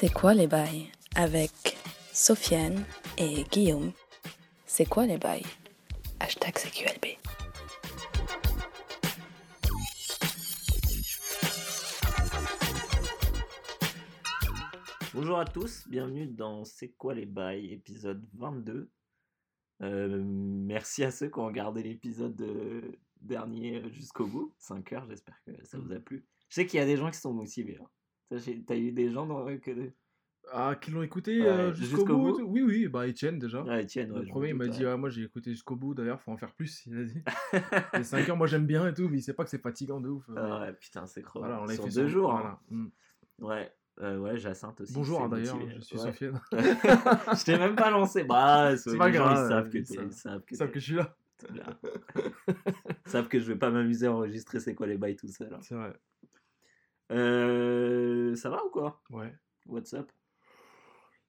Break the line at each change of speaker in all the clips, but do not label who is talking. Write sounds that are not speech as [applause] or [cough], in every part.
C'est quoi les bails avec Sofiane et Guillaume. C'est quoi les bails Hashtag CQLB.
Bonjour à tous, bienvenue dans C'est quoi les bails, épisode 22. Euh, merci à ceux qui ont regardé l'épisode euh, dernier jusqu'au bout, 5 heures, j'espère que ça vous a plu. Je sais qu'il y a des gens qui sont motivés. Hein. T'as eu des gens dans, que...
Ah, qui l'ont écouté
Ouais,
euh, jusqu'au bout,
bout?
Oui, oui, bah Etienne déjà.
Ouais, Etienne, ouais,
le premier, il m'a dit ah, Moi j'ai écouté jusqu'au bout, d'ailleurs, faut en faire plus. Il a dit. Les 5 heures, moi j'aime bien et tout, mais il sait pas que c'est fatigant de ouf. euh.
Ah ouais, putain, c'est crevant.
voilà, on
Sur
fait
deux jours. hein.
voilà. Mm.
Ouais, euh, ouais, Jacinthe aussi.
Bonjour d'ailleurs, je suis
Ouais.
Sofiane. [laughs]
je t'ai même pas lancé. Bah, [laughs]
C'est
les
pas
gens,
grave,
ils savent que
ils savent.
ils savent que
Ils savent que je suis là.
là. Ils savent que je vais pas m'amuser à enregistrer c'est quoi les bails tout seul. hein.
C'est vrai.
Euh, ça va ou quoi?
Ouais.
What's up?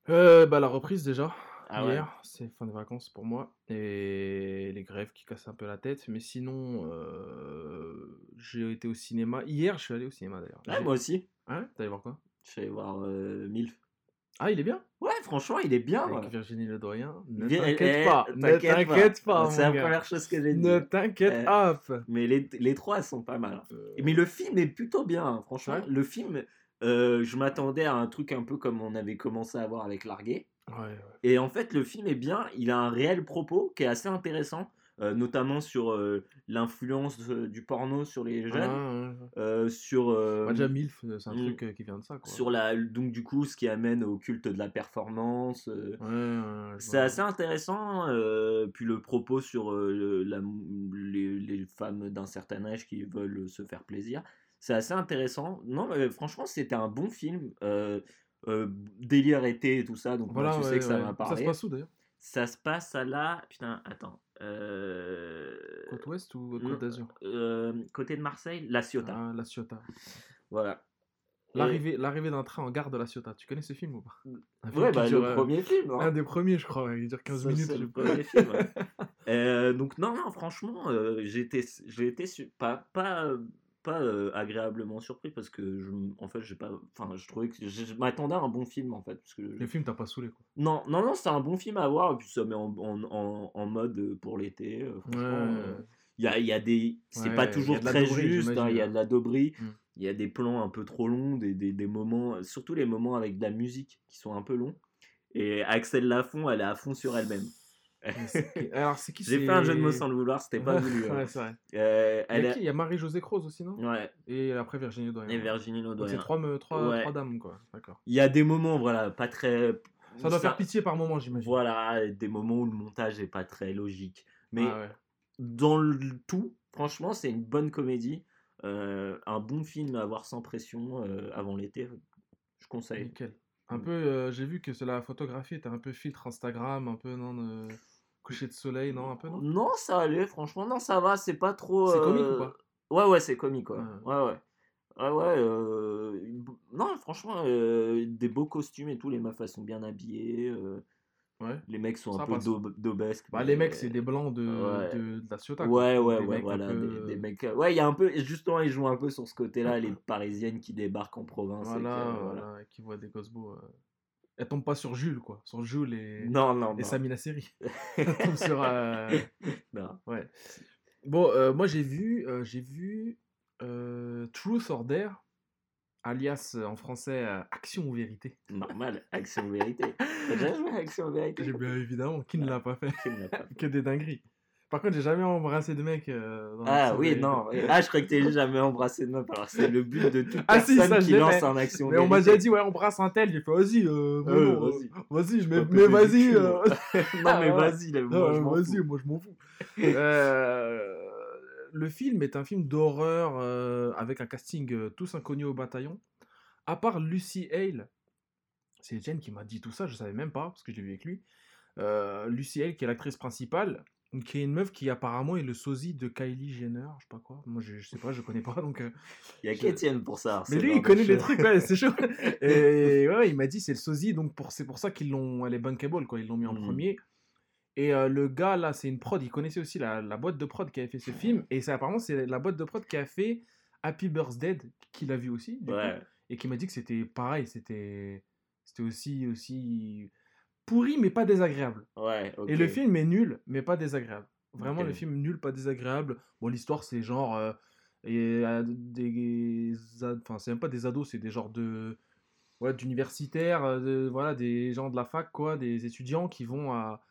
Euh, bah la reprise déjà.
Ah ouais.
Hier, c'est fin de vacances pour moi. Et les grèves qui cassent un peu la tête. Mais sinon, euh, j'ai été au cinéma. Hier, je suis allé au cinéma d'ailleurs.
Ouais,
J'ai-
moi aussi.
Hein? T'allais voir quoi?
Je suis allé voir euh, Milf.
Ah, il est bien
Ouais, franchement, il est bien.
Avec
ouais.
Virginie Ledoyen. Ne
Bien- eh,
t'inquiète pas. Ne t'inquiète pas.
C'est la première chose que j'ai dit.
Ne t'inquiète
Eh.
pas.
Mais les, les trois, sont pas mal.
Euh,
Mais le film est plutôt bien, hein, franchement.
Ouais.
Le film, euh, je m'attendais à un truc un peu comme on avait commencé à voir avec Largué.
Ouais, ouais.
Et en fait, le film est bien. Il a un réel propos qui est assez intéressant, euh, notamment sur euh, l'influence euh, du porno sur les jeunes,
Ah, ouais, ouais.
sur
Bah, déjà, MILF, c'est un truc qui vient de ça. Quoi.
sur la donc du coup ce qui amène au culte de la performance.
Ouais,
C'est assez intéressant, puis le propos sur la- les, les femmes d'un certain âge qui veulent se faire plaisir, c'est assez intéressant. Non, mais franchement, c'était un bon film. euh, délire été et tout ça, donc
Voilà,
tu sais
ouais,
que ça
ouais.
m'a
Ça se passe où d'ailleurs?
Ça se passe à la. Putain, attends. Euh...
Côte ouest ou côte d'Azur?
euh, côté de Marseille, La Ciotat.
Ah, La Ciotat.
Voilà.
L'arrivée, l'arrivée d'un train en gare de La Ciotat. Tu connais ce film ou pas?
Ouais, bah,
dure,
le
euh,
premier film. hein.
Un des premiers, je crois. Il dure 15
Ça,
minutes.
c'est le premier film, ouais. [laughs] Euh, donc non, non, franchement, euh, j'ai été, j'ai été pas, pas, euh, pas euh, agréablement surpris parce que je, en fait, j'ai pas, enfin, je trouvais que je, je m'attendais à un bon film en fait. Parce que
Le film t'a pas saoulé quoi.
non, non, non, c'est un bon film à voir et puis ça met en, en, en, en mode pour l'été. euh,
Ouais.
euh, il y a, il y a des, c'est
Ouais,
pas
il
toujours très juste. hein, Il y a
j'imagine.
de la dauberie.
Mm.
Il y a des plans un peu trop longs, des, des, des moments, surtout les moments avec de la musique qui sont un peu longs. Et Axel Lafont, elle est à fond sur elle-même. [laughs]
Alors, c'est qui
J'ai fait un jeu de mots sans le vouloir, c'était [laughs] pas voulu. hein.
ouais, c'est vrai.
Euh,
Il y a qui? Il y a Marie-Josée Croze aussi, non?
Ouais,
Et après Virginie Doyen.
et Virginie
c'est trois, trois,
Ouais.
trois dames quoi. D'accord.
Il y a des moments, voilà, pas très.
Ça doit faire pitié par moment, j'imagine.
Voilà, des moments où le montage est pas très logique. Mais
Ah ouais.
dans le tout, franchement, c'est une bonne comédie. Euh, un bon film à voir sans pression euh, avant l'été. Je conseille.
Nickel. Un
Mm.
peu, euh, j'ai vu que la photographie, t'as un peu filtre Instagram, un peu non, coucher de soleil, non, un peu non?
Non, ça allait, franchement, non, ça va, c'est pas trop.
C'est comique
euh,
ou pas?
Ouais, ouais, c'est comique, ouais.
Ouais.
Ouais, ouais. Euh, Non, franchement, euh, des beaux costumes et tout, les meufs, elles sont bien habillées. euh,
Ouais.
Les mecs sont
Ça
un peu daubesques.
Bah
mais-
les mecs c'est des blancs de,
Ouais.
de, de la Ciotat. quoi.
Ouais, ouais,
Des
ouais,
mecs
voilà.
peu-
Des, des mecs. Ouais, il y a un peu. Justement, ils jouent un peu sur ce côté-là, [laughs] les parisiennes qui débarquent en province. et
Voilà,
que, voilà.
voilà, qui voient des gosses Elles tombent pas sur Jules quoi, sur Jules et,
Non, non,
et
non.
Samina Seri. [laughs] Elles tombent sur. euh, [laughs]
non.
Ouais. Bon, euh, moi j'ai vu, euh, j'ai vu Truth or Dare, alias en français Action ou Vérité.
Normal, Action [laughs] Vérité. T'as déjà joué à Action Vérité?
J'ai bien évidemment, qui ne l'a pas fait?
Qui ne l'a pas fait
Que des dingueries. Par contre, j'ai jamais embrassé de mec. euh, dans
Ah oui, non. [laughs] Ah, je croyais que t'avais jamais embrassé de meuf. Alors, c'est le but de toute [laughs]
Ah si,
personne
ça, je
qui lance un Action
Mais on m'a déjà dit, ouais, embrasse un tel. J'ai fait, vas-y, euh,
Euh, vas-y.
vas-y,
Je
mais,
peux
mais vas-y. euh, [laughs]
non, mais
Ah,
vas-y, là,
Non,
moi, je m'en
vas-y, moi je m'en fous. Le film est un film d'horreur avec un casting tous inconnus au bataillon. À part Lucy Hale, c'est Jen qui m'a dit tout ça, je savais même pas parce que je l'ai vu avec lui. Lucy Hale qui est l'actrice principale, qui est une meuf qui apparemment est le sosie de Kylie Jenner, je sais pas quoi. Moi je, je sais pas, je connais pas donc. euh,
Il y a
je-
qu'Étienne pour ça.
mais lui, il
de
connaît les
choses.
trucs, ouais, c'est chaud. [laughs] Et ouais, il m'a dit c'est le sosie, donc pour, c'est pour ça qu'ils l'ont, elle est bankable, quoi, ils l'ont mis en
Mhm.
premier. Et euh, le gars là, c'est une prod, il connaissait aussi la, la boîte de prod qui avait fait ce film, et c'est apparemment c'est la boîte de prod qui a fait Happy Birthday, qu'il a vu aussi, du coup,
Ouais.
et qui m'a dit que c'était pareil, c'était C'était aussi, aussi pourri, mais pas désagréable.
Ouais.
Et le film est nul, mais pas désagréable. Vraiment, le film nul, pas désagréable. Bon, l'histoire, c'est genre. euh, et, euh, des. Enfin, c'est même pas des ados, c'est des genres de. Ouais, d'universitaires, euh, de- voilà, des gens de la fac, quoi, des étudiants qui vont à,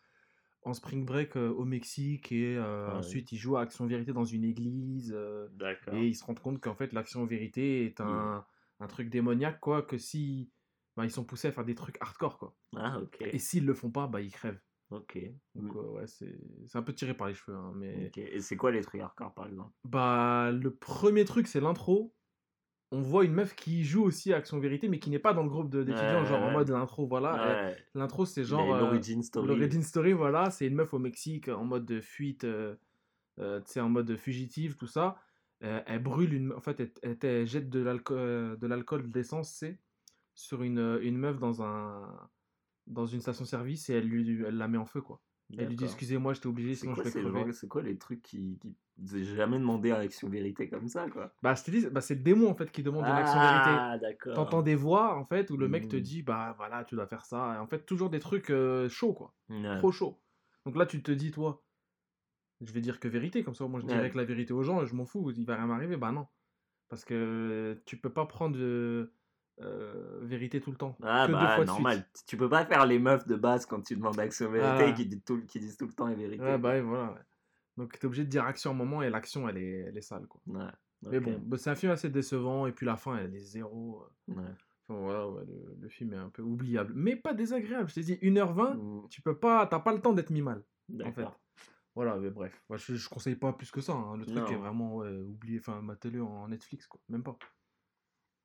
en spring break euh, au Mexique et euh, ensuite ils jouent à Action Vérité dans une église. euh, et ils se rendent compte qu'en fait, l'action vérité est un, un truc démoniaque, quoi, que si. Bah, ils sont poussés à faire des trucs hardcore, quoi.
Ah, ok.
Et s'ils le font pas, bah, ils crèvent.
Ok.
Donc,
Mm.
euh, ouais, c'est un peu tiré par les cheveux, hein, mais.
Ok. Et c'est quoi les trucs hardcore par exemple?
Bah, le premier truc, c'est l'intro. On voit une meuf qui joue aussi à Action Vérité, mais qui n'est pas dans le groupe d'étudiants,
Ouais,
genre en mode l'intro, voilà.
Ouais.
L'intro, c'est
Genre
genre. euh,
l'origin story.
L'origin story, voilà, c'est une meuf au Mexique en mode de fuite, euh, euh, tu sais, en mode fugitive, tout ça. Elle brûle une. En fait, elle, elle- elle jette de l'alcool, de l'alcool, de l'essence, c'est sur une, euh, une meuf dans un dans une station-service et elle, lui, elle la met en feu, quoi. Elle lui dit. Excusez-moi, j'étais obligé,
C'est
sinon je
quoi,
vais
ces
crever.
c'est quoi les trucs qui, qui... J'ai jamais demandé à Action Vérité comme ça, quoi?
Bah, je dis, bah, c'est le démon en fait qui demande une action vérité.
Ah.
T'entends des voix en fait où le mec te
Mhm.
dit Bah voilà, tu dois faire ça. Et en fait, toujours des trucs euh, chauds, quoi.
Ouais.
trop chaud. Donc là, tu te dis, toi, je vais dire que vérité, comme ça, moi je dirais
Ouais.
que la vérité aux gens, je m'en fous, il va rien m'arriver. Bah non. Parce que tu peux pas prendre euh, euh, vérité tout le temps.
Ah
que deux
bah
de
normal, tu peux pas faire les meufs de base quand tu demandes Action Vérité
Voilà.
qui, disent tout, qui disent tout le temps les vérités.
Ouais, bah voilà. Donc t'es obligé de dire action à un moment et l'action, elle est, elle est sale, quoi.
Ouais,
Mais bon, bah, c'est un film assez décevant et puis la fin, elle est zéro. euh.
Ouais.
Enfin, voilà, ouais, le, le film est un peu oubliable. Mais pas désagréable. Je t'ai dit, 1h20,
Mm,
tu peux pas, t'as pas le temps d'être mis mal. en fait. Voilà, mais bref. Je, je conseille pas plus que ça. hein. Le truc
Non.
est vraiment oublié. Enfin, matez-le en Netflix, quoi. Même pas.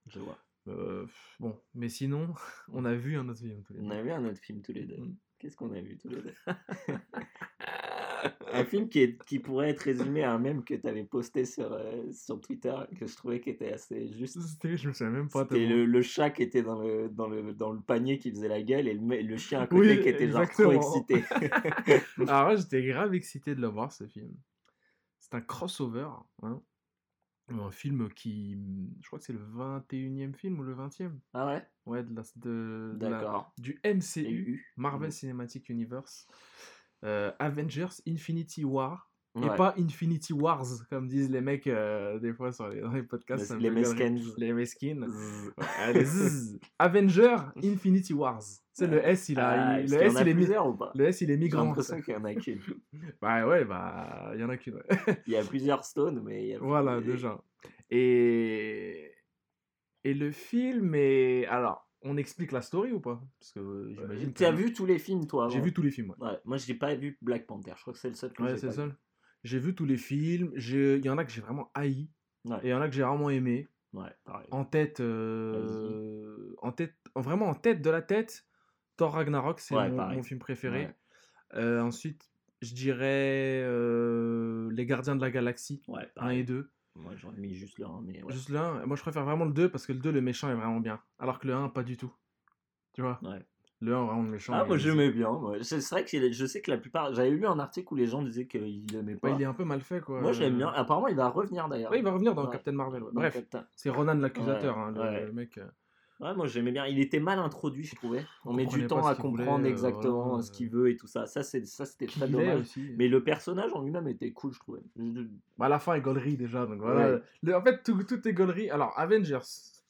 Je vois.
Euh, bon, mais sinon, [laughs] on a vu un autre film tous les
On
deux.
a vu un autre film tous les deux.
Mm.
Qu'est-ce qu'on a vu tous les deux? [laughs] Un film qui, est, qui pourrait être résumé à un mème que tu avais posté sur, euh, sur Twitter, que je trouvais qui était assez juste.
C'était, je me souviens même pas.
C'était le, le chat qui était dans le, dans, le, dans le panier qui faisait la gueule et le, chien à côté
Oui,
qui était genre
exactement.
trop excité. [laughs]
Alors j'étais grave excité de le voir, ce film. C'est un crossover. Hein. Un film qui. Je crois que c'est le 21e film ou le 20e.
ah ouais?
Ouais, de la, de, de la-
D'accord.
du MCU. Marvel
Mm.
Cinematic Universe. Euh, Avengers Infinity War. Et pas Infinity Wars, comme disent les mecs euh, des fois sur les, dans les podcasts.
Les- les meskins.
Les meskins.
Zzz.
Ouais, les zzz. [laughs] Avenger Infinity Wars. C'est le S, il a,
Ah,
il- le S,
a
il est
ou pas?
le S, il est
J'ai
migrant.
l'impression qu'il y en a qu'une. [laughs]
Bah ouais, bah il y en a qu'une. ouais.
Il y a plusieurs stones, mais il y a
voilà, déjà. Et et le film est alors, on explique la story ou pas? Parce que euh, j'imagine.
Tu as vu tous les films, toi
J'ai vu tous les films. ouais.
Ouais, moi, j'ai pas vu Black Panther. Je crois que c'est le seul que
Ouais,
j'ai
c'est ça.
vu.
J'ai vu tous les films. j'ai- Il y en a que j'ai vraiment haï.
Ouais.
Et il y en a que j'ai vraiment aimé.
Ouais.
En tête, euh, en tête, en- vraiment en tête de la tête, Thor Ragnarok, c'est
Ouais,
mon, mon film préféré.
Ouais.
Euh, ensuite, je dirais euh, Les Gardiens de la Galaxie,
Ouais,
1
pareil.
et 2.
Moi, j'aurais mis juste le 1, mais.
Juste le 1. Moi, je préfère vraiment le 2 parce que le 2, le méchant est vraiment bien. Alors que le 1, pas du tout. Tu vois? Le 1, vraiment, le méchant.
Ah, moi, j'aimais bien. moi. C'est vrai que je sais que la plupart. J'avais lu un article où les gens disaient qu'ils l'aimaient pas.
Il est un peu mal fait, quoi.
Moi, j'aime
Euh,
bien. Apparemment, il va revenir d'ailleurs.
Ouais, il va revenir dans. Captain Marvel. Bref, c'est Ronan l'accusateur, hein, le, le mec.
Ouais, moi j'aimais bien. Il était mal introduit, je trouvais. On,
On
met du temps à comprendre
voulait, euh,
exactement
voilà,
ce qu'il veut et tout ça. Ça, c'est ça c'était très dommage.
aussi.
Mais le personnage en lui-même était cool, je trouvais.
Bah, à la fin, est gaulerie déjà. Donc voilà.
Ouais.
Le- en fait, tout, tout est gaulerie. Alors, Avengers,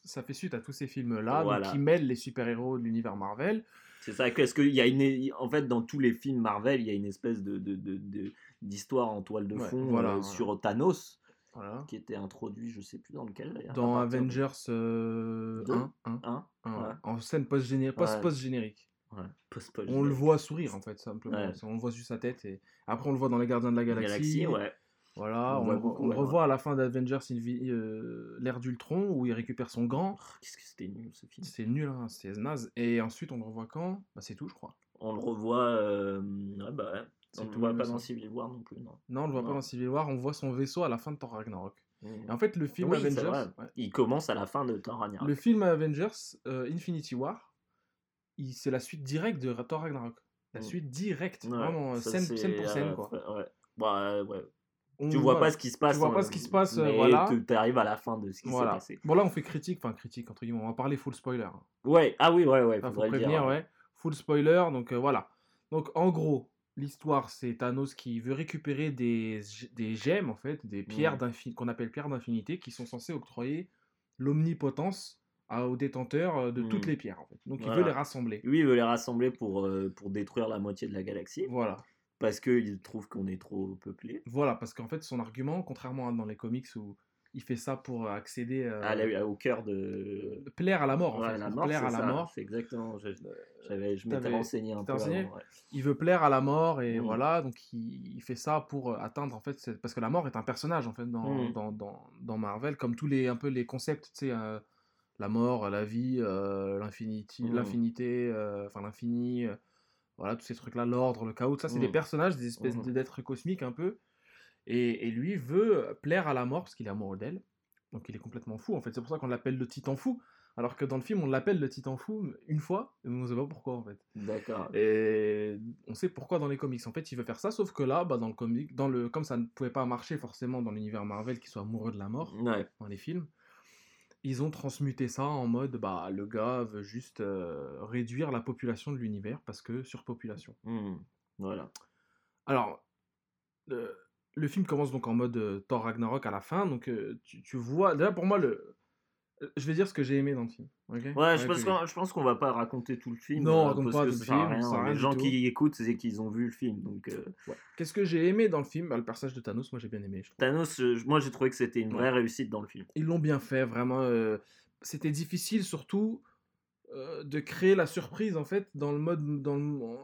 ça fait suite à tous ces films-là,
Voilà.
qui mêlent les super-héros de l'univers Marvel.
C'est ça. Est-ce qu'il y a une. En fait, dans tous les films Marvel, il y a une espèce de. de, de- de- d'histoire en toile de
Ouais,
fond
voilà,
euh,
voilà.
sur Thanos
Voilà.
qui était introduit je sais plus dans lequel
Dans
de-
Avengers euh,
Deux
1, 1,
Hein
1,
Ouais.
en scène post-générique.
Ouais. ouais. Post- post-
On le voit sourire en fait, simplement.
Ouais.
On voit juste sa tête. Et... Après, on le voit dans Les Gardiens de la Galaxie.
Galaxie ouais
Voilà,
On
le-
beaucoup,
on le
ouais,
revoit à la fin d'Avengers euh, l'ère d'Ultron où il récupère son gant.
Oh, qu'est-ce que c'était nul ce film
C'est nul, hein, c'est naze. Et ensuite, on le revoit quand? Bah, c'est tout, je crois.
on le revoit euh, ouais, bah on le
tout,
voit pas dans. Civil War non plus non
Non, on le voit
Non.
pas dans Civil War, on voit son vaisseau à la fin de Thor Ragnarok.
Mmh.
Et en fait, le film
Oui,
Avengers, ouais,
il commence à la fin de Thor Ragnarok
le film Avengers euh, Infinity War, il- c'est la suite directe de Thor Ragnarok. La
Mm.
suite directe,
Ouais,
vraiment
ça,
scène, pour scène,
euh,
quoi.
ouais, ouais. Bah, ouais.
on-
Tu vois pas ce qui se passe.
vois
en-
pas ce qui se passe,
mais
voilà.
Tu arrives à la fin de ce qui s'est
Voilà.
passé.
Bon, là, on fait critique, enfin critique, entre guillemets, on va parler full spoiler. hein.
Ouais, ah oui, ouais, ouais,
Ça, faut
le dire.
prévenir, ouais. Full spoiler, donc euh, voilà. Donc en gros, l'histoire, c'est Thanos qui veut récupérer des, des gemmes, en fait, des pierres qu'on appelle pierres d'infinité, qui sont censées octroyer l'omnipotence aux détenteurs euh, de toutes
Mhm.
les pierres, en fait. Donc il veut les rassembler.
Lui, il veut les rassembler pour, euh, pour détruire la moitié de la galaxie.
Voilà.
Parce qu'il trouve qu'on est trop peuplé.
Voilà, parce qu'en fait, son argument, contrairement à dans les comics où il fait ça pour accéder euh,
la- au cœur de.
plaire à la mort, en
Ouais,
fait,
la
pour
mort,
plaire à la mort.
C'est exactement. je- j'avais- Je m'étais renseigné un peu.
renseigné
avant, ouais.
il veut plaire à la mort et
Mm.
voilà donc il, il fait ça pour euh, atteindre en fait parce que la mort est un personnage en fait dans,
Mm.
dans, dans, dans Marvel comme tous les un peu les concepts tu sais euh, la mort la vie euh, l'infinity
Mm.
l'infinité euh, enfin l'infini euh, voilà tous ces trucs là l'ordre le chaos tout ça c'est des personnages des espèces d'êtres cosmiques un peu et, et lui veut plaire à la mort parce qu'il est amoureux d'elle donc il est complètement fou en fait c'est pour ça qu'on l'appelle le titan fou alors que dans le film on l'appelle le titan fou une fois mais on sait pas pourquoi en fait
D'accord.
et on sait pourquoi dans les comics. En fait, il veut faire ça, sauf que là, bah, dans le comic, dans le, comme ça ne pouvait pas marcher forcément dans l'univers Marvel, qui soit amoureux de la mort
Ouais.
dans les films, ils ont transmuté ça en mode, bah, le gars veut juste euh, réduire la population de l'univers parce que surpopulation.
Hmm. Voilà.
Alors, le, le film commence donc en mode euh, Thor Ragnarok à la fin, donc euh, tu, tu vois, déjà pour moi, le, euh, je vais dire ce que j'ai aimé dans le film.
Ouais, je
Ouais,
pense, qu'on- je pense qu'on va pas raconter tout le film.
Non, on raconte
parce
pas
que
tout le film, rien
Les gens
tout.
qui écoutent, c'est qu'ils ont vu le film. Donc, euh,
Ouais. Qu'est-ce que j'ai aimé dans le film? Bah, Le personnage de Thanos, moi j'ai bien aimé. je.
Thanos, moi j'ai trouvé que c'était une vraie réussite dans le film.
Ils l'ont bien fait, vraiment. C'était difficile surtout de créer la surprise en fait dans le mode. Dans le...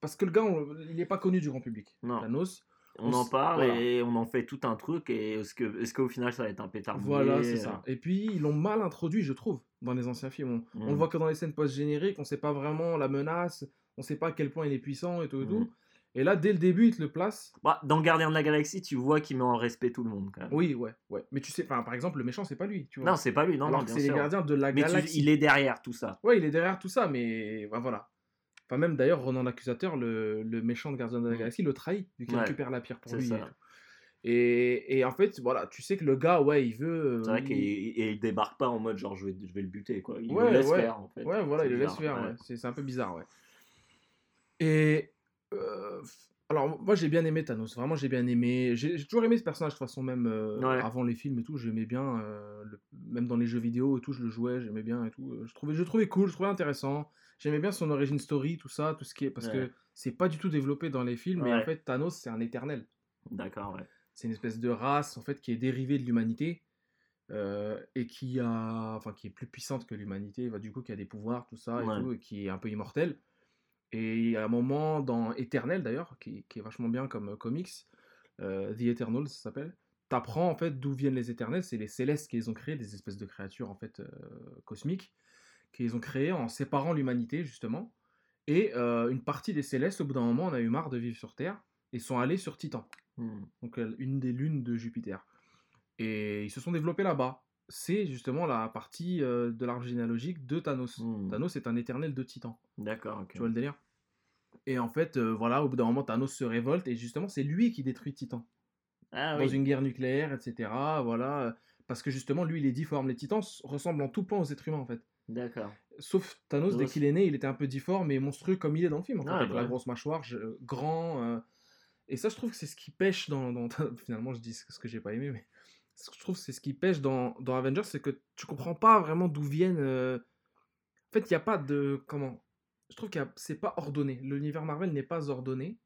Parce que le gars, on- il n'est pas connu du grand public.
Non.
Thanos.
On,
On
en parle
voilà.
et on en fait tout un truc. Et est-ce que- est-ce qu'au final ça va être un pétard
Voilà, c'est
euh,
ça. Et puis ils l'ont mal introduit, je trouve, dans les anciens films. On, on le
Mm.
voit que dans les scènes post-génériques, on sait pas vraiment la menace, on sait pas à quel point il est puissant et tout et tout.
Mm.
Et là, dès le début, il te le place.
Bah, dans Gardien de la Galaxie, tu vois qu'il met en respect tout le monde quand même.
Oui, ouais, ouais. Mais tu sais, par exemple, le méchant, c'est pas lui, tu vois.
Non, c'est pas lui, non,
Alors c'est les gardiens de la
Mais tu-
galaxie.
il est derrière tout ça.
Ouais, il est derrière tout ça, mais bah, voilà. Enfin, même d'ailleurs, Ronan l'accusateur, le, le méchant de Gardien de la
Mm.
Galaxie, le trahit, vu qu'il
Ouais,
récupère la pierre pour
c'est
lui.
ça.
Et, en fait, voilà, tu sais que le gars, ouais, il veut.
C'est
euh,
vrai
il-
qu'il il débarque pas en mode genre je vais, je vais le buter quoi. Il
Ouais,
le laisse
ouais.
faire en fait.
Ouais, voilà,
C'est
il le laisse
bizarre,
faire,
ouais.
C'est c'est un peu bizarre, ouais. Et. euh, alors, moi, j'ai bien aimé Thanos. Vraiment, j'ai bien aimé. J'ai toujours aimé ce personnage, de toute façon, même euh, avant les films et tout. J'aimais bien. le- Même dans les jeux vidéo et tout, je le jouais, j'aimais bien et tout. Je trouvais, je trouvais cool, je trouvais intéressant. J'aimais bien son origin story, tout ça, tout ce qui est. Parce
Ouais.
que c'est pas du tout développé dans les films, mais en fait, Thanos, c'est un éternel.
D'accord, ouais.
C'est une espèce de race, en fait, qui est dérivée de l'humanité. euh, et qui a, enfin, qui est plus puissante que l'humanité, bah, du coup, qui a des pouvoirs, tout ça, et tout, et qui est un peu immortel. Et il y a un moment dans Éternel, d'ailleurs, qui, qui est vachement bien comme euh, comics, euh, The Eternals, ça s'appelle. T'apprends, en fait, d'où viennent les Éternels. C'est les Célestes qui les ont créés, des espèces de créatures, en fait, euh, cosmiques, qui les ont créés en séparant l'humanité, justement. Et euh, une partie des Célestes, au bout d'un moment, on a eu marre de vivre sur Terre, et sont allés sur Titan
Hmm.
donc euh, une des lunes de Jupiter. Et ils se sont développés là-bas. C'est justement la partie euh, de l'arbre généalogique de Thanos.
Hmm.
Thanos est un éternel de Titan.
D'accord, ok.
Tu vois le délire? Et en fait, euh, voilà, au bout d'un moment, Thanos se révolte et justement, c'est lui qui détruit Titan.
Ah
Dans une guerre nucléaire, etc. Voilà. Parce que justement, lui, il est difforme. Les Titans ressemblent en tout point aux êtres humains, en fait.
D'accord.
Sauf Thanos, dès qu'il est né, il était un peu difforme et monstrueux comme il est dans le film, en fait,
Ouais,
avec
bah
la
ouais.
grosse mâchoire, je- euh, grand. euh, Et ça, je trouve que c'est ce qui pêche dans. dans- [laughs] Finalement, je dis ce que j'ai pas aimé, mais ce que je trouve, c'est ce qui pêche dans, dans Avengers, c'est que tu comprends pas vraiment d'où viennent. euh, En fait, il n'y a pas de. Comment Je trouve que c'est pas ordonné. L'univers Marvel n'est pas ordonné.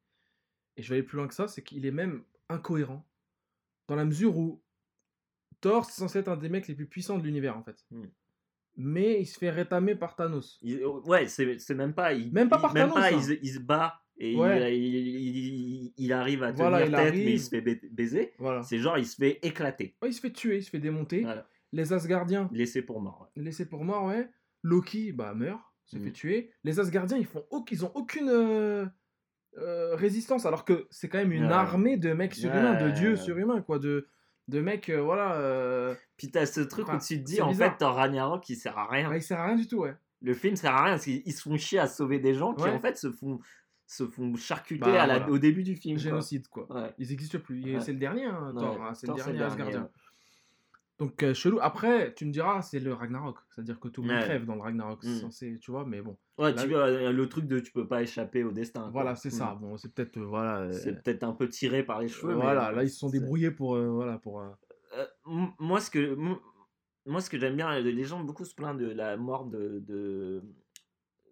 Et je vais aller plus loin que ça, c'est qu'il est même incohérent. Dans la mesure où Thor, c'est censé être un des mecs les plus puissants de l'univers, en fait.
Hmm.
Mais il se fait rétamer par Thanos.
Il- ouais, c'est c'est même pas. Il,
Même pas par
même
Thanos,
pas,
hein.
il, se- il se bat et
Ouais.
il, arrive à tenir
Voilà, il
tête, mais
arrive.
il se fait ba- baiser.
Voilà.
C'est genre, il se fait éclater.
Ouais, il se fait tuer, il se fait démonter.
Voilà.
Les Asgardiens,
Laissé pour mort. ouais.
laissés pour mort, ouais. Loki, bah, meurt, se
Mm.
fait tuer. Les Asgardiens, ils, font ils ont aucune euh, euh, résistance, alors que c'est quand même une
Ouais.
armée de mecs surhumains, de dieux surhumains, quoi. De, de mecs, euh, voilà. euh,
Puis t'as ce truc
Enfin,
où tu te dis,
c'est
en
bizarre.
fait, Thor Ragnarok, il sert à rien.
ah, il sert à rien du tout, ouais.
Le film sert à rien parce qu'ils ils se font chier à sauver des gens qui,
Ouais.
en fait, se font. se font charcuter
Bah,
à la-
voilà.
au début du film. quoi.
Génocide, quoi.
Ouais.
Ils existent plus. Et
Ouais.
C'est le dernier, hein,
Ouais,
hein, c'est le
Thor,
dernier Asgardien.
ouais.
Donc, euh, chelou. Après, tu me diras, c'est le Ragnarok. C'est-à-dire que tout le monde
Ouais.
crève dans le Ragnarok. C'est
Mm.
censé, tu vois, mais bon.
Ouais,
Là-
tu vois, euh, le truc de tu peux pas échapper au destin. quoi.
Voilà, c'est
Mm.
ça. Bon, c'est peut-être. euh, voilà.
C'est peut-être un peu tiré par les cheveux.
voilà, là, ils se sont débrouillés pour. voilà, pour
moi, ce que, moi, ce que j'aime bien, les gens beaucoup se plaignent de la mort de, de,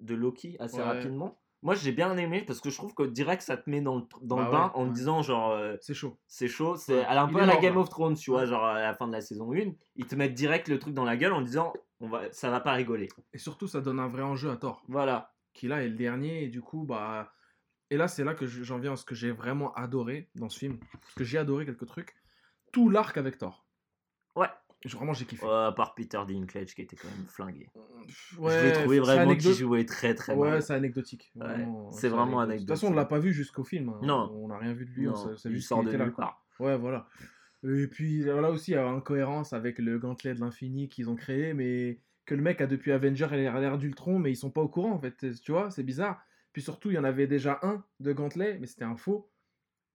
de Loki assez
Ouais.
rapidement. Moi, j'ai bien aimé parce que je trouve que direct, ça te met dans le, dans
Bah
le bain
ouais,
en te disant, genre, euh,
C'est chaud.
c'est chaud. C'est
Ouais.
un peu à la Game of Thrones, tu vois, genre à la fin de la saison 1. Ils te mettent direct le truc dans la gueule en disant, on va, ça va pas rigoler.
Et surtout, ça donne un vrai enjeu à Thor.
Voilà.
Qui là est le dernier. Et du coup, bah. Et là, c'est là que je- j'en viens à ce que j'ai vraiment adoré dans ce film. Parce que j'ai adoré quelques trucs. Tout l'arc avec Thor.
Ouais.
Vraiment, j'ai kiffé.
Euh, à part Peter Dinklage qui était quand même flingué.
Ouais,
je l'ai trouvé vraiment
anecdote-
qu'il jouait très très
Ouais,
mal.
c'est anecdotique.
Ouais, c'est vraiment
anecdotique. De toute façon, on
anecdotique.
l'a pas vu jusqu'au film. hein.
Non.
On n'a rien vu de lui. on
Non,
c'est
il
juste
sort de
était là,
part.
Ouais, voilà. Et puis là aussi, il y a incohérence avec le gantelet de l'infini qu'ils ont créé, mais que le mec a depuis Avenger il a l'air d'Ultron, mais ils sont pas au courant en fait. Tu vois, c'est bizarre. Puis surtout, il y en avait déjà un de gantelet, mais c'était un faux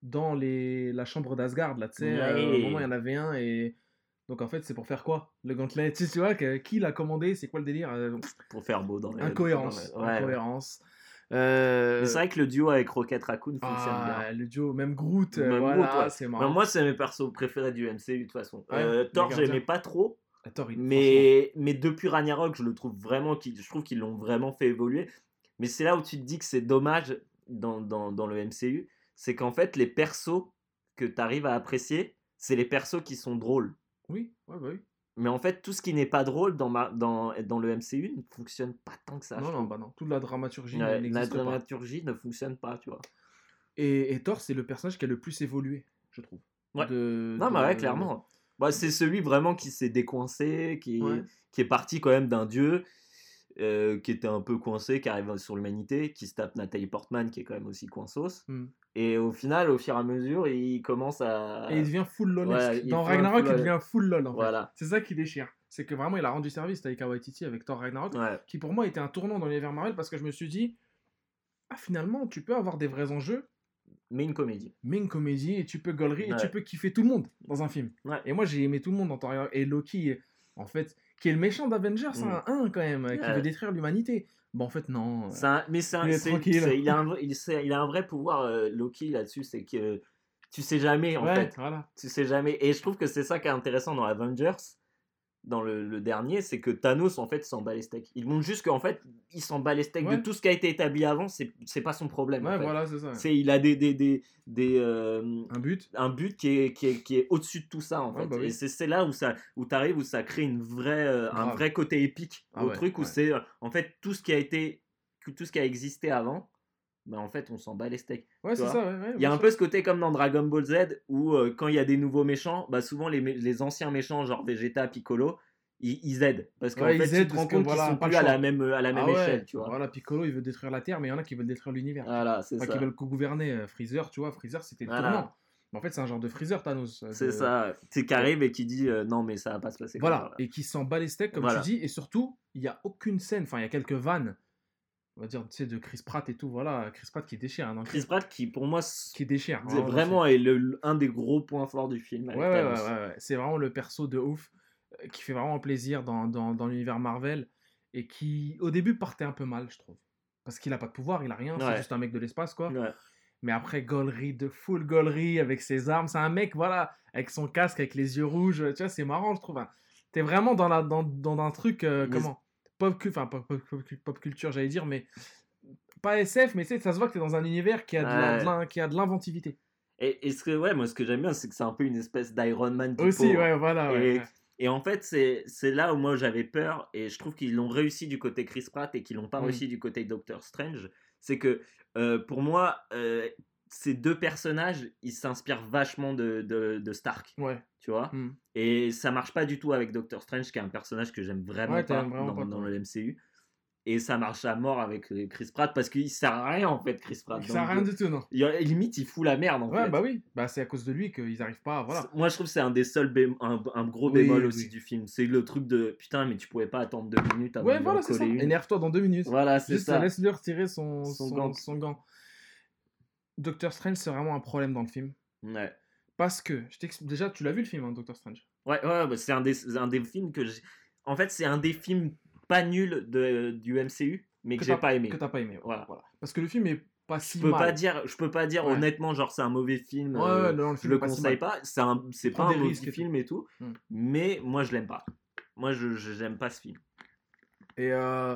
dans les... la chambre d'Asgard. Là, tu sais, euh,
Ouais.
moment, il y en avait un et. Donc en fait, c'est pour faire quoi? Le gantelet [laughs] Tu vois, qui l'a commandé? C'est quoi le délire? Euh,
Pour faire beau dans les.
Incohérence.
dans les- ouais, ouais.
Incohérence. Euh,
c'est vrai que le duo avec Rocket Raccoon fonctionne
ah,
bien.
le duo, même Groot, euh,
Même
voilà,
Groot, ouais.
c'est
moi, c'est mes persos préférés du MCU de toute façon.
Ouais,
Euh, Thor, j'aimais pas trop,
il-
mais, mais depuis Ragnarok, je le trouve vraiment, qu'ils- je trouve qu'ils l'ont vraiment fait évoluer. Mais c'est là où tu te dis que c'est dommage dans, dans, dans le MCU, c'est qu'en fait, les persos que tu arrives à apprécier, c'est les persos qui sont drôles.
Oui, ouais, bah oui.
Mais en fait, tout ce qui n'est pas drôle dans, ma, dans, dans le MCU ne fonctionne pas tant que ça.
non, non, bah non. Toute la dramaturgie
Ouais, la
pas.
dramaturgie ne fonctionne pas, tu vois.
Et, et Thor, c'est le personnage qui a le plus évolué, je trouve.
Ouais.
De-
Non,
de-
mais ouais, clairement. Bah, c'est celui vraiment qui s'est décoincé, qui,
Ouais.
qui est parti quand même d'un dieu, euh, qui était un peu coincé, qui arrive sur l'humanité, qui se tape Nathalie Portman, qui est quand même aussi coinsos.
Hmm.
Et au final, au fur et à mesure, il commence à.
Et il devient full lolesque.
Ouais,
Dans Ragnarok,
full
il devient full lol. En fait.
Voilà.
C'est ça qui déchire. C'est que vraiment, il a rendu service Taika Waititi avec Thor Ragnarok,
Ouais.
qui pour moi était un tournant dans l'univers Marvel parce que je me suis dit, ah finalement, tu peux avoir des vrais enjeux,
Mais une comédie.
mais une comédie, et tu peux gaulerie, et tu
Ouais.
peux kiffer tout le monde dans un film.
Ouais.
Et moi, j'ai aimé tout le monde dans Thor Ragnarok. Et Loki, en fait, qui est le méchant d'Avengers,
Mm.
un 1 quand même, qui
Ouais.
veut détruire l'humanité. Bon, en fait, non.
Un- mais c'est un-
Il
a un, [laughs] vrai- il, a un vrai pouvoir, euh, Loki, là-dessus, c'est que tu sais jamais, en
ouais,
fait.
voilà.
Tu sais jamais. Et je trouve que c'est ça qui est intéressant dans Avengers, dans le, le dernier, c'est que Thanos, en fait, s'en bat les steaks. Il montre juste qu'en fait, il s'en bat les steaks
Ouais.
de tout ce qui a été établi avant, c'est pas son problème. en
Ouais,
fait.
voilà, c'est ça.
C'est il a des, des, des, des, euh,
Un but.
un but qui est, qui est, qui est au-dessus de tout ça en
Ouais,
fait.
bah oui.
Et c'est là où ça où t'arrives où ça crée une vraie euh, un vrai côté épique
Ah
au truc où c'est euh, en fait tout ce qui a été tout ce qui a existé avant. Ben en fait, on s'en bat les steaks.
Ouais,
Tu
c'est ça, ouais, ouais,
Il y a un
sûr.
peu ce côté comme dans Dragon Ball Z où euh, quand il y a des nouveaux méchants, bah souvent les, les anciens méchants genre Vegeta, Piccolo, ils, ils aident parce qu'en
Ouais,
fait
ils
tu
aident
te
parce
rends compte
voilà,
qu'ils sont plus à la même à la même
Ah ouais,
échelle, tu vois.
Voilà, Piccolo, il veut détruire la Terre, mais il y en a qui veulent détruire l'univers.
Voilà, c'est
Enfin,
ça.
qui veulent co-gouverner. euh, Freezer, tu vois, Freezer, c'était le
Voilà.
tournant. Mais en fait, c'est un genre de Freezer, Thanos. euh,
C'est
de-
ça. C'est qui arrive et qui dit euh, non mais ça va pas se passer. comme
Voilà,
ça.
et qui s'en bat les steaks, comme tu dis, et surtout, il n'y a aucune scène, enfin, il y a quelques vannes, on va dire, tu sais, de Chris Pratt et tout, voilà, Chris Pratt qui déchire, hein,
Chris Pratt qui pour moi
qui déchire.
c'est
le
vraiment est le, un des gros points forts du film.
Ouais, ouais, ouais, c'est vraiment le perso de ouf, euh, qui fait vraiment plaisir dans, dans, dans l'univers Marvel, et qui, au début, partait un peu mal, je trouve. Parce qu'il a pas de pouvoir, il a rien, c'est juste un mec de l'espace, quoi.
Ouais.
Mais après, gaulerie de full gaulerie avec ses armes. C'est un mec, voilà, avec son casque, avec les yeux rouges. Tu vois, c'est marrant, je trouve. hein. T'es vraiment dans, la, dans, dans un truc, euh, comment pop, enfin, pop, pop- pop- culture, j'allais dire, mais pas SF, mais ça se voit que t'es dans un univers qui a de l'inventivité.
Et, et ce que ouais moi ce que j'aime bien c'est que c'est un peu une espèce d'Iron Man
Aussi, ouais, voilà. ouais,
Et,
ouais.
et en fait c'est c'est là où moi j'avais peur et je trouve qu'ils l'ont réussi du côté Chris Pratt et qu'ils l'ont pas
Mm.
réussi du côté Doctor Strange. C'est que euh, pour moi euh, ces deux personnages ils s'inspirent vachement de, de, de Stark.
Ouais.
Tu vois
Mm.
Et ça marche pas du tout avec Doctor Strange, qui est un personnage que j'aime vraiment
Ouais,
pas
vraiment
dans,
pas,
dans
toi.
le MCU. Et ça marche à mort avec euh, Chris Pratt parce qu'il sert à rien en fait, Chris Pratt.
Ça sert à rien du tout, non.
Il, limite, il fout la merde en
Ouais,
fait.
bah oui. Bah, c'est à cause de lui qu'ils arrivent pas. Voilà.
Moi, je trouve que c'est un des seuls un, un gros
Oui,
bémol aussi
oui.
du film. C'est le truc de putain, mais tu pouvais pas attendre deux minutes avant
Ouais,
de
voilà, ça.
coller une.
Énerve-toi dans deux minutes.
Voilà, c'est ça.
laisse-le retirer son,
Son
son,
gant.
son gant. Doctor Strange, c'est vraiment un problème dans le film.
Ouais.
Parce que, je déjà, tu l'as vu le film, hein, Doctor Strange?
Ouais, ouais, bah, c'est un des, c'est un des films que j'ai. En fait, c'est un des films pas nuls de, du MCU, mais que,
Que
j'ai pas aimé.
Que t'as pas aimé.
Voilà.
voilà. Parce que le film est pas si
Je peux
mal.
pas dire, je peux pas dire
Ouais.
honnêtement, genre c'est un mauvais film.
Ouais,
euh,
non, le
je
film
le
pas si
conseille pas. C'est un, c'est pas un mauvais film et tout,
Mm.
mais moi je l'aime pas. Moi je je- j'aime pas ce film.
Et euh,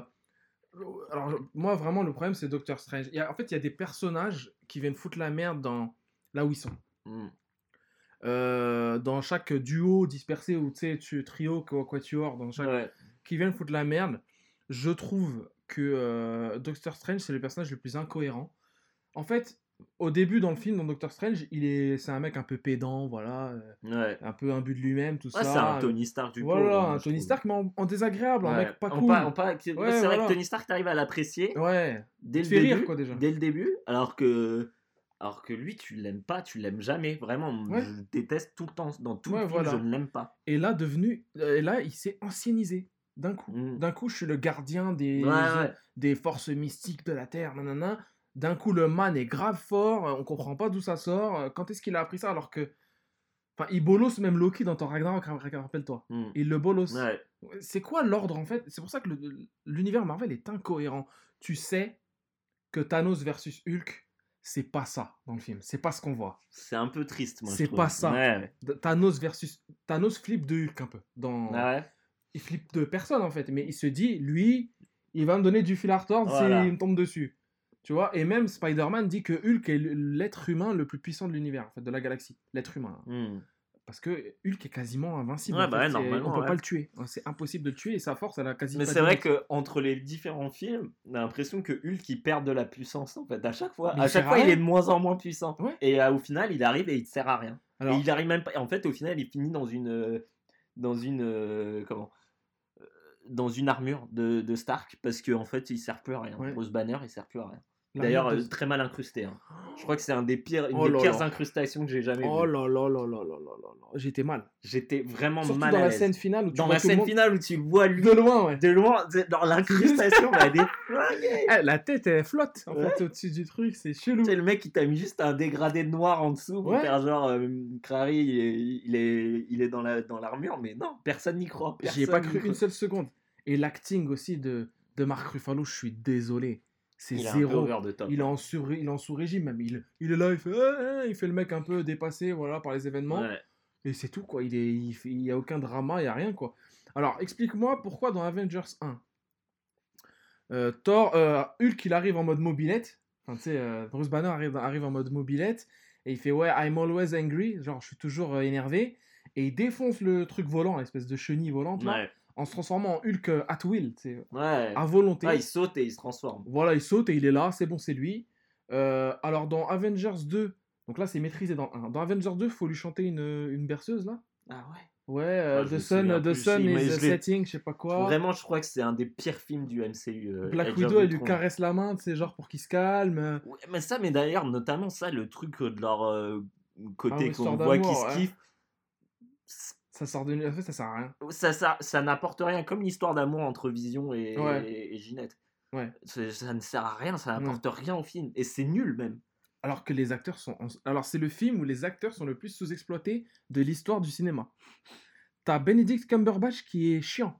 alors, moi, vraiment, le problème, c'est Doctor Strange. Il y a- en fait, il y a des personnages qui viennent foutre la merde dans là où ils sont.
Mm.
Euh, dans chaque duo dispersé ou tu trio, quoi- quatuor, dans chaque
Ouais.
qui viennent foutre la merde. Je trouve que euh, Doctor Strange, c'est le personnage le plus incohérent. En fait, au début dans le film, dans Doctor Strange, il est, c'est un mec un peu pédant, voilà, euh,
Ouais.
un peu imbu de lui-même, tout
Ouais,
ça.
c'est un Tony Stark du
Voilà,
pauvre,
un
moi, je
Tony
trouve.
Stark, mais en, en désagréable, un
Ouais.
mec pas cool. Ouais,
c'est vrai
voilà.
que Tony Stark, t'arrives à l'apprécier
Ouais,
dès le début.
rire, quoi, déjà.
Dès le début, alors que. Alors que lui, tu l'aimes pas, tu l'aimes jamais. Vraiment, je déteste tout le temps. Dans tout le film,
voilà.
je ne l'aime pas.
Et là, devenu, euh, et là, il s'est anciennisé d'un coup.
Mm.
D'un coup, je suis le gardien des, des forces mystiques de la Terre, nanana. D'un coup, le man est grave fort, euh, on comprend pas d'où ça sort. euh, Quand est-ce qu'il a appris ça alors que. Enfin, il bolosse même Loki dans ton Ragnarok, ra- ra- rappelle-toi.
Mm.
Il le bolosse.
Ouais.
C'est quoi l'ordre en fait? C'est pour ça que l'univers Marvel est incohérent. Tu sais que Thanos versus Hulk, c'est pas ça dans le film. C'est pas ce qu'on voit.
C'est un peu triste, moi.
C'est pas ça.
Ouais,
Thanos versus. Thanos flippe de Hulk un peu. Dans...
Ah ouais?
Il flippe de personne en fait. Mais il se dit, lui, il va me donner du fil à retordre
Voilà.
s'il me tombe dessus. Tu vois Et même Spider-Man dit que Hulk est l'être humain le plus puissant de l'univers, en fait, de la galaxie. L'être humain.
Mm.
Parce que Hulk est quasiment invincible.
Ouais,
en
bah
fait.
ouais,
On peut
ouais.
pas le tuer. C'est impossible de le tuer et sa force, elle a quasi
Mais c'est vrai
limite.
que entre les différents films, on a l'impression que Hulk il perd de la puissance en fait. À chaque fois,
Mais
à
il
chaque fois, il est de moins en moins puissant. Et euh, au final, il arrive et il sert à rien.
Alors,
Et il arrive même pas. En fait, au final, il finit dans une, euh, dans une, euh, comment, Euh, dans une armure de, de Stark parce qu'en fait, il sert plus à rien. Rose Banner, il sert plus à rien. D'ailleurs, euh, très mal incrusté. Hein. Je crois que c'est un des pires, une
oh
des pires incrustations que j'ai jamais
oh
vues.
Oh là là là là là là là J'étais mal.
J'étais vraiment
Surtout
mal.
Dans
à
la scène finale où tu
dans
vois
la scène finale où tu vois
de loin, ouais.
de loin, dans l'incrustation, bah, des...
ah, la tête elle flotte en fait au-dessus du truc, c'est chelou.
C'est le mec qui t'a mis juste un dégradé de noir en dessous pour
ouais.
faire genre euh, il est, il est, dans la dans l'armure, mais non, personne n'y croit.
J'y ai pas cru une seule seconde. Et l'acting aussi de de Marc Ruffalo, je suis désolé c'est
un peu
zéro.
top.
Il est en sur, il est en sous-régime même. Il, il est là, il fait, Ah, ah il fait le mec un peu dépassé, voilà, par les événements.
Ouais.
Et c'est tout quoi. Il est, il, fait- il y a aucun drama, il y a rien quoi. Alors explique-moi pourquoi dans Avengers 1, euh, Thor, euh, Hulk, il arrive en mode mobilette. Enfin, tu sais, euh, Bruce Banner arrive, arrive en mode mobilette et il fait ouais, I'm always angry, genre je suis toujours énervé. Et il défonce le truc volant, l'espèce de chenille volante là,
Ouais.
En se transformant en Hulk euh, at will,
Ouais.
à volonté.
Ah, il saute et il se transforme.
Voilà, il saute et il est là, c'est bon, c'est lui. Euh, alors dans Avengers 2, donc là c'est maîtrisé dans 1. Dans Avengers 2, faut lui chanter une, une berceuse là.
Ah ouais.
Ouais, euh,
Ah,
The Sun, The Sun is the setting, je sais pas quoi.
Vraiment, je crois que c'est un des pires films du MCU. euh,
Black Widow, elle lui caresse la main, sais, genre pour qu'il se calme.
Ouais, mais ça, mais d'ailleurs, notamment ça, le truc de leur
Ah
côté
ouais,
qu'on voit qui se kiffe.
Ça sort de. Ça sert à rien.
ça, ça, ça n'apporte rien, comme l'histoire d'amour entre Vision et,
Ouais.
et, et Ginette.
Ouais.
Ça ne sert à rien, ça
Ouais.
n'apporte rien au film. Et c'est nul même.
Alors que les acteurs sont. en- Alors, c'est le film où les acteurs sont le plus sous-exploités de l'histoire du cinéma. T'as Benedict Cumberbatch qui est chiant.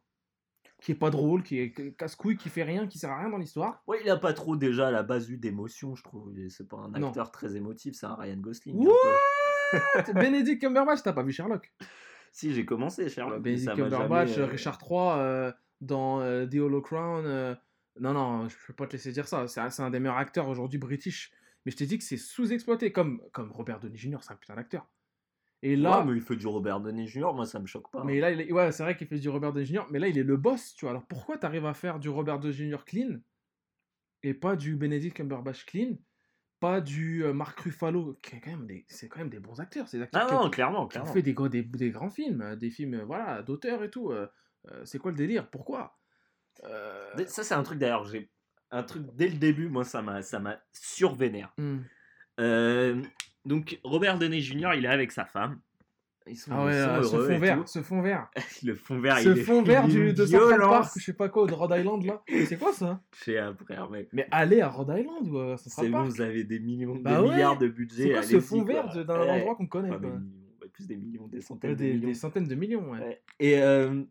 Qui est pas drôle, qui est casse-couille, qui fait rien, qui sert à rien dans l'histoire.
Ouais, il a pas trop déjà à la base eu d'émotion, je trouve. C'est pas un
Non.
acteur très émotif, c'est un Ryan Gosling.
What? [laughs] Benedict Cumberbatch, t'as pas vu Sherlock?
Si, j'ai commencé, Sherlock. mais
Benedict
ça m'a
Cumberbatch,
jamais, euh,
Richard III euh, dans euh, The Hollow Crown. euh, Non, non, je peux pas te laisser dire ça. C'est un, un des meilleurs acteurs aujourd'hui british. Mais je t'ai dit que c'est sous-exploité, comme, comme Robert Downey Jr., c'est un putain d'acteur. Et là,
Ouais, mais il fait du Robert Downey Jr., moi ça me choque pas.
mais là, il est- ouais, c'est vrai qu'il fait du Robert Downey Jr., mais là, il est le boss, tu vois. Alors pourquoi t'arrives à faire du Robert Downey Jr. clean et pas du Benedict Cumberbatch clean, pas du euh, Mark Ruffalo, qui est quand même des, c'est quand même des bons acteurs, ces acteurs
Ah
qui,
non, clairement,
qui
clairement.
fait des, gros- des, des grands films, euh, des films, euh, voilà, d'auteurs et tout. euh, c'est quoi le délire? Pourquoi? Euh,
Ça, c'est un truc d'ailleurs, j'ai un truc dès le début, moi ça m'a ça m'a survénère. Euh, donc Robert Downey Jr. il est avec sa femme Ils sont,
Ah
ils
ouais,
sont
euh, ce fond vert,
tout.
ce fond vert. [laughs]
Le fond vert,
ce
il est
fond vert du, de Central Park, je sais pas quoi, de Rhode Island là. [laughs] C'est quoi ça?
Je sais après, mec.
Mais allez à Rhode Island ou à Central
C'est bon, vous avez des millions,
Bah
des
ouais.
milliards de budget.
C'est quoi ce fond vert d'un
Ouais.
endroit qu'on connaît
Enfin, des ouais, plus des millions, des centaines
Ouais,
de millions.
des centaines de millions, ouais.
Et euh,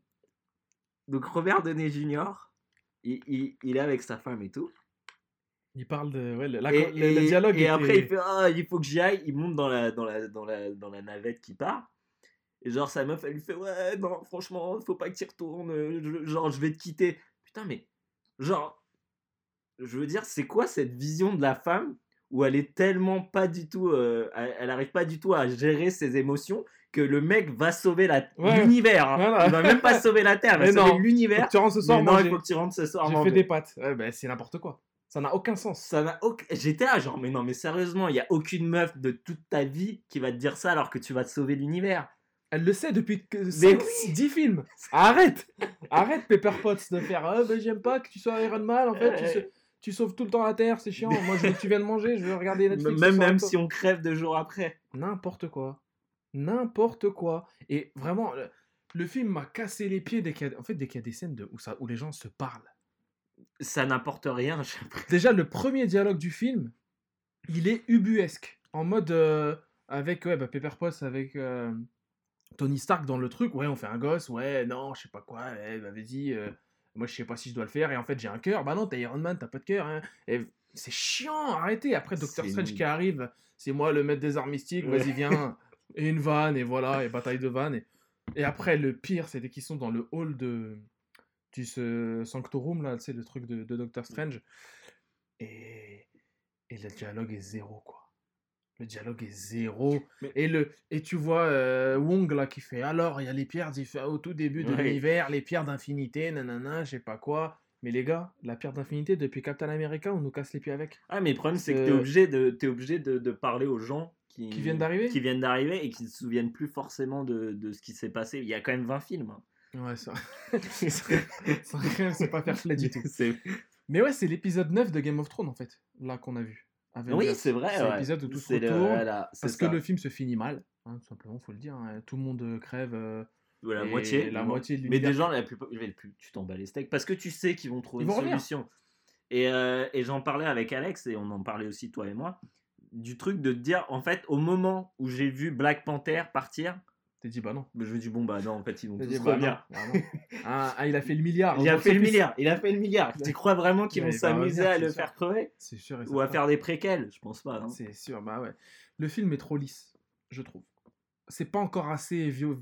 donc Robert Downey Jr., il, il, il est avec sa femme et tout.
Il parle de. Ouais, la-
et,
le- dialogue.
et
était-
après, il fait Ah, il faut que j'y aille. Il monte dans la, dans, la, dans, la, dans la navette qui part. Et genre, sa meuf, elle lui fait Ouais, non, franchement, faut pas que tu y retournes. je- genre, je vais te quitter. Putain, mais. Genre. Je veux dire, c'est quoi cette vision de la femme où elle est tellement pas du tout. euh, elle, arrive pas du tout à gérer ses émotions que le mec va sauver la-
Ouais.
l'univers. hein.
Voilà.
Il va même pas sauver la Terre, il va [laughs]
Mais
sauver l'univers.
tu rentres ce soir,
non, il faut que tu rentres ce soir.
J'ai fait des pâtes. Ouais, bah, c'est n'importe quoi. Ça n'a aucun sens.
Ça n'a aucun... J'étais là, genre, mais non, mais sérieusement, il y a aucune meuf de toute ta vie qui va te dire ça alors que tu vas te sauver l'univers.
Elle le sait depuis que
Mais
5,
oui.
10 films. Arrête Arrête, Pepper Potts, de faire bah, j'aime pas que tu sois Iron Man, en fait. Tu, sauves tout le temps la Terre, c'est chiant. Moi, je veux que tu viennes manger, je veux regarder Netflix.
même même si on crève deux jours après.
N'importe quoi. N'importe quoi. Et vraiment, le, le film m'a cassé les pieds dès qu'il y a, en fait, dès qu'il y a des scènes de, où, ça, où les gens se parlent.
Ça n'apporte rien.
Déjà, le premier dialogue du film, il est ubuesque. En mode. euh, avec ouais, bah, Pepper Potts, avec euh, Tony Stark dans le truc. Ouais, on fait un gosse. Ouais, non, je sais pas quoi. Ouais, bah, vas-y. euh, moi, je sais pas si je dois le faire. Et en fait, j'ai un cœur. Bah non, t'es Iron Man, t'as pas de cœur. hein. Et c'est chiant, arrêtez. Après, Doctor
C'est
Strange qui arrive. C'est moi le maître des arts mystiques.
Ouais.
Vas-y, viens. et une vanne. Et voilà. Et bataille de vannes. Et, et après, le pire, c'était qu'ils sont dans le hall de. Du ce Sanctorum, là, tu sais, le truc de, de Doctor Strange. Et, et le dialogue est zéro, quoi. Le dialogue est zéro.
Mais-
Et, le, et tu vois euh, Wong, là, qui fait Alors, il y a les pierres au tout début de
Ouais.
l'univers, les pierres d'infinité, nanana, je sais pas quoi. Mais les gars, la pierre d'infinité, depuis Captain America, on nous casse les pieds avec.
Ah, mais le problème, c'est que t'es
Euh,
obligé, de, t'es obligé de, de parler aux gens qui,
Qui viennent d'arriver
qui viennent d'arriver et qui ne se souviennent plus forcément de, de ce qui s'est passé. Il y a quand même 20 films. hein.
Ouais, ça. [laughs] c'est pas fair play du [laughs] tout. Mais ouais, c'est l'épisode 9 de Game of Thrones, en fait, là qu'on a vu.
Oui, c'est vrai.
C'est
ouais.
l'épisode où tout se retourne.
voilà,
Parce que le film se finit mal, hein, tout simplement, faut le dire. hein. Tout le monde euh, crève. euh,
la moitié.
la
mais
moitié de
Mais des gens, la plupart, tu t'en bats les steaks parce que tu sais qu'ils vont trouver
Ils
une
vont revenir.
solution. Et, euh, et j'en parlais avec Alex et on en parlait aussi toi et moi du truc de te dire en fait au moment où j'ai vu Black Panther partir,
T'es dit, bah non.
je me dis bon bah non en fait ils vont tous
bah
revenir.
bah non. [laughs] Ah, ah, il a fait le milliard.
Il a
au
fait le milliard, il a fait le milliard. Tu crois vraiment qu'ils
Mais
vont
va
s'amuser à le
sûr.
faire crever?
C'est sûr. et
ou à faire des préquels? Je pense pas. hein.
C'est sûr, bah ouais. Le film est trop lisse, je trouve. C'est pas encore assez vio-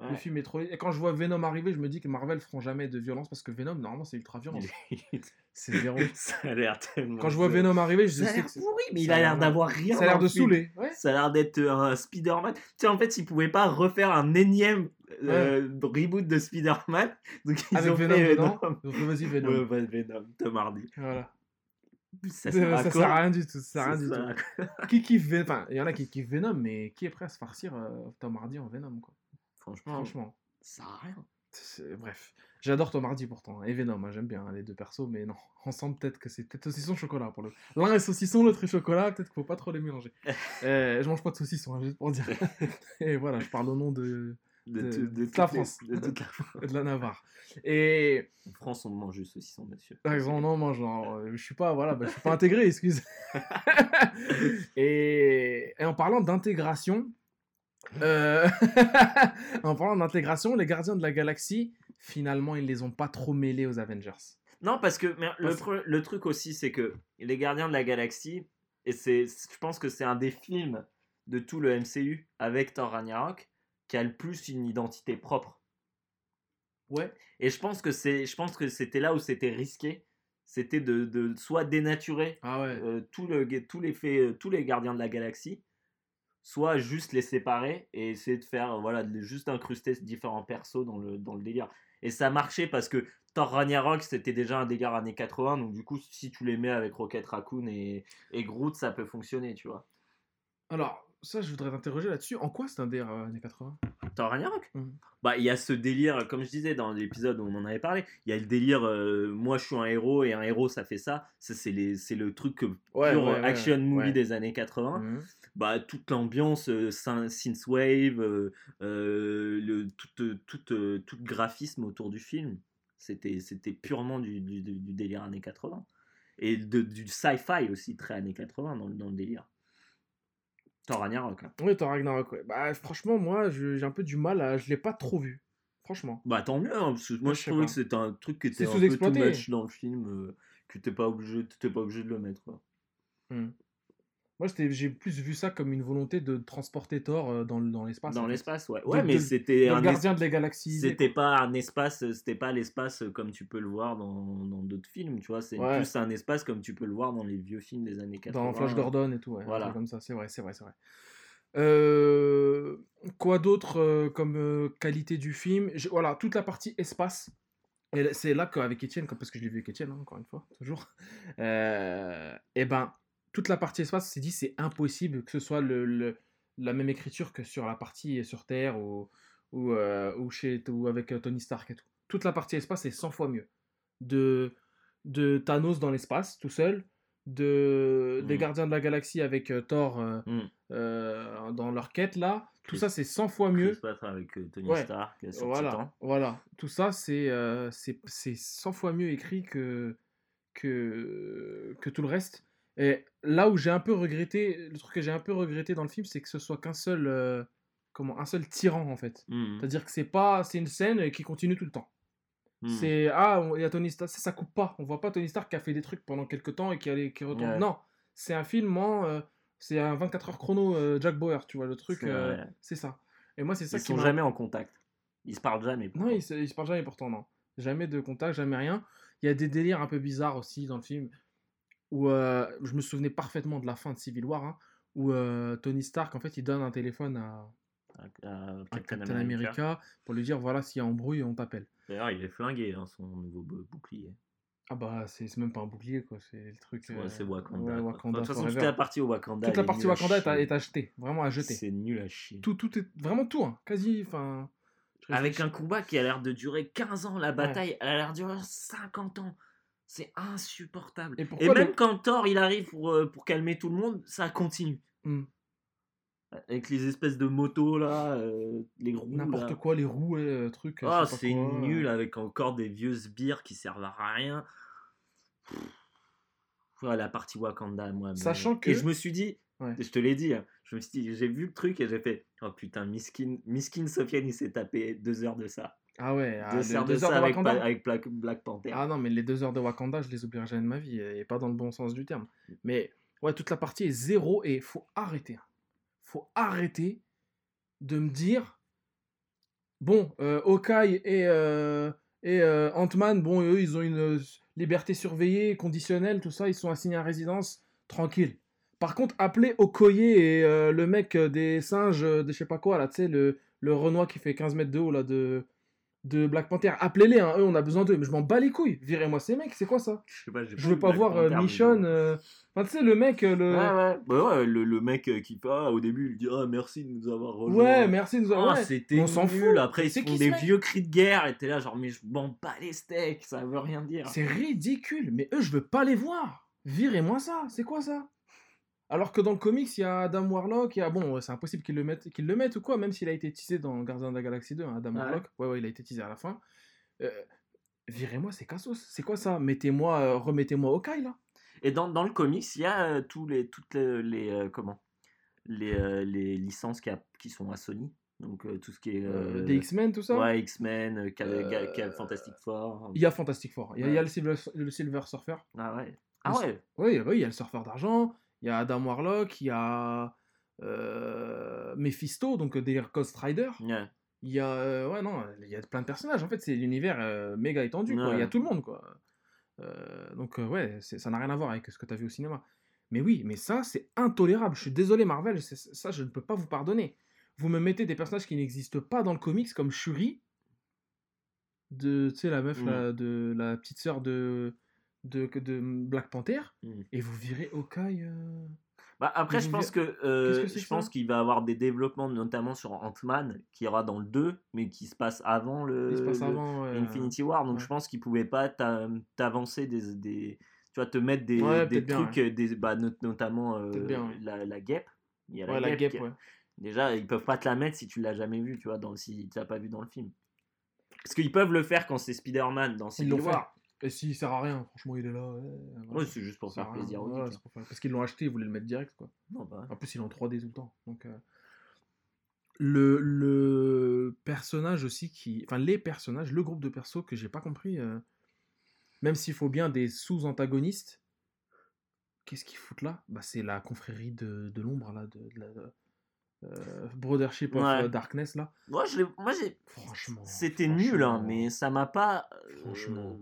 Le film est trop. Et quand je vois Venom arriver, je me dis que Marvel feront jamais de violence parce que Venom, normalement, c'est ultra violent. [laughs] C'est zéro. [laughs]
ça a l'air tellement.
Quand je vois Venom arriver, je
ça a
sais
l'air
que
pourri, mais il a
a
l'air d'avoir rien.
ça a l'air de saouler. Ouais.
Ça a l'air d'être un Spider-Man. Tu sais, en fait, ils pouvaient pas refaire un énième euh, reboot de Spider-Man. [laughs] Donc, ils
Avec
ont
Venom
fait. Venom.
Donc vas-y, Venom.
Ouais, ouais, Venom, Tom Hardy.
Voilà.
Ça sert à
ça sert à rien du tout. Ça sert à rien
Ça
du tout. Qui kiffe Venom Enfin, il y en a qui kiffent Venom, mais qui est prêt à se farcir euh, Tom Hardy en Venom, quoi.
Franchement,
Franchement.
ça sert à rien.
C'est- Bref. J'adore Tom Hardy pourtant. Et Venom, hein, j'aime bien hein, les deux persos, mais non. [laughs] Ensemble, peut-être que c'est peut-être saucisson chocolat pour le. L'un est saucisson, l'autre est chocolat, peut-être qu'il faut pas trop les mélanger. [laughs] Euh, je mange pas de saucisson, hein, juste pour dire. [laughs] Et voilà, je parle au nom de,
De,
De-
tout- de
de
toute
la
les-
France.
De toute la France.
de la Navarre. Et.
En France, on mange juste saucisson, monsieur.
Par exemple, non, moi, genre, euh, je suis pas, voilà, bah, je suis pas intégré, excuse. et, et en parlant d'intégration, euh, [laughs] en parlant d'intégration, les Gardiens de la Galaxie, finalement, ils les ont pas trop mêlés aux Avengers.
Non, parce que mais le,
Parce-
pre- le truc aussi, c'est que les Gardiens de la Galaxie, et c'est, je pense que c'est un des films de tout le MCU avec Thor Ragnarok qui a le plus une identité propre.
Ouais.
Et je pense que c'est, je pense que c'était là où c'était risqué, c'était de, de soit dénaturer
Ah ouais.
euh, tout le, tous les faits, tous les Gardiens de la Galaxie, soit juste les séparer et essayer de faire, voilà, de juste incruster différents persos dans le, dans délire. Et ça marchait parce que Thor Ragnarok, c'était déjà un délire années 80, donc du coup, si tu les mets avec Rocket Raccoon et, et Groot, ça peut fonctionner, tu vois.
Alors, ça, je voudrais t'interroger là-dessus. En quoi c'est un DR euh, années 80
Thor Ragnarok
Mhm.
Bah, il y a ce délire, comme je disais dans l'épisode où on en avait parlé, il y a le délire, euh, moi je suis un héros et un héros ça fait ça. Ça, c'est les- c'est le truc que
Ouais, ouais,
action movie des années 80.
Mhm.
Bah, toute l'ambiance, euh, syn- synthwave, euh, euh, le, tout, euh, tout, euh, tout graphisme autour du film, c'était c'était purement du, du, du- du délire années 80. Et de- du sci-fi aussi, très années 80 dans, le- dans le délire. Thor Ragnarok. hein.
Oui, Thor Ragnarok, ouais. Bah, franchement, moi, j'ai un peu du mal à. Je l'ai pas trop vu. Franchement.
Bah tant mieux, hein, parce que moi je
je
trouvais
pas.
que c'était un truc qui était un peu too much dans le film, euh, que t'es pas obligé, t'étais pas obligé de le mettre. quoi.
Hmm. Moi, j'ai plus vu ça comme une volonté de transporter Thor euh, dans, dans l'espace.
Dans l'espace, ouais.
De-
Ouais, mais c'était un
gardien de la galaxie.
C'était pas un espace, c'était pas l'espace comme tu peux le voir dans d'autres films, tu vois. C'est
Ouais.
plus un espace comme tu peux le voir dans les vieux films des années 80.
Dans Flash Gordon et tout, ouais.
Voilà.
comme ça, c'est vrai, c'est vrai, c'est vrai. Euh, quoi d'autre euh, comme euh, qualité du film? Je- Voilà, toute la partie espace. Et c'est là qu'avec Étienne, parce que je l'ai vu avec Étienne, hein, encore une fois, toujours. Et ben, toute la partie espace, on s'est dit c'est impossible que ce soit le, le- la même écriture que sur la partie sur Terre ou, ou, euh, ou chez, ou avec euh, Tony Stark et tout. Toute la partie espace est 100 fois mieux. De, de Thanos dans l'espace, tout seul, de, des
Mm.
Gardiens de la Galaxie avec euh, Thor euh,
Mm.
euh, dans leur quête là, tout
Chris-
ça c'est 100 fois
Chris
mieux.
Pratt avec euh, Tony
Ouais.
Stark sur
Voilà,
Titan.
voilà. Tout ça, c'est c'est c'est 100 fois mieux écrit que, que, que tout le reste. Et là où j'ai un peu regretté, le truc que j'ai un peu regretté dans le film, c'est que ce soit qu'un seul, euh, comment, un seul tyran en fait.
Mm.
C'est-à-dire que c'est pas, c'est une scène qui continue tout le temps.
Mm.
C'est ah, il y a Tony Stark, ça, ça coupe pas. On voit pas Tony Stark qui a fait des trucs pendant quelques temps et qui allait, qui retourne.
Ouais.
Non, c'est un film en, euh, c'est un 24 heures chrono euh, Jack Bauer, tu vois le truc,
C'est
ça. Et moi c'est ça
Ils
qui
sont
m'a-
jamais en contact. Ils se parlent jamais.
non, ils se, ils se parlent jamais pourtant, non. Jamais de contact, jamais rien. Il y a des délires un peu bizarres aussi dans le film, où euh, je me souvenais parfaitement de la fin de Civil War, hein, où euh, Tony Stark, en fait, il donne un téléphone à,
À- à Captain America.
America pour lui dire, voilà, s'il y a embrouille, on t'appelle.
D'ailleurs, il est flingué, hein, son nouveau bou- bouclier.
Ah bah, c'est même pas un bouclier, quoi, c'est le truc...
Ouais,
euh,
c'est Wakanda.
ouais. Wakanda
de toute façon, toute la partie au Wakanda.
Toute la partie Wakanda est à,
chier.
est à jeter, vraiment à jeter.
C'est nul à chier.
Tout, tout est... Vraiment tout, hein, quasi, enfin...
Avec un combat qui a l'air de durer 15 ans, la bataille, elle a l'air de durer 50 ans. C'est insupportable.
Et
Et,
le-
même quand Thor il arrive pour, euh, pour calmer tout le monde, ça continue.
Hmm.
Avec les espèces de motos là, euh, les roues.
N'importe quoi, les roues, euh, trucs...
Oh,
je sais pas
c'est
euh.
nul avec encore des vieux sbires qui servent à rien. Ouais, la partie Wakanda, moi. mais-
Sachant que-
Et je me suis dit,
Ouais.
je te l'ai dit, hein, je me suis dit, j'ai vu le truc et j'ai fait, oh putain, Miskin, Miskin Sofiane, il s'est tapé deux heures de ça.
Ah ouais, ah,
deux
les
heures de
deux heures
ça
de
avec,
Wakanda.
Avec Black, Black Panther.
Ah non, mais les deux heures de Wakanda, je les oublierai jamais de ma vie, et pas dans le bon sens du terme. Mais ouais, toute la partie est zéro et faut arrêter. hein. Faut arrêter de me dire bon, euh, Hawkeye et, euh, et euh, Ant-Man, bon, eux, ils ont une euh, liberté surveillée, conditionnelle, tout ça, ils sont assignés à résidence, tranquille. Par contre, appelez Okoye et euh, le mec euh, des singes, de je sais pas quoi, là, tu sais, le, le Renoir qui fait 15 mètres de haut, là, de, de Black Panther. Appelez-les, hein, eux, on a besoin d'eux. Mais je m'en bats les couilles. Virez-moi ces mecs, c'est quoi ça?
Je sais pas, j'ai
Je veux pas
Black
voir euh,
Panther,
Michonne. euh, Enfin, tu sais, le mec, euh, le.
Ouais, ouais. Bah ouais, le, le mec qui part, au début, il dit ah, merci de nous avoir rejoints.
Ouais, merci de nous avoir. Ouais.
c'était
on s'en fout.
Après, ils se font des vieux cris de guerre. Et t'es là, genre, mais je m'en bats les steaks, ça veut rien dire.
C'est ridicule. Mais eux, je veux pas les voir. Virez-moi ça. C'est quoi ça? Alors que dans le comics, il y a Adam Warlock. Il y a... Bon, c'est impossible qu'ils le, mettent... qu'ils le mettent ou quoi, même s'il a été teasé dans Gardien de la Galaxie 2, hein, Adam
Ouais.
Warlock. Ouais, ouais, il a été teasé à la fin. Euh, Virez-moi ces cassos. C'est quoi ça? Mettez-moi, euh, remettez-moi Hawkeye là.
Et dans, dans le comics, il y a euh, tous les, toutes les, les, comment? Les, les licences qui, a- qui sont à Sony. Donc euh, tout ce qui est.
Euh, Des X-Men, tout ça?
Ouais, X-Men, euh, Fantastic Four.
Il y a Fantastic Four. Il y a, il y a le, Silver, le Silver Surfer.
Ah ouais. Ah ouais.
Oui, il y a le surfeur d'argent, il y a Adam Warlock, il y a euh, Mephisto, donc euh, des Ghost Rider. Il y a, euh, ouais, non, il y a plein de personnages. En fait, c'est l'univers euh, méga étendu. quoi. Il y a tout le monde, quoi. Euh, donc, ouais, ça n'a rien à voir avec ce que tu as vu au cinéma. Mais oui, mais ça, c'est intolérable. Je suis désolé, Marvel, ça, je ne peux pas vous pardonner. Vous me mettez des personnages qui n'existent pas dans le comics, comme Shuri, de, tu sais, la meuf,
Mm.
là, de la petite sœur de, de, de Black Panther,
Mm.
et vous virez Hawkeye. euh,
Bah, après, je pense que, euh,
que
je pense qu'il va avoir des développements, notamment sur Ant-Man, qui ira dans le 2, mais qui se passe avant le,
Il se passe
le-
avant. ouais,
Infinity War. Donc
ouais.
je pense qu'il pouvait pas t'a- t'avancer des, des. Tu vois, te mettre des,
Ouais,
des
bien,
trucs, des, bah, not- notamment euh,
bien,
la, la guêpe. Il y a
Ouais, la guêpe,
qui-. Déjà, ils peuvent pas te la mettre si tu l'as jamais vu, tu vois, dans, si tu l'as pas vu dans le film. Parce qu'ils peuvent le faire quand c'est Spider-Man dans Civil. War.
Et s'il sert à rien, franchement, il est là. ouais, voilà.
Ouais, c'est juste pour
Ça
faire plaisir aux
ouais, pour faire- Parce qu'ils l'ont acheté, ils voulaient le mettre direct, quoi.
Non, bah,
En plus, il est en 3D tout le temps. Donc, euh, le, le personnage aussi qui. Enfin, les personnages, le groupe de persos que j'ai pas compris, euh, même s'il faut bien des sous-antagonistes, qu'est-ce qu'ils foutent là? Bah, C'est la confrérie de, de l'ombre, là, de, de la. euh, Brothership of
Ouais.
euh, Darkness, là.
moi, je l'ai- moi, j'ai.
Franchement.
C'était nul, hein, mais ça m'a pas. euh,
Franchement.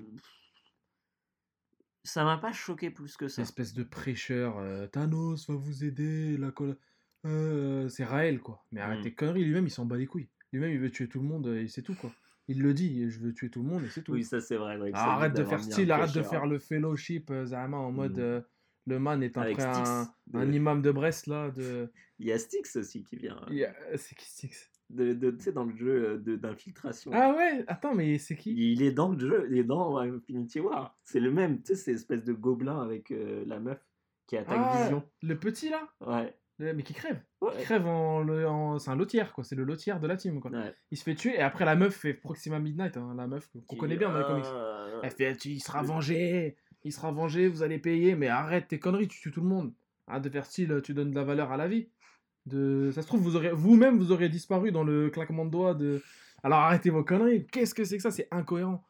Ça m'a pas choqué plus que ça.
Espèce de prêcheur, euh, Thanos va vous aider, la colla- euh, c'est Raël quoi. Mais arrête
Mm.
tes conneries, lui-même il s'en bat les couilles. Lui-même il veut tuer tout le monde euh, et c'est tout quoi. Il le dit, je veux tuer tout le monde et c'est tout.
Oui, ça c'est vrai. ouais,
Ah, arrête de faire style, arrête de faire le fellowship euh, Zahama en mode
Mm.
euh, le man est après un, imam de Brest là de.
Il y a Styx aussi qui vient.
Y a- C'est qui Styx?
De, de- tu sais, dans le jeu euh, de- d'infiltration.
Ah ouais, attends mais c'est qui?
Il est dans le jeu, il est dans Infinity War. C'est le même, tu sais, c'est espèce de gobelin avec euh, la meuf qui attaque
Ah,
Vision.
Le petit là?
Ouais.
Le- Mais qui crève.
Ouais.
Qui crève en, le- en- c'est un lotière quoi, c'est le lotière de la team quoi.
ouais.
Il se fait tuer et après la meuf fait Proxima Midnight, hein, la meuf qu'on connaît bien dans les comics.
euh,
Elle fait il sera vengé, il sera vengé, vous allez payer, mais arrête tes conneries, tu tues tout le monde. Arrête de faire style, tu donnes de la valeur à la vie. De... Ça se trouve, vous aurez vous-même, vous aurez disparu dans le claquement de doigts de. Alors arrêtez vos conneries. Qu'est-ce que c'est que ça? C'est incohérent.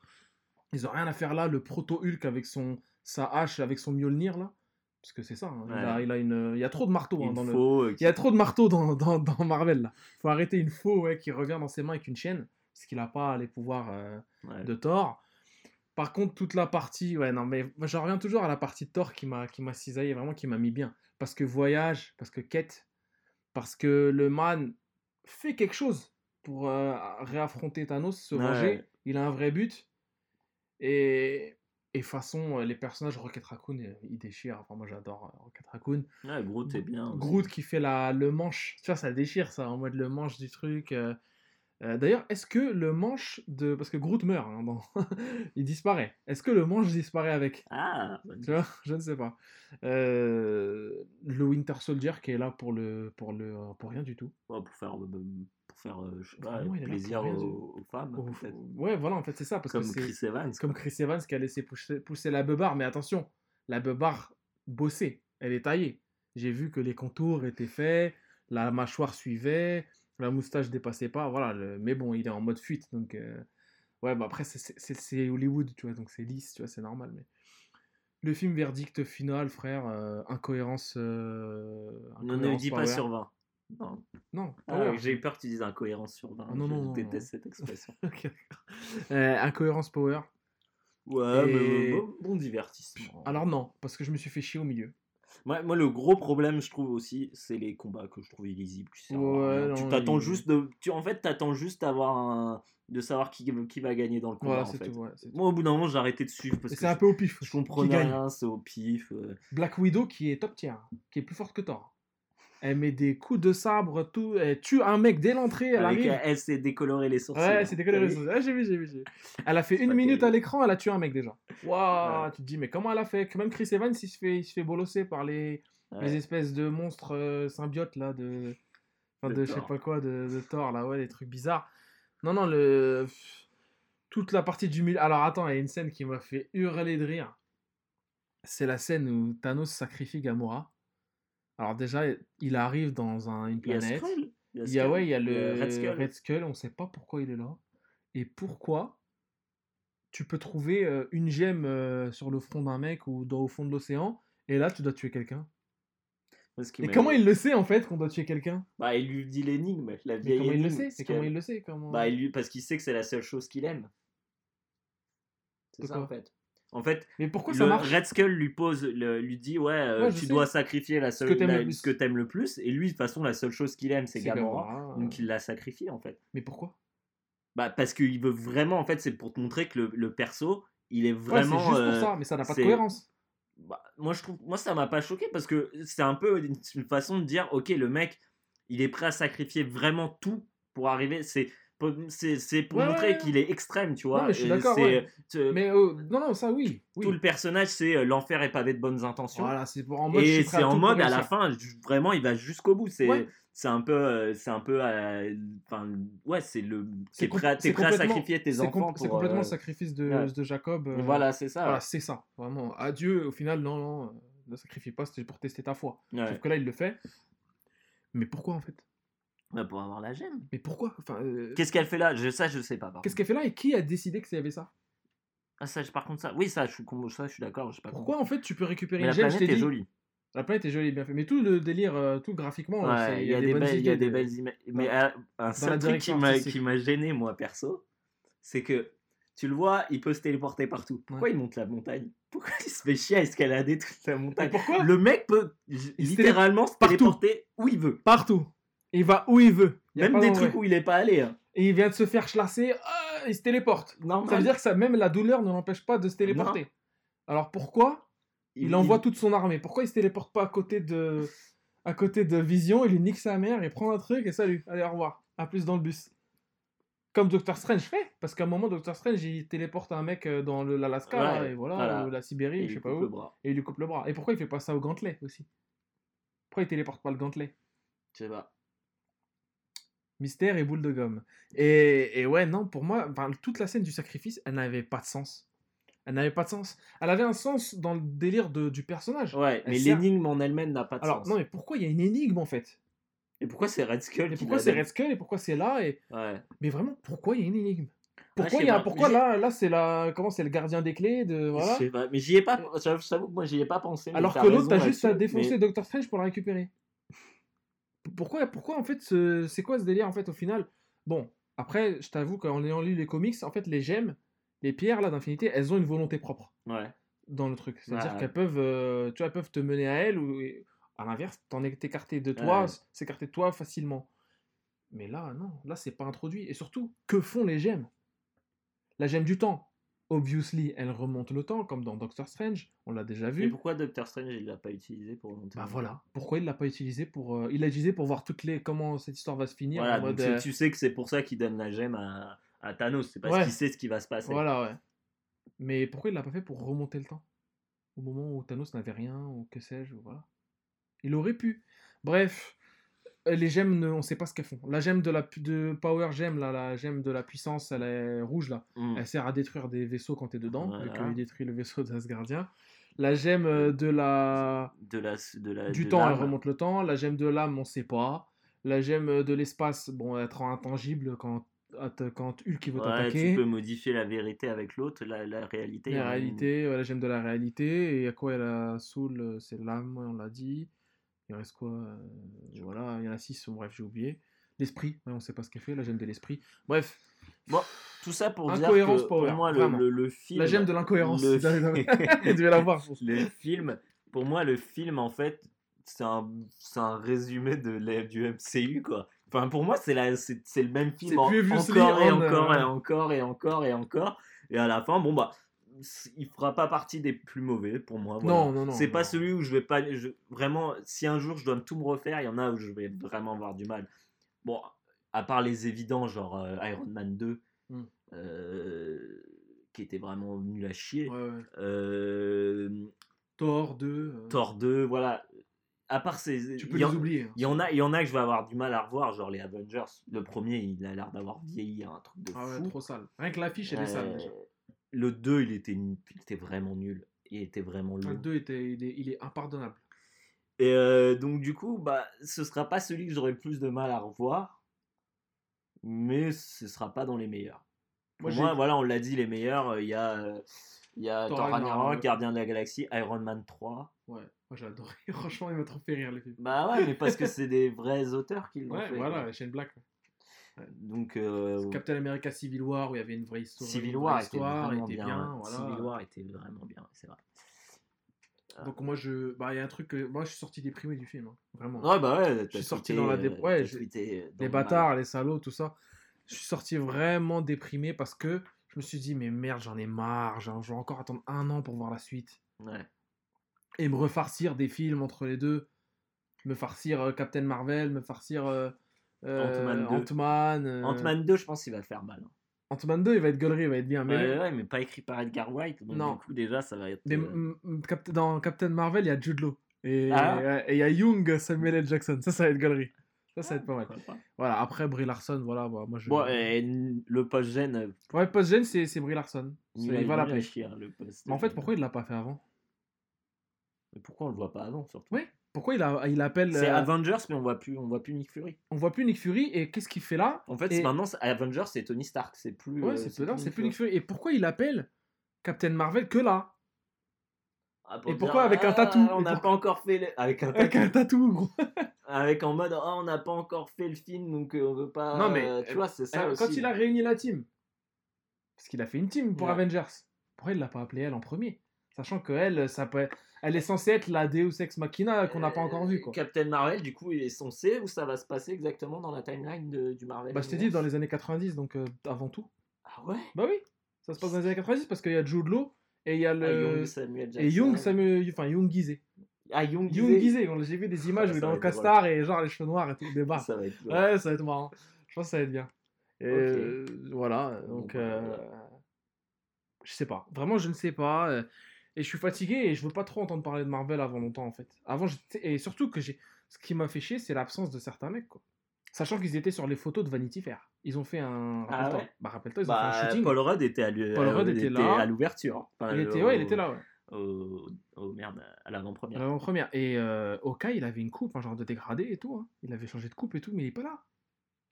Ils ont rien à faire là. Le proto Hulk avec son sa hache, avec son Mjolnir là, parce que c'est ça. hein, Il, a, il a une, il y a trop de marteaux hein, dans le.
euh,
Il y a trop de marteaux dans, dans, dans Marvel là. Faut arrêter une faux ouais, qui revient dans ses mains avec une chaîne, parce qu'il a pas les pouvoirs. euh,
ouais.
de Thor. Par contre, toute la partie, ouais, non, mais j'en reviens toujours à la partie de Thor qui m'a, qui m'a cisaillé, vraiment qui m'a mis bien. Parce que voyage, parce que quête, parce que le man fait quelque chose pour euh, réaffronter Thanos, se
Ouais.
venger. Il a un vrai but. Et, et façon, euh, les personnages Rocket Raccoon, euh, ils déchirent. Enfin, moi, j'adore Rocket Raccoon.
Ouais, Groot est bien. aussi.
Groot qui fait la, le manche, tu vois, ça déchire ça, en mode le manche du truc. euh. Euh, D'ailleurs, est-ce que le manche de. Parce que Groot meurt, hein, dans- [laughs] il disparaît. Est-ce que le manche disparaît avec?
Ah,
Tu vois, je ne sais pas. Euh, Le Winter Soldier qui est là pour le pour le pour rien du tout.
ouais, pour faire, euh, pour faire je sais pas,
Vraiment, il est là
plaisir aux, aux femmes, peut-être.
ouais, voilà, en fait, c'est ça parce
Comme
que
Chris Evans.
comme. Chris Evans qui a laissé pousser, pousser la beubare, mais attention, la beubare bossée, elle est taillée. J'ai vu que les contours étaient faits, la mâchoire suivait, la moustache dépassait pas, voilà. le- Mais bon, il est en mode fuite, donc euh, ouais, bah après c'est- Hollywood, tu vois, donc c'est lisse, tu vois, c'est normal. Mais le film verdict final, frère, euh, incohérence. euh,
Ne, dis pas sur 20. Non.
Non,
Ah. J'ai eu peur que tu dises incohérence sur 20.
Ah, non,
je
non, non,
déteste
non.
cette expression. [laughs]
Incohérence power.
Ouais,
Et-
mais bon, bon divertissement.
Alors non, parce que je me suis fait chier au milieu.
Moi, moi, le gros problème, je trouve aussi, c'est les combats que je trouve illisibles. Tu,
Ouais, non,
t'attends
il-
juste de. Tu, en fait, t'attends juste d'avoir un. de savoir qui, qui va gagner dans le combat.
Voilà,
en
c'est
fait.
tout. ouais, c'est tout.
Moi, au bout d'un moment, j'ai arrêté de suivre parce que
c'est un peu au pif.
je comprenais rien, c'est au pif. euh.
Black Widow qui est top tier, qui est plus forte que Thor. Elle met des coups de sabre, tout. Elle tue un mec dès l'entrée, elle
Avec,
arrive.
elle s'est décoloré les sourcils.
Ouais,
hein.
c'est décollé.
T'as vu
Ah, j'ai vu, j'ai vu, j'ai vu. Elle a fait une minute à l'écran, elle a tué un mec déjà. Waouh,
Ouais.
tu te dis, mais comment elle a fait? Même Chris Evans, il se fait, il se fait bolosser par les,
Ouais.
les espèces de monstres euh, symbiotes là, de. Enfin,
De
de je sais
Thor.
pas quoi, de, de Thor là, ouais, des trucs bizarres. Non, non, le. Toute la partie du milieu. Alors attends, il y a une scène qui m'a fait hurler de rire. C'est la scène où Thanos sacrifie Gamora. Alors déjà, il arrive dans un- une planète.
Il y a,
Il y a,
Skrull.
ouais, il y a le
Red Skull.
Red Skull, on sait pas pourquoi il est là. Et pourquoi tu peux trouver euh, une gemme euh, sur le front d'un mec ou dans, au fond de l'océan, et là tu dois tuer quelqu'un. Et comment il le sait en fait qu'on doit tuer quelqu'un?
Bah, il lui dit l'énigme, la
Mais
vieille
comment il le sait? comment il le sait? Comment...
Bah, il lui... parce qu'il sait que c'est la seule chose qu'il aime. C'est ça en fait. En fait,
Mais pourquoi
le
ça marche
Red Skull lui pose, le- lui dit ouais, euh,
Ouais,
tu
sais.
dois sacrifier la seule, ce que t'aimes le plus, et lui de toute façon la seule chose qu'il aime c'est Gamora, donc
euh.
il l'a sacrifié en fait.
Mais pourquoi?
Bah parce qu'il veut vraiment en fait c'est pour te montrer que le, le perso il est
Ouais,
vraiment.
c'est juste
euh,
pour ça, mais ça n'a pas de cohérence.
bah, moi, je trouve, moi, ça m'a pas choqué parce que c'est un peu une, une façon de dire, ok, le mec, il est prêt à sacrifier vraiment tout pour arriver. C'est c'est pour
Ouais,
montrer
ouais, ouais.
qu'il est extrême, tu vois.
mais je suis
Et
d'accord,
te-
Mais euh, non, non, ça oui. oui.
Tout le personnage, c'est euh, l'enfer est pavé de bonnes intentions.
Voilà, c'est pour en mode.
et c'est en mode à la fin, vraiment, il va jusqu'au bout. C'est c'est un peu, euh, c'est un peu, euh, enfin, ouais, c'est le. T'es prêt, à- prêt sacrifier tes enfants
c'est complètement
euh,
le sacrifice de, de Jacob. euh,
Voilà, c'est ça.
Voilà, c'est ça. Vraiment. Adieu, au final, non, non, euh, ne sacrifie pas, c'était pour tester ta foi. Sauf que là, il le fait. Mais pourquoi en fait?
Pour avoir la gemme.
Mais pourquoi? Enfin, euh,
Qu'est-ce qu'elle fait là? Je, Ça, je sais pas.
Qu'est-ce qu'elle fait là et qui a décidé que avait ça?
Ah, ça, par contre, ça. Oui, ça, je suis, ça, je suis d'accord.
Pourquoi en fait tu peux récupérer
Mais
une
la
gemme je
planète est
dit
jolie.
La planète est jolie, bien fait. Mais tout le délire, euh, tout graphiquement,
Ouais, il y a des belles, il y a
idées
des
de-
belles images. Mais euh, un seul truc qui m'a gêné moi perso, c'est que tu le vois, il peut se téléporter partout. Pourquoi
Ouais.
il monte la montagne? Pourquoi il se fait chier à escalader toute la montagne?
pourquoi?
Le mec peut
Il
littéralement se téléporter où il veut.
Partout. Il va où il veut. Il y a
Même des trucs où il est pas allé. hein.
Et il vient de se faire chlasser, ah, il se téléporte.
Normal.
Ça veut dire que ça, même la douleur ne l'empêche pas de se téléporter. Alors pourquoi il, envoie toute son armée? Pourquoi il se téléporte pas à côté de, à côté de Vision? Il lui nique sa mère, il prend un truc et salut, allez au revoir, à plus dans le bus. Comme Doctor Strange fait, parce qu'à un moment Doctor Strange il téléporte un mec euh, dans l'Alaska
Ouais,
et voilà,
voilà.
ou la
Et
Sibérie,
il
je sais pas où, et il lui coupe le bras. Et pourquoi il fait pas ça au gantelet aussi? Pourquoi il téléporte pas le gantelet?
Je sais pas.
Mystère et boule de gomme. Et, et ouais, non, pour moi, toute la scène du sacrifice, elle n'avait pas de sens. Elle n'avait pas de sens. Elle avait un sens dans le délire de, du personnage.
Ouais,
Elle
mais
sert-
l'énigme en elle-même n'a pas de
Alors,
sens.
non, mais pourquoi il y a une énigme en fait?
Et pourquoi c'est Red Skull
Et pourquoi c'est Red Skull et pourquoi c'est là et...
Ouais.
Mais vraiment, pourquoi il y a une énigme?
Ah,
Pourquoi, y a, pourquoi là, là c'est la... Comment c'est le gardien des clés de...
Je sais pas, mais j'y ai pas. J'avoue que moi j'y ai pas pensé.
Alors que l'autre, t'as juste à défoncer
mais-
Doctor Strange pour la récupérer. Pourquoi, pourquoi en fait, ce- c'est quoi ce délire en fait au final? Bon, après, je t'avoue qu'en ayant lu les comics, en fait, les gemmes, les pierres là d'infinité, elles ont une volonté propre
Ouais.
dans le truc. C'est-à-dire
Ouais.
qu'elles peuvent, euh, tu vois, elles peuvent te mener à elles ou à l'inverse, t'en es écarté de toi,
Ouais.
s'écarter de toi facilement. Mais là, non, là, c'est pas introduit. Et surtout, que font les gemmes? La gemme du temps. Obviously, elle remonte le temps, comme dans Doctor Strange, on l'a déjà vu.
Et pourquoi Doctor Strange il l'a pas utilisé pour monter
Bah voilà, pourquoi il l'a pas utilisé pour euh, il l'a utilisé pour voir toutes les comment cette histoire va se finir
Voilà,
en
donc
mode,
c'est-
euh,
tu sais que c'est pour ça qu'il donne la gemme à, à Thanos, c'est parce
Ouais.
qu'il sait ce qui va se passer.
voilà ouais. Mais pourquoi il l'a pas fait pour remonter le temps? Au moment où Thanos n'avait rien ou que sais-je ou voilà. Il aurait pu. Bref, les gemmes ne- on sait pas ce qu'elles font. La gemme de la de Power Gem là, la gemme de la puissance, elle est rouge là.
Mm.
Elle sert à détruire des vaisseaux quand t'es dedans, vu
Voilà.
qu'il détruit le vaisseau d'Asgardien. La gemme euh, de la
De la, de la,
du
de
temps, elle remonte le temps. La gemme de l'âme, on sait pas. La gemme euh, de l'espace, bon, elle te rend intangible quand, quand Hulk veut
Ouais,
t'attaquer.
tu peux modifier la vérité avec l'autre, la, la réalité.
La réalité, ouais, la gemme de la réalité. Et à quoi elle a Soul, euh, c'est l'âme, ouais, on l'a dit. Il reste quoi euh, Voilà, il y en a six, bref, j'ai oublié. L'esprit, ouais, on sait pas ce qu'elle fait, la gemme de l'esprit. Bref,
Bon, tout ça pour dire que
power,
pour moi, le, le, le film.
la gemme de l'incohérence.
le- [laughs] [laughs] le film, pour moi, le film, en fait, c'est un, un résumé de du MCU, quoi. Enfin, pour moi, c'est le même film en- encore et
on,
encore
euh,
et encore et encore et encore. Et à la fin, bon, bah, il fera pas partie des plus mauvais pour moi. voilà.
Non, non, non.
C'est pas celui où je vais pas. je- vraiment, si un jour je dois tout me refaire, il y en a où je vais vraiment avoir du mal. Bon, à part les évidents, genre euh, Iron Man 2,
Hmm.
euh, qui était vraiment nul à chier.
Ouais, ouais.
Euh,
Thor 2. euh,
Thor 2, voilà. À part ces.
Tu peux les
en-
oublier. hein.
Il y, en a, il y en a que je vais avoir du mal à revoir, genre les Avengers. Le premier, il a l'air d'avoir vieilli, un truc de
Ah ouais,
fou.
trop sale. Rien que l'affiche, elle est sale. déjà.
Le 2, il était, il était vraiment nul. Il était vraiment
Le
long.
2 était, il est, il est impardonnable.
Et euh, donc, du coup, bah, ce sera pas celui que j'aurai le plus de mal à revoir. Mais ce sera pas dans les meilleurs. Pour
Moi,
voilà, on l'a dit, les meilleurs, euh, il y a, euh, il y a
Thor Ragnarok.
Gardien de la Galaxie, Iron Man 3.
Ouais, moi j'ai adoré. [laughs] Franchement, il m'a trop fait rire le film.
Bah ouais, mais parce que c'est des vrais auteurs qui l'ont
Ouais,
fait.
voilà. Shane Black.
Donc, euh,
Captain America Civil War où il y avait une vraie histoire.
Civil War était
histoire,
vraiment
était
bien.
bien. voilà.
Civil War était vraiment bien, c'est vrai.
Donc moi je, bah il y a un truc que moi je suis sorti déprimé du film, hein, vraiment.
Ouais, bah ouais,
suis sorti dans la dé- ouais, je-
dans
les
le
bâtards, les salauds, tout ça. Je suis sorti vraiment déprimé parce que je me suis dit mais merde j'en ai marre, je vais encore attendre un an pour voir la suite.
Ouais.
et me refarcir des films entre les deux. Me farcir euh, Captain Marvel, me farcir euh, euh,
Ant-Man 2.
Ant-Man. euh,
Ant-Man 2, je pense qu'il va faire mal. hein.
Ant-Man 2, il va être gaulerie, il va être bien. Mais,
Ouais, ouais, mais pas écrit par Edgar White. Donc
Non.
du coup, déjà, ça va être. euh,
Cap- dans Captain Marvel, il y a Jude Law. Et
Ah.
et il y a Young Samuel L. Jackson. Ça, ça va être gaulerie. Ça, ça va être pas mal.
pas.
Voilà, après Brie Larson, voilà, bah, moi je.
Bon, et n- le post-gène, euh,
Ouais, post-gen, c'est Brie Larson.
Il,
Il,
va chier, le post
Mais en fait, pourquoi il l'a pas fait avant?
Mais pourquoi on le voit pas avant, surtout?
Oui. Pourquoi il, a, il appelle.
C'est
euh,
Avengers, mais on voit plus, on voit plus Nick Fury.
On voit plus Nick Fury et qu'est-ce qu'il fait là?
En fait,
Et-
maintenant, Avengers, c'est Tony Stark, c'est plus.
Ouais,
euh,
c'est c'est
Nick
plus Nick Fury. Et pourquoi il appelle Captain Marvel que là?
Ah, pour
Et
dire,
pourquoi avec un
ah,
tatou?
On n'a
pour-
pas encore fait. le- Avec un
Avec
tatou.
un tatou, gros. [laughs]
Avec en mode, oh, on n'a pas encore fait le film, donc euh, on veut pas.
Non, mais,
euh, tu vois, c'est ça. Aussi.
Quand il a réuni la team, parce qu'il a fait une team pour
Ouais.
Avengers, pourquoi il l'a pas appelé elle en premier? Sachant que elle, ça peut... elle est censée être la Deus Ex Machina qu'on n'a pas encore vue. Quoi.
Euh, Captain Marvel, du coup, il est censé où ça va se passer exactement dans la timeline de- du Marvel
Bah, je t'ai dit dans les années 90, donc euh, avant tout.
Ah ouais?
Bah oui, ça se passe dans les années 90 parce qu'il y a Jude Law et il y a
Ah,
le.
Young Samuel Jackson.
et Young Samuel. Enfin, Young Guizé.
Ah, Young
on- j'ai vu des images
Ah,
où il est en
être
costard et genre les cheveux noirs et tout, des barres.
Ça va être.
Ouais, ça va être marrant. Je pense que ça va être bien. Et euh, voilà,
Bon,
donc
bah,
euh, je sais pas. Vraiment, je ne sais pas. Euh, Et je suis fatigué et je veux pas trop entendre parler de Marvel avant longtemps en fait. Avant, et surtout que j'ai, ce qui m'a fait chier, c'est l'absence de certains mecs quoi. Sachant qu'ils étaient sur les photos de Vanity Fair. Ils ont fait un.
Ah
Rappelle-toi.
ouais
Bah rappelle-toi, ils ont
Bah,
fait un shooting.
Paul Rudd était à l'u-
Paul
euh,
Rudd était là.
à l'ouverture. Enfin,
Il était,
au-
ouais, il était là, ouais.
Au, au- merde, à l'avant-première.
Première. Et euh, Oka, il avait une coupe, un genre de dégradé et tout. hein. Il avait changé de coupe et tout, mais il est pas là.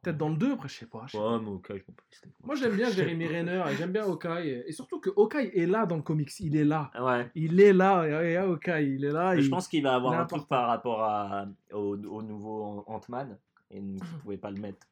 Peut-être dans le 2, après, je sais pas. je sais pas.
Ouais, mais au cas, je m'en fous, c'était-
Moi j'aime bien Jeremy. [laughs] Renner et j'aime bien Hawkeye. Et surtout que Hawkeye est là dans le comics, il est là.
Ouais.
Il est là, et- et Hawkeye, il est là.
Mais Je pense qu'il va avoir un truc par rapport à, au, au nouveau Ant-Man. Et il [laughs] pouvait pas le mettre.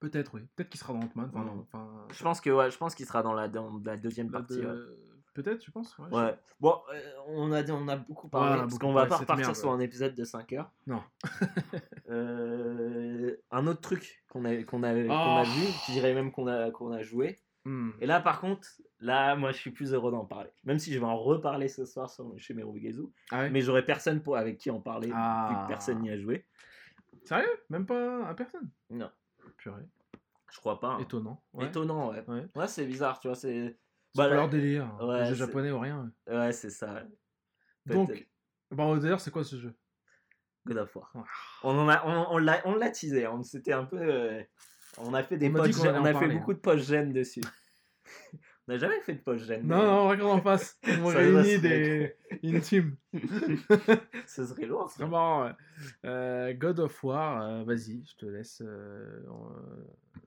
Peut-être, oui. Peut-être qu'il sera dans Ant-Man. Enfin, non, enfin,
Je pense que ouais, je pense qu'il sera dans la, dans la deuxième partie.
de-
ouais.
Peut-être, je pense. ouais.
Bon, euh, on, a, on a beaucoup parlé,
a
parce qu'on va pas repartir
merde,
sur un épisode de 5 heures.
Non. [laughs]
Euh, un autre truc qu'on a, qu'on a,
Oh.
vu, je dirais même qu'on a, qu'on a joué.
Hmm.
Et là, par contre, là, moi, je suis plus heureux d'en parler. Même si je vais en reparler ce soir sur, chez Merugezu.
Ah ouais?
Mais j'aurai personne pour, avec qui en parler, vu
Ah.
que personne n'y a joué.
Sérieux? Même pas à personne?
Non,
Purée.
je crois pas. hein.
Étonnant. Ouais.
Étonnant, ouais.
Ouais.
Ouais, c'est bizarre, tu vois. C'est Bah,
pas leur délire. hein.
Ouais,
japonais ou rien. ouais.
c'est ça.
Donc, bah, d'ailleurs, c'est quoi ce jeu?
God of War. On, en a, on, on l'a, on l'a teasé. On, c'était un peu. euh, on a fait des
On
post on a fait beaucoup de post-gènes dessus. [laughs] on n'a jamais fait de post-gènes.
Non, non, regarde en face. [laughs] On
Ça
réunit des... [laughs] team.
Ce serait lourd. ça.
Ouais. Euh, God of War, euh, vas-y, je te laisse euh,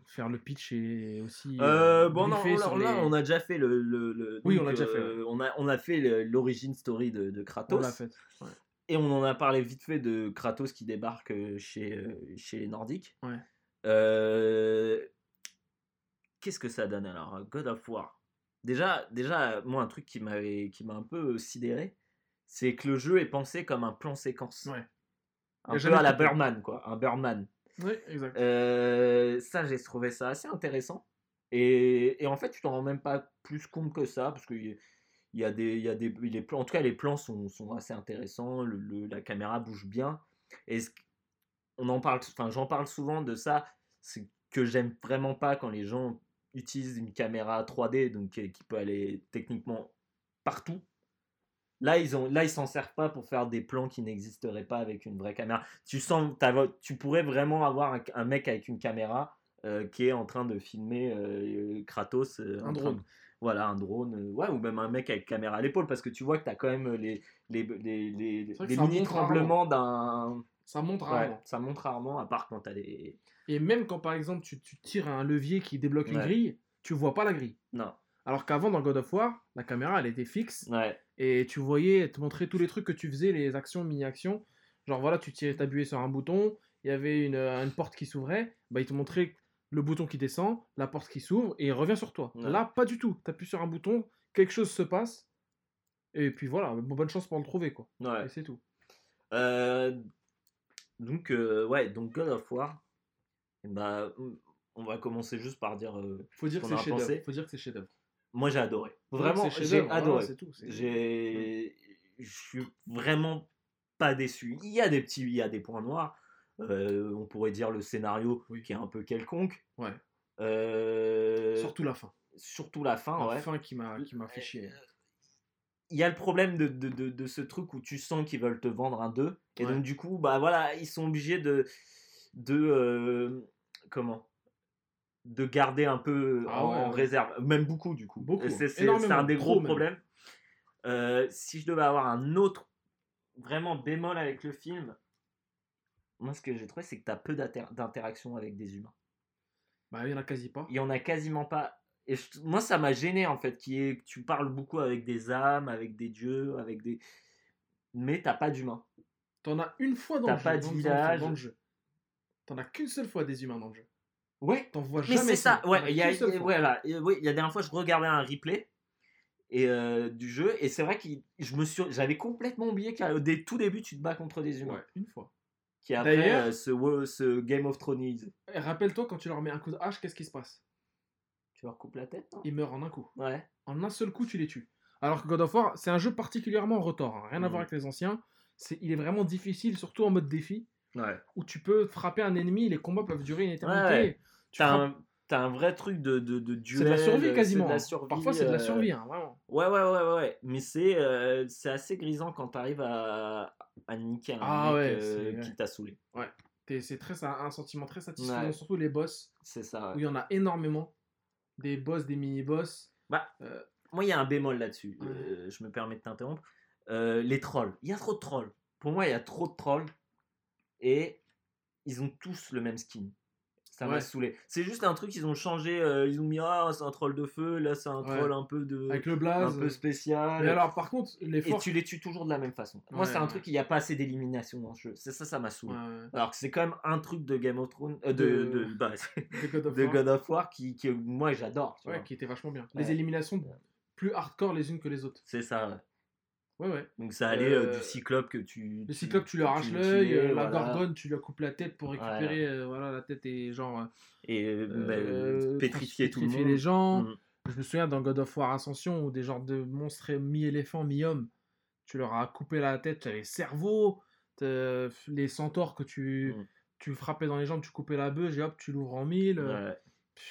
faire le pitch et aussi.
Bon, non, là,
sur
là,
les-
on a déjà fait le. le- le-
Oui,
donc,
on l'a déjà fait,
on, a, on a fait l'origine story de, de
On
Kratos.
l'a fait. Ouais.
Et on en a parlé vite fait de Kratos qui débarque chez, chez les Nordiques.
Ouais.
Qu'est-ce que ça donne alors? God of War. Déjà, déjà moi, un truc qui m'avait qui m'a un peu sidéré, c'est que le jeu est pensé comme un plan séquence.
Ouais.
Un peu à la. Burman, quoi. Un Burman.
Oui, exact.
Euh, ça, j'ai trouvé ça assez intéressant. Et, et en fait, tu t'en rends même pas plus compte que ça, parce a- il y a des, il y a des, les plans, en tout cas, les plans sont, sont assez intéressants. le- le- la caméra bouge bien. Et on en parle, enfin, j'en parle souvent de ça. C'est que j'aime vraiment pas quand les gens utilisent une caméra 3D, donc qui, qui peut aller techniquement partout. Là, ils ont, là, ils s'en servent pas pour faire des plans qui n'existeraient pas avec une vraie caméra. Tu sens, tu pourrais vraiment avoir un, un mec avec une caméra euh, qui est en train de filmer euh, Kratos. euh,
Un drone.
de- voilà, un drone. euh, ouais, ou même un mec avec caméra à l'épaule, parce que tu vois que tu as quand même les, les, les, les,
montre
mini-tremblements d'un.
Ça monte
Ouais,
rarement.
ça monte rarement, à part quand tu as des.
Et même quand par exemple tu, tu tires un levier qui débloque une
Ouais.
grille, tu vois pas la grille.
Non.
Alors qu'avant dans God of War, la caméra elle était fixe
Ouais.
et tu voyais, elle te montrait tous les trucs que tu faisais, les actions, mini-actions. Genre voilà, tu tirais, t'appuyais sur un bouton, il y avait une, euh, une porte qui s'ouvrait, bah il te montrait le bouton qui descend, la porte qui s'ouvre et il revient sur toi. Là, pas du tout. T'appuies sur un bouton, quelque chose se passe et puis voilà, bonne chance pour le trouver quoi.
Ouais.
Et c'est tout.
Euh, donc, euh, ouais, donc God of War. bah, on va commencer juste par dire. euh,
Faut dire que c'est
en a
chef-d'œuvre.
pensé.
Faut dire que c'est chef-d'œuvre.
moi, j'ai adoré. Vraiment, j'ai adoré. J'ai. je suis vraiment pas déçu. Il y a des petits, il y a des points noirs. Euh, on pourrait dire le scénario
Oui.
qui est un peu quelconque.
Ouais.
Euh,
Surtout la fin.
surtout la fin,
la
ouais.
fin qui m'a qui m'a fait chier.
Il y a le problème de, de, de, de ce truc où tu sens qu'ils veulent te vendre un 2. Et
Ouais.
donc, du coup, bah voilà, ils sont obligés de. de euh, comment? De garder un peu
Ah
en,
ouais,
en
ouais.
réserve. Même beaucoup, du coup.
Beaucoup,
C'est un des gros problèmes. Euh, si je devais avoir un autre vraiment bémol avec le film, moi, ce que j'ai trouvé, c'est que tu as peu d'inter- d'interaction avec des humains.
Bah, il y en a quasi pas.
Il y en a quasiment pas. Et je- moi, ça m'a gêné en fait, qui est que tu parles beaucoup avec des âmes, avec des dieux, avec des. Mais t'as pas d'humains.
T'en as une fois dans le jeu.
pas de
dans
village.
Dans le jeu. T'en as qu'une seule fois des humains dans le jeu.
Ouais.
T'en vois
Mais
jamais.
c'est ça. Ouais. Il y a, voilà. Et oui, il y a la dernière fois, je regardais un replay et euh, du jeu et c'est vrai que je me suis, j'avais complètement oublié qu'au tout début, tu te bats contre des humains.
Ouais, une fois.
Qui après euh, ce, ce Game of Thrones.
Et Rappelle-toi, quand tu leur mets un coup de hache, qu'est-ce qui se passe?
Tu leur coupes la tête.
Ils meurent en un coup.
Ouais.
En un seul coup, tu les tues. Alors que God of War, c'est un jeu particulièrement retors. hein. Rien à
Mhm.
voir avec les anciens. C'est, il est vraiment difficile, surtout en mode défi,
Ouais.
où tu peux frapper un ennemi, les combats peuvent durer une éternité.
Ouais.
Tu
T'as
frappes-
un, t'as un vrai truc de, de, de duel.
C'est de la survie
euh,
quasiment.
la survie,
Parfois, c'est de la
euh,
survie, hein, vraiment.
Ouais, ouais, ouais, ouais, ouais. Mais c'est euh, c'est assez grisant quand t'arrives à, à niquer un
Ah
mec
ouais,
euh, qui
ouais.
t'a saoulé.
T'es- C'est très, un, sentiment très satisfaisant,
Ouais.
surtout les boss,
C'est ça.
où
ouais.
il y en a énormément. Des boss, des mini-boss.
Bah,
Euh,
moi, il y a un bémol là-dessus.
Ouais.
Euh, je me permets de t'interrompre. Euh, les trolls. Il y a trop de trolls. Pour moi, il y a trop de trolls. Et ils ont tous le même skin. Ça m'a
Ouais.
saoulé. C'est juste un truc, ils ont changé. euh, ils ont mis, ah, c'est un troll de feu. Là, c'est un
Ouais.
troll un peu de.
Avec le
un
blaze.
peu spécial.
Mais alors, par contre, les
Et
forces.
tu les tues toujours de la même façon. Moi, c'est un truc, il n'y a pas assez d'élimination dans ce jeu. C'est ça, ça m'a saoulé. Alors que c'est quand même un truc de Game of Thrones, euh, de,
De-
de, bah, [laughs]
God of
de
War.
God of War qui, qui moi j'adore.
Ouais,
vois.
qui était vachement bien. Les éliminations plus hardcore les unes que les autres.
C'est ça. Ouais.
Ouais.
Donc ça allait euh,
Euh,
du cyclope que tu.
Le cyclope, tu lui arraches l'œil, euh, la
voilà.
gorgone, tu lui coupes la tête pour récupérer euh, voilà, la tête et genre. euh,
Et euh, bah,
euh,
pétrifier tout le monde.
les gens.
Mm.
Je me souviens dans God of War Ascension où des genres de monstres mi-éléphants, mi-hommes, tu leur as coupé la tête, tu avais le cerveau, t'as- les centaures que tu,
Mm.
tu frappais dans les jambes, tu coupais la bœuf, et hop, tu l'ouvres en mille. euh,
Ouais,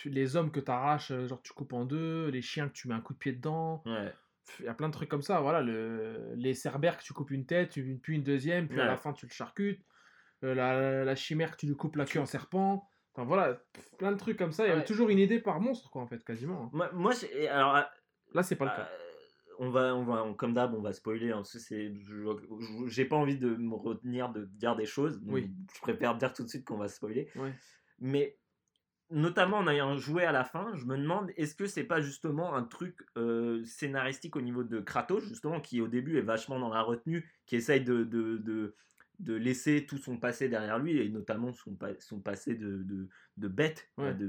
Les hommes que tu arraches, genre tu coupes en deux, les chiens que tu mets un coup de pied dedans.
ouais.
Il y a plein de trucs comme ça. Voilà, le... les cerbères que tu coupes une tête, puis une deuxième, puis à la fin tu le charcutes. Euh, la, la chimère que tu lui coupes la queue en serpent. Enfin voilà, plein de trucs comme ça. Il y avait
Ouais.
toujours une idée par monstre, quoi, en fait, quasiment. hein.
Moi, alors, euh,
Là, c'est pas le cas.
on va, on va, on- comme d'hab, on va spoiler. hein, c'est, j'ai pas envie de me retenir de dire des choses. donc
Oui.
Je préfère dire tout de suite qu'on va spoiler.
Ouais.
Mais notamment en ayant joué à la fin, je me demande est-ce que c'est pas justement un truc euh, scénaristique au niveau de Kratos, justement, qui au début est vachement dans la retenue, qui essaye de, de, de, de laisser tout son passé derrière lui, et notamment son, pa- son passé de, de, bête,
Ouais.
de,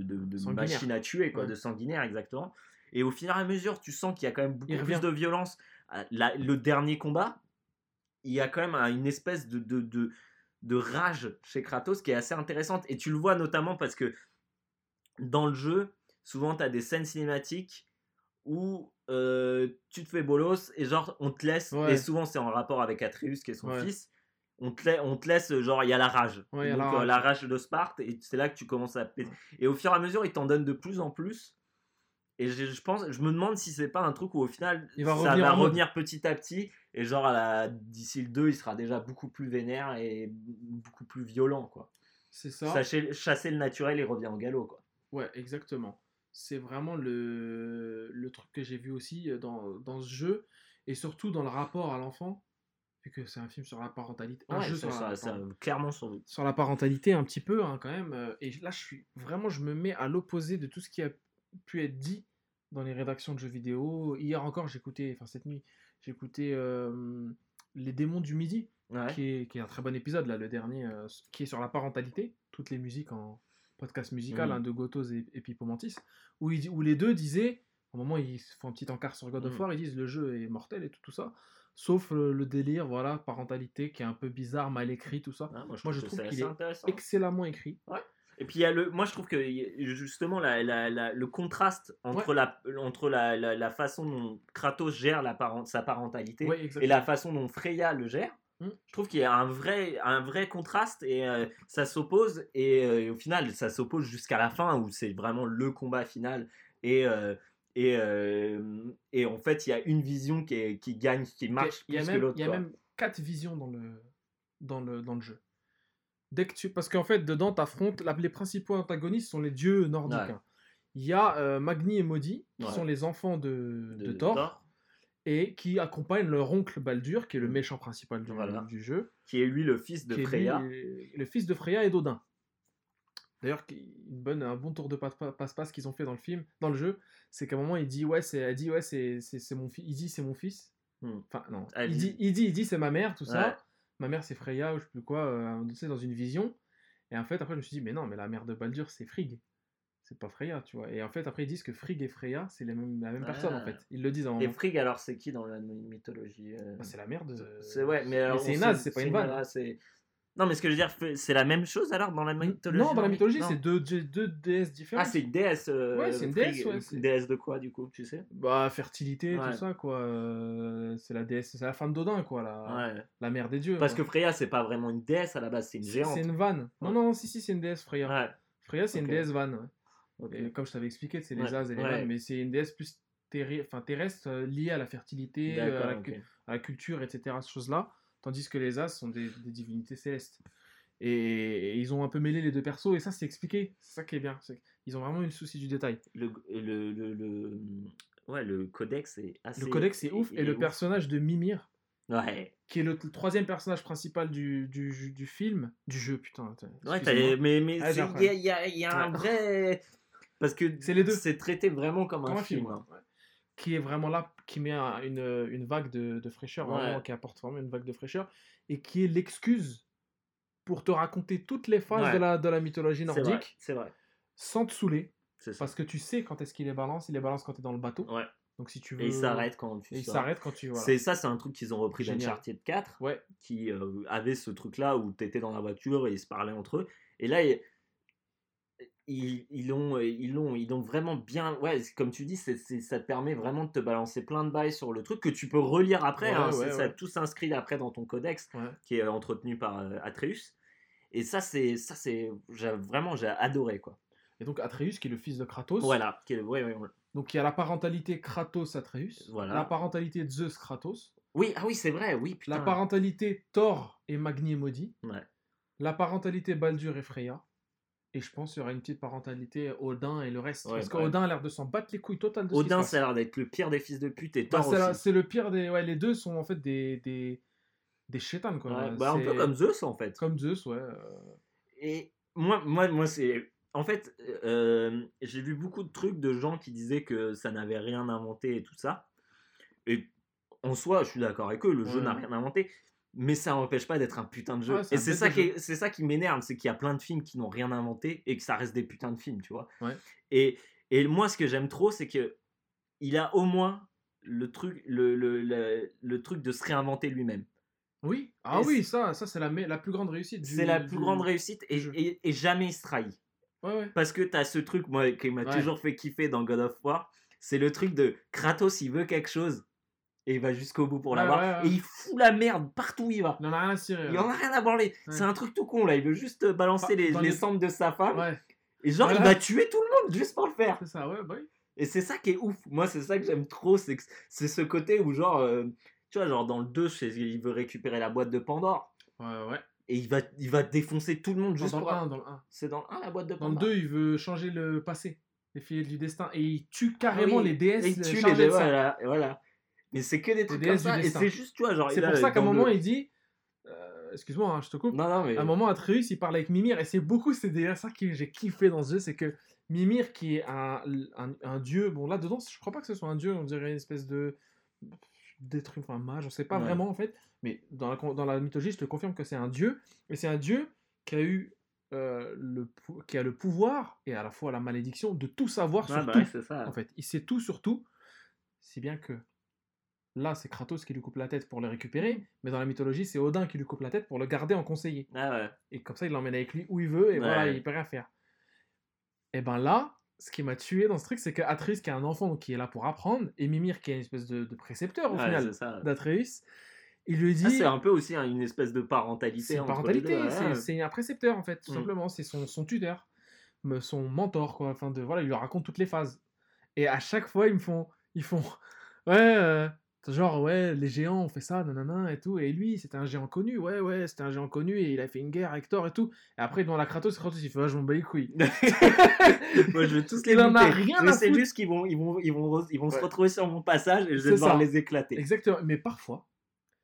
machine à tuer, quoi,
Ouais.
de sanguinaire, exactement. Et au fur et à mesure, tu sens qu'il y a quand même beaucoup plus de violence. Ah, la- le dernier combat, il y a quand même un- une espèce de, de rage chez Kratos qui est assez intéressante. Et tu le vois notamment parce que dans le jeu, souvent tu as des scènes cinématiques où euh, tu te fais bolos et genre on te laisse,
Ouais.
et souvent c'est en rapport avec Atreus qui est son
Ouais.
fils, on te, lai- on te laisse, genre il y a la rage.
Ouais, il y a
Donc,
la
euh,
rage.
la rage de Sparte, et c'est là que tu commences à péter. Et au fur et à mesure, il t'en donne de plus en plus. Et je, je pense, je me demande si c'est pas un truc où au final,
Il va
ça
revenir
va
mode.
revenir petit à petit. Et genre, à la- d'ici le 2, il sera déjà beaucoup plus vénère et beaucoup plus violent, quoi.
C'est ça.
Chasser, chasser le naturel et revient au galop, quoi.
Ouais, exactement. C'est vraiment le, le truc que j'ai vu aussi dans, dans ce jeu, et surtout dans le rapport à l'enfant, vu que c'est un film sur la parentalité. Un
Ouais,
jeu sur,
ça-
la,
ça- clairement sur
sur la parentalité un petit peu, hein, quand même. Et là, je suis vraiment, je me mets à l'opposé de tout ce qui a pu être dit dans les rédactions de jeux vidéo. Hier encore, j'écoutais, enfin cette nuit, j'écoutais euh, Les démons du midi,
Ouais.
qui, est, qui est un très bon épisode, là, le dernier, euh, qui est sur la parentalité, toutes les musiques en podcast musical hein, de Gotos et, et Pipomantis, où, les deux disaient, au moment où ils font un petit encart sur God of
Mhm.
War, ils disent le jeu est mortel et tout, tout ça, sauf le, le délire, voilà, parentalité qui est un peu bizarre, mal écrit, tout ça.
Ouais, moi, je
Moi, je
que
trouve qu'il est. Excellemment écrit.
Ouais. Et puis il y a le, moi je trouve que justement la, la- la- le contraste entre, la, entre façon dont Kratos gère la parent- sa parentalité
Ouais,
et la façon dont Freya le gère,
Mm.
Je trouve qu'il y a un vrai, un vrai contraste et euh, ça s'oppose et, euh, et au final ça s'oppose jusqu'à la fin où c'est vraiment le combat final et euh, et, et en fait il y a une vision qui, est- qui gagne, qui marche
il y a
plus
même,
que l'autre.
il y a
quoi.
même quatre visions dans le, dans le, dans le jeu. Dès que tu, parce qu'en fait, dedans, t'affrontes, la- les principaux antagonistes sont les dieux nordiques.
Ouais.
hein. Il y a Magni et Maudit, qui
Ouais.
sont les enfants de, de,
De
Thor, et qui accompagnent leur oncle Baldur, qui est le
Mm.
méchant principal du,
Voilà.
du jeu,
qui est lui le fils de
lui,
Freya.
le fils de Freya et d'Odin. D'ailleurs, un bon tour de pa- pa- passe-passe qu'ils ont fait dans le film, dans le jeu, c'est qu'à un moment il dit ouais, c'est, elle dit ouais, c'est, mon fils. Il dit c'est mon fils.
Hmm.
Enfin non,
Elle
il
dit-
il dit, il dit c'est ma mère, tout
Ouais.
ça. Ma mère c'est Freya ou je sais plus quoi, euh, dans une vision. Et en fait après je me suis dit mais non, mais la mère de Baldur c'est Frigg. C'est pas Freya, tu vois. Et en fait après ils disent que Frigg et Freya c'est les mêmes- la même personne en
Ah.
fait. Ils le disent un
Et. Frigg, alors, c'est qui dans la mythologie euh,
Bah, c'est la mère de.
C'est ouais, mais,
c'est une naze, c'est pas une vanne.
Non, mais ce que je veux dire, c'est la même chose alors dans la mythologie?
Non, dans la mythologie, c'est deux, deux, déesses différentes.
Ah, c'est une déesse. euh,
Ouais, c'est une déesse, ouais,
une déesse de quoi, du coup, tu sais?
Bah, fertilité,
Ouais.
tout ça, quoi. euh, c'est la déesse, c'est la femme d'Odin, quoi, la,
Ouais.
la mère des dieux.
Parce que
quoi.
Freya, c'est pas vraiment une déesse à la base, c'est une géante.
C'est une vanne. Non, non, si, si, c'est une déesse, Freya. Freya, c'est une déesse vanne. Comme je t'avais expliqué, c'est les
Ouais,
as et les
ouais.
mais c'est une déesse plus enfin, terrestre euh, liée à la fertilité, euh, à, la, à culture, etc. Ces choses-là. Tandis que les as sont des, des divinités célestes. Et, et ils ont un peu mêlé les deux persos, et ça, c'est expliqué. C'est ça qui est bien. Ils ont vraiment eu le souci du détail.
Le, le, le, le- Ouais, le codex est assez.
Le codex est ouf, et le
ouf.
personnage de Mimir,
Ouais.
qui est le, troisième personnage principal du, du, du film, du jeu, putain.
Ouais, mais
Ah,
il y a, y a- y a un vrai. Parce que
C'est les deux.
c'est traité vraiment comme,
Comme
un film. hein.
Ouais. Qui est vraiment là, qui met un- une, une vague de, de fraîcheur,
Ouais.
vraiment, qui apporte vraiment une vague de fraîcheur, et qui est l'excuse pour te raconter toutes les phases
Ouais.
de, la, de la mythologie nordique,
C'est vrai.
sans te saouler, parce que tu sais quand est-ce qu'il les balance, il les balance quand tu es dans le bateau.
Ouais.
Donc si tu veux...
Et il s'arrête quand tu
Et il s'arrête quand tu... Voilà.
C'est ça, c'est un truc qu'ils ont repris d'Uncharted 4,
Ouais,
qui euh, avait ce truc-là où t'étais dans la voiture et ils se parlaient entre eux. Et là, ils, ils, ils l'ont, ils ils vraiment bien. Ouais, comme tu dis, c'est, c'est- ça te permet vraiment de te balancer plein de bails sur le truc que tu peux relire après.
Ouais,
hein,
ouais,
Ça tout s'inscrit après dans ton codex qui est euh, entretenu par euh, Atreus. Et ça, c'est, ça, c'est, j'ai, vraiment, j'ai adoré quoi.
Et donc Atreus, qui est le fils de Kratos.
Voilà. qui est-.
Donc il y a la parentalité Kratos-Atreus,
Voilà.
la parentalité Zeus-Kratos,
Oui, ah oui, c'est vrai. Oui, putain.
la parentalité Thor et Magni et Maudit,
Ouais.
la parentalité Baldur et Freya, et je pense qu'il y aura une petite parentalité Odin et le reste.
Ouais,
parce qu'Odin a l'air de s'en battre les couilles total de ce
Odin, ça a l'air d'être le pire des fils de pute et
Bah,
Thor
c'est le pire des... Ouais, les deux sont en fait des... des... des chétanes, quoi.
Ouais, bah, un peu comme Zeus en fait.
Comme Zeus, ouais. euh,
Et moi, moi, moi c'est. En fait, euh, j'ai vu beaucoup de trucs de gens qui disaient que ça n'avait rien inventé et tout ça. Et en soi, je suis d'accord avec eux, le jeu n'a rien inventé. Mais ça n'empêche pas d'être un putain de jeu.
Ouais,
et c'est ça, qui c'est ça qui m'énerve, c'est qu'il y a plein de films qui n'ont rien inventé et que ça reste des putains de films, tu vois.
Ouais.
Et, et moi, ce que j'aime trop, c'est que il a au moins le truc, le, le, le, le truc de se réinventer lui-même.
Oui, ah
Et
oui, ça, ça c'est la, la plus grande réussite.
C'est la
du-
plus grande réussite et, et, et jamais il se trahit.
Ouais, ouais.
Parce que t'as ce truc, moi, qui m'a toujours fait kiffer dans God of War, c'est le truc de Kratos, il veut quelque chose, et il va jusqu'au bout pour
Ouais,
l'avoir,
ouais, ouais.
et il fout la merde partout où il va.
Il en a rien à cirer.
Il en a rien à branler.
Ouais.
C'est un truc tout con, là. Il veut juste euh, balancer
Pas-
les, les
les-
cendres de sa femme, et genre, il va tuer tout le monde juste pour le faire.
c'est ça, ouais, bah oui.
Et c'est ça qui est ouf. Moi, c'est ça que j'aime trop, c'est ce côté où, genre, euh, tu vois, genre dans le 2, je sais- il veut récupérer la boîte de Pandore,
Ouais, ouais.
et il va, il va défoncer tout le monde juste
dans
pour...
le 1, dans le 1.
C'est dans le 1, la boîte de
Dans le
Pandore
2, il veut changer le passé, les filles du destin, et il tue carrément
Ah oui,
les déesses
Et il tue
chargées
les
de ça.
voilà, voilà. Mais c'est que des trucs comme ça. Et c'est juste, tu vois, genre.
C'est pour ça qu'à un moment, il dit. euh, Excuse-moi, hein, je te coupe.
Non, non, mais.
À un moment, Atreus, il parle avec Mimir, et c'est beaucoup, c'est déjà ça que j'ai kiffé dans ce jeu, c'est que Mimir, qui est un, un, un dieu, bon là dedans, je crois pas que ce soit un dieu, on dirait une espèce de d'être enfin, un mage, on sait pas
Ouais.
vraiment en fait, mais dans la, dans la mythologie, je te confirme que c'est un dieu, et c'est un dieu qui a eu euh, le, qui a le pouvoir et à la fois la malédiction de tout savoir
Ah,
sur
bah
tout.
ouais, ça.
En fait, il sait tout sur tout, si bien que là, c'est Kratos qui lui coupe la tête pour le récupérer, mais dans la mythologie, c'est Odin qui lui coupe la tête pour le garder en conseiller.
Ah ouais.
Et comme ça, il l'emmène avec lui où il veut, et voilà,
Ouais.
il peut rien faire. Et ben là, ce qui m'a tué dans ce truc, c'est que Atreus, qui est un enfant qui est là pour apprendre, et Mimir, qui est une espèce de, de précepteur au
Ouais,
final d'Atreus, il lui
Ça,
dit.
c'est un peu aussi hein, une espèce de parentalité.
C'est parentalité, c'est- un précepteur en fait, tout
Mm.
simplement. C'est son, son tuteur, son mentor, quoi. Enfin, de, voilà, il lui raconte toutes les phases. Et à chaque fois, ils me font. Ils font. [laughs] Ouais, euh, genre, ouais, les géants ont fait ça, nanana, et tout. Et lui, c'était un géant connu, ouais, ouais, c'était un géant connu, et il a fait une guerre avec Thor et tout. Et après, devant la Kratos, Kratos, il fait, ouais, je m'en bats les couilles. [laughs]
Moi, je vais tous les
Il en a rien
Je
à
sais
foutre.
juste qu'ils vont, ils vont, ils vont, ils vont se
Ouais.
retrouver sur mon passage et je
C'est
vais devoir
ça.
les éclater.
Exactement. Mais parfois,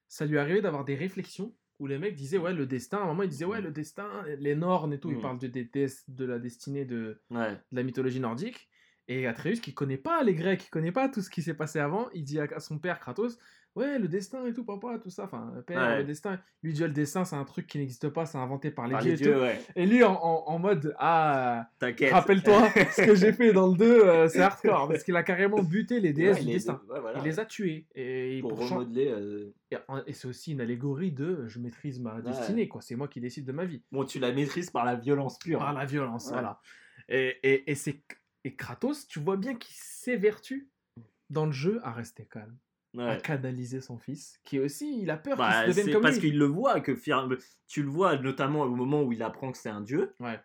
ça lui arrivait d'avoir des réflexions où les mecs disaient, ouais, le destin, à un moment, ils disaient, ouais, le destin, les Nornes et tout, ils
Mm.
parlent de, des déesses de la destinée de,
Ouais.
de la mythologie nordique. Et Atreus, qui connaît pas les Grecs, qui connaît pas tout ce qui s'est passé avant, il dit à, son père Kratos Ouais, le destin et tout, papa, tout ça. Enfin, père,
Ouais.
le destin. Lui, dit le destin, c'est un truc qui n'existe pas, c'est inventé par les
Par
dieux
les
et
dieux,
tout.
ouais.
Et lui, en, en- en mode Ah,
T'inquiète.
rappelle-toi, [laughs] ce que j'ai fait dans le 2, euh, c'est hardcore. Parce qu'il a carrément buté les déesses
Ouais,
du
les-
destin.
voilà.
Il les a tués. Et,
pour, remodeler. euh,
et, et c'est aussi une allégorie de je maîtrise ma destinée, quoi. C'est moi qui décide de ma vie.
Bon, tu la maîtrises par la violence pure.
Par la violence, voilà. Et, et, et, c'est, et Kratos, tu vois bien qu'il s'évertue dans le jeu à rester calme, à canaliser son fils, qui aussi, il a peur
Bah,
qu'il se devienne comme
parce
lui.
qu'il le voit que tu le vois notamment au moment où il apprend que c'est un dieu.
Ouais.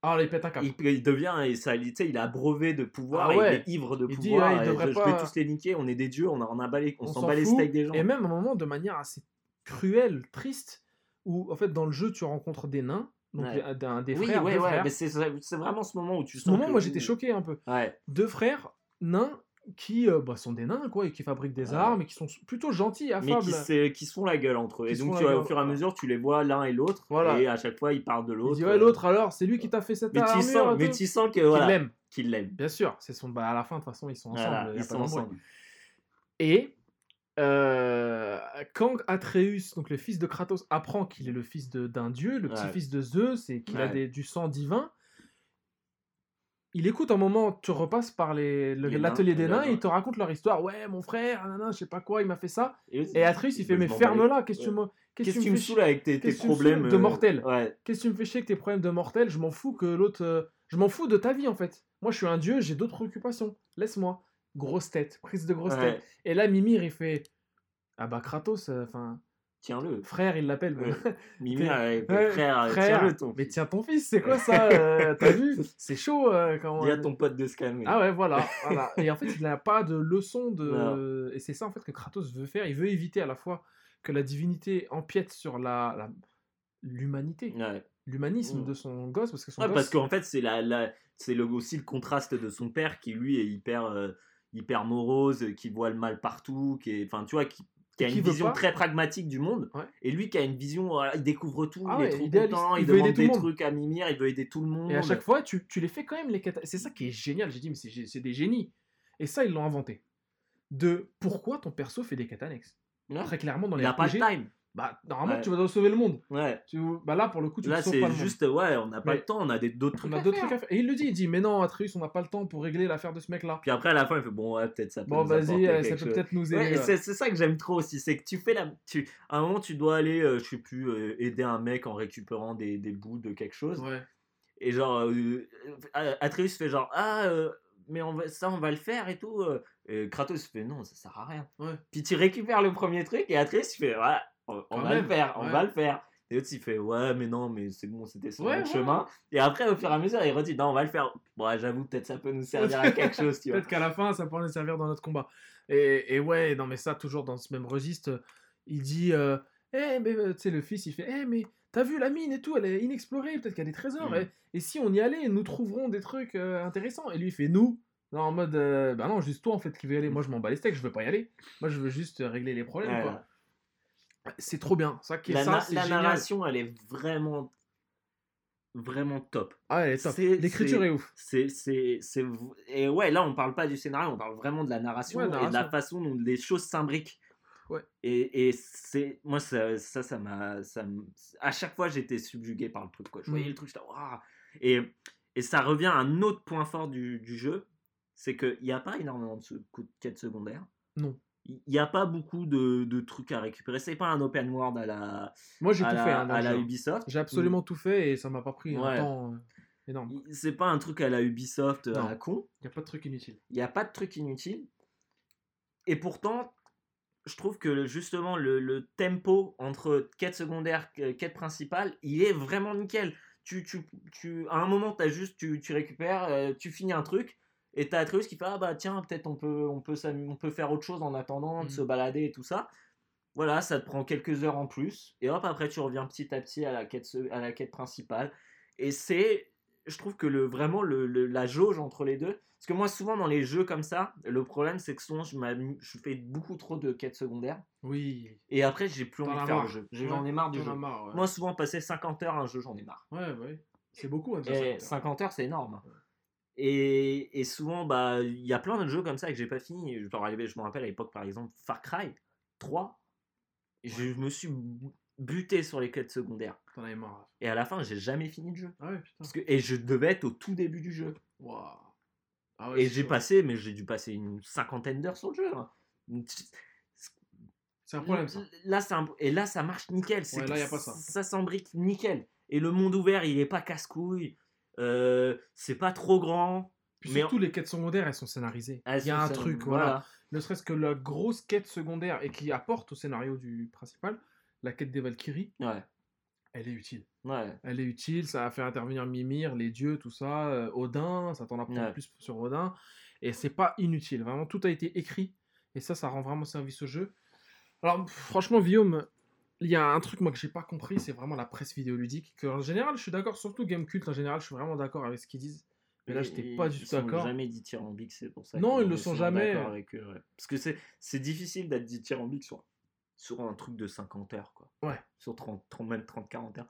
Alors, là, il pète un câble.
Il, il devient et ça, tu sais, il est abreuvé de pouvoir,
Ah
et il est ivre de
Il dit,
pouvoir.
ouais, il
et
devrait
je, je
pas-
vais tous les niquer. On est des dieux, on, a, on, a on,
On
s'en bat les steaks des gens.
Et même à un moment, de manière assez cruelle, triste, où en fait, dans le jeu, tu rencontres des nains, donc
Ouais.
des
oui,
frères,
ouais,
deux
ouais,
frères.
mais c'est vraiment ce moment où tu
Ce
sens.
moment,
que-
moi, j'étais choqué un peu.
Ouais.
Deux frères nains qui euh, bah, sont des nains, quoi, et qui fabriquent des
Ouais.
armes, et qui sont plutôt gentils,
Mais
affables.
qui, se- qui se font la gueule entre eux.
Qui
Et donc, tu vois, au fur et à mesure, tu les vois l'un et l'autre.
Voilà.
Et à chaque fois, ils parlent de l'autre.
ouais,
euh,
l'autre alors, c'est lui qui t'a fait cette
Mais tu sens, mais tu sens que
Qu'il
voilà,
l'aime.
qu'il l'aime.
Bien sûr, c'est son. Bah, à la fin, de toute façon, ils sont ensemble.
Voilà, ils sont ensemble.
Et euh, quand Atreus, donc le fils de Kratos, apprend qu'il est le fils d'un dieu, le
Ouais.
petit-fils de Zeus, et qu'il a des- du sang divin, il écoute un moment, tu repasses par l'atelier des nains, et ils te racontent leur histoire. Ouais, mon frère, nanana, je sais pas quoi, il m'a fait ça.
Et,
Et Atreus, il fait, mais ferme-la, qu'est-ce que tu me. Qu'est-ce
Qu'est-ce que
que
tu me avec tes, problèmes
saoules de
euh,
mortel
Ouais.
Qu'est-ce que tu me fais chier avec tes problèmes de mortel? Je m'en fous que l'autre. euh, Je m'en fous de ta vie en fait. Moi je suis un dieu, j'ai d'autres préoccupations. Laisse-moi. Grosse tête, prise de grosse
Ouais.
tête. Et là Mimir il fait. Ah bah Kratos, euh, enfin.
Tiens-le.
frère il l'appelle. mais-
Ouais. [laughs] Mimi,
T'es- Ouais,
frère,
frère,
tiens-le ton.
mais tiens ton fils, c'est quoi ça euh, T'as vu [laughs] C'est chaud euh, quand
Dis à ton pote de se calmer.
Ah ouais, voilà, [laughs] voilà. Et en fait, il n'a pas de leçon de. Et c'est ça en fait que Kratos veut faire. Il veut éviter à la fois que la divinité empiète sur la l'humanité, l'humanisme
Mm.
de son gosse, parce que son
Ouais,
gosse.
parce qu'en fait, c'est la, la, c'est le, aussi le contraste de son père qui, lui, est hyper, euh, hyper morose, qui voit le mal partout, qui est, enfin, tu vois, qui, qui a
Qui
une vision
pas.
très pragmatique du monde.
Ouais.
Et lui qui a une vision, il découvre tout,
Ah
il est
ouais,
trop
idéaliste.
content, il,
Il veut aider
demande
tout
des trucs à Mimir, il veut aider tout le monde.
Et à chaque fois, tu, tu les fais quand même les cata- C'est ça qui est génial. J'ai dit, mais c'est des génies. Et ça, ils l'ont inventé. De pourquoi ton perso fait des.
Ouais.
Très clairement, dans
il
les
pas le
RPG,
time.
Bah, normalement,
Ouais.
tu vas sauver le monde.
Ouais.
Tu, bah là, pour le coup, tu
Là, c'est
le monde.
juste, ouais, on n'a pas
Mais-
le temps, on a des- d'autres trucs.
On a
à
d'autres
faire.
trucs à faire. Et il le dit, il dit, mais non, Atreus, on n'a pas le temps pour régler l'affaire de ce mec-là.
Puis après, à la fin, il fait, bon, ouais, peut-être ça peut
Bon,
nous
vas-y, euh, ça peut peut-être nous aider. ouais.
c'est ça que j'aime trop aussi, c'est que tu fais la. Tu, à un moment, tu dois aller, euh, je sais plus, euh, aider un mec en récupérant des, des bouts de quelque chose.
Ouais.
Et genre, euh, euh, Atreus fait genre, ah, mais on va, ça, on va le faire et tout. Et Kratos fait, non, ça sert à rien.
Ouais.
Puis tu récupères le premier truc et Atreus fait, ouais, on, va
même,
le faire, on
ouais.
va le faire. Et l'autre, il fait, ouais, mais non, mais c'est bon, c'était sur
Ouais, ouais.
chemin. Et après, au fur et à mesure, il redit, non, on va le faire. Bon, j'avoue, peut-être ça peut nous servir à quelque chose, tu [laughs] vois.
Peut-être qu'à la fin, ça pourrait nous servir dans notre combat. Et, et ouais, non, mais ça, toujours dans ce même registre, il dit euh, Eh, mais euh, tu sais, le fils, il fait Eh, mais t'as vu la mine et tout, elle est inexplorée, peut-être qu'il y a des trésors.
Mm.
Et, et si on y allait, nous trouverons des trucs euh, intéressants. Et lui, il fait Nous non, en mode, euh, bah non, juste toi en fait qui veux y aller. Moi, je m'en bats les steaks, je veux pas y aller. Moi, je veux juste régler les problèmes.
Ouais.
quoi. C'est trop bien. Ça, qui est
La,
ça,
na-
c'est
la
génial.
narration, elle est vraiment, vraiment top.
Ah, elle est top.
c'est-
L'écriture
c'est-
est ouf.
C'est, c'est, et ouais, là, on parle pas du scénario, on parle vraiment de la narration
Ouais,
et de la façon dont les choses s'imbriquent.
Ouais.
Et, et c'est, moi, ça, ça, ça m'a, ça à chaque fois, j'étais subjugué par le truc, quoi. Je voyais
Mm.
le truc, j'étais, Waouh et, et ça revient à un autre point fort du, du jeu, c'est qu'il n'y a pas énormément de se- de quêtes secondaires.
Non.
Il n'y a pas beaucoup de, de trucs à récupérer. C'est pas un open world à la,
Moi, j'ai tout
la,
fait. hein,
à la. Ubisoft.
J'ai absolument tout fait et ça m'a pas pris
Ouais.
un temps. euh. énorme.
C'est pas un truc à la Ubisoft euh,
Non.
à la con.
Il n'y a pas de truc inutile.
Il n'y a pas de truc inutile. Et pourtant, je trouve que justement le, le tempo entre quête secondaire et quête principale, il est vraiment nickel. Tu, tu, tu, à un moment, as juste, tu, tu récupères, euh, tu finis un truc, et t'as Atreus qui fait Ah bah tiens, peut-être on peut, on, peut, on peut faire autre chose en attendant, de
Mhm.
se balader et tout ça. Voilà, ça te prend quelques heures en plus, et hop, après tu reviens petit à petit à la quête, à la quête principale. Et c'est, je trouve que le, vraiment le, le- la jauge entre les deux, parce que moi souvent dans les jeux comme ça, le problème c'est que souvent je, je fais beaucoup trop de quêtes secondaires,
Oui.
et après j'ai plus envie de faire le jeu. J'en ai marre du jeu.
as marre, ouais.
Moi souvent passer 50 heures à un jeu, j'en ai marre.
Ouais, ouais. C'est beaucoup. hein, déjà,
Et
ça.
50 heures c'est énorme.
Ouais.
Et, et souvent, bah, il y a plein de jeux comme ça que j'ai pas fini. Je, me rappelle- je me rappelle à l'époque, par exemple, Far Cry 3. Je me suis bu- buté sur les quêtes secondaires.
T'en avais marre.
Et à la fin, j'ai jamais fini le jeu.
Ah ouais, putain.
Parce que, et je devais être au tout début du jeu.
Ah ouais,
et j'ai passé, mais j'ai dû passer une cinquantaine d'heures sur le jeu. hein.
C'est un problème, ça.
Là, un- Et là, ça marche nickel. C'est-
Ouais, là, y a pas ça.
Ça s'embrique nickel. Et le monde ouvert, il est pas casse-couille. Euh, c'est pas trop grand.
Puis
mais
surtout, les quêtes secondaires, elles sont scénarisées. Il y a un truc, voilà. Ne serait-ce que la grosse quête secondaire et qui apporte au scénario du principal, la quête des Valkyries,
Ouais.
elle est utile.
Ouais.
Elle est utile, ça a fait intervenir Mimir, les dieux, tout ça, euh, Odin, ça t'en apprend
Ouais.
plus sur Odin. Et c'est pas inutile, vraiment, tout a été écrit. Et ça, ça rend vraiment service au jeu. Alors, franchement, Guillaume, il y a un truc, moi, que j'ai pas compris, c'est vraiment la presse vidéoludique. Que, en général, je suis d'accord, surtout Gamecult, en général, je suis vraiment d'accord avec ce qu'ils disent. Mais là, j'étais pas du
ils
tout
sont
d'accord.
jamais dithyrambiques, c'est pour ça.
Non, ils le
on est
sont jamais.
d'accord avec eux, ouais. Parce que c'est c'est difficile d'être dithyrambique sur, sur un truc de 50 heures, quoi.
Ouais.
Sur 30, 30 même 30, 40 heures.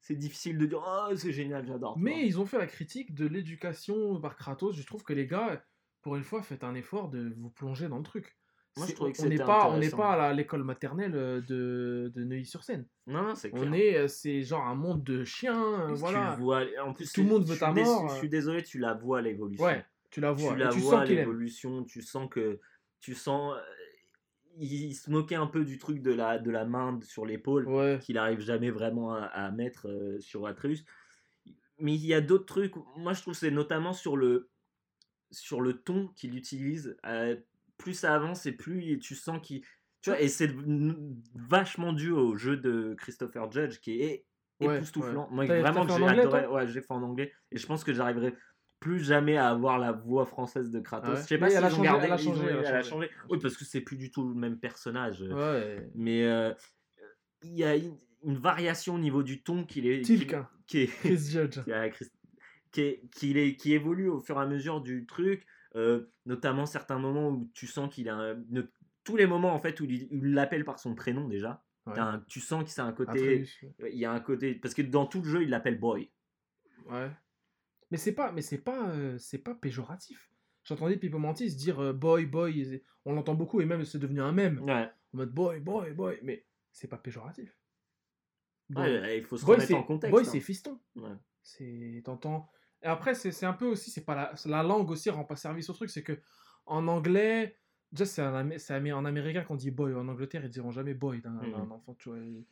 C'est difficile de dire, oh, c'est génial, j'adore.
Mais ils ont fait la critique de l'éducation par Kratos. Je trouve que les gars, pour une fois, faites un effort de vous plonger dans le truc.
Moi, je
C'est-
trouvais que
on n'est pas, on n'est pas à l'école maternelle euh, de, de Neuilly-sur-Seine.
Non, non, c'est clair.
On est, euh, c'est genre un monde de chiens, euh, voilà.
Tu vois, en plus,
Tout le monde veut ta mort,
Je suis désolé, tu la vois l'évolution.
Ouais, tu la vois.
tu la vois l'évolution, tu sens que tu sens il, il se moquait un peu du truc de la de la main sur l'épaule
Ouais.
qu'il arrive jamais vraiment à, à mettre euh, sur Atreus. Mais il y a d'autres trucs. Moi, je trouve que c'est notamment sur le sur le ton qu'il utilise. Euh, plus ça avance et plus tu sens qu'il tu vois et c'est vachement dû au jeu de Christopher Judge qui est
Ouais,
époustouflant.
ouais.
Moi,
T'as-
vraiment, j'ai adoré. Ouais, j'ai fait en anglais et je pense que j'arriverai plus jamais à avoir la voix française de Kratos.
Ah ouais
Je sais pas
Mais
si
elle a
ils ont
changé,
gardé.
elle a changé, elle a.
Oui, parce que c'est plus du tout le même personnage.
Ouais.
Mais euh, il y a une, une variation au niveau du ton qu'il est.
Tilk,
qui-. Qui est,
Chris Judge. [laughs]
qui, est- qui est- qui évolue au fur et à mesure du truc, notamment certains moments où tu sens qu'il a un- ne- tous les moments en fait où il l'appelle par son prénom déjà.
Ouais.
Un- tu sens que c'est un côté, il y a un côté parce que dans tout le jeu il l'appelle boy.
Ouais. Mais c'est pas, mais c'est pas, euh, c'est pas péjoratif. J'entendais Pipo Mantis dire euh, boy, boy. On l'entend beaucoup et même c'est devenu un mème.
Ouais.
En mode boy, boy, boy. Mais c'est pas péjoratif. Boy,
Ouais, il faut se
Boy,
remettre
c'est
en contexte.
boy,
hein.
c'est fiston.
Ouais.
C'est t'entends. Et après c'est un peu aussi c'est pas la, la langue aussi rend pas service au truc c'est que en anglais déjà c'est un en américain qu'on dit boy en Angleterre ils diront jamais boy d'un
Mhm.
enfant tu vois ils,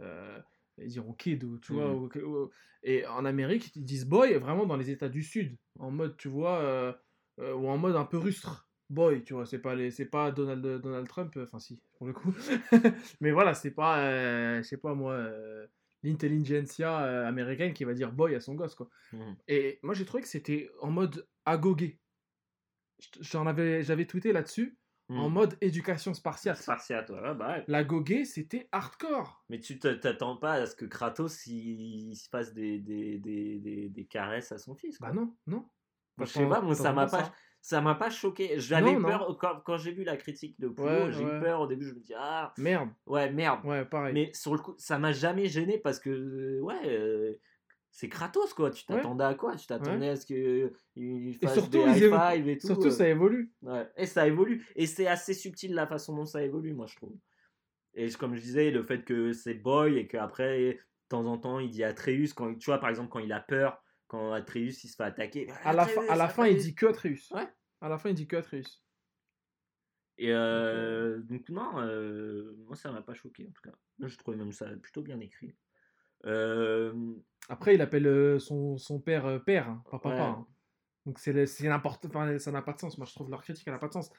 euh, ils diront kid ou tu vois
Mhm.
ou- ou- et en Amérique ils disent boy vraiment dans les États du Sud en mode tu vois euh, euh, ou en mode un peu rustre boy tu vois c'est pas les c'est pas Donald Donald Trump enfin si pour le coup [laughs] mais voilà c'est pas je sais pas moi l'intelligentsia euh, américaine qui va dire boy à son gosse quoi
Mhm.
et moi j'ai trouvé que c'était en mode agogué j'en avais j'avais tweeté là-dessus en
Mhm.
mode éducation spartiate
Spartiate, ouais, bah ouais.
la c'était hardcore
Mais tu te- t'attends pas à ce que Kratos il, il se passe des, des, des, des, des caresses à son fils. quoi.
bah non non
je sais pas, moi ça m'a pas, ça m'a pas choqué. J'avais peur quand, quand j'ai vu la critique de Poulo,
Ouais,
j'ai
ouais.
eu peur au début. Je me dis ah
merde
ouais merde.
ouais pareil
Mais sur le coup, ça m'a jamais gêné parce que euh, ouais. euh, c'est Kratos quoi, tu
Ouais.
t'attendais à quoi? Tu t'attendais à ce qu'il
et
fasse
surtout
des high five et tout.
surtout
euh.
ça évolue
Ouais, et ça évolue. Et c'est assez subtil la façon dont ça évolue, moi, je trouve. Et comme je disais, le fait que c'est Boy et qu'après, de temps en temps, il dit Atreus, quand, tu vois, par exemple, quand il a peur, quand Atreus, il se fait attaquer.
à la fin à la fin il dit que Atreus
Ouais.
à la fin il dit que Atreus
Et euh, donc, non, euh, moi, ça m'a pas choqué, en tout cas. Moi, je trouvais même ça plutôt bien écrit. Euh,
Après, il appelle euh, son, son père euh, père, hein, pas papa.
Ouais.
hein. Donc c'est n'importe, enfin, ça n'a pas de sens. Moi, je trouve leur critique, elle n'a pas de sens.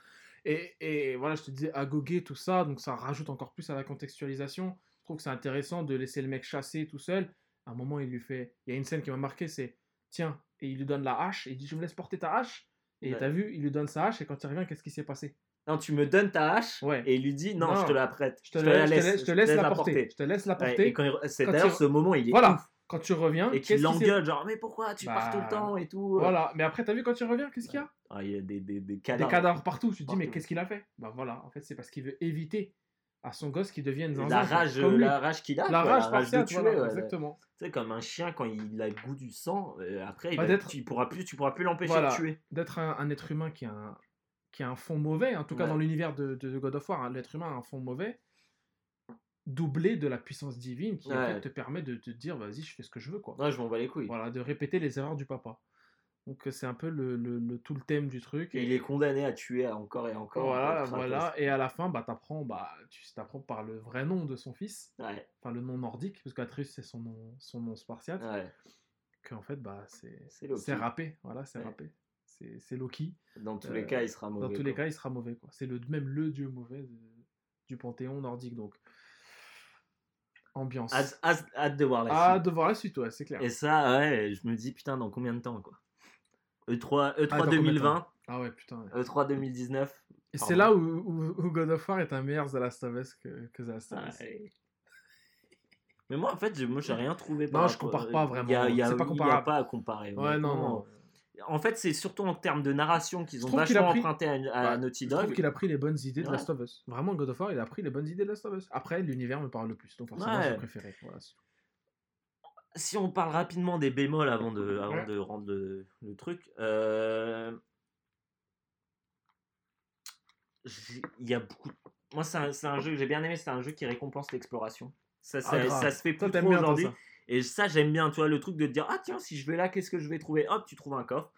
Et, et voilà, je te disais Agogé, tout ça, donc ça rajoute encore plus à la contextualisation. Je trouve que c'est intéressant de laisser le mec chasser tout seul. À un moment, il lui fait, il y a une scène qui m'a marqué, c'est tiens, et il lui donne la hache et il dit je me laisse porter ta hache. Et
Ouais.
t'as vu, il lui donne sa hache et quand il revient, qu'est-ce qui s'est passé?
Non, tu me donnes ta hache
Ouais.
et il lui dit non,
Non.
je te la prête.
Je te, laisse, je te laisse- je te laisse la porter. Je te laisse la
Ouais,
porter.
et quand il- c'est d'ailleurs
il-
ce moment, il est
Voilà.
ouf.
Quand tu reviens,
et qu'il
qui s'est-
l'engueule, genre mais pourquoi tu pars tout le
Bah,
temps et tout?
Voilà. Mais après, t'as vu quand il revient, qu'est-ce qu'il y a?
Ah, il y a des, des, des
Des
cadavres.
cadavres partout. Tu te dis, mais qu'est-ce qu'il a fait? Bah voilà, en fait, c'est parce qu'il veut éviter à son gosse qu'il devienne zinzin.
La rage,
comme
la rage qu'il a,
La
quoi,
rage
de tuer.
voilà,
ouais.
exactement.
Tu sais, comme un chien, quand il a le goût du sang, euh, après, il
Bah,
va-
d'être-
tu pourras plus, tu pourras plus l'empêcher
Voilà.
de tuer.
D'être un, un être humain qui a un, qui a un fond mauvais, en tout cas dans l'univers de, de God of War, hein, l'être humain a un fond mauvais, doublé de la puissance divine qui en
Ouais.
fait, te permet de te dire, vas-y, je fais ce que je veux. quoi.
Ouais, je m'en bats les couilles.
Voilà, de répéter les erreurs du papa. Donc c'est un peu le, le- le- tout le thème du truc.
Et il est condamné à tuer encore et encore.
Voilà,
encore,
voilà.
Kratos.
Et à la fin, bah, t'apprends, bah, tu t'apprends par le vrai nom de son fils,
Ouais,
enfin le nom nordique, parce qu'Atreus c'est son nom, son nom spartiate,
ouais.
qu'en fait, bah, c'est
C'est
râpé, voilà, c'est
Ouais.
râpé. C'est c'est Loki.
Dans tous
Euh,
les cas, il sera mauvais.
Dans tous les
quoi.
cas, il sera mauvais, quoi. C'est le même le dieu mauvais de- du panthéon nordique, donc ambiance.
Hâte, hâte- hâte de voir la suite.
de voir la suite, ouais, c'est clair.
Et ça, ouais, je me dis, putain, dans combien de temps, quoi? E3, E3
Ah, dans combien de
2020,
Ah ouais, putain. ouais.
E3 2019.
Et c'est là où, où, où God of War est un meilleur The Last of Us que, que The Last of Us.
Ouais. Mais moi, en fait, moi, j'ai rien trouvé.
Non, je compare pas
y a,
vraiment.
il y a-
C'est pas
pas à comparer.
Ouais, non.
En fait, c'est surtout en termes de narration qu'ils ont vachement
pris-
emprunté à, à
Bah,
Naughty
Je trouve
Dog.
qu'il a pris les bonnes idées de
Ouais.
Last of Us. Vraiment, God of War, il a pris les bonnes idées de Last of Us. Après, l'univers me parle le plus, donc forcément,
Ouais.
j'ai préféré. Voilà.
Si on parle rapidement des bémols avant de, avant
Ouais.
de rendre le, le truc, euh, il y a beaucoup. Moi, c'est un, c'est un jeu que j'ai bien aimé. C'est un jeu qui récompense l'exploration. Ça, ça,
Ah,
ça se fait plus trop aujourd'hui. Et ça, j'aime bien, tu vois, le truc de te dire, ah tiens, si je vais là, qu'est-ce que je vais trouver? Hop, tu trouves un coffre.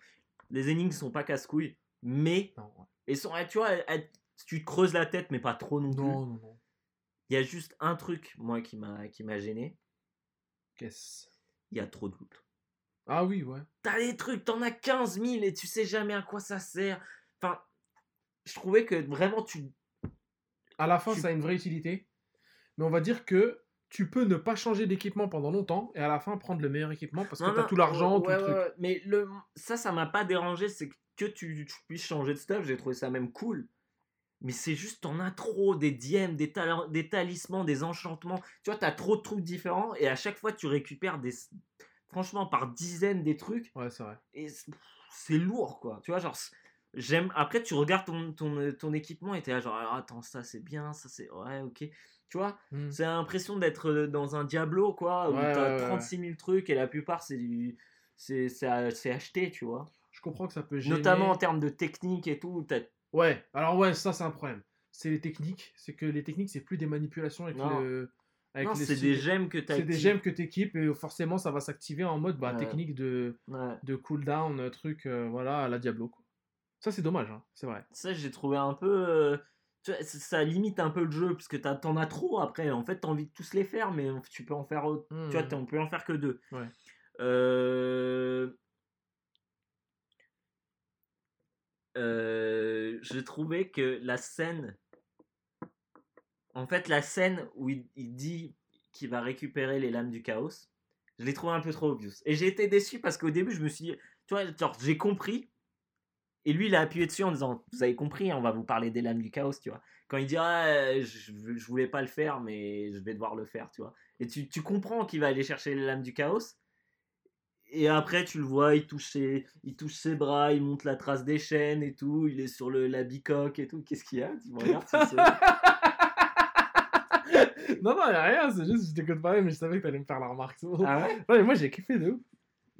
Les énigmes sont pas casse-couilles, mais
Non, ouais.
elles sont, tu vois, elles- tu te creuses la tête, mais pas trop non plus.
non, non, non.
Il y a juste un truc, moi, qui m'a qui m'a gêné.
Qu'est-ce?
Il y a trop de loot.
Ah oui, ouais.
T'as des trucs, t'en as 15 000 et tu sais jamais à quoi ça sert. Enfin, je trouvais que vraiment tu.
À la fin,
Tu-
ça a une vraie utilité. Mais on va dire que tu peux ne pas changer d'équipement pendant longtemps et à la fin prendre le meilleur équipement parce que
Non,
t'as
non,
tout l'argent, tout
ouais,
le truc.
ouais, ouais. Mais le, ça, ça m'a pas dérangé. C'est que tu, tu puisses changer de stuff. J'ai trouvé ça même cool. Mais c'est juste, t'en as trop. Des dièmes, des, talents- des talismans, des enchantements. Tu vois, t'as trop de trucs différents. Et à chaque fois, tu récupères des. Franchement, par dizaines des trucs.
Ouais, c'est vrai.
et c'est- lourd quoi tu vois genre j'aime après tu regardes ton, ton, ton équipement et t'es là genre ah, attends ça c'est bien ça c'est ouais ok tu vois
Hmm.
c'est l'impression d'être euh, dans un Diablo quoi où
Ouais,
t'as
ouais, ouais,
36 000 trucs et la plupart c'est du c'est acheté tu vois
Je comprends que ça peut gêner.
notamment en termes de technique et tout t'as-
Ouais, alors ouais, ça c'est un problème. C'est les techniques. C'est que les techniques, c'est plus des manipulations avec
Non.
le. Avec
non
les
c'est des gemmes que t'as
C'est des gemmes que t'équipes et forcément ça va s'activer en mode bah,
Ouais.
technique de,
ouais.
de cooldown, euh, truc, euh, voilà, à la Diablo. Quoi. Ça c'est dommage, hein, c'est vrai.
ça j'ai trouvé un peu euh, tu ça- limite un peu le jeu parce que t'en as trop après en fait t'as envie de tous les faire mais tu peux en faire. Tu vois, t'es- on peut en faire que deux.
Ouais.
Euh... Euh, je trouvais que la scène. En fait, la scène où il, dit qu'il va récupérer les lames du chaos, je l'ai trouvé un peu trop obvious. Et j'ai été déçu parce qu'au début, je me suis dit, tu vois, j'ai compris. Et lui, il a appuyé dessus en disant, vous avez compris, on va vous parler des lames du chaos, tu vois. Quand il dit, ah, je, je voulais pas le faire, mais je vais devoir le faire, tu vois. Et tu comprends qu'il va aller chercher les lames du chaos. Et après, tu le vois, il touche, ses, il touche ses bras, il monte la trace des chaînes et tout, il est sur le, la bicoque et tout. Qu'est-ce qu'il y a? Tu me regardes, tu sais.
non, non, y a rien, c'est juste, je t'écoute pas, mais je savais que t'allais me faire la remarque.
Ah ouais?
Mais moi j'ai kiffé de ouf.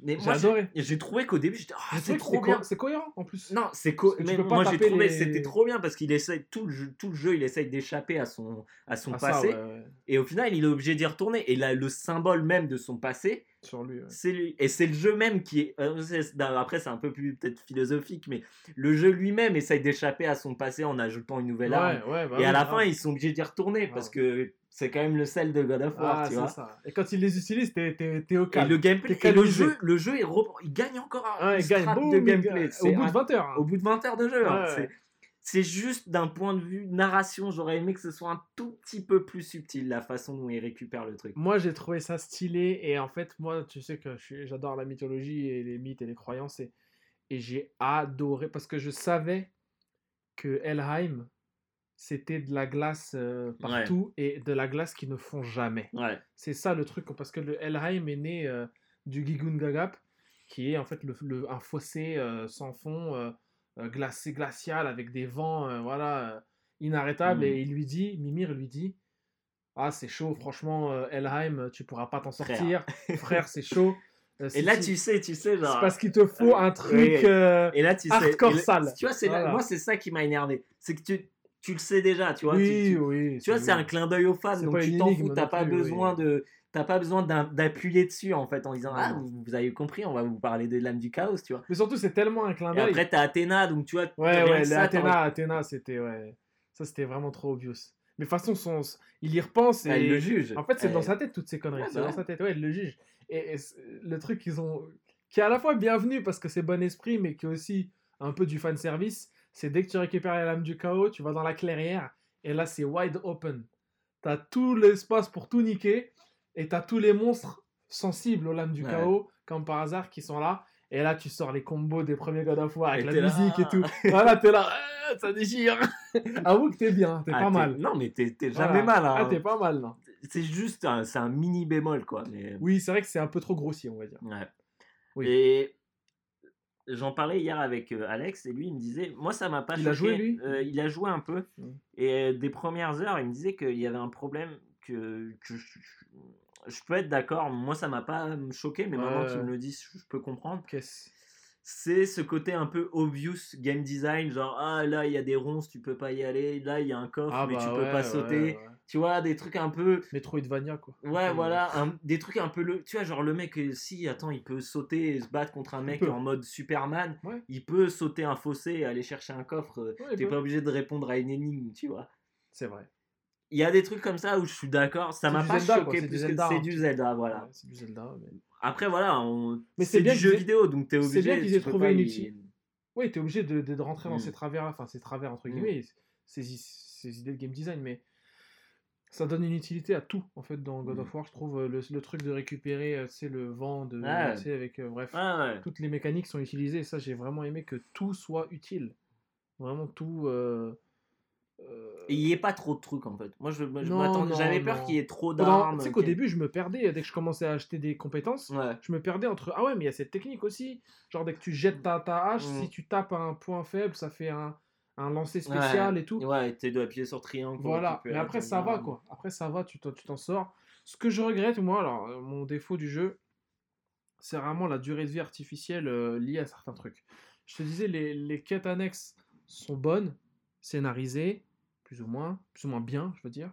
Mais
J'ai
moi,
adoré.
j'ai- J'ai trouvé qu'au début, j'étais, ah,
Je
c'est
que
trop
co-
bien.
C'est cohérent en plus.
Non, c'est co-
que
mais moi j'ai trouvé
les-
c'était trop bien parce qu'il essaye tout le jeu, tout le jeu, il essaye d'échapper à son à son
Ah, ça,
passé
ouais, ouais.
et au final il est obligé d'y retourner et là le symbole même de son passé
sur lui. ouais.
C'est lui. Et c'est le jeu même qui est. euh, Après, c'est un peu plus peut-être philosophique, mais le jeu lui-même essaye d'échapper à son passé en ajoutant une nouvelle arme.
Ouais, ouais, bah
Et à la fin, ils sont obligés d'y retourner parce que c'est quand même le sel de God of War,
Ah,
tu vois.
ça. Et quand il les utilise, t'es au
Et
calme.
le gameplay, et le jeu, le jeu est il gagne encore un
Ouais, il gagne. Boum,
de gameplay.
Au bout de
un-
20 heures. hein.
au bout de 20 heures de jeu. hein.
Ouais,
C'est-
ouais.
C'est juste d'un point de vue narration, j'aurais aimé que ce soit un tout petit peu plus subtil la façon dont il récupère le truc.
Moi, j'ai trouvé ça stylé. Et en fait, moi, tu sais que j'adore la mythologie et les mythes et les croyances. Et, et j'ai adoré parce que je savais que Helheim, c'était de la glace euh, partout et de la glace qu'ils ne font jamais.
Ouais,
C'est ça le truc. Parce que le Helheim est né euh, du Gigungagap, qui est en fait le, le- un fossé euh, sans fond, glacé, glacial, avec des vents euh, voilà, euh, inarrêtables. Et il lui dit, Mimir lui dit Ah, c'est chaud, franchement, euh, Helheim, tu pourras pas t'en
Frère.
sortir. [laughs] Frère, c'est chaud. Euh,
Et là,
tu-
tu sais, tu sais,
C'est
genre.
parce qu'il te faut un truc. euh,
Et là, tu
hardcore sale.
Tu vois, c'est moi, c'est ça qui m'a énervé. C'est que tu, tu le sais déjà, tu vois. tu-
oui,
tu,
oui.
tu vois, c'est un clin d'œil aux fans,
C'est
donc tu t'en fous, t'as pas
oui.
besoin de. T'as pas besoin d'appuyer dessus en fait en disant Ah, vous, vous avez compris, on va vous parler des lames du chaos, tu vois.
Mais surtout, c'est tellement un clin
Et
d'œil.
après, t'as Athéna, donc tu vois.
Ouais, ouais,
ça,
Athéna, Athéna, c'était, ouais. Ça, c'était vraiment trop obvious. Mais de toute façon, son... il y repense et.
Ah, il le juge.
En fait, c'est dans sa tête toutes ces conneries. C'est dans sa tête, ouais, il le juge. Et, et le truc qu'ils ont. qui est à la fois bienvenu parce que c'est bon esprit, mais qui est aussi un peu du fanservice, c'est dès que tu récupères la lame du chaos, tu vas dans la clairière et là, c'est wide open. T'as tout l'espace pour tout niquer et t'as tous les monstres sensibles aux lames du
Ouais.
chaos, comme par hasard, qui sont là. Et là, tu sors les combos des premiers God of War avec la
là,
musique et tout. [laughs] Voilà, t'es là, Ah, ça déchire. [laughs] Avoue que t'es bien, t'es
ah,
pas mal.
Non, mais t'es
Voilà.
jamais mal. hein.
Ah, t'es pas mal, non.
C'est juste un, c'est un mini bémol, quoi. Mais...
Oui, c'est vrai que c'est un peu trop grossier, on va dire.
Ouais.
Oui.
Et j'en parlais hier avec euh, Alex et lui il me disait, moi ça m'a pas
Il a joué, lui
Euh, Il a joué un peu.
Mm.
Et euh, des premières heures, il me disait qu'il y avait un problème que, que je, je- peux être d'accord. Moi ça m'a pas choqué, mais maintenant
Ouais.
qu'il me le dit, je peux comprendre.
Qu'est-ce?
C'est ce côté un peu obvious game design, genre ah là il y a des ronces, tu peux pas y aller. Là il y a un coffre, mais tu peux
bah ouais,
pas sauter.
ouais, ouais.
Tu vois des trucs un peu.
Metroidvania, quoi.
Ouais,
Euh,
voilà, un- des trucs un peu le. Tu vois, genre le mec, euh, si, attends, il peut sauter et se battre contre un mec en mode Superman, il peut sauter un fossé et aller chercher un coffre. euh, T'es pas obligé de répondre à une énigme, tu vois.
C'est vrai.
Il y a des trucs comme ça où je suis d'accord, ça
C'est
m'a pas
Zelda,
choqué
c'est du
plus que
Zelda,
c'est
hein.
du Zelda, voilà.
Ouais, c'est du Zelda. Mais...
Après, voilà, on...
Mais c'est
c'est
bien
du jeu vidéo, donc t'es
c'est
obligé.
bien qu'ils aient trouvé une
y-
Oui, t'es obligé de, de, de rentrer dans
Mm.
ces travers-là, enfin ces travers entre
Mm.
guillemets, ces, idées de game design, mais ça donne une utilité à tout en fait dans God
Mm.
of War. Je trouve euh, le, le truc de récupérer, c'est le vent, de,
Ouais.
sais, avec euh, bref,
Ah ouais.
toutes les mécaniques sont utilisées. Et ça, j'ai vraiment aimé que tout soit utile, vraiment tout. euh, euh,
Et il y ait pas trop de trucs en fait. Moi, je, je j'avais peur qu'il y ait trop d'armes.
Tu sais qu'au
y ait-
début, je me perdais dès que je commençais à acheter des compétences.
Ouais.
je me perdais entre ah ouais mais il y a cette technique aussi genre dès que tu jettes ta, ta hache
Mm.
si tu tapes un point faible ça fait un, un lancer spécial
Ouais.
et tout
Ouais, tu dois appuyer sur triangle.
voilà mais après ça va quoi après ça va tu t'en sors ce que je regrette moi alors euh, mon défaut du jeu c'est vraiment la durée de vie artificielle euh, liée à certains trucs je te disais les, les quêtes annexes sont bonnes scénarisées plus ou moins plus ou moins bien je veux dire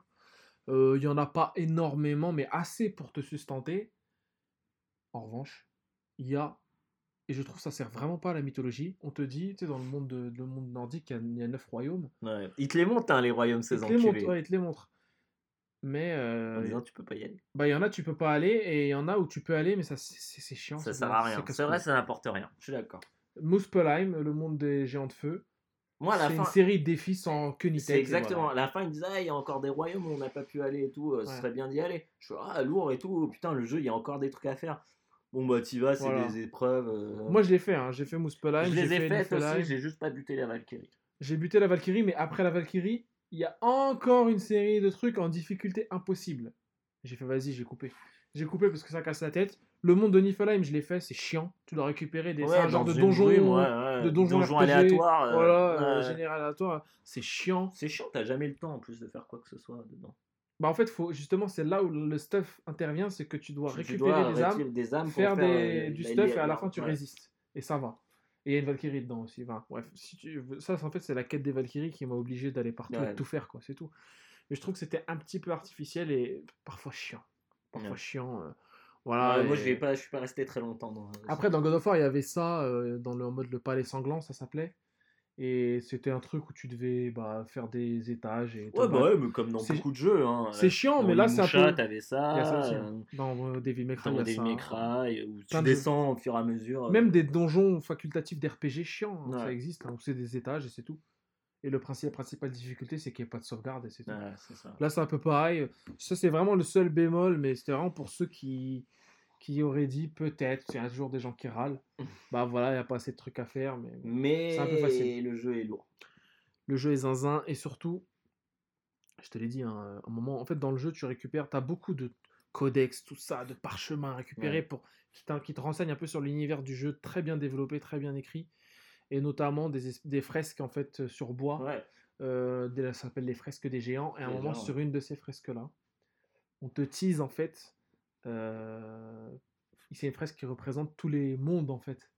Euh, il y en a pas énormément mais assez pour te sustenter en revanche, il y a, et je trouve que ça sert vraiment pas à la mythologie, on te dit, tu sais, dans le monde, de, le monde nordique, il y a- il y, a neuf royaumes.
Ouais. Ils te les montent, hein, les royaumes, ces
les montrent,
enculés.
ouais, ils te les montrent. Mais euh,
En disant, tu peux pas y aller.
bah, il y en a, tu peux pas aller, et il y en a où tu peux aller, mais ça, c'est- chiant.
Ça
c'est
sert à rien. C'est vrai, ça n'apporte rien. Je suis d'accord.
Muspelheim, le monde des géants de feu,
Moi,
c'est
fin,
une série de défis sans queue ni
c'est exactement.
voilà.
À la fin, ils disent, ah, il y a encore des royaumes où on n'a pas pu aller et tout. euh, Ce
Ouais.
serait bien d'y aller. Je suis, ah, lourd et tout. Putain, le jeu, il y a encore des trucs à faire. Bon, bah, t'y vas, c'est
Voilà.
des épreuves. euh,
Moi, je l'ai fait, hein, j'ai fait Muspelheim,
je
j'ai
les ai
fait
faites aussi. J'ai juste pas buté la Valkyrie.
J'ai buté la Valkyrie, mais après la Valkyrie, il y a encore une série de trucs en difficulté impossible. J'ai fait, vas-y, j'ai coupé. J'ai coupé parce que ça casse la tête. Le monde de Niflheim, je l'ai fait, c'est chiant. Tu dois récupérer des un genre de
une
donjon,
brume, ouais, ouais.
de donjon
Donjon
RPG,
aléatoire. euh,
voilà, euh,
ouais.
général aléatoire. C'est chiant.
C'est chiant, t'as jamais le temps en plus de faire quoi que ce soit dedans.
Bah en fait, faut justement, c'est là où le stuff intervient, c'est que tu dois
Tu-
récupérer
dois
des
âmes
faire, des,
euh,
du stuff, et à la fin, tu
ouais.
résistes. Et ça va. Et il y a une Valkyrie dedans aussi. Enfin, bref, si tu... ça, en fait, c'est la quête des Valkyries qui m'a obligé d'aller partout et
Ouais.
de tout faire, quoi. C'est tout. Mais je trouve que c'était un petit peu artificiel et parfois chiant. Parfois
Ouais.
chiant. euh. Voilà.
Ouais, moi, je vais pas, je suis pas resté très longtemps. Dans...
Après, dans God of War, il y avait ça, euh, dans le en mode le palais sanglant, ça s'appelait. Et c'était un truc où tu devais bah, faire des étages. Et
Ouais, bah ouais, mais comme dans beaucoup de jeux. Hein.
c'est chiant,
Dans
mais là, c'est un peu-
t'avais ça.
Y a ça aussi.
euh,
hein. Dans euh, Devil May Cry,
Dans
ça.
May Cry, où tu descends au fur et à mesure. euh,
Même des donjons facultatifs d'RPG chiants, hein, ça existe, hein, où c'est des étages et c'est tout. Et le principe, la principale difficulté, c'est qu'il n'y ait pas de sauvegarde et c'est. Là, c'est un peu pareil. Ça, c'est vraiment le seul bémol, mais c'était vraiment pour ceux qui, qui auraient dit peut-être, il y a toujours des gens qui râlent. [laughs] Bah voilà, il n'y a pas assez de trucs à faire, mais
Mais
C'est un peu facile.
le jeu est lourd.
le jeu est zinzin et surtout, je te l'ai dit, hein, un moment, en fait, dans le jeu, tu récupères, tu as beaucoup de codex, tout ça, de parchemins à récupérer
Ouais.
pour, qui, qui te renseignent un peu sur l'univers du jeu, très bien développé, très bien écrit, et notamment des, es- des fresques en fait euh, sur bois.
Ouais.
Euh, ça s'appelle les fresques des géants. Et à un moment, sur une de ces fresques-là, on te tease en fait. euh, c'est une fresque qui représente tous les mondes en fait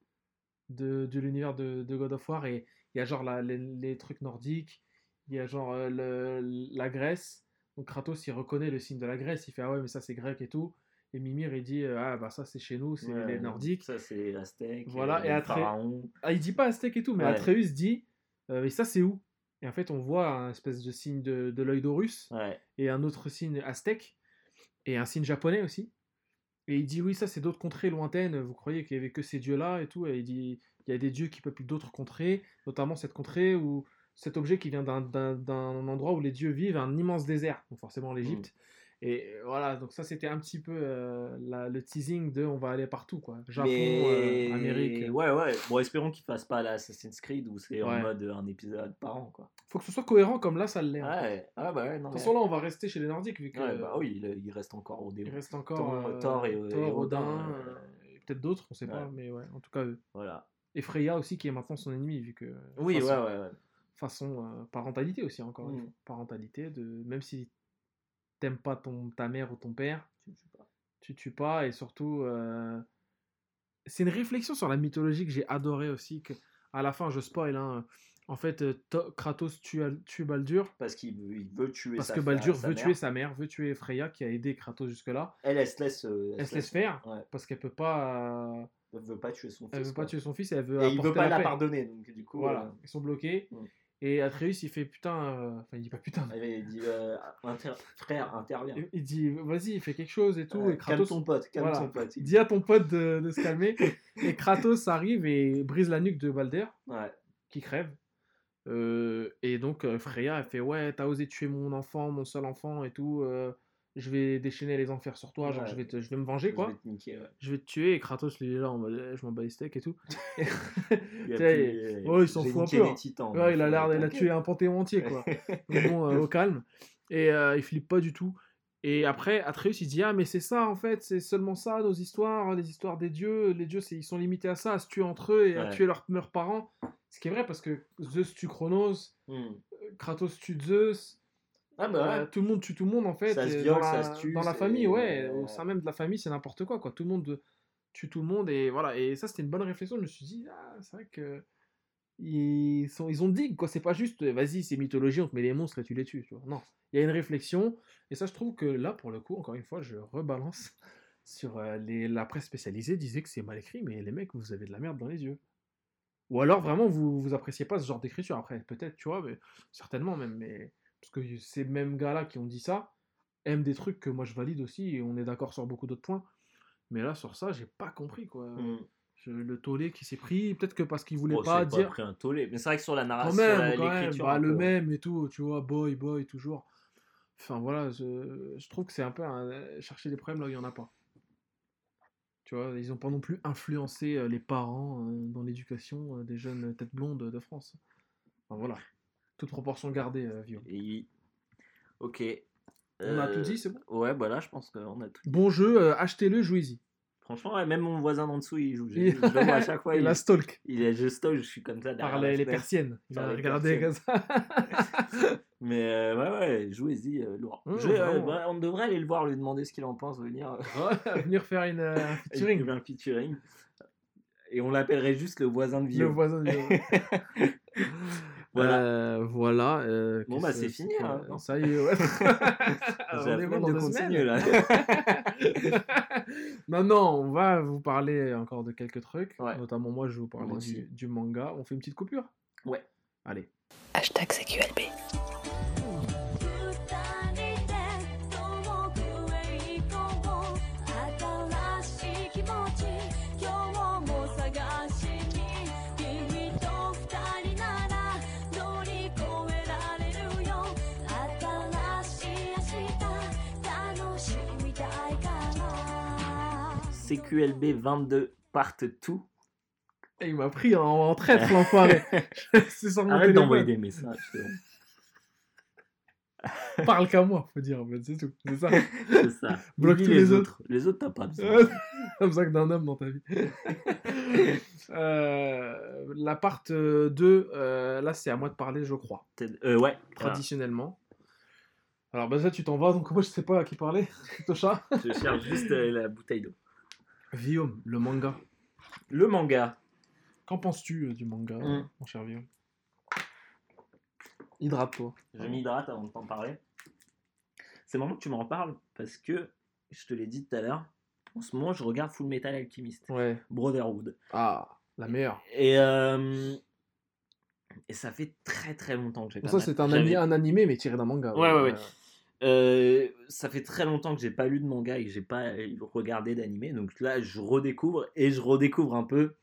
de, de l'univers de, de God of War. Et il y a genre la- les, les trucs nordiques, il y a genre euh, le- la Grèce. Donc Kratos, il reconnaît le signe de la Grèce. Il fait Ah ouais, mais ça c'est grec et tout. Et Mimir, il dit euh, Ah bah ça c'est chez nous, c'est
Ouais,
les nordiques.
Ça, c'est Aztèque.
Voilà,
euh,
et
pharaons.
Ah, il dit pas Aztèque et tout, mais
Ouais.
Atreus dit euh, Mais ça c'est où? Et en fait, on voit un espèce de signe de, de l'œil d'Horus
Ouais.
et un autre signe aztèque et un signe japonais aussi. Et il dit oui, ça c'est d'autres contrées lointaines. Vous croyez qu'il y avait que ces dieux-là et tout? Et il dit il y a des dieux qui peuplent d'autres contrées, notamment cette contrée ou cet objet qui vient d'un- endroit où les dieux vivent, un immense désert, donc forcément l'Égypte. Et euh, voilà, donc ça c'était un petit peu euh, la- le teasing de on va aller partout quoi. Japon,
Mais-
euh, Amérique.
Ouais, ouais. Bon, espérons qu'il fasse pas l'Assassin's Creed où c'est
Ouais.
en mode un épisode par an, quoi.
Faut que ce soit cohérent comme là ça l'est.
Ouais, ah bah ouais, non.
De toute façon là on va rester chez les Nordiques vu que
Ouais, bah oui, il, il reste encore au
il reste encore
Thor- Thor et-
Thor,
Odin,
Odin, et peut-être d'autres, on sait pas, mais ouais, en tout cas eux.
Voilà.
Et Freya aussi qui est maintenant son ennemi vu que
Oui,
façon,
ouais, ouais, ouais.
façon euh, parentalité aussi encore une
Mm.
fois. parentalité de même si t'aimes pas ton ta mère ou ton père,
Tu sais pas.
tu tues pas et surtout euh, c'est une réflexion sur la mythologie que j'ai adoré aussi que à la fin je spoil hein, en fait euh, To- Kratos tue, tue Baldur
Parce qu'il veut, tuer
parce
sa
que Baldur veut
mère.
tuer sa mère, veut tuer Freya qui a aidé Kratos jusque là.
Elle, elle se laisse. euh,
Elle se laisse faire
Ouais.
parce qu'elle peut pas euh,
Elle veut pas tuer son fils.
elle veut pas
quoi.
tuer son fils et elle veut
Et il veut pas la pardonner, donc du coup.
Voilà,
euh,
ils sont bloqués.
Mm.
Et Atreus, il fait putain. euh, Enfin, il dit pas putain.
il dit euh, inter- frère, interviens.
Il- Il dit vas-y, il fait quelque chose et tout. Et
calme
Kratos,
ton pote, calme
voilà.
ton pote. il dit.
dis à ton pote de, de se calmer. et Kratos arrive et brise la nuque de Balder,
Ouais.
qui crève. Euh, et donc euh, Freya, elle fait ouais, t'as osé tuer mon enfant, mon seul enfant et tout. euh, je vais déchaîner les enfers sur toi, genre
Ouais.
je vais, te- je vais me venger
Je
quoi.
vais te niquer, ouais.
Je vais te tuer. Et Kratos, lui, il est là en mode eh, je m'en bats les steaks et tout. [laughs] [laughs]
Il a
ouais, il s'en fout un peu,
les
hein.
titans.
Ouais, il a l'air, il a tué un panthéon entier, quoi. [laughs] Bon, euh, au calme. Et euh, il flippe pas du tout. Et après, Atreus, il dit Ah, mais c'est ça, en fait, c'est seulement ça, nos histoires, les histoires des dieux. Les dieux, ils sont limités à ça, à se tuer entre eux et à tuer leurs, leurs parents. Ce qui est vrai, parce que Zeus tue Chronos,
Hmm.
Kratos tue Zeus,
Ah bah
euh, tout le monde tue tout le monde, en fait.
Ça se viole,
dans
ça
la,
se tue,
Dans la famille, ouais.
euh,
Au sein même de la famille, c'est n'importe quoi, quoi. Tout le monde tue tout le monde. Et voilà. Et ça, c'était une bonne réflexion. Je me suis dit Ah, c'est vrai que. Ils, sont, ils ont dit quoi, c'est pas juste euh, vas-y, c'est mythologie, on te met les monstres et tu les tues. Tu vois. Non, il y a une réflexion, et ça, je trouve que là, pour le coup, encore une fois, je rebalance [laughs] sur euh, les, la presse spécialisée disait que c'est mal écrit, mais les mecs, vous avez de la merde dans les yeux. Ou alors, vraiment, vous, vous appréciez pas ce genre d'écriture. Après, peut-être, tu vois, mais certainement même. Mais... Parce que ces mêmes gars-là qui ont dit ça aiment des trucs que moi je valide aussi, et on est d'accord sur beaucoup d'autres points. Mais là, sur ça, j'ai pas compris, quoi. Je- le tollé qui s'est pris, peut-être que parce qu'il voulait
Bon,
pas dire.
pris un tollé. Mais c'est vrai que sur la narration, l'écriture.
bah, le même et tout, tu vois, boy, boy, toujours. Enfin voilà, je, je trouve que c'est un peu un- chercher des problèmes là où il n'y en a pas. Tu vois, ils n'ont pas non plus influencé euh, les parents euh, dans l'éducation euh, des jeunes têtes blondes de France. Enfin voilà, toute proportion gardée, euh, Vio.
Et- Ok.
On a
Euh,
tout dit, c'est bon?
Ouais, voilà, je pense qu'on a tout dit.
Bon jeu, euh, achetez-le, jouez-y.
Franchement, ouais, même mon voisin d'en dessous, il joue. Je,
Il-
je le vois à chaque [laughs] fois.
Et
il,
la stalk
il est juste je suis comme ça derrière
par les, persiennes. Il va regarder comme ça. [laughs]
Mais euh, ouais, ouais, jouez-y, euh, lourd.
Mmh,
Je- euh, ouais, on devrait aller le voir, lui demander ce qu'il en pense, venir. euh, [laughs]
venir faire une, euh, un featuring.
un featuring. Et on l'appellerait juste le voisin de
Le
Vio.
voisin de Vio.
Voilà.
Euh, voilà. euh,
Bon, bah, c'est fini,
quoi
hein, non
Ça y est, ouais.
J'ai
on est
de
deux
continuer, là. [laughs]
non, non, on va vous parler encore de quelques trucs.
Ouais.
Notamment, moi, je vais vous parler du manga. On fait une petite coupure?
Ouais.
Allez.
Hashtag CQLB.
CQLB 22, part 2.
Et il m'a pris en, en traître, l'enfoiré. [laughs] [laughs]
Arrête d'envoyer des messages. [laughs]
Parle qu'à moi, faut dire. en fait, C'est tout. C'est ça.
C'est ça.
Bloque tous les autres.
Les autres, t'as pas besoin.
T'as besoin que d'un homme dans ta vie. Euh, la part 2, euh, là c'est à moi de parler, je crois,
Euh, ouais.
traditionnellement. Alors, bah ça, tu t'en vas, donc moi je sais pas à qui parler. Tocha.
Je cherche juste la bouteille d'eau.
Guillaume, le manga.
Le manga.
Qu'en penses-tu euh, du manga,
Mm.
mon cher Guillaume Hydrate-toi.
Je m'hydrate avant de t'en parler. C'est marrant que tu m'en parles parce que, je te l'ai dit tout à l'heure, en ce moment je regarde Full Metal Alchemist,
Ouais.
Brotherhood.
Ah, la meilleure.
Et, euh, et ça fait très très longtemps que j'ai pas
ça, c'est un,
j'avais-
ami- un animé, mais tiré d'un manga.
Ouais, ouais, ouais. Euh, ça fait très longtemps que j'ai pas lu de manga et que j'ai pas euh, regardé d'animé. Donc là, je redécouvre et je redécouvre un peu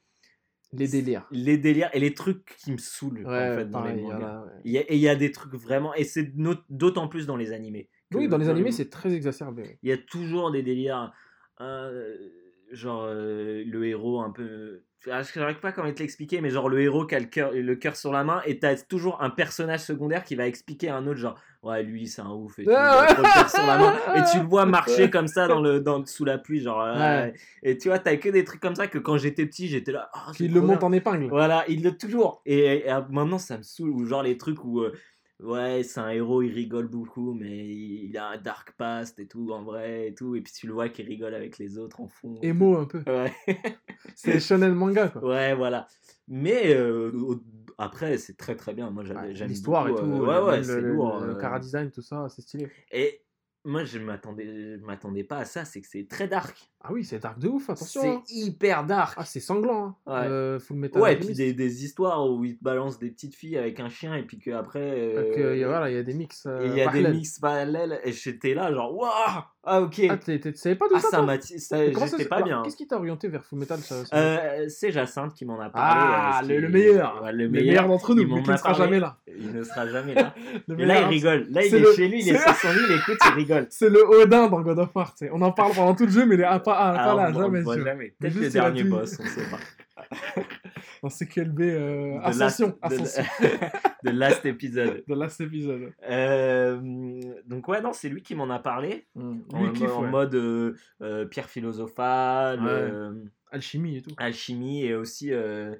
Les délires.
les délires et les trucs qui me saoulent
Ouais,
en fait dans
pareil,
les mangas.
a, ouais.
Il y a- Et il y a des trucs vraiment, et c'est d'autant plus dans les animés.
Oui, dans les animés, c'est très exacerbé.
Il y a toujours des délires, euh, genre euh, le héros un peu. Ah, Je n'arrive pas comment te l'expliquer, mais genre le héros qui a le cœur, le cœur sur la main, et t'as toujours un personnage secondaire qui va expliquer à un autre, genre ouais, lui c'est un ouf, et tout, il a trop le cœur sur la main, et tu le vois [laughs] marcher comme ça dans le, dans, sous la pluie, genre. euh,
Ouais.
Et tu vois, t'as que des trucs comme ça que quand j'étais petit, j'étais là. Ah, c'est
Qui
trop
le
bien.
monte en épingle.
Voilà, il le toujours. Et, et, maintenant, ça me saoule. Ou genre les trucs où, euh, ouais, c'est un héros, il rigole beaucoup, mais il, a un dark past et tout, en vrai, et tout. Et puis tu le vois qu'il rigole avec les autres en fond.
Émo un peu.
Ouais, [laughs]
C'est shonen manga, quoi.
ouais, voilà. Mais euh, après, c'est très très bien. Moi,
Ouais,
j'aime
L'histoire et tout.
euh,
le-
ouais, ouais, c'est
le,
lourd.
Le,
euh.
cara design, tout ça, c'est stylé.
Et moi, je m'attendais, je m'attendais pas à ça. C'est que c'est très dark.
Ah oui, c'est dark de ouf, attention.
C'est
hein.
hyper dark.
Ah, c'est sanglant. Hein.
Ouais.
Euh, Full Metal
Ouais, et puis des, des histoires où ils te balancent des petites filles avec un chien et puis qu'après.
Donc,
euh,
voilà, il y a des mix. euh,
il y a des
parallèles.
mix parallèles et j'étais là genre waouh ah ok.
Ah, tu savais pas
ah
ça
m'a ça-
comment
pas
alors,
bien.
Qu'est-ce qui t'a orienté vers Full Metal ça, ça-
Euh, c'est Jacinthe qui m'en a parlé
Ah,
euh,
le, meilleur.
Ouais,
le meilleur. d'entre nous, mais qui ne sera jamais là.
il ne sera jamais [laughs] là. Là il rigole. Là il est
le-
chez lui il est sur son lit il écoute il rigole. [laughs]
C'est le Odin dans God of War. On en parle pendant tout le jeu, mais il est ah, pas, là, jamais.
peut-être le dernier boss on sait pas [laughs]
Dans CQLB euh,
The
Ascension.
last- the- [laughs] last épisode
De last épisode.
Euh, donc ouais non c'est lui qui m'en a parlé
Lui,
en,
il kiffe,
en
ouais.
mode euh, euh, pierre philosophale
Ouais.
euh,
Alchimie et tout.
alchimie et aussi euh,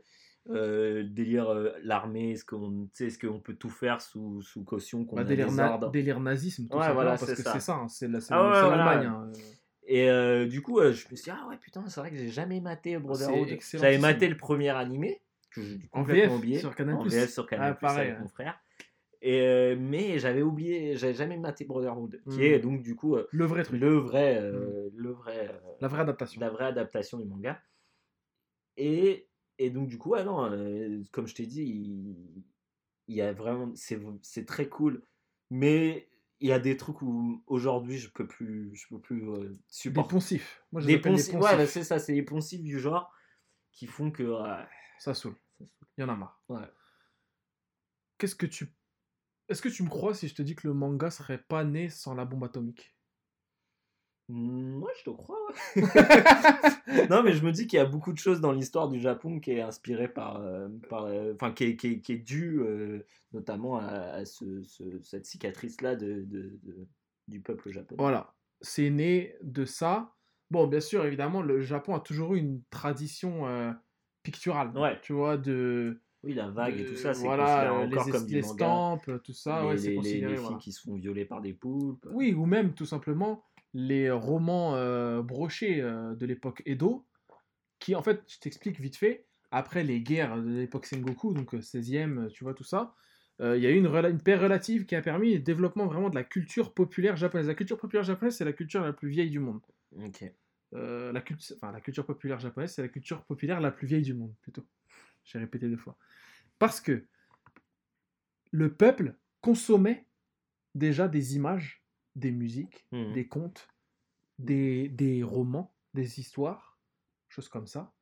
euh, délire euh, l'armée est-ce qu'on tu sais, est-ce qu'on peut tout faire sous, sous caution qu'on
Bah,
a
délire,
des
na-
ordres
délire nazisme, tout
Ouais,
simplement,
voilà,
parce
c'est
que
ça.
c'est ça, hein, c'est
Ah
l'Allemagne.
Et euh, du coup euh, je me suis dit ah ouais putain c'est vrai que j'ai jamais maté Brotherhood j'avais maté le premier animé que j'ai
En
complètement
VF,
oublié
sur Canal+.
en VF sur Canal+,
Ah, pareil,
avec
ouais.
mon frère et euh, mais j'avais oublié j'avais jamais maté Brotherhood qui
Mm.
est donc du coup
Le vrai truc.
le vrai euh, le vrai
La vraie adaptation.
la vraie adaptation du manga. Et, et donc, du coup, ouais, non, comme je t'ai dit, il, il y a vraiment. C'est c'est très cool. Mais il y a des trucs où aujourd'hui, je peux plus, je peux plus euh,
Des
supporter.
poncifs. Moi, je
Des
des
poncifs. Ouais, bah, c'est ça, c'est les poncifs du genre qui font que.
Ça saoule. Il y en a marre.
Ouais.
Qu'est-ce que tu. Est-ce que tu me crois si je te dis que le manga serait pas né sans la bombe atomique?
Moi, je te crois, [laughs] non, mais je me dis qu'il y a beaucoup de choses dans l'histoire du Japon qui est inspirée par. euh, par euh, enfin, qui est, qui est, qui est due euh, notamment à, à ce, ce- cette cicatrice-là de, de- de- du peuple japonais.
Voilà. C'est né de ça. Bon, bien sûr, évidemment, le Japon a toujours eu une tradition picturale.
Ouais.
Tu vois, de.
Oui, la vague et tout ça, c'est
voilà,
considéré encore
les,
comme du
les
manga.
tout ça,
les,
ouais, c'est considéré.
les filles
voilà.
qui se font violer par des poulpes.
Oui, ou même tout simplement les romans euh, brochés euh, de l'époque Edo, qui en fait, je t'explique vite fait, après les guerres de l'époque Sengoku, donc euh, 16e, euh, tu vois tout ça, euh, il y a eu une, paix relative qui a permis le développement vraiment de la culture populaire japonaise. La culture populaire japonaise, c'est la culture la plus vieille du monde.
Ok.
La, cult- enfin, la culture populaire japonaise, c'est la culture populaire la plus vieille du monde, plutôt. J'ai répété deux fois. Parce que le peuple consommait déjà des images, des musiques,
Mhm.
des contes, des, des romans, des histoires, choses comme ça,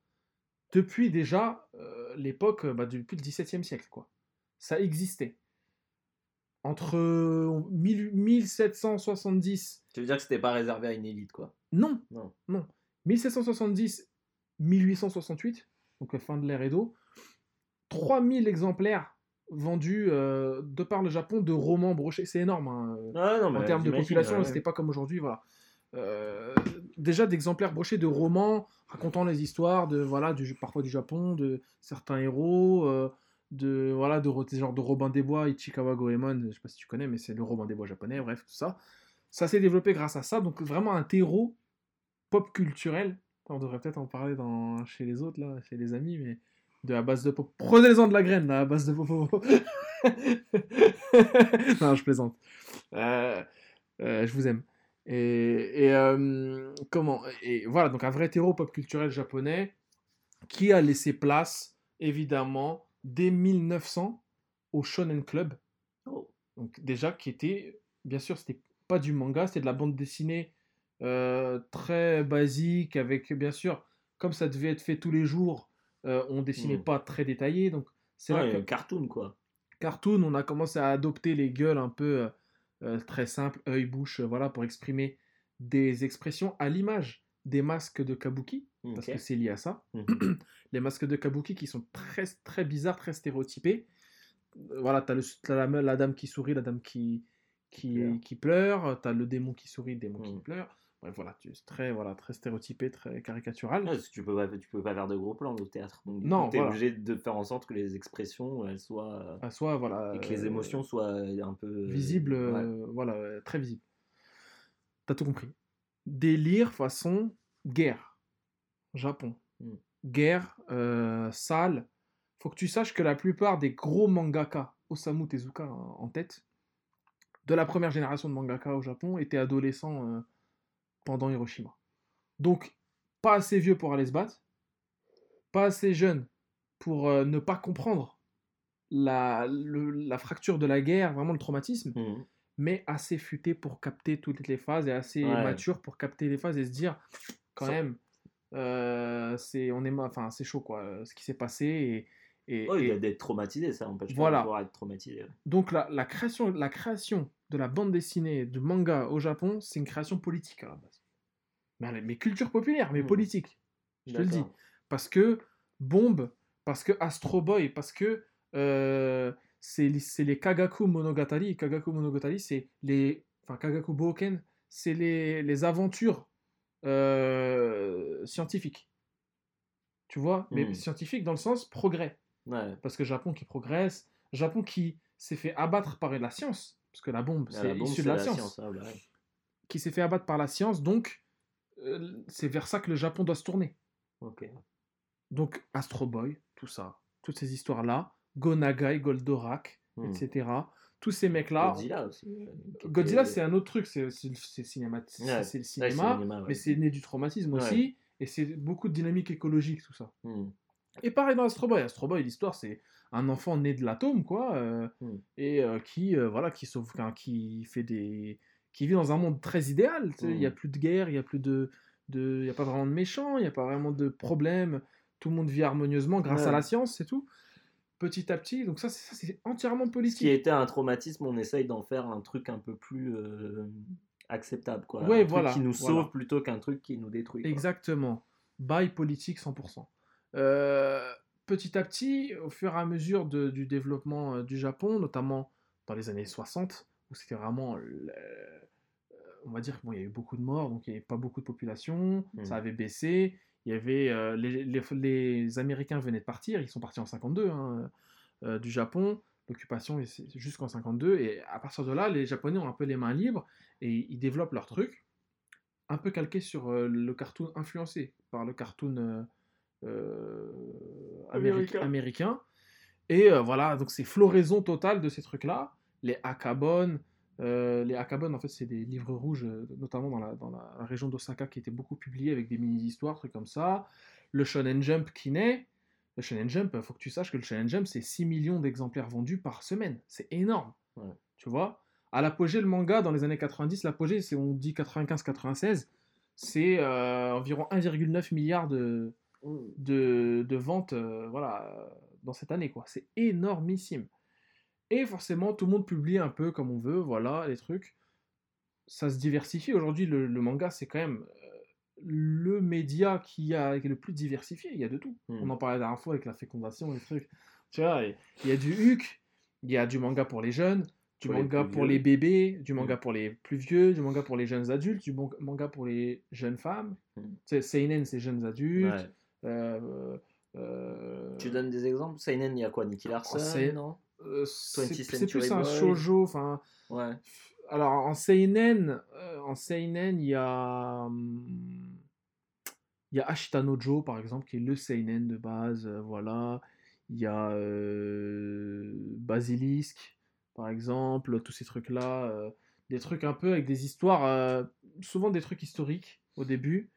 depuis déjà euh, l'époque, bah, depuis le XVIIe siècle, quoi. Ça existait. Entre euh, 1000 1770
Tu veux dire que c'était pas réservé à une élite, quoi?
non,
Non.
non. 1770, 1868, donc euh, fin de l'ère Edo, 3000 exemplaires vendus euh, de par le Japon de romans brochés. C'est énorme. hein, euh,
Ah, non,
en termes de population,
ouais.
c'était pas comme aujourd'hui, voilà. Euh, déjà d'exemplaires brochés de romans racontant les histoires de voilà du parfois du Japon, de certains héros, euh, de voilà de genre de Robin des Bois, Ichikawa Goemon, je sais pas si tu connais, mais c'est le Robin des Bois japonais, bref tout ça. Ça s'est développé grâce à ça, donc vraiment un terreau pop culturel. On devrait peut-être en parler dans, chez les autres là, chez les amis, mais de la base de pop. Prenez-en de la graine là, à base de pop. [laughs] non, je plaisante. Euh, euh, je vous aime. Et, et, euh, comment Et voilà, donc un vrai terreau pop culturel japonais qui a laissé place, évidemment, dès 1900 au Shonen Club.
Oh.
Donc déjà, qui était, bien sûr, c'était pas du manga, c'était de la bande dessinée très basique, avec, bien sûr, comme ça devait être fait tous les jours, euh, on dessinait
Mm.
pas très détaillé. Donc c'est là
Ouais,
que
cartoon, quoi.
cartoon, on a commencé à adopter les gueules un peu euh, euh, très simples, œil, bouche, voilà, pour exprimer des expressions à l'image des masques de kabuki, parce que c'est lié à ça.
Mhm. [clears throat]
Les masques de kabuki qui sont très, très bizarres, très stéréotypés. Voilà, t'as, le, t'as la, me- la dame qui sourit, la dame qui, qui,
Pleure.
qui pleure, t'as le démon qui sourit, le démon qui
Mhm.
pleure. Bref, voilà, tu- c'est très, voilà, très stéréotypé, très caricatural.
Ouais, parce que tu peux pas, tu peux pas faire de gros plans au théâtre. Donc,
Non,
t'es
voilà.
obligé de faire en sorte que les expressions, elles soient.
Voilà.
et que les
euh,
émotions soient un peu.
visible,
ouais.
euh, voilà, euh, très visible. T'as tout compris. Délire façon guerre. Japon.
Mm.
Guerre, euh, sale. Faut que tu saches que la plupart des gros mangaka, Osamu Tezuka en tête, de la première génération de mangaka au Japon, étaient adolescents euh, pendant Hiroshima. Donc, pas assez vieux pour aller se battre, pas assez jeune pour euh, ne pas comprendre la, le- la fracture de la guerre, vraiment le traumatisme,
Mhm.
mais assez futé pour capter toutes les phases et assez
Ouais.
mature pour capter les phases et se dire quand
Ça-
même euh, c'est on est ma- enfin c'est chaud quoi euh, ce qui s'est passé et,
il
et
y a d'être traumatisé, ça empêche
Voilà.
pas de pouvoir être traumatisé. ouais.
donc la, la création la création de la bande dessinée du manga au Japon c'est une création politique à la base mais, mais culture populaire mais
Hmm.
politique je te le dis parce que Bombe, parce que Astro Boy, parce que euh, c'est les- Kagaku Monogatari. Kagaku Monogatari, c'est les. Enfin, Kagaku Boken, c'est les, les aventures euh, scientifiques. Tu vois? Mais
Hmm.
scientifiques dans le sens progrès.
Ouais.
Parce que Japon qui progresse, Japon qui s'est fait abattre par la science, parce que la bombe,
Ah,
c'est issu de la, science,
ah, bah ouais.
qui s'est fait abattre par la science, donc euh, c'est vers ça que le Japon doit se tourner. Donc Astro Boy, tout ça, toutes ces histoires-là, Gonagai, Goldorak,
Hmm.
etc. Tous ces mecs-là.
Godzilla aussi. euh,
Godzilla, c'est un autre truc, c'est cinéma,
Ouais,
le cinéma,
ouais.
mais c'est né du traumatisme aussi, et c'est beaucoup de dynamique écologique, tout ça.
Hmm.
Et pareil dans Astro Boy. Astro Boy, l'histoire, c'est un enfant né de l'atome, quoi, euh,
Hmm.
et euh, qui, euh, voilà, qui sauve, qui fait des, qui vit dans un monde très idéal. Il n'y a
Hmm.
plus de guerre, il n'y a plus de, de, il y a pas vraiment de méchants, il n'y a pas vraiment de problèmes. Tout le monde vit harmonieusement grâce à la science, c'est tout. Petit à petit, donc ça, c'est entièrement
Ce qui
politique.
était un traumatisme, on essaye d'en faire un truc un peu plus acceptable, quoi.
Ouais,
un truc
voilà,
qui nous
voilà.
sauve plutôt qu'un truc qui nous détruit.
Exactement. Bail politique 100%. Euh, petit à petit, au fur et à mesure de- du développement euh, du Japon, notamment dans les années 60, où c'était vraiment, le- euh, on va dire qu'il y a eu beaucoup de morts, donc il n'y avait pas beaucoup de population,
Mhm.
ça avait baissé. Il y avait euh, les, les- les Américains venaient de partir, ils sont partis en 52 hein, euh, du Japon. L'occupation jusqu'en 52 et à partir de là, les Japonais ont un peu les mains libres et ils développent leur truc, un peu calqué sur euh, le cartoon influencé par le cartoon
Américain.
américain. Et euh, voilà, donc c'est floraison totale de ces trucs-là. Les Akabon. euh, les Akabon, en fait, c'est des livres rouges, euh, notamment dans la, dans la région d'Osaka, qui étaient beaucoup publiés avec des mini-histoires, trucs comme ça. Le Shonen Jump qui naît. Le Shonen Jump, il faut que tu saches que le Shonen Jump, c'est 6 millions d'exemplaires vendus par semaine. C'est énorme.
Ouais.
Tu vois? À l'apogée, le manga, dans les années 90, l'apogée, c'est on dit 95-96, c'est euh, environ 1,9 milliard de, de, de ventes euh, voilà, euh, dans cette année. quoi. C'est énormissime. Et forcément, tout le monde publie un peu comme on veut, voilà, les trucs. Ça se diversifie. Aujourd'hui, le, le manga, c'est quand même euh, le média qui, a, qui est le plus diversifié. Il y a de tout.
Hmm.
On en parlait la dernière fois avec la fécondation, les trucs. Tu vois, il y a du HUC, il y a du manga pour les jeunes, du
Pour
manga pour les bébés, du manga
Mm.
pour les plus vieux, du manga pour les jeunes adultes, du manga pour les jeunes femmes.
Mm.
Seinen, c'est jeunes adultes.
Ouais.
Euh, euh,
Tu donnes des exemples? Seinen, il y a quoi? Nicky Larson
c'est- euh, c'est
20th
c'est
Century
plus un shoujo. Enfin,
Ouais.
alors en seinen, en seinen, il y a hum, il y a Ashita no Joe par exemple qui est le seinen de base, euh, voilà. Il y a euh, Basilisk par exemple, tous ces trucs là, des trucs un peu avec des histoires, souvent des trucs historiques au début.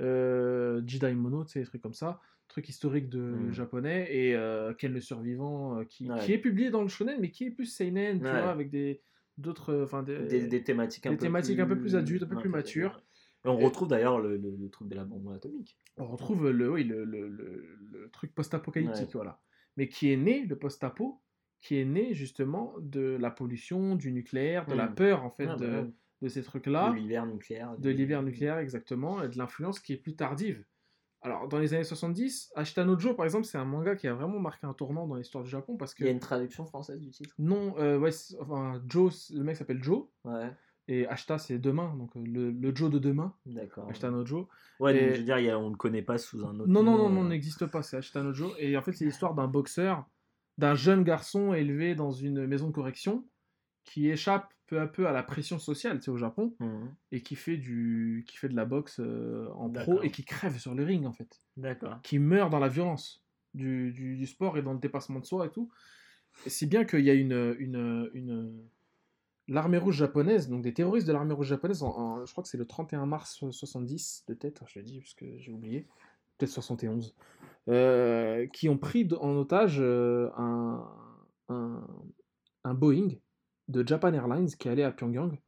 Euh, Jidaimono, tu sais, des trucs comme ça, trucs historiques de
Mm.
japonais et euh, Ken le survivant euh, qui,
Ouais.
qui est publié dans le shonen mais qui est plus seinen, tu
Ouais.
vois, avec des d'autres, enfin des,
Des, des thématiques un
des
peu
thématiques
plus...
un peu plus adultes, un peu
Ouais,
plus matures.
Et on
Et-
retrouve d'ailleurs le, le- le truc de la bombe atomique.
On retrouve le, oui, le, truc post-apocalyptique, voilà. Mais qui est né, le post-apo, qui est né justement de la pollution, du nucléaire, de la
Mm.
peur en fait
Ah, bah
de. De ces trucs-là.
De l'hiver nucléaire.
de l'hiver nucléaire exactement, et de l'influence qui est plus tardive. Alors, dans les années 70, Ashita no Joe, par exemple, c'est un manga qui a vraiment marqué un tournant dans l'histoire du Japon parce que
Il y a une traduction française du titre?
Non, euh, ouais, enfin, Joe, le mec s'appelle Joe,
Ouais,
et Ashita c'est demain, donc euh, le, le Joe de demain,
d'accord.
Ashita no Joe.
Ouais, donc, je veux dire, il y a- on ne le connaît pas sous un autre
Non, non, non,
nom,
non,
euh.
n'existe pas, c'est no Joe. Et en fait, c'est l'histoire d'un boxeur, d'un jeune garçon élevé dans une maison de correction qui échappe peu à peu à la pression sociale, tu sais, au Japon,
Mhm.
et qui fait, du, qui fait de la boxe euh, en pro et qui crève sur le ring, en fait.
D'accord.
qui meurt dans la violence du, du- du sport et dans le dépassement de soi et tout. Et si bien qu'il y a une, une, une- l'armée rouge japonaise, donc des terroristes de l'armée rouge japonaise, en, en- je crois que c'est le 31 mars 70 de tête, je le dis parce que j'ai oublié, peut-être 71, euh, qui ont pris en otage euh, un, un, un Boeing de Japan Airlines qui allait à Pyongyang.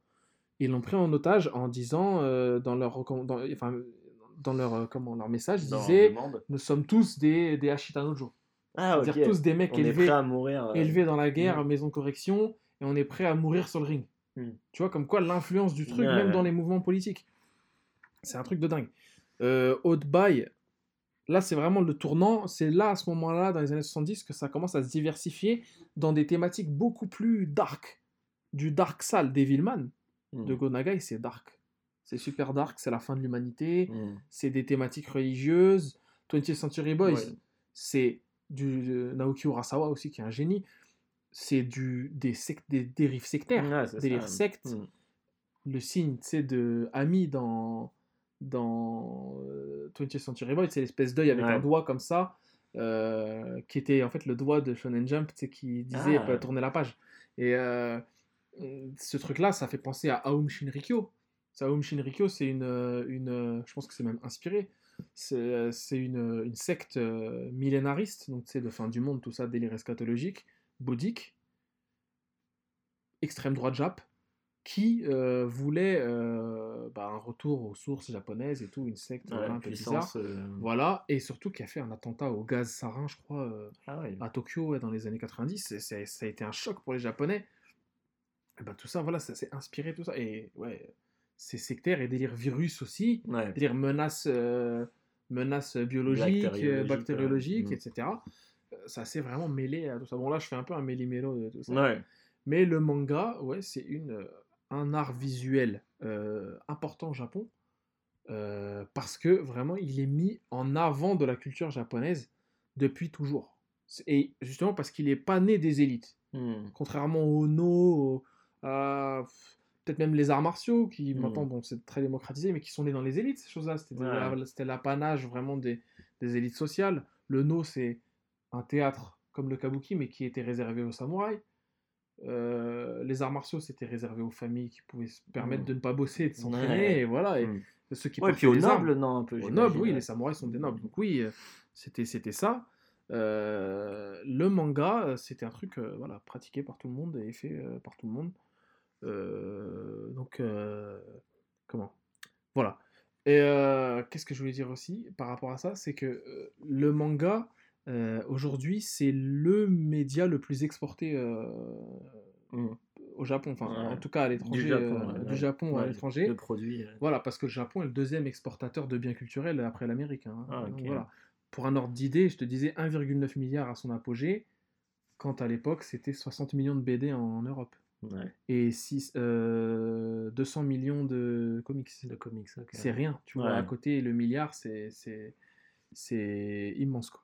Ils l'ont pris en otage en disant euh, dans leur dans, enfin, dans leur euh, comment leur message, ils disaient nous sommes tous des, des Ashita no Joe.
Ah, ok.
C'est-à-dire tous des mecs
On
élevés,
prêt à mourir. euh,
élevés dans la guerre,
Mm.
maison de correction, et on est prêt à mourir sur le ring.
Mm.
Tu vois, comme quoi l'influence du truc,
Ouais,
même
ouais.
dans les mouvements politiques. C'est un truc de dingue. Euh, Haute Bail, là c'est vraiment le tournant. C'est là, à ce moment-là, dans les années 70, que ça commence à se diversifier dans des thématiques beaucoup plus dark. Du dark sale Devilman
Mm.
de Gonagai, c'est dark. C'est super dark, c'est la fin de l'humanité
Mm.
c'est des thématiques religieuses. 20th Century Boys,
Ouais.
c'est du de Naoki Urasawa aussi, qui est un génie. C'est du des, dérives sectaires,
Ouais, c'est
des délires sectes.
Mm.
Le signe, sais, de Ami dans dans euh, 20th Century Boys, c'est l'espèce d'œil avec
Ouais.
un doigt comme ça, euh, qui était en fait le doigt de Shonen Jump, qui disait
Ah.
euh, tourner la page. Et euh, ce truc-là, ça fait penser à Aum Shinrikyo. Aum Shinrikyo, c'est une, euh, une, euh, je pense que c'est même inspiré. C'est euh, c'est une, une secte millénariste, donc sais, de fin du monde, tout ça, délire eschatologique, bouddhique, extrême droite Jap, qui euh, voulait euh, bah, un retour aux sources japonaises et tout, une secte
Ouais,
un peu bizarre.
euh,
Voilà, et surtout qui a fait un attentat au gaz sarin, je crois,
Ah
à Tokyo ouais, dans les années 90. C'est- c'est- ça a été un choc pour les Japonais. Et ben, tout ça, voilà, ça s'est inspiré, tout ça. Et ouais, c'est sectaire et délire virus aussi,
Ouais.
délire menaces, euh, menaces biologiques, euh,
Bactériologiques,
bactériologiques,
ouais.
etc. Euh, Ça s'est vraiment mêlé à tout ça. Bon, là, je fais un peu un méli-mélo de tout ça.
Ouais.
Mais le manga, ouais, c'est une, euh, un art visuel euh, important au Japon. euh, parce que vraiment, il est mis en avant de la culture japonaise depuis toujours. Et justement parce qu'il n'est pas né des élites.
Mm.
Contrairement au No, peut-être même les arts martiaux, qui
Mm.
maintenant, bon, c'est très démocratisé, mais qui sont nés dans les élites, ces choses-là. C'était
Ouais.
l'apanage vraiment des, des élites sociales. Le No, c'est un théâtre comme le kabuki, mais qui était réservé aux samouraïs. Euh, les arts martiaux, c'était réservé aux familles qui pouvaient se permettre
Mm.
de ne pas bosser et de s'entraîner.
Ouais.
Et voilà. Et
Mm.
ceux qui
Ouais, puis aux nobles, non, un peu.
Aux nobles, oui, les samouraïs sont des nobles. Donc oui, euh, c'était ça. Euh, le manga, euh, c'était un truc euh, voilà, pratiqué par tout le monde et fait euh, par tout le monde. Euh, donc, euh, comment? Voilà. Et euh, qu'est-ce que je voulais dire aussi par rapport à ça? C'est que le manga, aujourd'hui, c'est le média le plus exporté euh,
Mm.
au Japon. Enfin,
Ouais.
en tout cas à l'étranger.
Japon,
euh,
ouais,
du
ouais.
Japon à l'étranger.
Le produit.
Voilà, parce que le Japon est le deuxième exportateur de biens culturels après l'Amérique. hein.
Ah,
voilà. Pour un ordre d'idée, je te disais 1,9 milliard à son apogée, quand à l'époque c'était 60 millions de BD en Europe.
Ouais,
Et six- euh, 200 millions de comics.
de comics, ok.
C'est rien, tu vois.
Ouais.
À côté, le milliard, c'est immense. Quoi.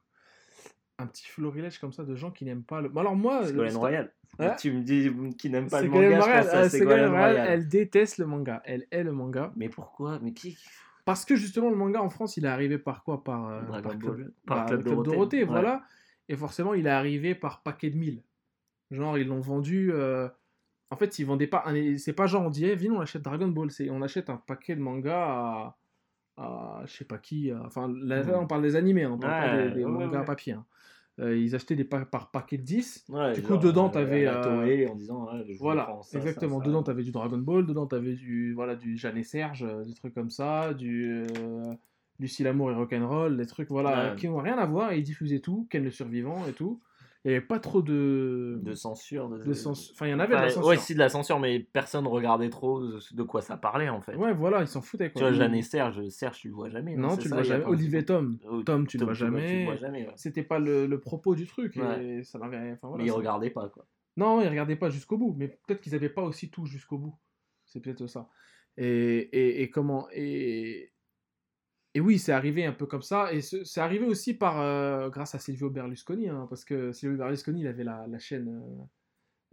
Un petit florilège comme ça de gens qui n'aiment pas le. Alors moi, le-
Royal.
Ouais.
Tu me dis qui n'aime pas le manga, je
Royal,
pense
euh,
à
Royal, elle déteste le manga. Elle est le manga.
Mais pourquoi? Mais qui
Parce que justement, le manga en France, il est arrivé par quoi? Par, euh, par. Club,
Par Club
Club
Dorothée.
Dorothée,
Ouais.
voilà. Et forcément, il est arrivé par paquet de 1000. Genre, ils l'ont vendu. euh, En fait, ils vendaient pas. un- C'est pas genre, on dit, eh, viens, on achète Dragon Ball. C'est on achète un paquet de mangas à. à je sais pas qui. à- Enfin, là, là, on parle des animés, hein, on parle pas des, des
ouais,
mangas à papier. hein. Euh, ils achetaient des pa- par paquet de 10.
Ouais,
Du coup,
genre,
dedans,
euh,
euh,
en disant ouais, je
Voilà,
ça,
exactement.
ça, ça.
Dedans, tu avais du Dragon Ball, dedans, tu avais du, voilà, du Jeanne et Serge, euh, des trucs comme ça, du euh, Lucie Lamour et Rock'n'Roll, des trucs voilà, qui n'ont rien à voir, et ils diffusaient tout, Ken le survivant et tout. Il n'y avait pas trop de.
de censure. De,
de sens- Enfin, il y en avait de la
Enfin,
censure.
Ouais, si de la censure, mais personne regardait trop de quoi ça parlait en fait.
Ouais, voilà, ils s'en foutaient.
Tu
Quoi.
vois,
Ils-
Jeanne et Serge, Serge, tu le vois jamais.
Non,
c'est
tu le vois jamais. Olivier Tom.
Oh,
Tom, tu le vois
tu le
jamais.
vois jamais, ouais.
C'était pas le, le propos du truc.
Ouais.
Et ça n'avait. Enfin, voilà,
mais ils regardaient pas quoi.
Non, ils regardaient pas jusqu'au bout, mais peut-être qu'ils n'avaient pas aussi tout jusqu'au bout. C'est peut-être ça. Et, et, et comment et, et oui, c'est arrivé un peu comme ça. Et ce- c'est arrivé aussi par euh, grâce à Silvio Berlusconi, hein, parce que Silvio Berlusconi, il avait la, la chaîne,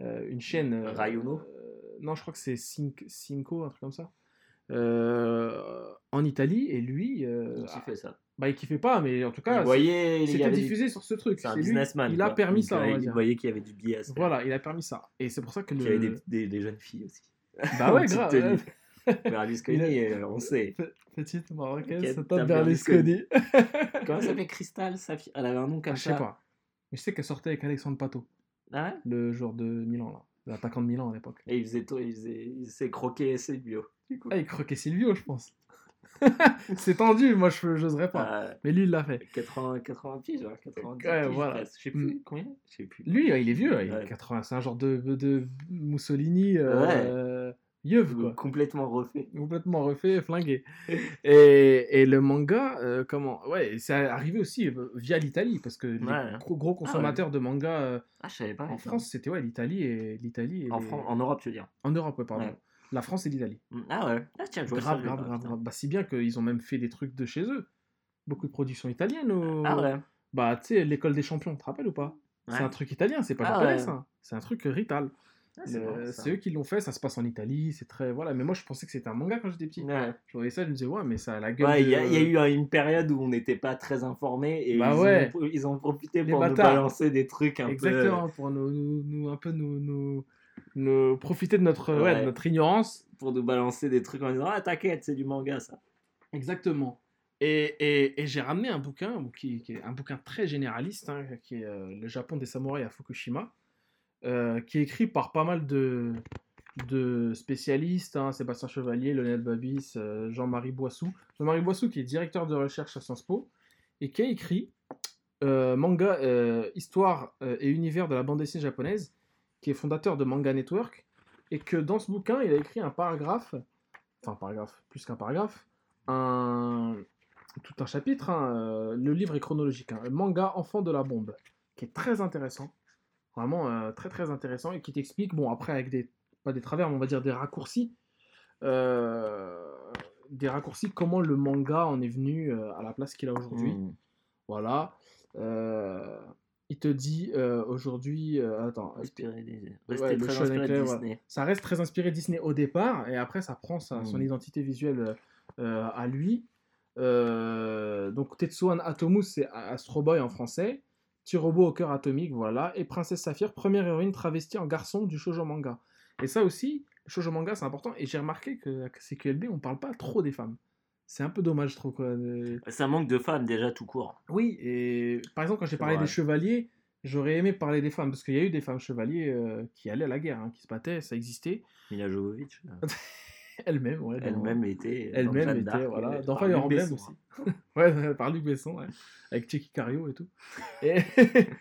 euh, euh, une chaîne. euh,
Rai Uno
euh, Non, je crois que c'est Cinco, un truc comme ça. en Italie, et lui,
Il kiffait ça.
bah, il kiffait pas, mais en tout cas,
il
c'était
du-
diffusé sur ce truc.
C'est un
lui,
businessman.
il a permis
Donc,
ça, on va
Il
dire.
voyait qu'il y avait du billet à faire.
Voilà, il a permis ça. Et c'est pour ça que
Il
le.
y avait des, des, des jeunes filles aussi.
Bah ouais, [laughs] grave. Ouais. [laughs]
Berlusconi, euh, on sait.
Pe- Petite marocaine, ça tape Berlusconi. [laughs]
Comment ça s'appelle Cristal sa fille? Elle avait un nom comme
Ah, je sais
ça.
pas. Mais je sais qu'elle sortait avec Alexandre Pato,
Ah ouais?
Le joueur de Milan, là. L'attaquant de Milan à l'époque.
Et il faisait tout, il faisait, il s'est croqué ses bio. Du coup.
Ah, il croquait Silvio, je pense. [laughs] c'est tendu, moi je j'oserais pas.
Ah,
Mais lui, il l'a fait.
80, 80 piges, genre 90
Ouais,
piges,
voilà.
Je sais plus combien. Je sais plus.
Lui, il est vieux, il est
Ouais.
80, c'est un genre de, de Mussolini euh, quoi.
Complètement refait.
complètement refait, flingué. [laughs] Et, et le manga, euh, comment Ouais, c'est arrivé aussi euh, via l'Italie, parce que les
Ouais.
gros, gros consommateurs de manga euh,
Ah, pas.
en. France, c'était ouais, l'Italie et l'Italie.
En,
les-
en Europe, tu veux dire.
En Europe, ouais, pardon. La France et l'Italie.
Ah ouais. Ah tiens, je
Grave, grave, grave. Bah, si bien qu'ils ont même fait des trucs de chez eux. Beaucoup de productions italiennes. au-
Ah ouais.
Bah, tu sais, l'école des champions, tu te rappelles ou pas? C'est un truc italien, c'est pas
Ah
japonais, ça. C'est un truc rital.
Ah,
Le-
ça.
C'est eux qui l'ont fait, ça se passe en Italie, c'est très. Voilà, mais moi je pensais que c'était un manga quand j'étais petit.
Ouais.
Je voyais ça, je me disais, ouais, mais ça a la gueule.
Il y, a-
de-
il y a eu euh, une période où on n'était pas très informés et
Bah
ils,
ouais.
ont, ils ont profité
Les
pour nous
bâtards.
balancer des trucs un
Exactement, pour nous, nous, nous- un peu nous, nous, nous profiter de notre, de notre ignorance.
peu pour nous balancer des trucs en disant ah t'inquiète c'est du manga ça.
Exactement. Et, et, et j'ai ramené un bouquin qui, qui est un bouquin très généraliste, hein, qui est euh, Le Japon des samouraïs à Fukushima, euh, qui est écrit par pas mal de, spécialistes, hein, Sébastien Chevalier, Lionel Babis, euh, Jean-Marie Boissou. Jean-Marie Boissou qui est directeur de recherche à Sciences Po et qui a écrit euh, Manga, Histoire et univers de la bande dessinée japonaise, qui est fondateur de Manga Network, et que dans ce bouquin, il a écrit un paragraphe, enfin un paragraphe, plus qu'un paragraphe, tout un chapitre, hein, le livre est chronologique, hein, Manga Enfant de la bombe, qui est très intéressant, vraiment euh, très très intéressant, et qui t'explique, bon après avec des, pas des travers, mais on va dire des raccourcis, euh, des raccourcis, comment le manga en est venu euh, à la place qu'il a aujourd'hui.
Mm.
Voilà. Euh, il te dit euh, aujourd'hui. euh, attends.
Inspiré.
Ouais,
très inspiré
ouais.
Disney.
Ça reste très inspiré Disney au départ, et après ça prend sa- son
Mm.
identité visuelle euh, à lui. Euh, donc Tetsuan Atomu, c'est Astro Boy en français. Petit robot au cœur atomique, voilà. Et Princesse Saphir, première héroïne travestie en garçon du shoujo manga. Et ça aussi, le shoujo manga, c'est important. Et j'ai remarqué que à CQLB, on parle pas trop des femmes. C'est un peu dommage, je trouve. Quoi.
Ça manque de femmes déjà tout court.
Oui, et par exemple, quand j'ai parlé
vrai.
des chevaliers, j'aurais aimé parler des femmes, parce qu'il y a eu des femmes chevaliers euh, qui allaient à la guerre, hein, qui se battaient, ça existait.
Mila Jovovich, [laughs] [laughs]
Elle-même, ouais.
elle-même était. dans
Elle-même était, voilà,
euh,
dans Fire Emblem aussi.
hein. [laughs]
Ouais, par Luc Besson, ouais. avec Checky Cario et tout. Et- [laughs]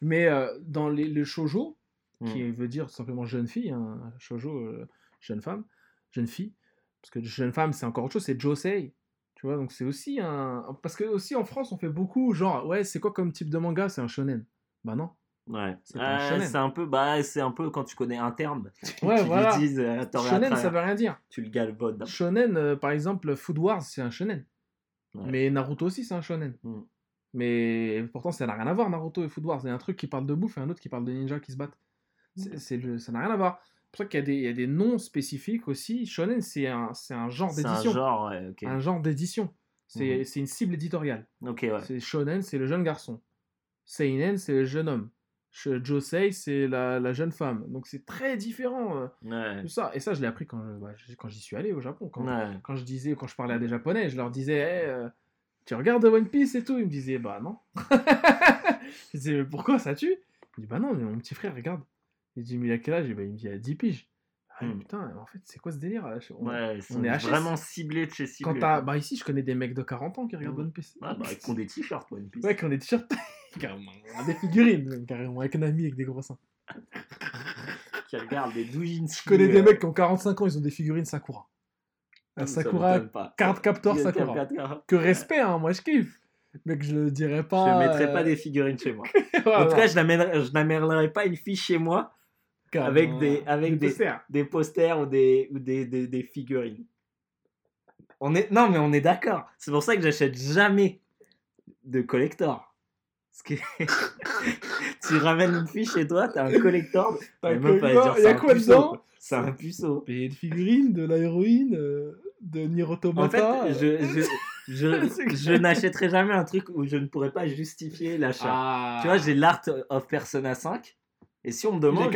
Mais euh, dans les, le shoujo, qui
Mm.
veut dire tout simplement jeune fille, hein, shoujo, euh, jeune femme, jeune fille, parce que jeune femme c'est encore autre chose, c'est josei. Tu vois, donc c'est aussi un. Parce que aussi en France on fait beaucoup, genre, ouais, c'est quoi comme type de manga? C'est un shonen. Bah non.
Ouais.
C'est pas un
Euh,
shonen.
c'est un peu, bah, c'est un peu quand tu connais un terme. [laughs]
Ouais,
tu
voilà.
l'utilises, euh,
Shonen ça veut rien dire.
Tu le galvaudes.
Shonen, euh, par exemple, Food Wars c'est un shonen.
Ouais.
Mais Naruto aussi c'est un shonen.
Mm.
Mais pourtant ça n'a rien à voir Naruto et Food Wars. Il y a un truc qui parle de bouffe et un autre qui parle de ninja qui se battent.
Mm.
C'est, le- ça n'a rien à voir. C'est pour ça qu'il y a des, il y a des noms spécifiques aussi. Shonen c'est un, c'est un genre
C'est un
d'édition.
genre, ouais,
un genre d'édition. C'est c'est une cible éditoriale.
Ok, ouais.
C'est shonen, c'est le jeune garçon. Seinen, c'est le jeune homme. Josei, c'est la, la jeune femme. Donc c'est très différent euh,
Ouais.
tout ça. Et ça, je l'ai appris quand, je- bah, j- quand j'y suis allé au Japon. Quand,
Ouais.
quand je disais, quand je parlais à des Japonais, je leur disais, Hey, euh, tu regardes One Piece et tout? Ils me disaient, bah non. [laughs] je disais, mais pourquoi ça tue? Il dit, bah non, mais mon petit frère, regarde. Il dit, mais il a quel âge? Il me dit, il a 10 piges. Ah,
Hmm.
Putain, en fait, c'est quoi ce délire là? On-
Ouais, sont
est HS.
vraiment ciblés de chez ciblés.
Quand t'as- bah ici, je connais des mecs de 40 ans qui regardent
Mhm.
One Piece.
Ah, bah, ils ont des t-shirts, One Piece.
Ouais, qui ont des t-shirts. [laughs] carrément. Des figurines, même, carrément, avec un ami avec des gros seins. [laughs]
Qui regardent des.
Je connais des mecs qui ont 45 ans, ils ont des figurines Sakura.
Ah,
Un Sakura, card captor Sakura. Que respect, hein, moi je kiffe. Mais que je le dirais pas.
Je mettrais pas
euh,
des figurines chez moi. [laughs]
voilà,
En tout cas, je n'amènerai je n'amènerai pas une fille chez moi
carrément.
avec des- avec des-
posters.
des posters ou des, ou des, des, des figurines. On est... Non, mais on est d'accord. C'est pour ça que j'achète jamais de collector. Parce que [laughs] tu ramènes une fille chez toi, t'as un collector. [laughs]
T'as un collector, y a quoi dedans.
C'est un puceau.
Et une figurine de la héroïne euh, de Nier
En fait,
euh.
je, je, [laughs] je, je n'achèterai jamais un truc où je ne pourrais pas justifier l'achat.
Ah.
Tu vois, j'ai l'Art of Persona 5. Et si on me demande,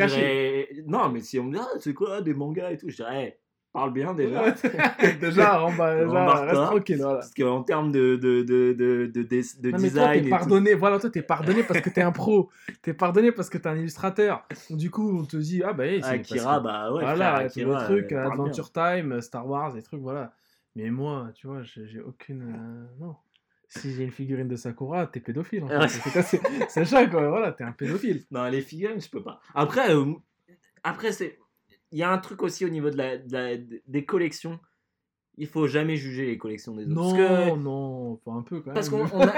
non, mais si on me dit, ah, c'est quoi des mangas et tout, je dirais, hey, parle bien déjà. [laughs]
déjà, reste tranquille, voilà.
Parce qu'en termes de, de, de, de, de, de, de
Non, mais toi,
design.
t'es
tout,
pardonné. Voilà, toi, t'es pardonné parce que t'es un pro. T'es pardonné parce que t'es un illustrateur. Du coup, on te dit, ah bah, hey, c'est parce
Akira,
que-
bah ouais,
voilà,
frère, Akira,
trucs,
euh, bien.
Adventure Time, Star Wars, des trucs, voilà. Mais moi, tu vois, j'ai aucune. euh, non. Si j'ai une figurine de Sakura, t'es pédophile. En fait. C'est quoi, c'est- C'est ça, quoi. Voilà, t'es un pédophile.
Non, les figurines, je peux pas. Après, euh, après c'est. Il y a un truc aussi au niveau de la, de la- des collections. Il faut jamais juger les collections des autres.
Non,
Parce que
non, pas un peu quand même.
Parce qu'on a...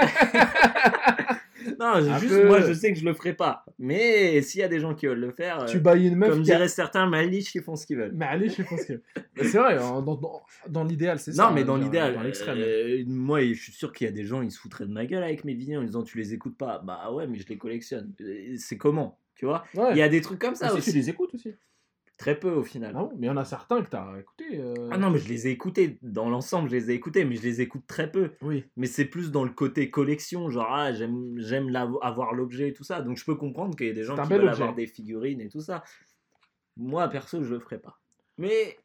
[laughs] non, juste
peu.
moi je sais que je le ferai pas. Mais s'il y a des gens qui veulent le faire, euh,
Tu bailles une meuf
comme
a-
diraient certains, maliche, ils font ce qu'ils veulent.
Mais allez, je pense que. Mais c'est vrai, hein, dans, dans, dans l'idéal, c'est ça.
Non, mais dans
dire,
l'idéal,
Dans l'extrême.
euh, moi je suis sûr qu'il y a des gens, ils se foutraient de ma gueule avec mes vidéos en disant tu les écoutes pas. Bah ouais, mais je les collectionne. Euh, C'est comment Tu vois?
Ouais.
Il y a des trucs comme ça
si,
aussi.
tu les écoutes aussi.
Très peu au final.
Ah bon? Mais il y en a certains que t'as écouté. euh,
Ah non, mais je les ai écoutés. Dans l'ensemble, je les ai écoutés, mais je les écoute très peu.
Oui.
mais c'est plus dans le côté collection, genre ah, j'aime avoir l'objet et tout ça. Donc je peux comprendre qu'il y ait des gens qui veulent
objet.
avoir des figurines et tout ça. Moi perso, je le ferai pas. Mais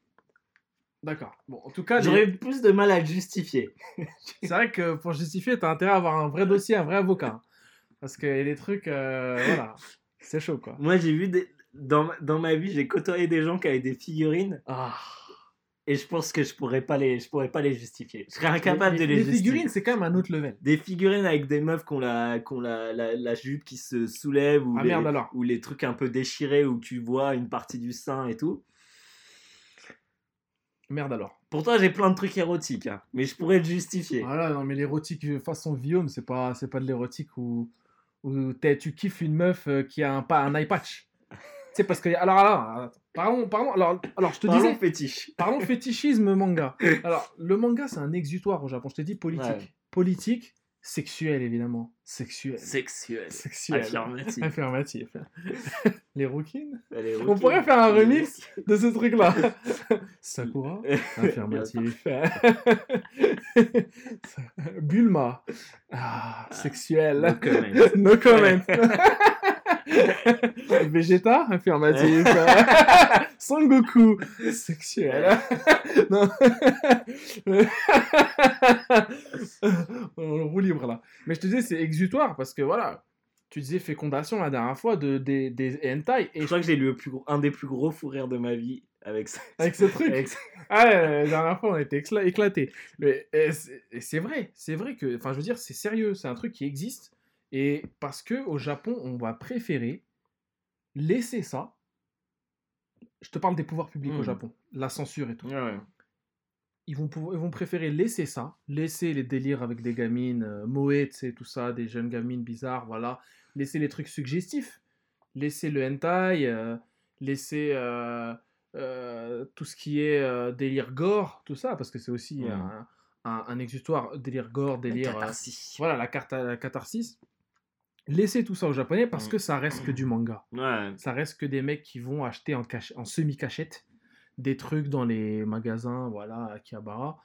D'accord. Bon, en tout cas, les-
j'aurais eu plus de mal à le justifier. [laughs]
c'est vrai que pour justifier, t'as intérêt à avoir un vrai dossier, un vrai avocat. Parce que les trucs, euh, voilà, c'est chaud quoi.
Moi j'ai vu des... dans, ma- dans ma vie, j'ai côtoyé des gens qui avaient des figurines
Ah.
et je pense que je pourrais pas les je pourrais pas les justifier. Je serais incapable
les,
de les,
les
justifier.
figurines, c'est quand même un autre level.
Des figurines avec des meufs qui ont la, qui ont la, la, la jupe qui se soulève ou
Ah
les,
merde alors.
ou les trucs un peu déchirés où tu vois une partie du sein et tout.
Merde alors.
Pourtant, j'ai plein de trucs érotiques, hein, mais je pourrais le justifier.
Voilà, non mais l'érotique euh, façon Guillaume, c'est pas, c'est pas de l'érotique où, où tu kiffes une meuf euh, qui a un, un eye patch. C'est parce que alors alors, parlons, parlons alors, alors je te
Parlons
disais,
fétiche. [laughs]
parlons fétichisme manga. Alors le manga c'est un exutoire au Japon. Je t'ai dit politique.
Ouais.
Politique, Sexuel, évidemment. Sexuel.
Sexuel.
Sexuel.
Affirmatif.
Affirmatif. Les rouquines On pourrait faire un remix de ce truc-là. [laughs] Sakura [laughs] Affirmatif. Bulma. Ah, sexuel.
No comment.
No comment. [laughs] Vegeta Affirmatif. [laughs] Son Goku Sexuel. Non. [laughs] On roule libre là. Mais je te disais, c'est exutoire parce que voilà, tu disais fécondation la dernière fois de, des, des hentai et
Je crois que j'ai lu le plus gros- un des plus gros fous rires de ma vie avec ça.
avec ce truc.
Avec.
Ah, la dernière fois, on était écla- éclatés. Mais et c'est vrai, c'est vrai que, enfin, je veux dire, c'est sérieux, c'est un truc qui existe. Et parce que au Japon, on va préférer laisser ça. Je te parle des pouvoirs publics au
Hmm.
Japon, la censure et tout.
Ouais, ouais.
Ils vont, pouvoir- ils vont préférer laisser ça, laisser les délires avec des gamines, euh, moe, tu sais, tout ça, des jeunes gamines bizarres, voilà. Laisser les trucs suggestifs, laisser le hentai, euh, laisser euh, euh, tout ce qui est délire gore, tout ça, parce que c'est aussi un, un- un exutoire, délire gore, délire. euh,
Catharsis.
voilà, la, carte, la catharsis. Laissez tout ça aux japonais parce
Mhm.
que ça reste que du manga
Ouais.
ça reste que des mecs qui vont acheter en, cach- en semi-cachette des trucs dans les magasins, voilà, à Akihabara,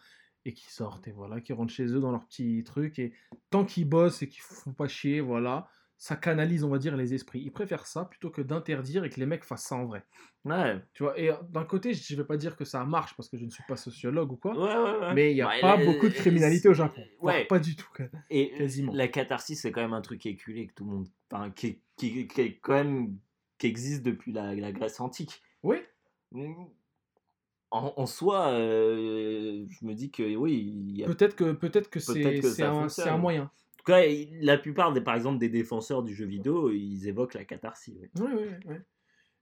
et qui sortent, et voilà, qui rentrent chez eux dans leurs petits trucs, et tant qu'ils bossent et qu'ils font pas chier, voilà, ça canalise, on va dire, les esprits. Ils préfèrent ça plutôt que d'interdire et que les mecs fassent ça en vrai.
Ouais.
Tu vois, et euh, d'un côté, je vais pas dire que ça marche parce que je ne suis pas sociologue ou quoi,
Ouais, ouais, ouais.
mais il n'y a
Ouais,
pas
la-
beaucoup de criminalité au Japon.
Ouais.
pas du tout.
Et
Quasiment.
la catharsis, c'est quand même un truc éculé que tout le monde. Enfin, qui, qui, qui est quand même. qui existe depuis la, la Grèce antique.
Oui,
En, en soi, euh, je me dis que oui, a
peut-être que, peut-être que un, c'est un moyen.
Tout cas, la plupart des, par exemple, des défenseurs du jeu vidéo, ils évoquent la catharsis. ouais.
Oui, oui, oui.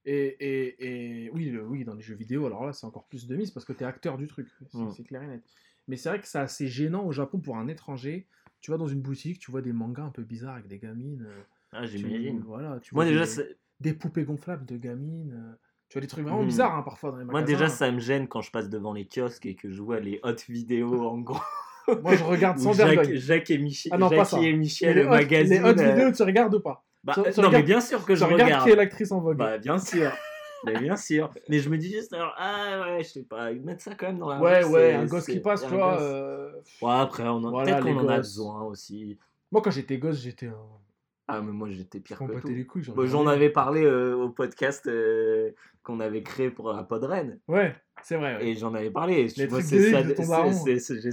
Et, et, et oui, le- oui, dans les jeux vidéo, alors là, c'est encore plus de mise parce que tu es acteur du truc. C'est
Mm.
c'est clair et net. Mais c'est vrai que c'est assez gênant au Japon pour un étranger. Tu vas dans une boutique, tu vois des mangas un peu bizarres avec des gamines. euh,
Ah, j'imagine.
Voilà, tu
Moi
vois
déjà,
des, poupées gonflables de gamines. euh, tu vois des trucs vraiment
Mm.
bizarres hein, parfois dans les
moi
magasins.
déjà, ça me gêne quand je passe devant les kiosques et que je vois les hot vidéos en gros.
Moi, je regarde sans
Jacques,
vergogne.
Jacques et Michel,
Ah non, pas
Jacques et Michel,
les
le magazine.
les hot
euh,
vidéos, tu regardes pas.
bah,
tu- tu
non, mais
regardes-
bien sûr que
Tu
je
regardes
regarde.
qui est l'actrice en vogue.
Bah, bien sûr. mais bien sûr. Mais je me dis juste, alors, ah ouais, je sais pas, mettre ça quand même dans la
ouais,
rue,
ouais, un gosse qui passe, tu vois. euh,
Ouais, après, on en...
Voilà,
peut-être qu'on en a besoin aussi.
Moi, quand j'étais gosse, j'étais un.
Ah, mais moi, j'étais pire que tout.
les couilles. j'en
Bon, J'en
regardais.
avais parlé euh, au podcast euh, qu'on avait créé pour la Podren.
Ouais, c'est vrai. ouais.
Et j'en avais parlé. J'ai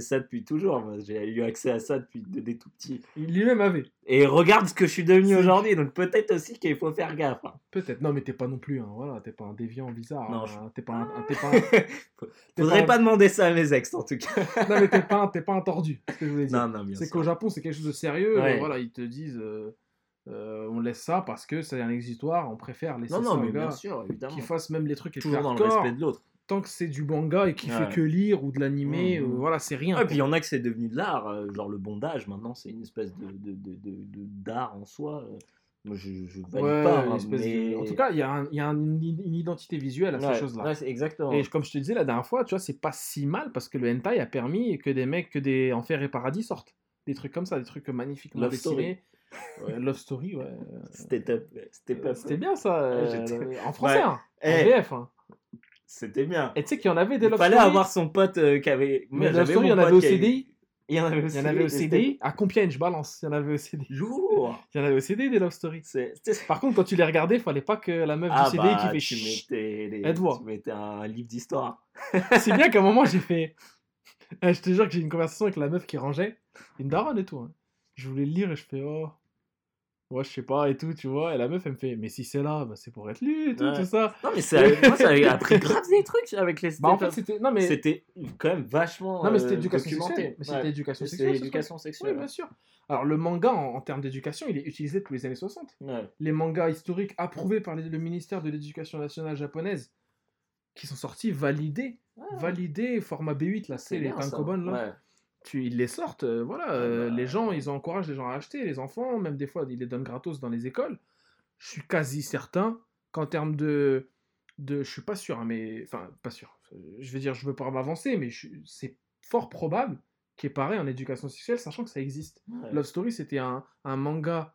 ça depuis toujours. J'ai eu accès à ça depuis de- des tout petits.
Il lui-même avait.
Et regarde ce que je suis devenu aujourd'hui. Donc peut-être aussi qu'il faut faire gaffe. hein.
Peut-être. Non, mais t'es pas non plus. Voilà, t'es pas un déviant bizarre.
Non,
hein, T'es pas un. un- T'es pas un- [laughs]
Faudrait pas demander ça à mes ex en tout cas. [laughs]
Non, mais t'es pas, pas un tordu. C'est ce que je voulais dire.
non, non, bien
c'est qu'au Japon, c'est quelque chose de sérieux.
Ouais.
voilà, ils te disent. euh, euh, on laisse ça parce que c'est un exutoire. On préfère laisser
Non,
ça
non,
aux
mais bien
gars
sûr, évidemment.
qui fassent même les trucs les
Toujours dans le respect de l'autre.
Tant que c'est du manga et qui
Ouais.
fait que lire ou de l'animé,
Mhm.
euh, voilà, c'est rien.
Et puis il y en a que c'est devenu de l'art, euh, genre le bondage, maintenant c'est une espèce de, d'art en soi. Moi je, je valide
Ouais,
pas, hein,
de-
mais...
En tout cas, il y a, un- y a un- une, identité visuelle à ces choses-là.
exactement.
Et comme je te disais la dernière fois, tu vois, c'est pas si mal parce que le hentai a permis que des mecs, que des Enfer et Paradis sortent. Des trucs comme ça, des trucs magnifiquement dessinés. Ouais, Love Story, ouais.
C'était top. C'était
C'était bien ça. euh,
j'étais-
en français,
Ouais.
hein,
Eh,
en VF. hein.
C'était bien.
Et tu sais qu'il y en avait des
Il
Love
fallait
Story.
avoir son pote euh, qui avait.
Mais Love Story, il y en avait au CDI.
Il y en avait
Il y en avait au CDI. À Compiègne, je balance. Il y en avait au CDI.
Jour
Il y en avait au CDI des Love Story. Par contre, quand tu les regardais, il fallait pas que la meuf
Ah
du CDI
bah,
qui fait
tu
chut.
mettais, les...
Aide-moi.
tu mettais un livre d'histoire. [laughs]
C'est bien qu'à un moment, j'ai fait. [laughs] Eh, je te jure que j'ai une conversation avec la meuf qui rangeait. Une daronne et tout. hein. Je voulais le lire et je fais Oh. Ouais, je sais pas et tout, tu vois. Et la meuf, elle me fait Mais si c'est là, bah, c'est pour être lu et tout,
Ouais.
tout ça.
Non, mais ça, moi, ça avait [laughs] appris grave des trucs avec les
Bah, en fait, c'était. Non, mais.
C'était quand même vachement.
Non, mais c'était
euh,
éducation
documenté.
sexuelle. Mais c'était
Ouais.
éducation sexuelle.
éducation.
Oui, bien sûr. Alors, le manga, en, en termes d'éducation, il est utilisé depuis les années 60.
Ouais.
Les mangas historiques approuvés par les- le ministère de l'Éducation nationale japonaise, qui sont sortis, validés. Validés, format B8, là, c'est les tankobon, là. Tu, ils les sortent, euh, voilà,
Ah
euh,
bah.
les gens, ils encouragent les gens à acheter, les enfants, même des fois, ils les donnent gratos dans les écoles. Je suis quasi certain qu'en termes de, de, je suis pas sûr, hein, mais, enfin, pas sûr, je veux dire, je veux pas m'avancer, mais c'est fort probable qui est pareil en éducation sexuelle, sachant que ça existe.
Ouais.
Love Story, c'était un, un manga.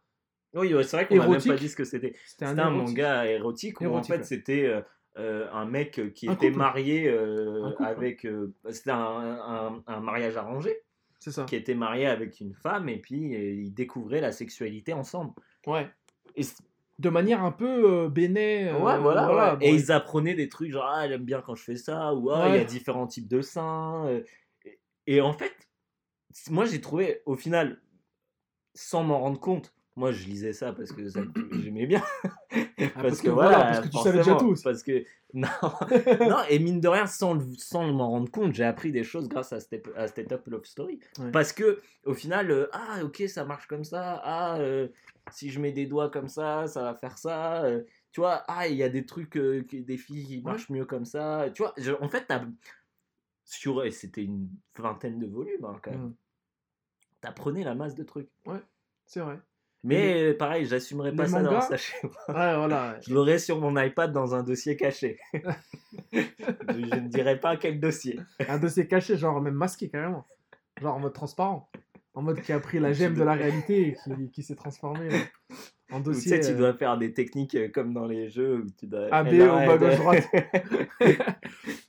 Oui, c'est vrai qu'on n'a même pas dit ce que c'était.
C'était
un, manga érotique où
Érotique,
en fait
ouais.
c'était euh, un mec qui
Un
était
couple.
marié euh, avec. euh, c'était un, un- un mariage arrangé,
C'est ça.
qui était marié avec une femme et puis ils découvraient la sexualité ensemble.
Ouais.
Et
De manière un peu béné.
ouais, voilà. et ils apprenaient des trucs genre ah, j'aime bien quand je fais ça ou ah, il y a différents types de seins. et, et en fait, moi j'ai trouvé au final, sans m'en rendre compte. Moi, je lisais ça parce que j'aimais bien. [laughs]
Ah, parce que voilà, parce que tu savais déjà tout.
Parce que [laughs] non, [laughs] non, et mine de rien, sans, le- sans m'en rendre compte, j'ai appris des choses grâce à Step, à Step Up Love Story.
Ouais.
Parce que au final, euh, ah ok, ça marche comme ça. Ah, euh, si je mets des doigts comme ça, ça va faire ça. euh, tu vois, ah, il y a des trucs, des filles qui marchent mieux comme ça. Tu vois, je- en fait, t'as- sur, et c'était une vingtaine de volumes hein, quand même.
Mm.
T'apprenais la masse de trucs.
C'est vrai.
Mais euh, pareil, j'assumerais
les
pas ça d'avoir ça chez moi.
Ouais, voilà.
Je l'aurais sur mon iPad dans un dossier caché. [laughs] je, je ne dirais pas quel dossier.
Un dossier caché, genre même masqué carrément. Genre en mode transparent. En mode qui a pris la gemme de la réalité et qui, qui s'est transformé euh, en
Ou tu
dossier.
sais, tu
euh,
dois faire des techniques comme dans les jeux où tu dois.
A, B,
Eh ben,
au
ouais,
bas, gauche, droite. [laughs]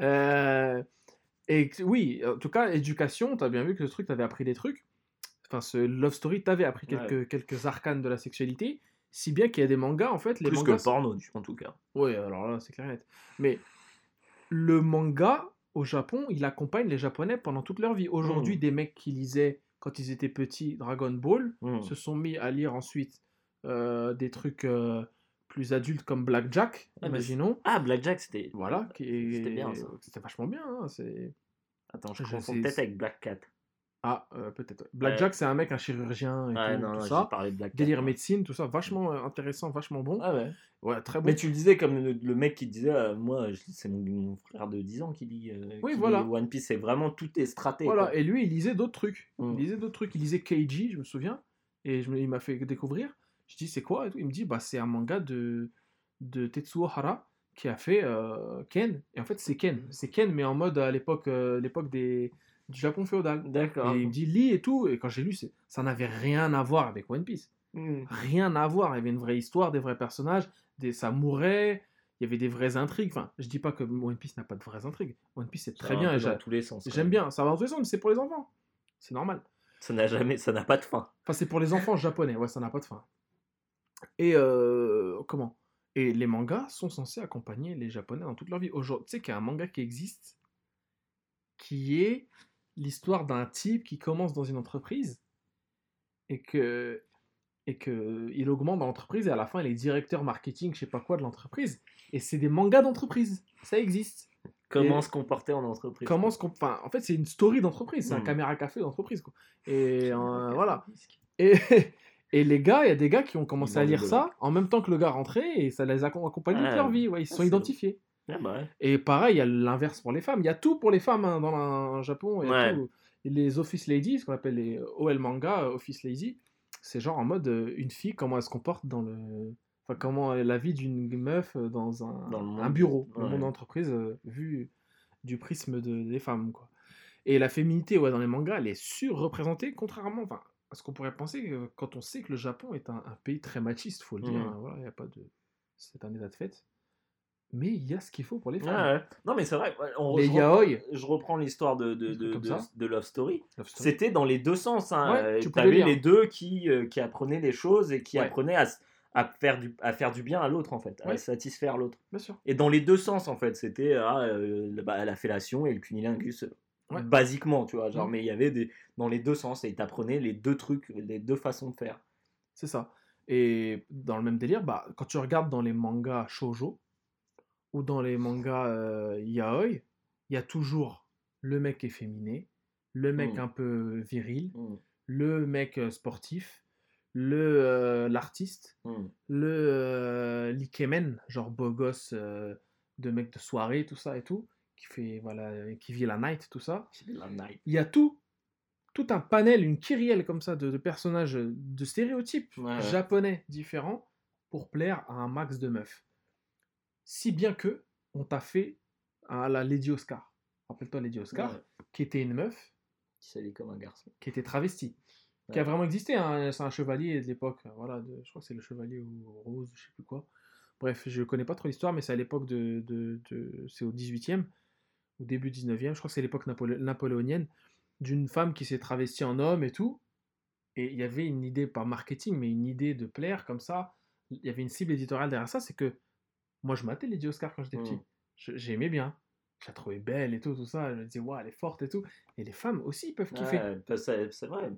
Euh, et oui, en tout cas, éducation, t'as bien vu que ce truc, t'avais appris des trucs. Enfin, ce Love Story, t'avais appris
Ouais.
quelques, quelques arcanes de la sexualité. Si bien qu'il y a des mangas, en fait, les
Plus que
mangas.
le porno, en tout cas.
Oui, alors là, c'est clair et net. Mais le manga, au Japon, il accompagne les Japonais pendant toute leur vie. Aujourd'hui,
Mm.
des mecs qui lisaient, quand ils étaient petits, Dragon Ball,
Mm.
se sont mis à lire ensuite euh, des trucs euh, plus adultes comme Blackjack,
Ah,
imaginons.
Ah, Blackjack, c'était.
Voilà, qui
C'était bien.
C'était vachement bien. hein, c'est...
Attends, je confonds peut-être avec Black Cat.
Ah, euh, peut-être. ouais. Blackjack, c'est un mec, un chirurgien et
Ouais,
tout,
non,
tout ça.
parlé de Black.
Délire médecine, tout ça, vachement euh, intéressant, vachement bon.
Ah ouais.
Ouais, très bon.
Mais tu le disais comme le, le mec qui disait, euh, moi, c'est mon, mon frère de 10 ans qui lit, euh,
Oui,
qui
voilà.
lit One Piece, c'est vraiment tout est straté.
Voilà,
quoi.
et lui, il lisait d'autres trucs.
Mm.
Il lisait d'autres trucs. Il lisait Keiji, je me souviens. Et je il m'a fait découvrir. Je dis, c'est quoi et tout Il me dit, bah, c'est un manga de, de Tetsuo Hara qui a fait Ken. Et en fait, c'est Ken. C'est Ken, mais en mode à l'époque l'époque des, du Japon féodal.
D'accord.
Et il me dit, lis et tout. Et quand j'ai lu, c'est- ça n'avait rien à voir avec One Piece.
Mm.
Rien à voir. Il y avait une vraie histoire, des vrais personnages, des, ça mourait. Il y avait des vraies intrigues. Enfin, je dis pas que One Piece n'a pas de vraies intrigues. One Piece, c'est très
va un
bien.
peu dans tous les sens.
J'aime bien. Ça va dans tous les sens, mais c'est pour les enfants. C'est normal.
Ça n'a jamais, ça n'a pas de fin.
Enfin, c'est pour les enfants japonais, ouais, ça n'a pas de fin. Et euh, comment? Et les mangas sont censés accompagner les japonais dans toute leur vie. Aujourd'hui, tu sais qu'il y a un manga qui existe qui est l'histoire d'un type qui commence dans une entreprise et que et que il augmente dans l'entreprise et à la fin il est directeur marketing, je sais pas quoi de l'entreprise. Et c'est des mangas d'entreprise, ça existe.
Comment
Et-
se comporter en entreprise
Comment se enfin, en fait c'est une story d'entreprise, c'est un
Hmm.
caméra café d'entreprise quoi. Et euh, voilà. Et, [laughs] et les gars, il y a des gars qui ont commencé
Ils
à lire ça en même temps que le gars rentrait et ça les a accompagnés toute leur vie. Ouais, ils se
Ah,
sont identifiés.
Ah bah ouais.
Et pareil, il y a l'inverse pour les femmes. Il y a tout pour les femmes hein, dans le Japon. il y a
Ouais.
tout. Et Les office ladies, ce qu'on appelle les OL manga, office lady, c'est genre en mode euh, une fille, comment elle se comporte dans le. Enfin, comment est la vie d'une meuf euh, dans un,
Dans
un bureau, le
Ouais.
monde d'entreprise, euh, vu du prisme de- des femmes. Quoi. Et la féminité ouais, dans les mangas, elle est surreprésentée, contrairement enfin, à ce qu'on pourrait penser quand on sait que le Japon est un, un pays très machiste, faut le dire.
Mhm.
hein, voilà, il y a pas de. C'est un état de fait. Mais il y a ce qu'il faut pour les
Ouais,
femmes.
ouais. Non mais c'est vrai. ouais, on-
Les
je reprends-
yaoi.
Je reprends l'histoire de, de,
Des
de, Love Story. C'était dans les deux sens. Hein.
Ouais, tu lire.
les deux qui, euh, qui apprenaient les choses et qui
Ouais.
apprenaient à, à, faire du, à faire du bien à l'autre en fait, à
Ouais.
satisfaire l'autre.
Bien sûr.
Et dans les deux sens en fait, c'était ah, euh, bah, la fellation et le cunilingus.
Ouais.
Basiquement, tu vois, genre,
Mhm.
mais il y avait des dans les deux sens et t'apprenais les deux trucs, les deux façons de faire.
C'est ça. Et dans le même délire, bah, quand tu regardes dans les mangas shoujo ou dans les mangas euh, yaoi, il y a toujours le mec efféminé, le mec
Mm.
un peu viril,
Mm,
le mec euh, sportif, le euh, l'artiste,
mm.
le euh, l'ikemen, genre beau gosse de mec de soirée, tout ça et tout, qui fait voilà, qui vit la night, tout ça.
La night.
Il y a tout, tout un panel, une kyrielle comme ça de, de personnages, de stéréotypes
ouais.
japonais différents pour plaire à un max de meufs. Si bien que on t'a fait à la Lady Oscar. Rappelle-toi Lady Oscar,
Ouais.
qui était une meuf
qui comme un garçon.
qui était travesti, qui a vraiment existé. hein, C'est un chevalier de l'époque. Voilà, de- je crois que c'est le chevalier ou rose, je sais plus quoi. Bref, je connais pas trop l'histoire, mais c'est à l'époque de, de, de- c'est au 18e ou début 19e. Je crois que c'est l'époque napolé- napoléonienne d'une femme qui s'est travestie en homme et tout. Et il y avait une idée, pas marketing, mais une idée de plaire comme ça. Il y avait une cible éditoriale derrière ça. C'est que moi, je matais Lady Oscar quand j'étais petit.
Mm.
Je- J'aimais bien. Je la trouvais belle et tout, tout ça. Je me disais, waouh, elle est forte et tout. Et les femmes aussi peuvent kiffer.
Ouais, bah, c'est vrai.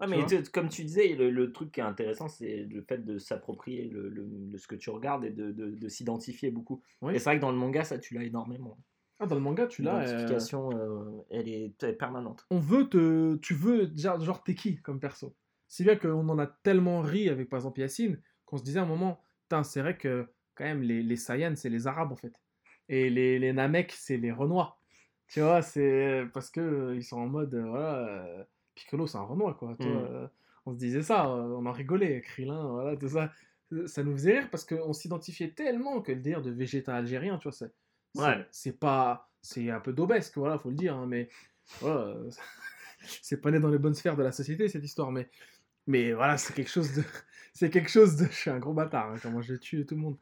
Ouais, mais tu- comme tu disais, le, le truc qui est intéressant, c'est le fait de s'approprier le, le- le- ce que tu regardes et de, de- de s'identifier beaucoup.
Oui.
Et c'est vrai que dans le manga, ça, tu l'as énormément.
Ah, dans le manga, tu l'as.
L'identification, euh, elle, est, elle est permanente.
on veut te. Tu veux. Genre, genre t'es qui comme perso? Si bien qu'on en a tellement ri avec, par exemple, Yacine, qu'on se disait à un moment, c'est vrai que, quand même, les, les Saiyans, c'est les Arabes, en fait. Et les, les Namek, c'est les Renois. Tu vois, c'est. Parce que euh, ils sont en mode. euh, voilà. euh, Piccolo, c'est un Renoir, quoi.
Mm.
euh, on se disait ça, euh, on en rigolait. Krillin, voilà, tout ça. Ça nous faisait rire parce qu'on s'identifiait tellement que le délire de Vegeta algérien, tu vois, c'est.
Ouais.
C'est pas. C'est un peu d'obesque, voilà, faut le dire, hein, mais. Voilà, [laughs] c'est pas né dans les bonnes sphères de la société cette histoire, mais mais voilà, c'est quelque chose de, c'est quelque chose de, [laughs] je suis un gros bâtard, hein, comment je tue tout le monde,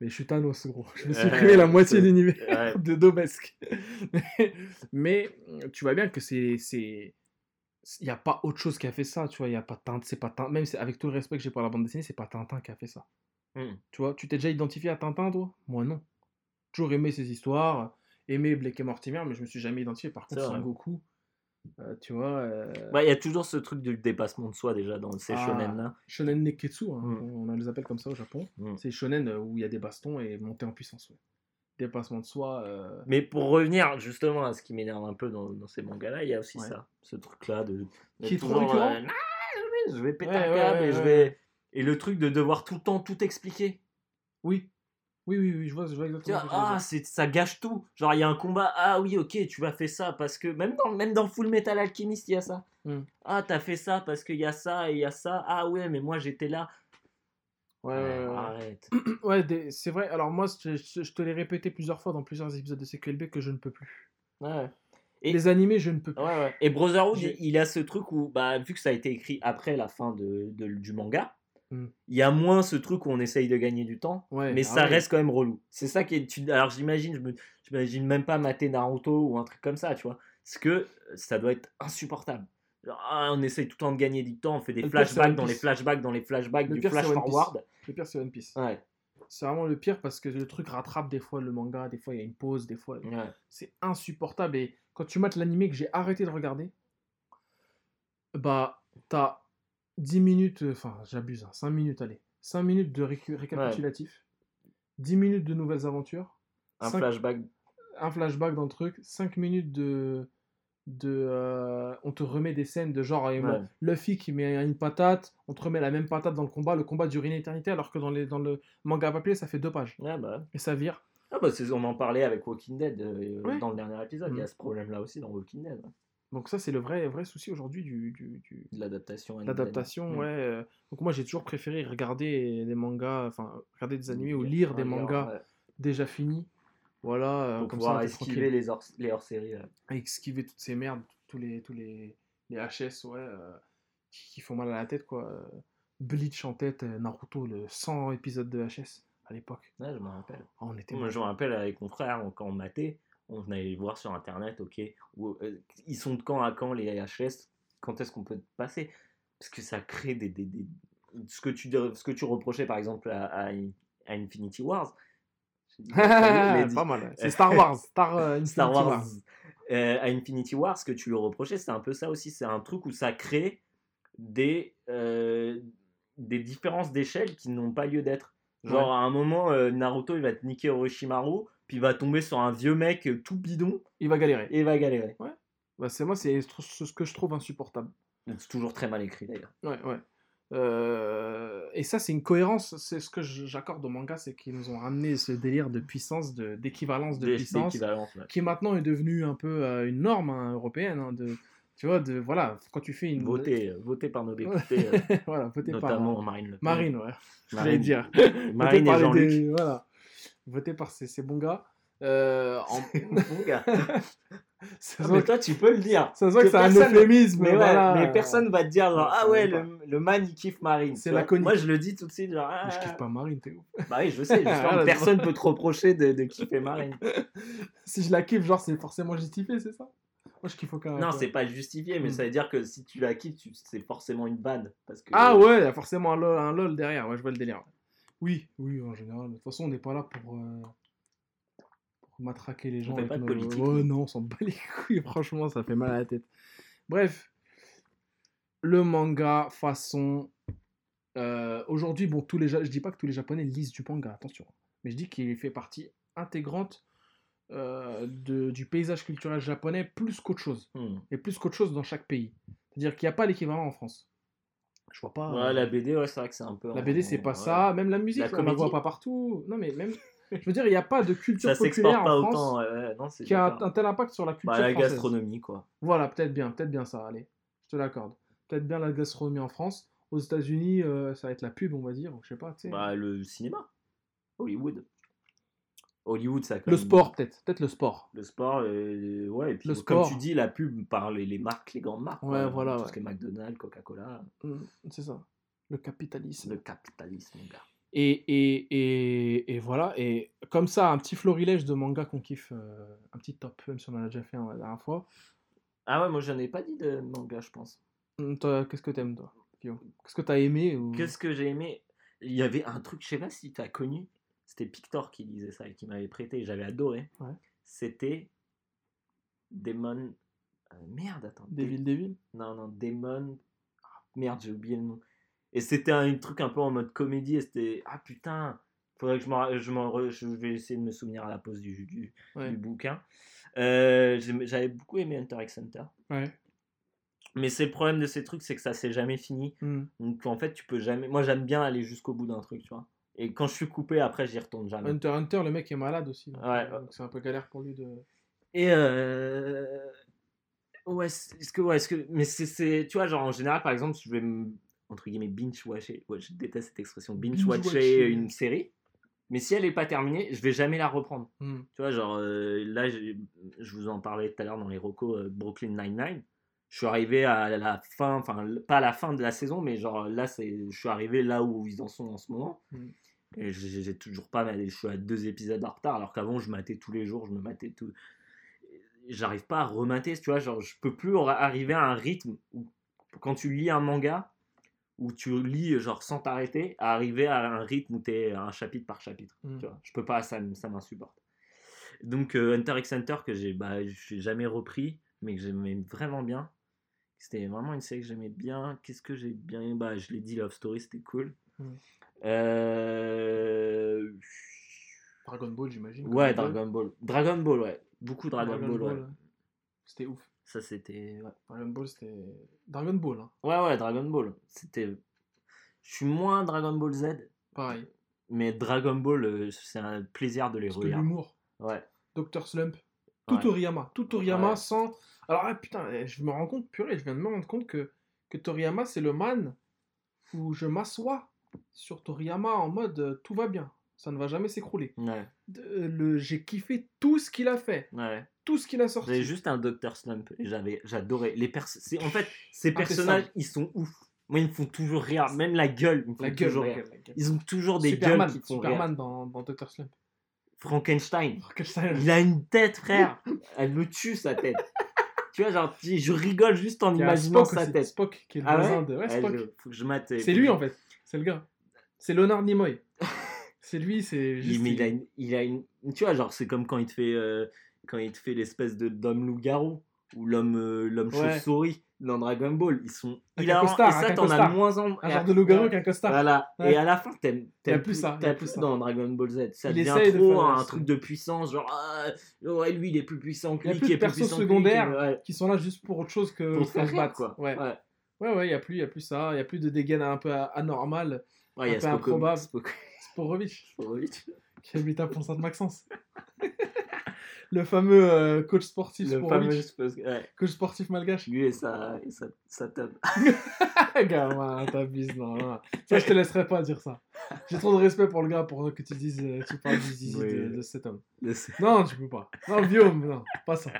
mais je suis Thanos gros, je me suis supprimé la moitié de l'univers [laughs] de Dobesque, [laughs] mais, mais, tu vois bien que c'est il n'y a pas autre chose qui a fait ça, tu vois, il y a pas Tintin, c'est pas Tintin, même avec tout le respect que j'ai pour la bande dessinée, c'est pas Tintin qui a fait ça.
Mm.
Tu vois, tu t'es déjà identifié à Tintin, toi? Moi, non. Toujours aimé ses histoires, aimé Blake et Mortimer, mais je me suis jamais identifié. Par contre. Son Goku, euh, tu vois, euh,
Bah, Il y a toujours ce truc du dépassement de soi déjà dans ces
Ah.
shonen-là.
Shonen Neketsu, hein,
Mm.
on les appelle comme ça au Japon.
Mm.
C'est Shonen euh, où il y a des bastons et montée en puissance. ouais. Dépassement de soi. euh,
Mais pour revenir justement à ce qui m'énerve un peu dans, dans ces mangas-là, il y a aussi
Ouais.
ça, ce truc-là de.
Qui est trop
Ah, je vais- péter un câble et je vais. Et le truc de devoir tout le temps tout expliquer.
Oui. Oui, oui, oui, je vois, je vois exactement. tu
ah, c'est, ça gâche tout. Genre, il y a un combat. Ah oui, ok, tu vas faire ça parce que. Même dans, même dans Full Metal Alchemist, il y a ça.
Mm.
Ah, t'as fait ça parce qu'il y a ça et il y a ça. Ah ouais, mais moi j'étais là.
Ouais, ouais.
Arrête. [clears throat]
Ouais, c'est vrai. Alors moi, je, je- je te l'ai répété plusieurs fois dans plusieurs épisodes de CQLB que je ne peux plus.
Ouais. Et-
Les animés, je ne peux plus.
Ouais, ouais. Et Brotherhood, il a ce truc où, bah, vu que ça a été écrit après la fin de, de- du manga,
Mm.
il y a moins ce truc où on essaye de gagner du temps,
Ouais,
mais
ah
ça
ouais.
reste quand même relou. C'est ça qui est. alors j'imagine, je j'imagine même pas mater Naruto ou un truc comme ça, tu vois. Parce que euh, ça doit être insupportable. Ah, on essaye tout le temps de gagner du temps, on fait des
Le
flashbacks dans les flashbacks, dans les flashbacks,
Le
du flash forward.
Le pire, c'est One Piece.
Ouais,
C'est vraiment le pire parce que le truc rattrape des fois le manga, des fois il y a une pause, des fois
ouais.
c'est insupportable. Et quand tu mates l'animé que j'ai arrêté de regarder, bah t'as 10 minutes, euh, enfin j'abuse, hein, 5 minutes, allez, 5 minutes de récapitulatif, 10 minutes de nouvelles aventures,
Un flashback.
un flashback dans le truc, 5 minutes de. de euh, on te remet des scènes de genre
Ouais.
Luffy qui met une patate, on te remet la même patate dans le combat, le combat dure une éternité alors que dans, les, dans le manga papier ça fait deux pages.
Ouais, bah.
Et ça vire.
Ah bah on en parlait avec Walking Dead euh,
Ouais.
dans le dernier épisode. Il y a
Mm.
ce problème-là aussi dans Walking Dead. hein,
Donc ça c'est le vrai, vrai souci aujourd'hui du, du, du-
de L'adaptation.
l'adaptation.
Mm.
Ouais. euh. Donc moi j'ai toujours préféré regarder des mangas, enfin regarder des animés ou lire des mangas
ouais.
déjà finis. Voilà, euh,
pour
comme
pouvoir
ça,
esquiver les, hors, les hors-séries.
esquiver toutes ces merdes, tous les, tous les, les HS, ouais, euh, qui, qui font mal à la tête, quoi. Bleach en tête, Naruto, le 100 épisodes de HS à l'époque.
Ouais, je me rappelle.
Oh, on était
Moi, je me rappelle avec mon frère, quand on matait, on allait voir sur internet, ok, où, euh, ils sont de quand à quand les HS, quand est-ce qu'on peut passer? Parce que ça crée des. des, des- Ce, que tu, ce que tu reprochais par exemple à, à, à Infinity Wars. [laughs]
Pas mal. C'est [laughs] Star Wars, Star, euh,
Star Wars.
War.
Euh, à Infinity War, ce que tu lui reprochais, c'est un peu ça aussi. C'est un truc où ça crée des, des différences d'échelle qui n'ont pas lieu d'être. Genre,
Ouais.
à un moment, Naruto, il va te niquer Orochimaru, puis il va tomber sur un vieux mec euh, tout bidon,
Il va galérer.
et il va galérer.
Bah, c'est moi, c'est ce que je trouve insupportable.
C'est toujours très mal écrit, d'ailleurs.
Ouais, ouais. Euh, et ça, c'est une cohérence. C'est ce que j'accorde au manga, c'est qu'ils nous ont ramené ce délire de puissance, de- d'équivalence de, puissance.
ouais.
qui maintenant est devenu un peu euh, une norme hein, européenne. hein, de, tu vois, de, voilà, quand tu fais une.
Voté, voté par nos députés, euh, [laughs]
voilà, voté par
notamment
euh,
Marine Le Pen.
Marine, ouais, [laughs]
Marine,
dire.
Marine et
par
Jean-Luc.
Voilà. Voté par ces, ces bons gars. Euh, en...
Mon gars. [laughs]
ça,
Ah, mais toi, tu peux le dire.
ça se voit que
que
c'est un euphémisme.
Mais, ouais,
voilà.
mais personne va te dire genre, ah ouais, le, le man il kiffe Marine.
C'est laconique.
Moi je le dis tout de suite, genre,
Mais je
ah,
kiffe pas Marine, ouf.
Bah oui, je sais, justement, [laughs]
Ah,
personne peut te reprocher de, de kiffer Marine. [laughs]
Si je la kiffe, genre, c'est forcément justifié, c'est ça? Moi, je kiffe aucun.
Non, c'est pas justifié, mais
Hmm.
ça veut dire que si tu la kiffes, tu- c'est forcément une. Parce que,
Ah ouais, il y a forcément un lol, un lol derrière, ouais, je vois le délire. Oui, oui, en général. De toute façon, on n'est pas là pour, euh, pour matraquer les gens.
fait
avec
pas de
nos-
politique, nous.
non, on s'en bat les [laughs] couilles, franchement, ça fait mal à la tête. Bref, le manga façon. euh, Aujourd'hui, bon, tous les, Ja- je dis pas que tous les Japonais lisent du manga, attention. Mais je dis qu'il fait partie intégrante euh, de- du paysage culturel japonais plus qu'autre chose.
Hmm.
Et plus qu'autre chose dans chaque pays. C'est-à-dire qu'il n'y a pas l'équivalent en France. Je vois pas.
Ouais,
euh,
la BD, ouais, c'est vrai que c'est un peu.
la BD, c'est pas ça. Même la musique,
La
on la voit pas partout. Non, mais même. [laughs] Je veux dire, il n'y a pas de culture
Ça
populaire
pas
en France
autant. ouais, non,
qui a un, tel impact sur la culture
Bah, la
française.
gastronomie, quoi.
Voilà, peut-être bien, peut-être bien ça. Allez, je te l'accorde. Peut-être bien la gastronomie en France. Aux États-Unis, euh, ça va être la pub, on va dire. ou Je sais pas, tu sais.
Bah, le cinéma. Hollywood. Hollywood, ça quand
le
même-
sport, peut-être. Peut-être le sport.
Le sport, euh, ouais, et puis
Le
comme
sport.
tu dis, la pub par les, les marques, les grandes marques.
Ouais,
quoi.
voilà,
Tout
ouais.
ce qui est McDonald's, Coca-Cola,
Mm, c'est ça. Le capitalisme.
le capitalisme, mon gars.
Et, et, et, et voilà, et comme ça, un petit florilège de manga qu'on kiffe, euh, un petit top, même si on en a déjà fait un la dernière fois.
Ah ouais, moi j'en ai pas dit de manga, je pense.
Toi, Qu'est-ce que t'aimes, toi Qu'est-ce que t'as aimé ou...
Qu'est-ce que j'ai aimé? Il y avait un truc, je sais pas si tu as connu, c'était Pictor qui lisait ça et qui m'avait prêté, j'avais adoré.
Ouais.
C'était Demon. euh, merde, attends. Dé-
des villes
Non, non, Demon. Ah, merde, j'ai oublié le nom. Et c'était un, truc un peu en mode comédie et c'était. Ah putain, faudrait que je m'en. Je, m'en re- je vais essayer de me souvenir à la pause du, du,
Ouais.
du bouquin. Euh, J'avais beaucoup aimé Hunter x Hunter.
Ouais.
Mais c'est le problème de ces trucs, c'est que ça s'est jamais fini.
Hum.
Donc en fait, tu peux jamais. Moi, j'aime bien aller jusqu'au bout d'un truc, tu vois. Et quand je suis coupé, après, j'y retourne jamais.
Hunter Hunter, le mec est malade aussi. donc,
Ouais.
euh, donc c'est un peu galère pour lui de.
Et euh... ouais, est-ce que ouais, est-ce que mais c'est c'est tu vois genre en général par exemple, je vais me- entre guillemets binge watcher, ouais, je déteste cette expression, binge watcher
Binge-watcher.
une série. Mais si elle est pas terminée, je vais jamais la reprendre.
Hum.
Tu vois, genre euh, là, je vous en parlais tout à l'heure dans les recos euh, Brooklyn Nine-Nine. Je suis arrivé à la fin, enfin pas à la fin de la saison, mais genre là, c'est, je suis arrivé là où ils en sont en ce moment.
Mm.
Et j'ai toujours pas, je suis à deux épisodes en retard, alors qu'avant je matais tous les jours, je me matais tout. J'arrive pas à remater, tu vois, genre je peux plus ar- arriver à un rythme où quand tu lis un manga, où tu lis genre sans t'arrêter, à arriver à un rythme où t'es un chapitre par chapitre.
Mm.
Tu vois, je peux pas, ça, ça m'insupporte. Donc euh, Hunter x Hunter que j'ai bah, jamais repris, mais que j'aimais vraiment bien. C'était vraiment une série que j'aimais bien. Qu'est-ce que j'ai bien aimé? Bah, Je l'ai dit, Love Story, c'était cool. Euh,
Dragon Ball, j'imagine.
Ouais, Dragon Ball. Dragon Ball, ouais. Beaucoup
Ball.
Dragon, Ball, ouais.
C'était ouf.
Ça, c'était. Ouais.
Dragon Ball, c'était. Dragon Ball, hein.
ouais, ouais, Dragon Ball. C'était. Je suis moins Dragon Ball Z,
pareil.
mais Dragon Ball, euh, c'est un plaisir de les regarder.
l'humour.
Ouais.
Dr. Slump. Tout
Ouais.
Toriyama. Tout Toriyama
Ouais.
sans. Alors, ah, putain, eh, je me rends compte, purée, je viens de me rendre compte que, que Toriyama, c'est le man où je m'assois sur Toriyama en mode euh, tout va bien. Ça ne va jamais s'écrouler.
Ouais.
De- le- J'ai kiffé tout ce qu'il a fait.
Ouais.
Tout ce qu'il a sorti.
J'avais juste un Dr. Slump et j'avais, j'adorais. Les pers c'est- en fait, ces personnages, ils sont ouf. Moi, ils me font toujours rire. Même la gueule, ils me font
La gueule,
toujours
la
rire.
gueule, la gueule.
Ils ont toujours des
Superman,
gueules qui font
Superman dans, dans Dr. Slump.
Frankenstein, il a une tête, frère. Elle me tue, sa tête. [laughs] tu vois, genre, je rigole juste en
Il y a
imaginant
Spock
sa
aussi.
tête.
Spock, qui est le
Ah
voisin de. Ouais,
Ouais,
Spock.
je- faut que je mate.
C'est lui en fait. C'est le gars. C'est Leonard Nimoy. [laughs] c'est lui, c'est
Il,
juste.
mais il a une, il a une- Tu vois, genre, c'est comme quand il te fait, euh, quand il te fait l'espèce de d'homme loup-garou ou l'homme euh, l'homme
Ouais.
chauve-souris dans Dragon Ball. Ils sont hilarants.
un costard,
et ça, t'en as moins en
Un genre de loup-garou avec un costard.
Voilà.
Ouais.
Et à la fin, t'aimes. T'aimes
plus ça,
T'as plus
plus ça.
dans Dragon Ball Z. Ça
Il
devient
de
trop un truc de puissance. Genre, ah, ouais, lui, il est plus puissant que
Y a
lui,
plus de
plus
persos
lui,
secondaires.
qui-
sont là juste pour autre chose que
Pour faire
battre.
quoi.
Ouais,
Ouais.
ouais, ouais, y a plus, y a plus ça. Y a plus de dégaine un peu a- anormal.
Ouais, il y
Un
a
peu
Spoko-
improbable.
Spoko-
Sporovich, [laughs]
Sporovich.
qui habite à Pont-Sainte-Maxence. [laughs] le fameux euh, coach sportif
Le fameux. Ouais.
Coach sportif malgache.
Lui et sa, et sa, sa tub. [laughs]
Gamin, t'abuses, non, non. Ça, je te laisserai pas dire ça. J'ai trop de respect pour le gars pour que tu dises, euh, tu parles du zizi
Oui.
de, de cet homme.
Le-
Non, tu peux pas. Non, Guillaume, non, pas ça.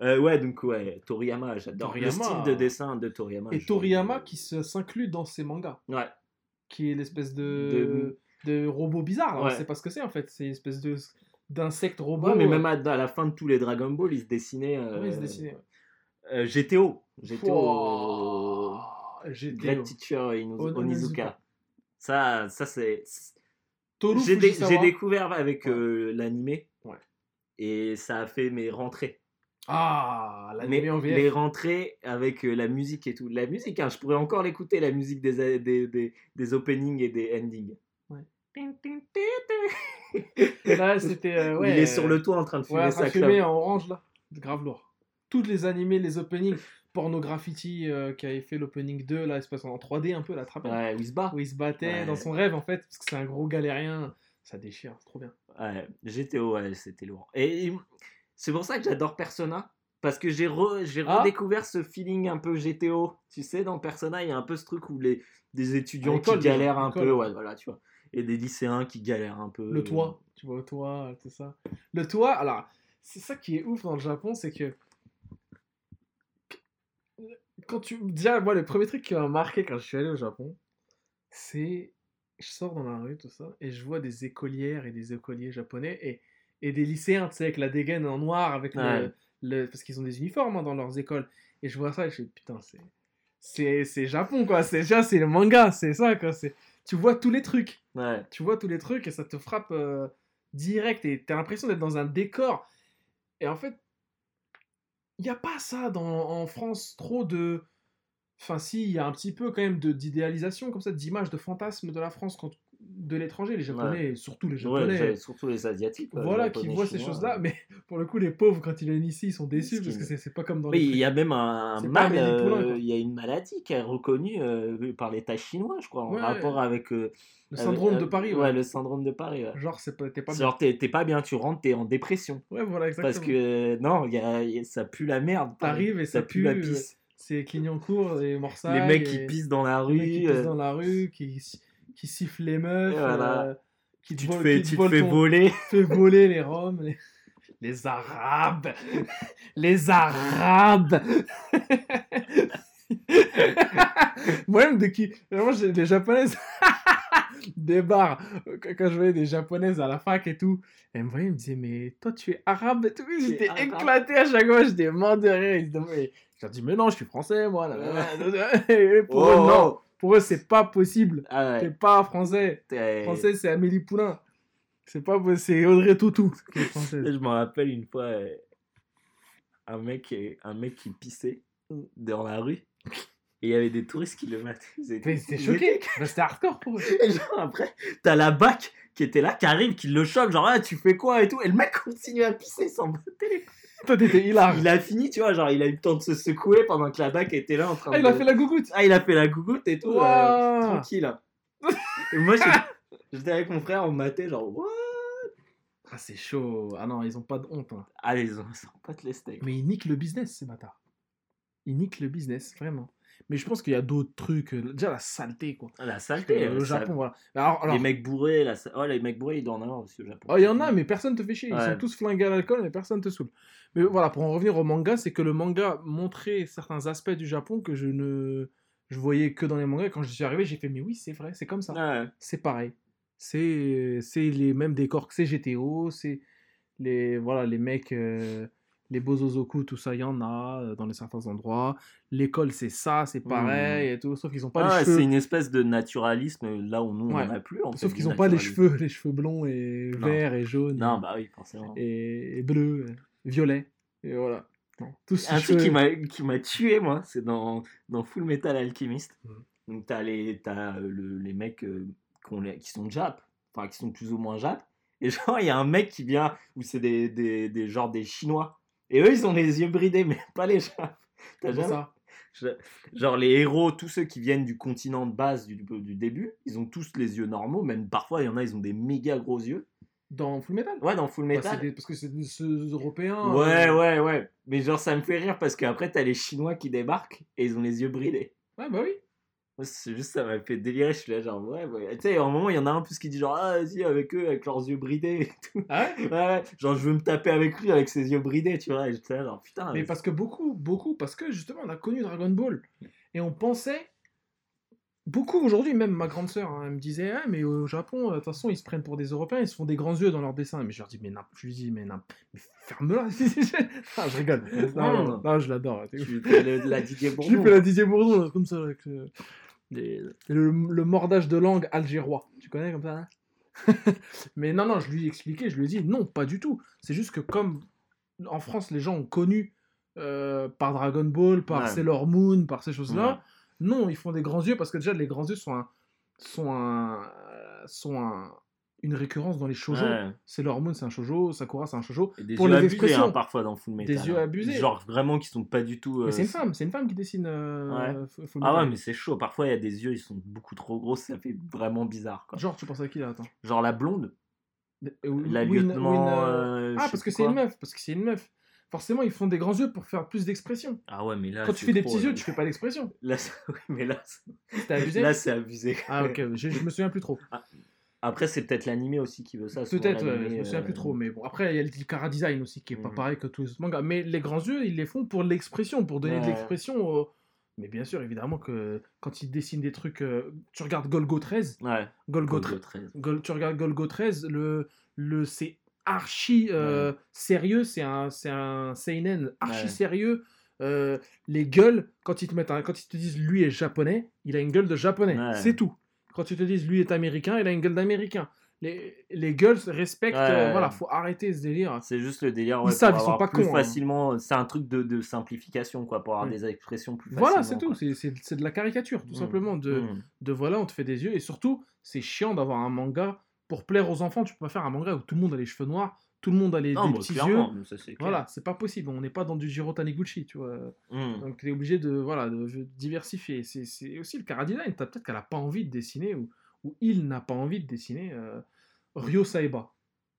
Euh, ouais, donc ouais, Toriyama, j'adore le style de dessin de Toriyama.
Et Toriyama qui s'inclut dans ses mangas,
Ouais,
qui est l'espèce de, de robot bizarre. Là. On
Ouais.
sait pas ce que c'est en fait. C'est une espèce de d'insecte robot.
Ouais, mais même à, à la fin de tous les Dragon Ball, il se dessinait. euh,
ouais, il se dessinait.
euh, GTO. GTO.
Pouah, GTO.
Great Teacher Inu-
Onizuka.
Ça, ça c'est. J'ai dé- découvert avec
Ouais.
euh, l'animé.
Ouais.
Et ça a fait mes rentrées.
Ah,
Mais
l'anime en VF.
les rentrées avec euh, la musique et tout. La musique, hein, je pourrais encore l'écouter, la musique des, des, des, des openings et des endings.
Ouais. [laughs] Là, c'était. euh, ouais,
Il est sur le toit en train de fumer
Ouais,
sa
ça fumait
clope.
en orange là. Grave lourd. Toutes les animés, les openings. Porno Graffiti euh, qui avait fait l'opening 2, là, il se passe en 3D un peu, là, attrapé.
Ouais, Wisba.
Où il se battait
Ouais.
dans son rêve en fait, parce que c'est un gros galérien. Ça déchire, trop bien.
Ouais, GTO, ouais, c'était lourd. Et c'est pour ça que j'adore Persona. Parce que j'ai re-
Ah.
redécouvert ce feeling un peu GTO. Tu sais, dans Persona, il y a un peu ce truc où les, des étudiants qui galèrent
déjà,
un peu. Ouais, voilà, tu vois. Et des lycéens qui galèrent un peu.
Le toit, tu vois, le toit, tout ça. Le toit, alors, c'est ça qui est ouf dans le Japon, c'est que. Quand tu. Déjà, moi, le premier truc qui m'a marqué quand je suis allé au Japon, c'est. Je sors dans la rue, tout ça, et je vois des écolières et des écoliers japonais et, et des lycéens, tu sais, avec la dégaine en noir, avec le-
Ouais.
le, Parce qu'ils ont des uniformes hein, dans leurs écoles. Et je vois ça et je fais, putain, c'est. C'est c'est Japon, quoi. C'est c'est le manga, c'est ça, quoi. c'est- Tu vois tous les trucs
Ouais.
tu vois tous les trucs et ça te frappe euh, direct et t'as l'impression d'être dans un décor. Et en fait, il n'y a pas ça dans, en France, trop de... Enfin si, il y a un petit peu quand même de- d'idéalisation comme ça, d'image, de fantasme de la France contre, de l'étranger, les Japonais, et surtout les
Ouais,
Japonais.
surtout les Asiatiques. quoi,
voilà, qui voient ces choses-là, mais pour le coup, les pauvres, quand ils viennent ici, ils sont déçus parce que c'est- pas comme dans
Oui,
les
il
trucs.
y a même un mal, euh, il y a une maladie qui est reconnue euh, par l'État chinois, je crois, en
Ouais.
rapport avec... euh,
Le syndrome de Paris,
Ouais,
ouais.
le syndrome de Paris, ouais.
Genre, t'es pas bien.
Genre, t'es pas bien, tu rentres, t'es en dépression.
Ouais, voilà, exactement.
Parce que, non, il y a- il y a- ça pue la merde.
T'arrives et ça pue,
la pisse.
C'est Clignancourt et Morsaille.
Les mecs qui pissent dans la
Les
rue.
mecs qui pissent dans la rue, qui, qui sifflent les meufs,
voilà.
euh, qui
tu te fais,
qui
tu te fais
ton-
voler. [laughs]
fait voler les Roms, les, [laughs] les Arabes, [laughs] les Arabes. Moi-même, de qui, vraiment, j'ai- les Japonaises, des bars, quand je voyais des Japonaises à la fac et tout, elles me voyaient, elles me disaient, mais toi, tu es arabe et tout. J'étais éclaté à chaque fois, j'étais mort de rire. Ils se demandaient- Je leur dis, mais non, je suis français, moi. là, là, là. Et pour eux,
Oh,
non. Pour eux, c'est pas possible.
Ah ouais,
T'es pas français.
t'es-
Français, c'est Amélie Poulain. C'est pas possible, c'est Audrey Tautou qui est française.
Je me rappelle une fois, euh, un mec, euh, un mec qui pissait dans la rue. Et il y avait des touristes qui le mataient. Ils étaient-
Mais c'était
ils
choqué.
étaient-
Bah, C'était hardcore pour eux.
Et genre après, t'as la bac qui était là, qui arrive, qui le choque, genre ah, tu fais quoi et tout. Et le mec continue à pisser sans [laughs] botter. Il a fini, tu vois, genre il a eu le temps de se secouer pendant que la bac était là en train
Ah,
de.
il a fait la gougoute.
Ah, il a fait la gougoute et tout. euh, tranquille. hein. [laughs] et moi, j'étais- avec mon frère, on matait, genre, what?
Ah, c'est chaud. Ah non, ils ont pas de honte. hein.
Allez, ils ont pas les steaks.
Mais ils niquent le business, ces bâtards. Ils niquent le business, vraiment. Mais je pense qu'il y a d'autres trucs. euh, Déjà, la saleté, quoi.
La saleté.
Euh,
euh, ça-
Japon, voilà. Alors, alors-
Les mecs bourrés, la... oh, les mecs bourrés, il doit en avoir aussi au Japon.
Oh, il y en a, mais personne te fait chier. Ils
Ouais.
sont tous flingués à l'alcool, mais personne te saoule. Mais voilà, pour en revenir au manga, c'est que le manga montrait certains aspects du Japon que je ne. Je voyais que dans les mangas. Quand je suis arrivé, j'ai fait, mais oui, c'est vrai, c'est comme ça.
Ouais.
c'est pareil. C'est c'est les mêmes décors que c'est GTO, c'est les voilà les mecs euh, les Bozozoku tout ça, il y en a euh, dans les certains endroits. L'école c'est ça, c'est pareil et tout, sauf qu'ils ont pas
Ah
les
c'est
cheveux.
une espèce de naturalisme là où nous
Ouais.
on n'en a plus. En
Sauf qu'ils
du
ont pas les cheveux, les cheveux blonds et
Non.
verts et jaunes
Non, bah oui, forcément.
et, et bleus, euh, violets. Et voilà. Non,
Un truc
cheveux-
qui m'a qui m'a tué moi, c'est dans dans Full Metal Alchemist.
Mhm.
Donc t'as les t'as euh, le- les mecs euh, qui, ont les- qui sont Jap, enfin qui sont plus ou moins Jap. Et genre il y a un mec qui vient où c'est des, des des genre des Chinois. Et eux ils ont les yeux bridés mais [laughs] pas les Jap. T'as jamais
ça
Genre les héros, tous ceux qui viennent du continent de base du, du début, ils ont tous les yeux normaux, même parfois il y en a, ils ont des méga gros yeux.
Dans Full Metal?
Ouais, dans Full
Bah,
Metal.
des- Parce que c'est des européens.
ouais,
euh,
ouais, ouais. Mais genre ça me fait rire parce qu'après t'as les Chinois qui débarquent et ils ont les yeux bridés.
Ouais, bah oui.
Moi, c'est juste, ça m'a fait délirer. Je suis là, genre, ouais, ouais. Tu sais, à un moment, il y en a un plus qui dit, genre, ah, vas-y, avec eux, avec leurs yeux bridés et tout.
Ah [laughs] ouais?
Ouais. Genre, je veux me taper avec lui, avec ses yeux bridés, tu vois. Et j'étais là, genre, putain.
Mais parce que beaucoup, beaucoup, parce que justement, on a connu Dragon Ball. Et on pensait. Beaucoup aujourd'hui, même ma grande sœur, hein, elle me disait Ah, mais au Japon, euh, de toute façon, ils se prennent pour des Européens, ils se font des grands yeux dans leurs dessins. Mais je leur dis Mais non, je lui dis Mais non, mais ferme-la [laughs] Ah, je rigole. Non, non, non, non, je l'adore. [laughs]
Tu fais la Didier
Je
Bourdon.
lui fais la Didier Bourdon, là, comme ça, avec le,
Des-
le, le mordage de langue algérois. Tu connais comme ça hein [laughs] Mais non, non, je lui ai expliqué, je lui ai dit Non, pas du tout. C'est juste que comme en France, les gens ont connu euh, par Dragon Ball, par
Ouais.
Sailor Moon, par ces choses-là,
Ouais.
non, ils font des grands yeux parce que déjà, les grands yeux sont, un, sont, un, euh, sont un- une récurrence dans les shoujo.
Ouais.
Sailor Moon, c'est un shoujo, Sakura, c'est un shoujo.
Et des
Pour
yeux
les
abusés,
expressions.
hein, parfois dans Full Metal.
yeux
hein.
abusés.
Genre vraiment qui sont pas du tout.
Mais
euh,
c'est une femme, c'est une femme qui dessine. euh,
Ouais.
Full- Full
Ah ouais, mais c'est chaud. Parfois, il y a des yeux, ils sont beaucoup trop gros, ça fait vraiment bizarre. Quoi.
Genre, tu penses à qui là Attends?
Genre la blonde,
Euh,
la
Win-
lieutenant.
Win, euh,
euh, je
Ah, parce que c'est une meuf, parce que c'est une meuf. Forcément, ils font des grands yeux pour faire plus d'expression.
Ah ouais, mais là.
Quand tu
c'est
fais des petits yeux, tu fais pas d'expression. [laughs]
Là, c'est- oui, mais là, c'est-
abusé?
là c'est abusé.
Ah ok, je, je me souviens plus trop.
Après, c'est peut-être l'animé aussi qui veut ça.
Peut-être, ouais, je me souviens
euh,
plus trop. Mais bon, après, il y a le cara design aussi qui est pas
Mhm.
pareil que tous les autres mangas. Mais les grands yeux, ils les font pour l'expression, pour donner de l'expression. au- Mais bien sûr, évidemment que quand ils dessinent des trucs, euh, tu regardes Golgo 13,
Ouais,
Golgo,
Golgo
13,
13.
Gol- tu regardes Golgo 13, le, le, c'est archi euh, sérieux, c'est un, un seinen archi sérieux. Euh, les gueules, quand ils te mettent, un- quand ils te disent lui est japonais, il a une gueule de japonais, c'est tout. Quand ils te disent lui est américain, il a une gueule d'américain. Les, les gueules respectent,
Ouais,
euh, voilà, faut arrêter ce délire.
C'est juste le délire.
Ils
ouais,
savent,
pour
ils sont pas
plus
cons, hein.
facilement. C'est un truc de, de simplification, quoi, pour avoir
Mm.
des expressions plus.
Voilà, c'est tout, c'est- de la caricature, tout
Mm.
simplement, de,
Mm.
de voilà, on te fait des yeux, et surtout, c'est chiant d'avoir un manga pour plaire aux enfants, tu peux pas faire un manga où tout le monde a les cheveux noirs, tout le monde a les,
Non,
des
bah,
petits yeux.
ça.
Voilà, c'est pas possible, on n'est pas dans du Jiro Taniguchi, tu vois.
Mm.
Donc tu es obligé de, voilà, de diversifier. C'est- aussi le cara design, t'as peut-être qu'elle a pas envie de dessiner, ou, ou il n'a pas envie de dessiner euh, Ryo Saiba,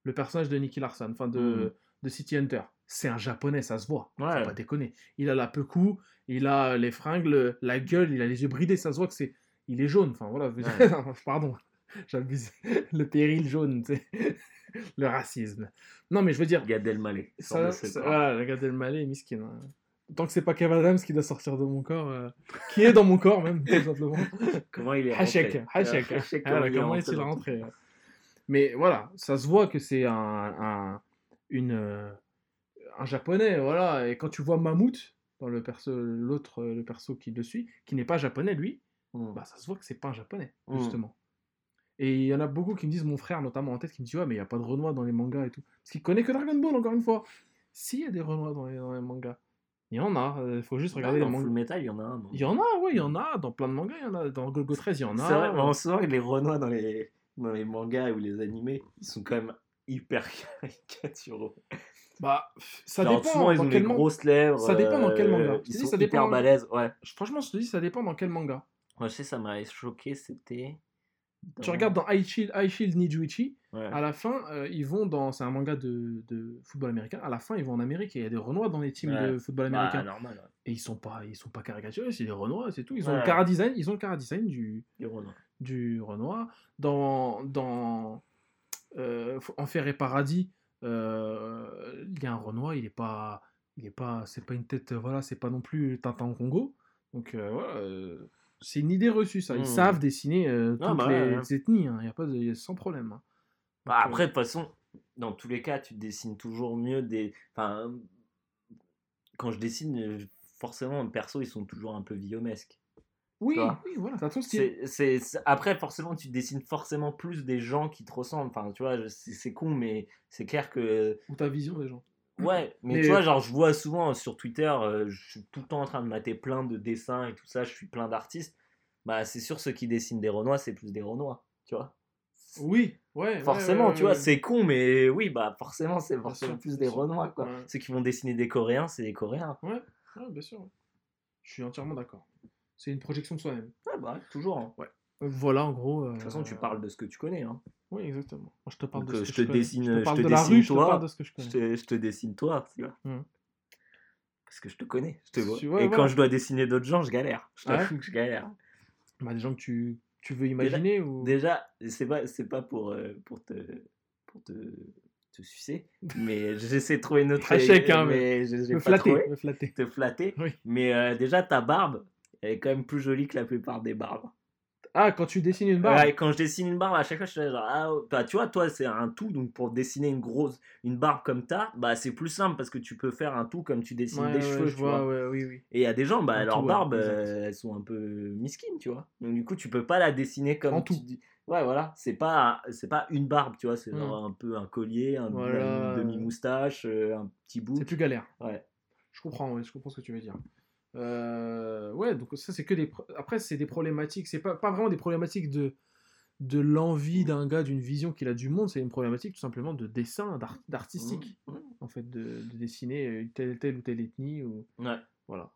le personnage de Nicky Larson, enfin de,
Mm.
de City Hunter. C'est un japonais, ça se voit.
Ouais.
Faut pas déconner. Il a la pecou, il a les fringues, la gueule, il a les yeux bridés, ça se voit que c'est. Il est jaune, enfin voilà.
Ouais. [laughs]
Pardon, j'abuse. Le péril jaune, tu sais. Le racisme. Non, mais je veux dire,
Gad Elmaleh.
ça, ça- Elmaleh est miskin. hein. Tant que c'est pas Kev Adams qui doit sortir de mon corps, euh, qui est dans mon corps même, [laughs] tout simplement.
Comment il est
Hachek,
rentré?
Hachek.
Hachek, comment il est
comment est-il
tout
rentré. Mais voilà, ça se voit que c'est un, un, une, euh, un japonais, voilà. Et quand tu vois Mammouth, dans le perso, l'autre, le perso qui le suit, qui n'est pas japonais lui,
Mm.
bah ça se voit que c'est pas un japonais,
Mm.
Et il y en a beaucoup qui me disent, mon frère notamment en tête, qui me dit, ouais, mais il n'y a pas de Renoir dans les mangas et tout. Parce qu'il connaît que Dragon Ball, encore une fois. S'il y a des Renoirs dans les, dans les mangas, il y en a, il faut juste regarder
Ouais,
les
dans Full. Metal, il y en a un.
Il y en a, ouais, il y en a, dans plein de mangas, il y en a. Dans Golgo 13, il y en a.
C'est vrai, mais en soi, les Renois dans les, dans les mangas ou les animés, ils sont quand même hyper [laughs] caricaturaux.
Bah, ça
Genre,
dépend
souvent, ils
dans
ont des
manga.
grosses lèvres.
Ça dépend dans quel manga.
euh, Ils
te dis,
sont
ça
hyper
dépend-
balèzes, ouais.
Franchement, je te dis, ça dépend dans quel manga.
Moi, je sais, ça m'avait choqué, c'était.
Tu regardes dans High Shield, High Shield Nijuichi,
Ouais.
à la fin, euh, ils vont dans. C'est un manga de, de football américain. À la fin, ils vont en Amérique et il y a des Renois dans les teams
Ouais.
de football
Bah,
américain.
normal, ouais.
et ils sont pas, ils sont pas caricaturés, c'est des Renois, c'est tout. Ils ont le cara design, ils ont le cara design du, du Renoir. Dans, dans euh, Enfer et Paradis, euh, il y a un Renoir, il est pas, il est pas, c'est pas une tête, voilà, c'est pas non plus Tintin au Congo. Donc voilà, c'est une idée reçue ça. Ils
Mhm.
savent dessiner euh,
Ah,
toutes
bah
les
ouais,
ethnies, il y a pas de, y a sans problème. hein.
Bah, après,
euh,
de toute façon, dans tous les cas, tu dessines toujours mieux des. Enfin, quand je dessine, euh, forcément, perso, ils sont toujours un peu villaumesques.
oui, oui, voilà, t'as ton style.
C'est, Après, forcément, tu dessines forcément plus des gens qui te ressemblent. Enfin, tu vois, c'est con, mais c'est clair que.
Ou ta vision des gens.
Ouais, [laughs] mais,
Mais-
tu vois, genre, je vois souvent sur Twitter, euh, je suis tout le temps en train de mater plein de dessins et tout ça, je suis plein d'artistes. Bah, c'est sûr, ceux qui dessinent des Renois, c'est plus des Renois, tu vois.
Oui, ouais. ouais,
Forcément,
ouais,
tu vois,
ouais.
c'est con, mais oui, bah forcément, c'est forcément
sûr,
plus des
sûr.
Renois, quoi.
Ouais.
Ceux qui vont dessiner des Coréens, c'est des Coréens.
Ouais, ouais, bien sûr. ouais. Je suis entièrement d'accord. C'est une projection de soi-même.
Ouais, bah, toujours. hein.
Euh, Voilà, en gros.
De toute façon, tu parles de ce que tu connais. Hein.
Oui, exactement. Moi, je te parle
Donc,
de
euh,
ce
je
que
te
connais.
dessine-
Je te
je te
de la je te
toi.
parle de ce que je
Je
connais.
te, je te dessine toi, tu vois. Parce que je te connais, je te vois.
Tu vois,
et
voilà.
quand je dois dessiner d'autres gens, je galère. Je
Ouais.
t'avoue que je galère.
Bah, des gens que tu, tu veux imaginer ou...
Déjà, c'est pas, c'est pas pour, euh, pour te, pour te, te sucer, mais [laughs] j'essaie de trouver une autre.
Chèque, hein,
mais j'ai j'ai
Me
pas
flatter,
trouvé.
me flatter.
Te flatter.
Oui.
Mais euh, déjà, ta barbe, elle est quand même plus jolie que la plupart des barbes.
Ah, quand tu dessines une barbe
Ouais, quand je dessine une barbe, à chaque fois, je suis genre, ah, oh. Bah, tu vois, toi, c'est un tout, donc pour dessiner une grosse, une barbe comme ta, bah, c'est plus simple parce que tu peux faire un tout comme tu dessines
Ouais,
des
ouais,
cheveux,
je
tu vois.
vois, ouais, oui, oui.
Et il y a des gens, bah, leurs
tout, ouais,
barbes,
exact.
euh, elles sont un peu mesquines, tu vois. Donc, du coup, tu peux pas la dessiner comme
En
tu
tout.
dis. Ouais, voilà. C'est pas, c'est pas une barbe, tu vois. C'est
Mm.
genre un peu un collier, un,
Voilà.
une demi-moustache, euh, un petit bout.
C'est plus galère.
Ouais.
Je comprends, ouais, je comprends ce que tu veux dire. Euh, ouais, donc ça c'est que des. Après, c'est des problématiques. C'est pas, pas vraiment des problématiques de, de l'envie d'un gars, d'une vision qu'il a du monde. C'est une problématique tout simplement de dessin, d'art- d'artistique,
Mm.
en fait, de, de dessiner euh, telle, telle ou telle ethnie. Ou...
Ouais.
Voilà.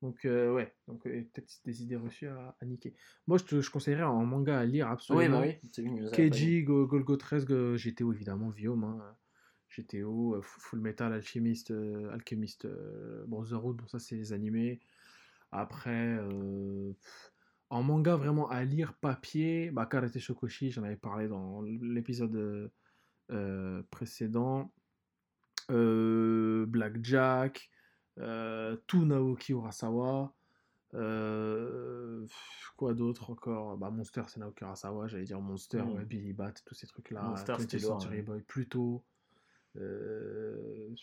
Donc, euh, ouais, donc euh, peut-être des idées reçues à, à niquer. Moi, je te je conseillerais en manga à lire
Oui,
absolument.
bah oui. À la
Keiji, Go- Golgo 13, Go- GTO évidemment, Viome, hein, GTO, euh, Fu- Full Metal, Alchemist, euh, Alchemist, euh, Brotherhood, bon ça c'est les animés. Après, en manga vraiment à lire, papier, bah, Karate Shokoshi, j'en avais parlé dans l'épisode euh, précédent. Euh, Blackjack, euh, tout Naoki Urasawa. quoi d'autre encore? Bah, Monster, c'est Naoki Urasawa, j'allais dire Monster,
Mm.
ouais, Billy Bat, tous ces trucs-là.
Monster,
20th
c'était lourd,
Century. Boy, Pluto. Euh,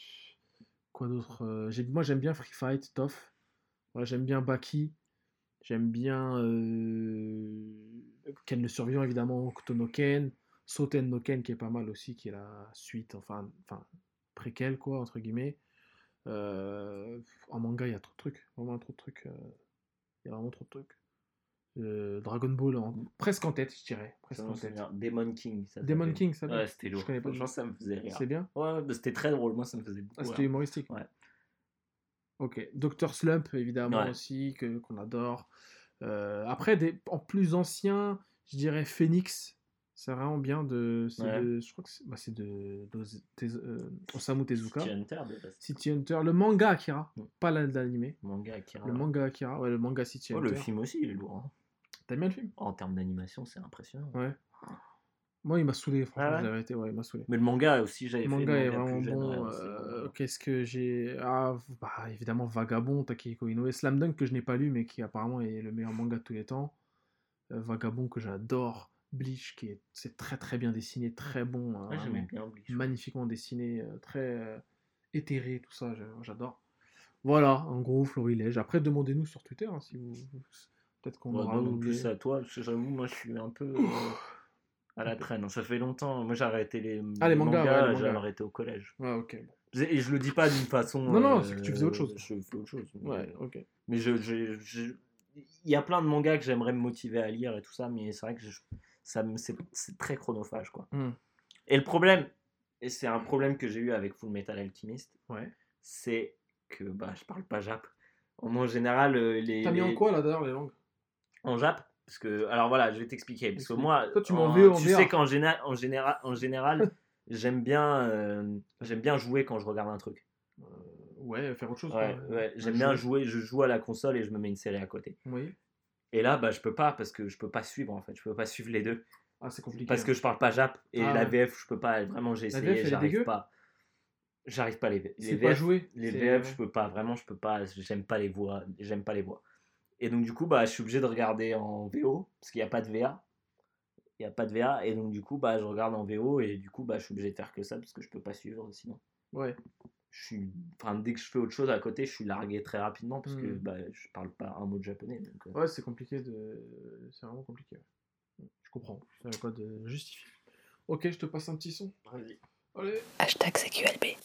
quoi d'autre euh, Moi j'aime bien Free Fight, Tough. Voilà, j'aime bien Baki. J'aime bien euh, Ken le survivant, évidemment, Kotono Ken. Soten no Ken, qui est pas mal aussi, qui est la suite, enfin, enfin préquel, quoi, entre guillemets. En manga, il y a trop de trucs. Vraiment trop de trucs. Il y a vraiment trop de trucs. Euh, Dragon Ball, en- presque en tête, je dirais. Presque en tête.
Demon King. Ça
Demon. King, ça
Ouais, c'était lourd.
Je connais pas.
Franchement, ça me faisait rire.
C'est bien
Ouais, c'était très drôle. Moi, ça me faisait beaucoup
Ah, c'était humoristique.
Ouais.
Ok. Doctor Slump, évidemment,
Ouais.
aussi, que, qu'on adore. Euh, après, des, en plus ancien, je dirais Phoenix. C'est vraiment bien de.
Ouais.
de- je crois que c'est, bah, de, d'Oz- Tez- euh, Osamu Tezuka.
City Hunter, de base.
City Hunter. Le manga Akira,
Mm.
pas l'animé.
Manga Akira.
Le manga Akira, ouais, le manga City
Oh,
Hunter.
le film aussi, il est lourd. hein.
T'as bien le film?
En termes d'animation, c'est impressionnant.
Ouais. Moi, il m'a saoulé, franchement,
Ah ouais?
j'ai arrêté, ouais, il m'a saoulé.
Mais le manga aussi, j'avais
Le
fait.
manga
le
est
manga
vraiment
plus jeune,
bon. euh,
vraiment-
Qu'est-ce que j'ai. Ah, bah, évidemment, Vagabond, Takehiko Inoue. Slam Dunk que je n'ai pas lu, mais qui apparemment est le meilleur manga de tous les temps. Euh, Vagabond que j'adore. Bleach, qui est, c'est très très bien dessiné, très bon. hein,
Ouais,
vraiment
bien Bleach.
magnifiquement dessiné, euh, très euh, éthéré, tout ça, j'adore. Voilà, en gros, Florilège. Après, demandez-nous sur Twitter hein, si vous. vous- Peut-être qu'on
Ouais,
aura
non, non
oublié.
plus à toi, parce que j'avoue, moi je suis un peu euh, [sniffs] à la traîne. Ça fait longtemps. Moi j'ai arrêté les,
Ah, les mangas, ouais, les
j'ai
mangas.
arrêté au collège.
Ouais, ok.
Et je le dis pas d'une façon.
Non, non,
euh,
c'est que tu faisais autre chose.
Je fais autre chose. Mais,
Ouais, ok.
mais je, je- je- il y a plein de mangas que j'aimerais me motiver à lire et tout ça, mais c'est vrai que je- ça c'est, très chronophage quoi.
Hmm.
Et le problème, et c'est un problème que j'ai eu avec Full Metal Alchemist,
Ouais.
c'est que bah je parle pas jap. En, général, euh, les.
T'as mis en quoi là d'ailleurs les langues?
En Jap parce que alors voilà je vais t'expliquer parce que moi
Toi, tu m'en
en-
veux
tu sais qu'en général en général en [laughs] général j'aime bien euh, j'aime bien jouer quand je regarde un truc
Euh, Ouais, faire autre chose.
ouais, j'aime bien jouer je joue à la console et je me mets une série à côté
Oui.
et là bah je peux pas parce que je peux pas suivre en fait je peux pas suivre les deux
Ah, c'est compliqué.
parce que je parle pas Jap et
Ah
la. VF je peux pas vraiment j'ai essayé j'arrive pas j'arrive pas les, les
pas
VF
joué.
les VF, je peux pas, vraiment, je peux pas, j'aime pas les voix, j'aime pas les voix. Et donc, du coup, bah, je suis obligé de regarder en VO, parce qu'il n'y a pas de VA. Il n'y a pas de VA, et donc, du coup, bah, je regarde en VO, et du coup, bah, je suis obligé de faire que ça, parce que je peux pas suivre sinon.
Ouais.
Je suis, enfin, dès que je fais autre chose à côté, je suis largué très rapidement, parce que
Hmm.
bah, je parle pas un mot de japonais. Donc, euh,
Ouais, c'est compliqué de. C'est vraiment compliqué. ouais. Je comprends. Il n'y a pas de justifier. Ok, je te passe un petit son.
vas-y.
Allez.
Hashtag CQLB.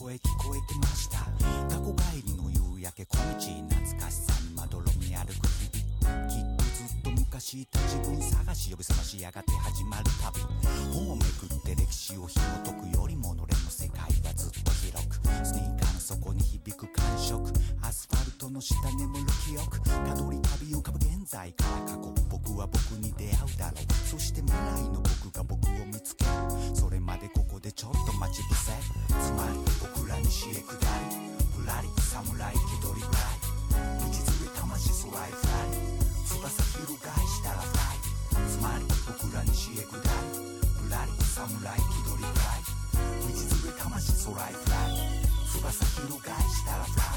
声聞こえてました。過去帰りの夕焼け小道懐かしさにまどろみ歩く。日々きっとずっと昔いた自分探し呼び覚ましやがて始まる旅。本をめくって歴史を紐解くよりものれの世界はずっと広く。スニーカーの底に響く感触。アスファルトの下眠る記憶。たどり旅浮かぶ現在から過去。僕は僕に出会うだろう。そして未来の僕が僕を見つける。それまでここでちょっと待ち伏せつまり僕ら西へ下りぶらり侍気取りフライ道連れ魂空へフライ翼広がりしたらフライつまり僕ら西へ下りぶらり侍気取りフライ道連れ魂空へフライ翼広がりしたらフライ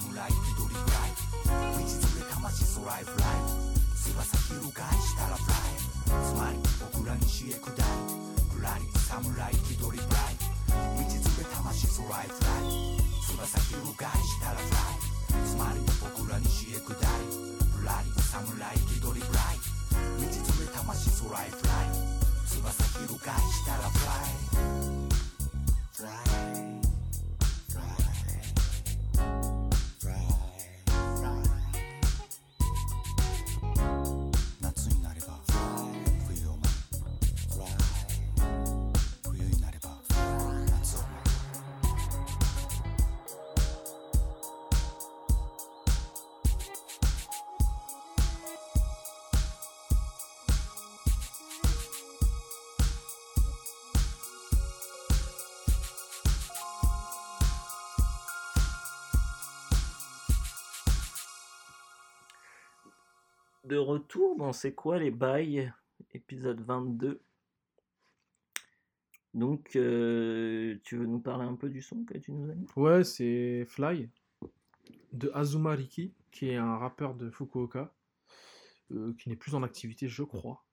侍気取りフライ道連れ魂空へフライ翼広がりしたらフライつまり僕ら西へ下りぶらり侍気取りフライ道連れ魂空へフライ翼広がりしたらフライつまり僕ら西へ下りぶらり侍気取りフライ道連れ魂空へフライ翼広がりしたらフライフライ
De retour dans C'est quoi les bails Épisode 22. Donc, euh, tu veux nous parler un peu du son que tu nous as mis?
Ouais, c'est Fly de Azuma Riki, qui est un rappeur de Fukuoka, euh, qui n'est plus en activité, je crois.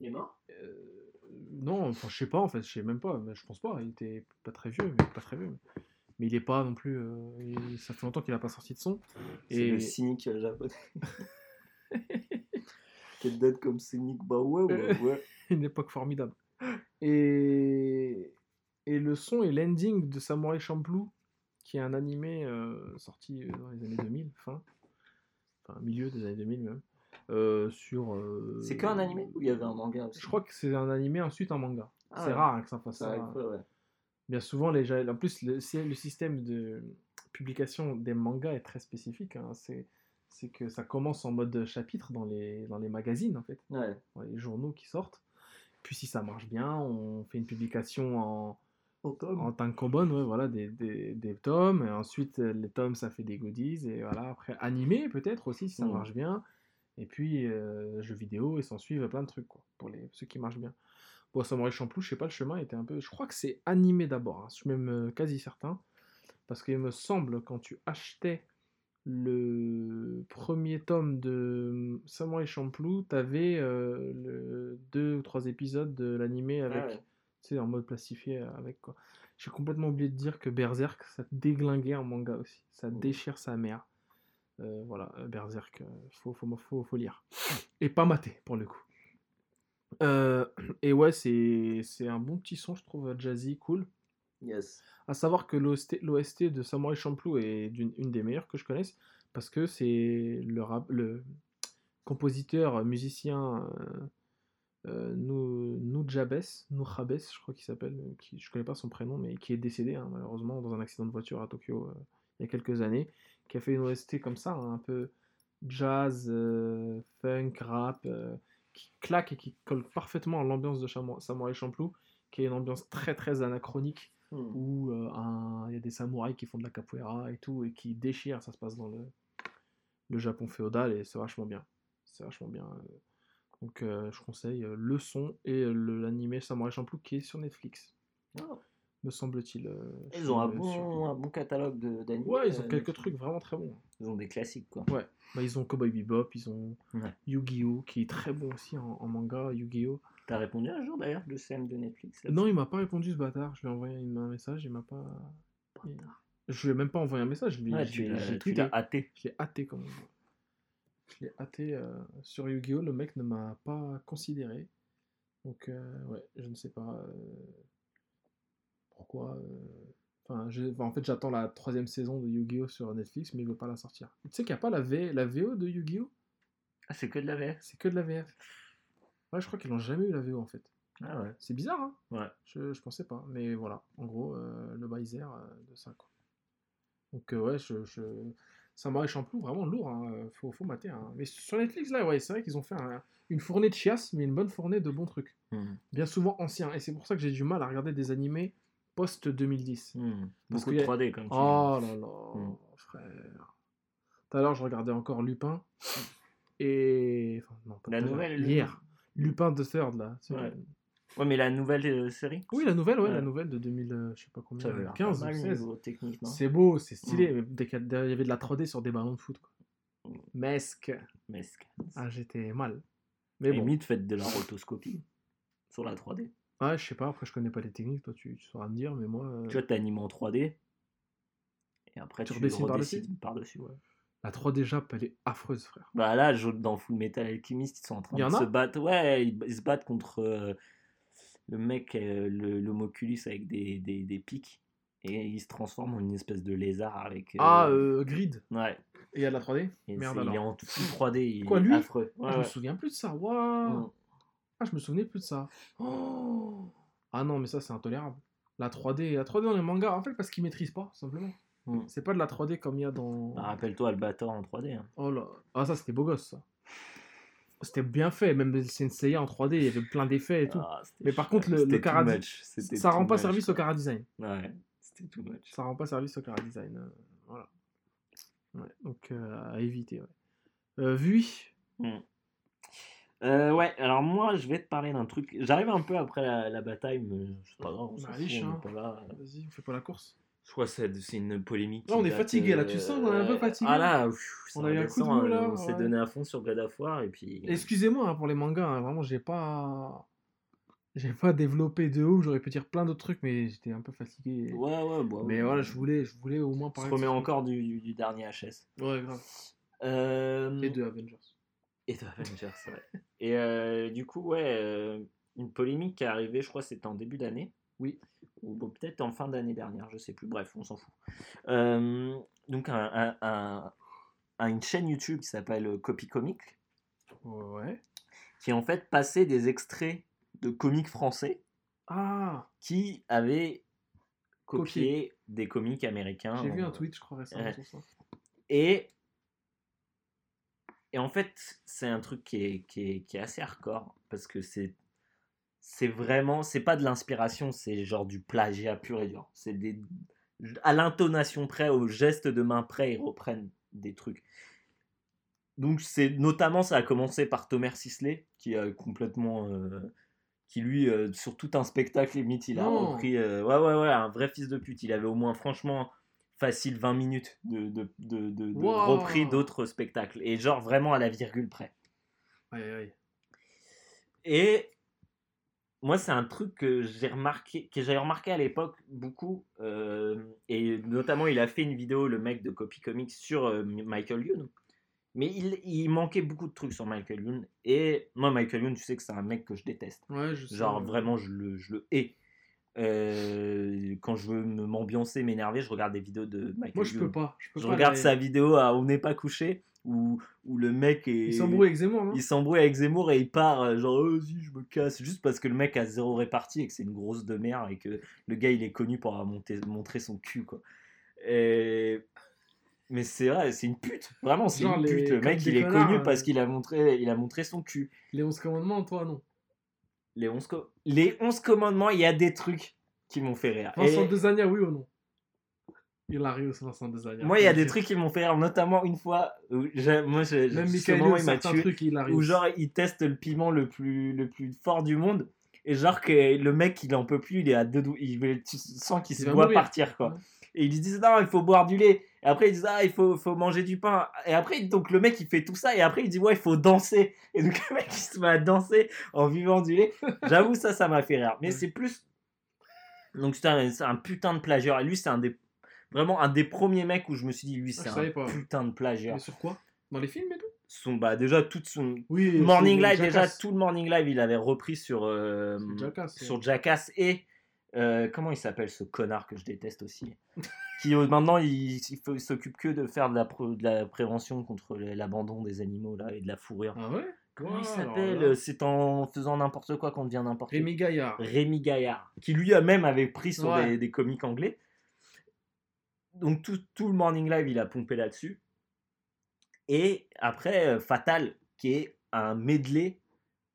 Il est mort?
Euh, non, enfin, je sais pas en fait, je sais même pas, mais je pense pas. Il était pas très vieux, mais pas très vieux. Mais, mais il est pas non plus. euh, il- ça fait longtemps qu'il a pas sorti de son.
C'est
Et
le cynique japonais. [laughs] [laughs] Quelle date comme cynique Bah ouais, ouais, [laughs] ouais.
une époque formidable. Et, et le son est l'ending de Samurai Champloo, qui est un animé euh, sorti euh, dans les années 2000, fin, enfin milieu des années 2000 même, euh, sur. euh,
C'est qu'un animé ou il y avait un manga aussi?
Je crois que c'est un animé ensuite un manga.
Ah
c'est
ouais.
rare hein, que ça fasse
Ça ouais.
Bien souvent, les en plus, le, c'est- le système de publication des mangas est très spécifique. hein. C'est, c'est que ça commence en mode chapitre dans les, dans les magazines, en fait,
Ouais.
dans les journaux qui sortent. Puis si ça marche bien, on fait une publication en, en tankobon, ouais, voilà, des, des, des tomes. Et ensuite, euh, les tomes, ça fait des goodies. Et voilà, après, animé peut-être aussi, si ça marche bien. Et puis, euh, jeux vidéo, et s'en suivent plein de trucs, quoi, pour les, ceux qui marchent bien. Bon, Samurai Champloo, je sais pas, le chemin était un peu. Je crois que c'est animé d'abord, hein, je suis même euh, quasi certain. Parce qu'il me semble, quand tu achetais le premier tome de Samurai Champloo, t'avais euh, le deux ou trois épisodes de l'animé avec,
Ah ouais.
tu sais, en mode plastifié avec quoi. J'ai complètement oublié de dire que Berserk, ça déglinguait en manga aussi. Ça déchire sa mère. Euh, voilà, euh, Berserk, faut, faut, faut, faut lire. Et pas mater, pour le coup. Euh, et ouais, c'est c'est un bon petit son, je trouve, jazzy, cool.
Yes.
À savoir que l'OST de Samurai Champloo est une des meilleures que je connaisse parce que c'est le, le compositeur, musicien euh, euh, Nou- Nujabes, Nujabes, je crois qu'il s'appelle, qui, je connais pas son prénom, mais qui est décédé hein, malheureusement dans un accident de voiture à Tokyo euh, il y a quelques années, qui a fait une OST comme ça, hein, un peu jazz, euh, funk, rap, qui claque et qui colle parfaitement à l'ambiance de Samurai Champloo, qui est une ambiance très très anachronique
Hmm.
où euh, il y a des samouraïs qui font de la capoeira et tout, et qui déchirent, ça se passe dans le, le Japon féodal, et c'est vachement bien. C'est vachement bien. euh. Donc euh, je conseille le son et l'animé Samurai Champloo qui est sur Netflix,
Oh.
Me semble-t il. euh,
Ils ont un
euh,
bon, un bon catalogue de- d'animés.
Ouais, ils ont
euh,
quelques trucs vraiment très bons.
Ils ont des classiques, quoi.
Ouais, bah, ils ont Cowboy Bebop, ils ont
Ouais.
Yu-Gi-Oh! qui est très bon aussi en, en manga, Yu-Gi-Oh!
T'as répondu un jour, d'ailleurs, le CM de Netflix
Non, il m'a pas répondu ce bâtard, je lui ai envoyé un message, il m'a pas... Je lui ai même pas envoyé un message, lui-
Ouais,
je
tu l'as- hâté.
Je l'ai hâté comme on dit. Je l'ai hâté euh, sur Yu-Gi-Oh! Le mec ne m'a pas considéré. Donc, euh, ouais, je ne sais pas euh, pourquoi. euh, Enfin, en fait, j'attends la troisième saison de Yu-Gi-Oh! sur Netflix, mais il veut pas la sortir. Tu sais qu'il n'y a pas la, v... la VO de Yu-Gi-Oh!
Ah, c'est que de la VF
C'est que de la VF. Ouais, je crois qu'ils n'ont jamais eu la VO en fait.
Ah ouais.
C'est bizarre, hein
Ouais.
je, je pensais pas. Mais voilà, en gros, euh, le Baiser euh, de ça, quoi. Donc, euh, ouais, je, je... Samurai Champloo, vraiment lourd, hein. faut, faut mater. hein. Mais sur Netflix, là, ouais, c'est vrai qu'ils ont fait un- une fournée de chiasse, mais une bonne fournée de bons trucs.
Hmm.
Bien souvent anciens. Et c'est pour ça que j'ai du mal à regarder des animés post-2010.
Hmm. Beaucoup de
y a-
3D, comme tu.
Oh là là,
Mm.
frère. Tout à l'heure, je regardais encore Lupin. Et. Enfin, non, pas
La nouvelle, le-
Hier. Lupin de Third, là.
Ouais. Ouais, mais la nouvelle euh, série
Oui, la nouvelle, ouais,
Ouais.
la nouvelle de 2000, euh, je sais pas
Ça
combien,
avait l'air
15
pas
ou
mal
16.
niveau technique, non
C'est beau, c'est stylé,
Mm.
mais a- il y avait de la 3D sur des ballons de foot. Quoi.
Mm.
Mesque.
C'est-
Ah, j'étais mal. Mais bon.
Limite, faites de la rotoscopie sur la 3D.
Ah, je sais pas, après, je connais pas les techniques, toi, tu, tu sauras me dire, mais moi. euh,
Tu vois, t'animes en 3D. Et après,
Tu
tu,
redessines par-dessus
redessines par-dessus. ouais.
La 3D Jap, elle est affreuse, frère.
Bah là, dans Full Metal Alchemist, ils sont en train
en
de se battre. Ouais, ils, se battent contre euh, le mec, euh, le- avec des, des, des pics. Et il se transforme en une espèce de lézard avec. euh,
Ah, euh, Grid.
Ouais.
Et il y a de la 3D
Et
Merde
c'est- il est
alors.
en tout 3D. Il
Quoi,
est
lui?
affreux.
Ah,
Ouais,
je me souviens plus de ça. Waouh
Mm.
Ah, je me souvenais plus de ça. Oh ah non, mais ça, c'est intolérable. La 3D, la 3D dans les mangas, en fait, parce qu'ils maîtrisent pas, simplement.
Mm.
C'est pas de la 3D comme il y a dans.
Bah, Rappelle-toi Albator en 3D. hein.
Oh là. Ah, ça, c'était beau gosse, ça. C'était bien fait, même Senseiya en 3D, il y avait plein d'effets et tout.
Ah,
Mais par contre, le- le cara- ça rend pas
much,
service
quoi.
au cara design.
Ouais, c'était too much.
Ça rend pas service au cara design. euh, voilà. Ouais, donc, euh, à éviter, ouais. Euh, Vui
Euh, ouais, alors moi je vais te parler d'un truc. J'arrive un peu après la, la bataille, mais c'est pas grave, on s'en
Bah,
fout,
riche,
on
hein.
est pas là.
Vas-y, on fait pas la course.
Je crois que c'est c'est une polémique.
Là, on
qui
est
date,
fatigué, là, tu sens qu'on est un peu
euh,
fatigué.
Ah là, ça
On a eu un coup de
redescend,
mou, là,
On s'est
ouais.
donné à fond sur God of War et puis.
Excusez-moi hein, pour les mangas, hein, vraiment, j'ai pas. J'ai pas développé de ouf, j'aurais pu dire plein d'autres trucs, mais j'étais un peu fatigué.
Ouais, ouais, bah,
Mais
ouais.
voilà, je voulais, je voulais au moins
On se
parler.
remet
de ce
encore du, du- du dernier HS.
truc. Ouais, grave.
Euh,
Et de Avengers.
Et de Avengers, ouais. Et euh, du coup, ouais, euh, une polémique qui est arrivée, je crois c'était en début d'année.
Oui.
Ou bon, peut-être en fin d'année dernière, je sais plus. Bref, on s'en fout. Euh, donc, un, un- un- un- une chaîne YouTube qui s'appelle Copy Comic,
Ouais.
qui en fait passait des extraits de comics français
Ah
qui avaient copié des comics américains.
J'ai vu un tweet, je crois, récemment.
Et, et en fait, c'est un truc qui est, qui, est, qui est assez hardcore parce que c'est c'est vraiment, c'est pas de l'inspiration, c'est genre du plagiat pur et dur. C'est des à l'intonation près, au geste de main près, ils reprennent des trucs. Donc c'est notamment ça a commencé par Thomas Sisley qui a complètement euh, qui lui euh, sur tout un spectacle limite il a
Non.
repris euh, ouais ouais ouais un vrai fils de pute il avait au moins franchement facile 20 minutes de, de, de, de- de
Wow.
repris d'autres spectacles et genre vraiment à la virgule près et moi, c'est un truc que j'ai remarqué, que j'avais remarqué à l'époque beaucoup, euh, et notamment il a fait une vidéo, le mec de Copy Comics, sur euh, Michael Youn. Mais il, il manquait beaucoup de trucs sur Michael Youn. Et moi, Michael Youn, tu sais que c'est un mec que je déteste.
Ouais, je sais.
Genre,
ouais.
vraiment, je le, je le hais. Euh, quand je veux m'ambiancer, m'énerver, je regarde des vidéos de Michael
Moi, je peux pas. Je, peux
Je
pas
regarde sa vidéo à On n'est pas couché, où, où le mec est.
Il s'embrouille avec Zemmour, non?
Il s'embrouille avec Zemmour et il part, euh, genre, oh, vas-y, je me casse. Juste parce que le mec a zéro répartie et que c'est une grosse de merde et que le gars, il est connu pour avoir monté- montré son cul, quoi. Et... Mais c'est vrai, c'est une pute. Vraiment, c'est une pute. Le mec, il est connu
euh.
parce qu'il a montré, il a montré son cul.
Les 11 commandements, toi, non.
Les 11, co- les 11 commandements, il y a des trucs qui m'ont fait rire.
Vincent
Et-
Desagna, oui ou non? Il arrive, Vincent Desagna.
Moi, il y a des trucs qui m'ont fait rire, notamment une fois, où moi, j'ai-
Même Michael
il m'a tué.
il arrive.
où genre il teste le piment le plus le plus fort du monde et genre que le mec il en peut plus il est à deux doigts il sens qu'il
Il
se voit
mourir.
partir quoi
Ouais.
et ils disent non il faut boire du lait et après ils disent ah il faut, faut manger du pain et après donc le mec il fait tout ça et après il dit ouais il faut danser et donc [laughs] le mec il se met à danser en vivant du lait [laughs] j'avoue ça ça m'a fait rire mais c'est plus donc c'est un, putain de plagieur et lui c'est un des vraiment un des premiers mecs où je me suis dit lui
Ah,
c'est un
pas.
putain de plagieur
Mais sur quoi? Dans les films et tout?
Son bah déjà toute son
Oui.
Morning Live, déjà, tout le Morning Live, il avait repris sur, euh,
Jackass, ouais.
sur Jackass et. Euh, comment il s'appelle ce connard que je déteste aussi [laughs] Qui euh, maintenant il, s'occupe que de faire de la, pro- de la prévention contre l'abandon des animaux là, et de la fourrure.
Ah ouais?
Comment
Ouais,
il s'appelle
là.
C'est en faisant n'importe quoi qu'on devient n'importe quoi.
Rémi Gaillard.
Rémi Gaillard, qui lui a même avait pris sur
Ouais.
des, des comiques anglais. Donc tout, tout le Morning Live, il a pompé là-dessus. Et après, euh, Fatal, qui est un medley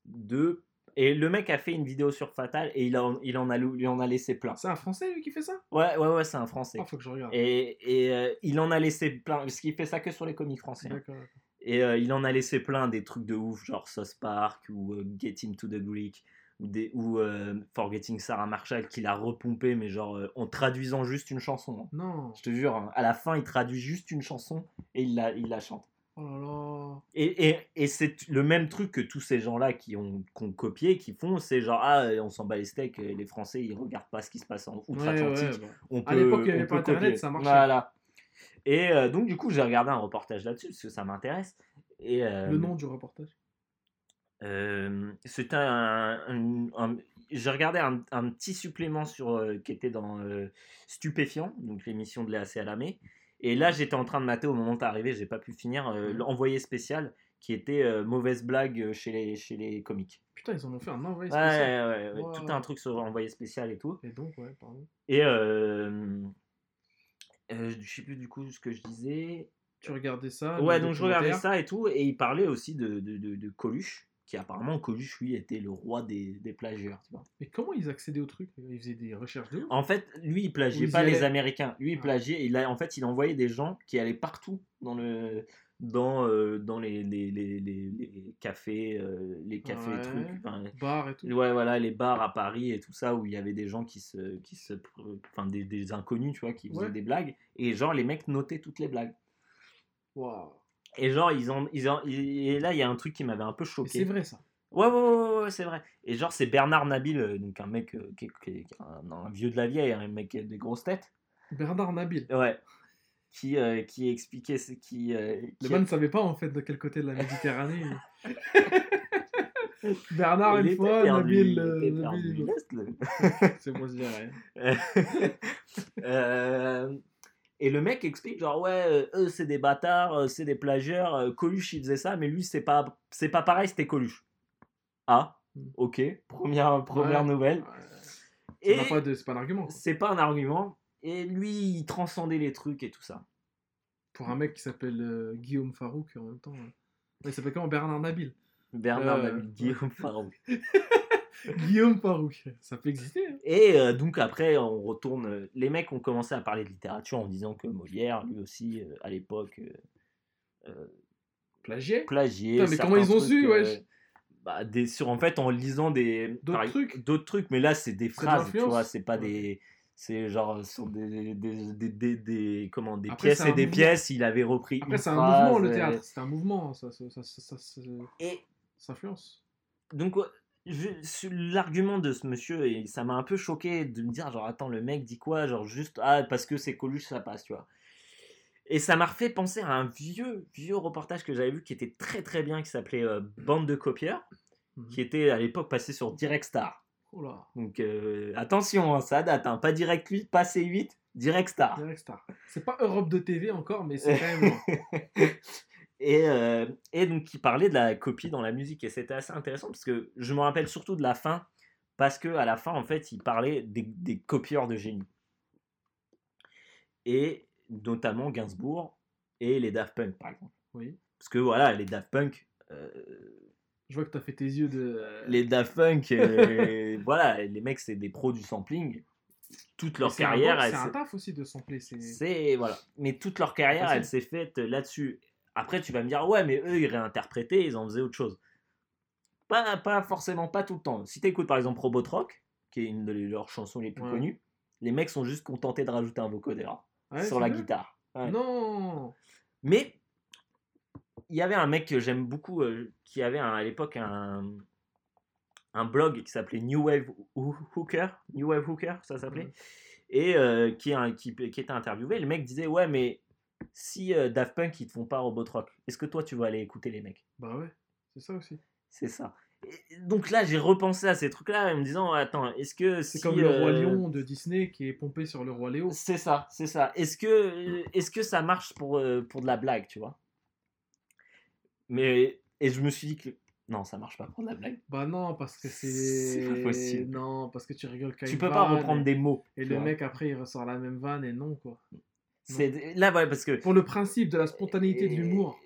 de... Et le mec a fait une vidéo sur Fatal et il, en, il, en, a, il en a laissé plein.
C'est un Français, lui, qui fait ça?
Ouais, ouais, ouais, c'est un Français.
Ah, faut que je regarde.
Et, et euh, il en a laissé plein, parce qu'il fait ça que sur les comiques français.
D'accord.
Et euh, il en a laissé plein des trucs de ouf, genre Sauce Park ou euh, Get Him to the Greek ou, des, ou euh, Forgetting Sarah Marshall qu'il a repompé, mais genre euh, en traduisant juste une chanson. hein.
Non.
Je te jure, hein, à la fin, il traduit juste une chanson et il la, il la chante.
Oh là là.
Et, et, et c'est le même truc que tous ces gens-là qui ont, qui ont copié, qui font, c'est genre, ah, on s'en bat les steaks, euh, les Français, ils regardent pas ce qui se passe en
Ouais,
outre-Atlantique
ouais, bah.
on
À l'époque, il y
on
avait pas Internet,
copier.
ça marchait.
Voilà. Et euh, donc, du coup, j'ai regardé un reportage là-dessus parce que ça m'intéresse. Et euh,
Le nom du reportage?
euh, c'était un, un- un- j'ai regardé un, un petit supplément sur qui était dans Stupéfiant, donc l'émission de Léa Salamé. Et là, j'étais en train de mater au moment où t'es arrivé, j'ai pas pu finir euh, l'envoyé spécial qui était euh, mauvaise blague chez les chez les comiques.
Putain, ils en ont fait un envoyé
Ouais,
spécial.
ouais, ouais,
Wow.
tout un truc sur envoyé spécial et tout.
Et donc, ouais, pardon.
Et euh, euh, je sais plus du coup ce que je disais.
Tu regardais ça
Ouais, donc je regardais ça et tout, et il parlait aussi de, de, de, de Coluche, qui apparemment, Coluche, lui, était le roi des, des plagieurs, tu vois.
Mais comment ils accédaient au truc? Ils faisaient des recherches de.
En fait, lui, il plagiait pas les. Américains. Lui, il
Ah.
plagiait, il a, en fait, il envoyait des gens qui allaient partout dans le dans, euh, dans les, les, les, les, cafés, euh, les cafés
Ouais.
trucs. enfin,
Bar et tout.
Ouais, voilà, les bars à Paris et tout ça, où il y avait des gens qui se. Qui se enfin, des, des inconnus, tu vois, qui faisaient
Ouais.
des blagues. Et genre, les mecs notaient toutes les blagues.
Waouh.
Et genre, ils ont, ils ont, et là, il y a un truc qui m'avait un peu choqué.
C'est vrai ça.
Ouais, ouais, ouais, ouais, c'est vrai. Et genre, c'est Bernard Nabil, euh, donc un mec euh, qui qui un, un vieux de la vieille, un mec qui a des grosses têtes.
Bernard Nabil.
Ouais. Qui, euh, qui expliquait ce qui. euh,
Le man ne savait pas en fait de quel côté de la Méditerranée. [laughs] Bernard une fois, Nabil. [laughs] C'est moi je dirais.
Euh, et le mec explique genre ouais euh, eux c'est des bâtards euh, c'est des plagieurs euh, Coluche il faisait ça mais lui c'est pas c'est pas pareil c'était Coluche ah
Hmm.
ok première première
Ouais.
nouvelle
Ouais. pas C'est pas un argument.
c'est pas un argument et lui il transcendait les trucs et tout ça
Pour un mec qui s'appelle euh, Guillaume Farouk en même temps. euh. Il s'appelle comment? Bernard Nabil.
Bernard
Euh,
Nabil Guillaume Farouk [laughs] [laughs]
Guillaume Farouk. Ça peut exister. hein.
Et euh, donc après, on retourne. euh, Les mecs ont commencé à parler de littérature en disant que Molière, lui aussi, euh, à l'époque, euh,
Plagié.
plagié.
Putain, mais comment ils ont
trucs,
su, wesh?
bah, des, sur, En fait, en lisant des
D'autres trucs?
D'autres trucs, mais là, c'est des
de
phrases, tu vois, c'est pas
Ouais.
des. C'est genre sur des, des, des, des, des- comment, des
Après,
pièces et des
mouvement.
pièces, il avait repris
Après, c'est un mouvement le théâtre. C'est un mouvement. Ça, ça, ça, ça, ça, ça-
Et
ça influence.
donc ouais, l'argument de ce monsieur et ça m'a un peu choqué de me dire genre attends le mec dit quoi genre juste ah parce que c'est Coluche ça passe tu vois Et ça m'a refait penser à un vieux, vieux reportage que j'avais vu qui était très très bien, qui s'appelait euh, Bande de copieurs,
Mhm.
qui était à l'époque passé sur Direct Star.
Oh là.
Donc euh, attention, hein, ça date, hein, pas Direct 8, pas C8, Direct Star.
Direct Star. C'est pas Europe de TV encore, mais c'est quand même. [laughs]
et, euh, et donc qui parlait de la copie dans la musique. Et c'était assez intéressant parce que je me rappelle surtout de la fin, parce que à la fin, en fait, il parlait des, des copieurs de génie. Et notamment Gainsbourg et les Daft Punk, par exemple.
Oui.
Parce que voilà, les Daft Punk, euh,
Je vois que tu as fait tes yeux de.
les Daft Punk, euh, [laughs] voilà, les mecs, c'est des pros du sampling. Toute leur carrière,
C'est un taf aussi de sampler. C'est.
voilà. Mais toute leur carrière, elle s'est faite là-dessus. Après, tu vas me dire, ouais, mais eux, ils réinterprétaient, ils en faisaient autre chose. Pas, pas forcément, pas tout le temps. Si tu écoutes par exemple Robot Rock, qui est une de leurs chansons les plus
Ouais.
connues, les mecs sont juste contentés de rajouter un vocodeur
Ouais,
sur la
vrai
guitare. Ouais.
Non.
Mais il y avait un mec que j'aime beaucoup, euh, qui avait un- à l'époque un, un blog qui s'appelait New Wave Hoo- Hooker, New Wave Hooker, ça s'appelait, et euh, qui, qui, qui était interviewé. Le mec disait Ouais, mais si euh, Daft Punk ils te font pas Robot Rock, est-ce que toi tu vas aller écouter les mecs?
Bah ouais, c'est ça aussi.
C'est ça. Et donc là, j'ai repensé à ces trucs-là en me disant Attends, est-ce que
C'est
si,
comme le Roi
euh,
Lion de Disney qui est pompé sur le Roi Léo.
C'est ça, c'est ça. Est-ce que, est que ça marche pour, euh, pour de la blague, tu vois? Mais et je me suis dit que non, ça marche pas pour de la blague.
Bah non, parce que c'est.
C'est pas possible.
Non, parce que tu rigoles qu'à
Tu peux pas reprendre
et-
des mots.
Et le
vois.
mec après il ressort la même vanne et non quoi.
C'est là ouais parce que
Pour le principe de la spontanéité de l'humour.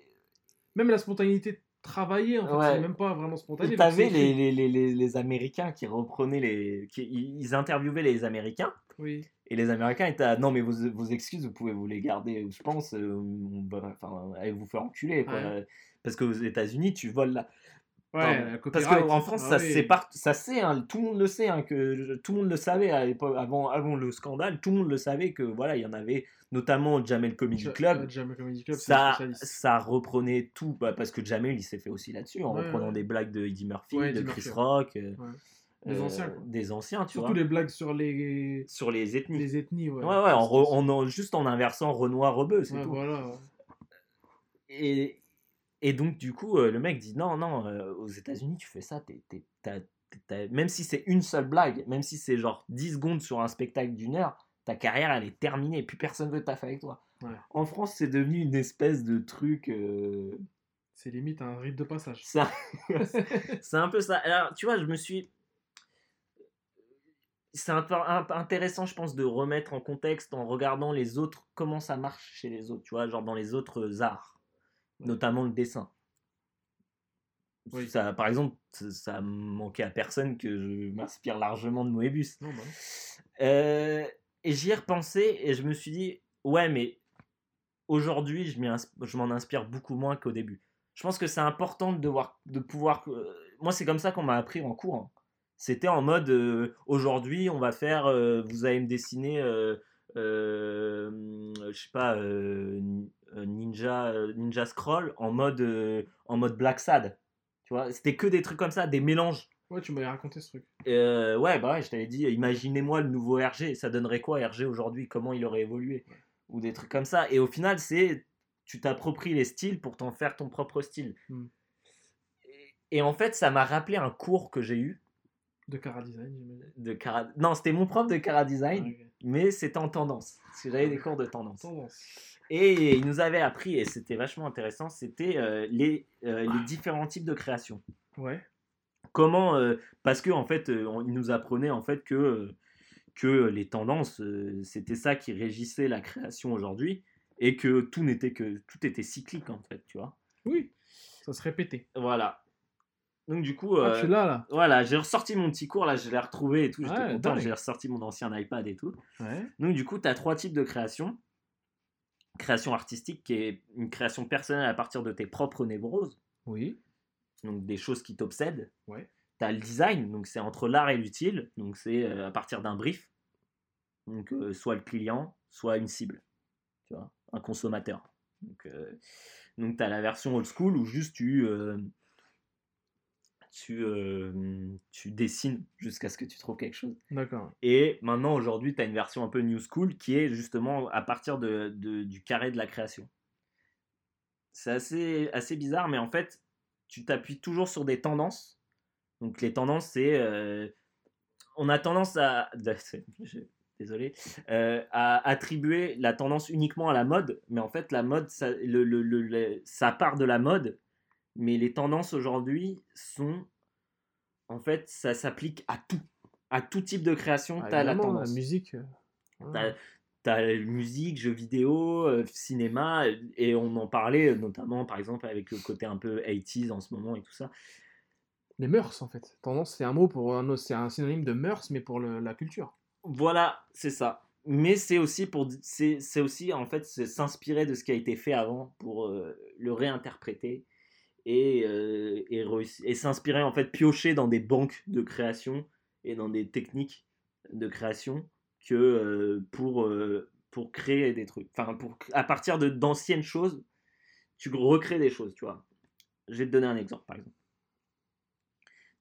Même la spontanéité travaillée en fait,
Ouais.
c'est même pas vraiment spontané. Que
T'avais les, les, les, les, Américains qui reprenaient les. Qui, ils interviewaient les Américains.
Oui.
Et les Américains étaient à, non, mais vos, vos excuses, vous pouvez vous les garder, je pense. euh, on Enfin, allez vous faire enculer, quoi.
Ouais.
Parce qu'aux États-Unis, tu voles la.
Ouais,
Pardon.
la
Parce qu'en France,
Ah
ça,
oui.
ça sait, hein, tout le monde le sait, hein, que tout le monde le savait à avant, avant le scandale, tout le monde le savait que voilà, il y en avait, notamment Jamel Comedy
Ja-
Club.
Jamel Comedy Club,
ça, ça reprenait tout, bah, parce que Jamel il s'est fait aussi là-dessus, en
Ouais,
reprenant
ouais.
des blagues de Eddie Murphy, de
Eddie
Chris
Murphy,
Rock, euh.
Des
euh,
anciens, quoi.
des anciens, tu
Surtout
vois,
les blagues sur les,
sur les ethnies.
les ethnies. Ouais,
Ouais, ouais, en, re- juste en inversant Renoir Rebeu, c'est tout.
voilà.
Et, et donc, du coup, euh, le mec dit non, non, euh, aux États-Unis, tu fais ça, t'es- t'es- t'as- même si c'est une seule blague, même si c'est genre 10 secondes sur un spectacle d'une heure, ta carrière, elle est terminée, plus personne veut taffer avec toi.
Ouais.
En France, c'est devenu une espèce de truc. euh,
C'est limite un rite de passage.
c'est [laughs] un- c'est un peu ça. Alors, tu vois, je me suis. C'est un peu intéressant, je pense, de remettre en contexte en regardant les autres, comment ça marche chez les autres, tu vois, genre dans les autres arts, notamment le dessin.
Oui.
Ça, par exemple, ça, manquait à personne que je m'inspire largement de Moebius.
Non, bah,
Euh, et j'y ai repensé et je me suis dit, ouais, mais aujourd'hui, je m'en inspire beaucoup moins qu'au début. Je pense que c'est important de, devoir, de pouvoir. euh, moi, c'est comme ça qu'on m'a appris en cours. hein. C'était en mode, euh, aujourd'hui, on va faire. vous allez me dessiner. Euh, je sais pas, euh, euh, Ninja, Ninja Scroll en mode, en mode Black Sad. Tu vois, c'était que des trucs comme ça, des mélanges.
ouais, tu m'avais raconté ce truc.
Euh, ouais, bah ouais, je t'avais dit, imaginez-moi le nouveau RG, ça donnerait quoi RG aujourd'hui, comment il aurait évolué? Ou des trucs comme ça. Et au final, c'est tu t'appropries les styles pour t'en faire ton propre style.
Hmm.
Et, et en fait, ça m'a rappelé un cours que j'ai eu
De Cara Design, j'imagine.
de Cara... Non, c'était mon prof de Cara Design,
Ah,
mais c'était en tendance. Parce que j'avais des cours de tendance.
Tendance.
Et il nous avait appris, et c'était vachement intéressant, c'était euh, les, euh, les différents types de création.
Ouais.
comment euh, parce que en fait on- il nous apprenait en fait que que les tendances c'était ça qui régissait la création aujourd'hui et que tout n'était que tout était cyclique en fait tu vois
Oui. Ça se répétait.
voilà donc du coup
Ah,
euh,
tu l'as là.
voilà j'ai ressorti mon petit cours là je l'ai retrouvé et tout j'étais
Ouais,
content j'ai ressorti mon ancien iPad et tout
Ouais.
donc du coup tu as trois types de création création artistique qui est une création personnelle à partir de tes propres névroses
Oui.
donc des choses qui t'obsèdent.
Ouais.
Tu as le design, donc c'est entre l'art et l'utile, donc c'est euh, à partir d'un brief, donc euh, soit le client, soit une cible, tu vois, un consommateur. Donc, donc tu as la version old school où juste tu, tu, euh, tu dessines jusqu'à ce que tu trouves quelque chose.
D'accord.
Et maintenant, aujourd'hui, tu as une version un peu new school qui est justement à partir de, de- du carré de la création. C'est assez, assez bizarre, mais en fait, tu t'appuies toujours sur des tendances. Donc, les tendances, c'est. euh, on a tendance à. [laughs] Désolé. euh, à attribuer la tendance uniquement à la mode, mais en fait, la mode, ça, le- le- ça part de la mode, mais les tendances aujourd'hui sont. En fait, ça s'applique à tout. À tout type de création,
Ah,
tu as la tendance.
musique. euh,
T'as-
ouais.
T'as musique, jeux vidéo, euh, cinéma, euh, et on en parlait notamment par exemple avec le côté un peu 80s en ce moment et tout ça.
Les mœurs, en fait. Tendance, c'est un mot pour un, c'est un synonyme de mœurs, mais pour le- la culture.
Voilà, c'est ça. Mais c'est aussi pour c'est aussi en fait s'inspirer de ce qui a été fait avant pour euh, le réinterpréter et euh, et, s'inspirer en fait piocher dans des banques de création et dans des techniques de création que euh, pour euh, pour créer des trucs. Enfin pour à partir d'anciennes choses, tu recrées des choses, tu vois. Je vais te donner un exemple par exemple.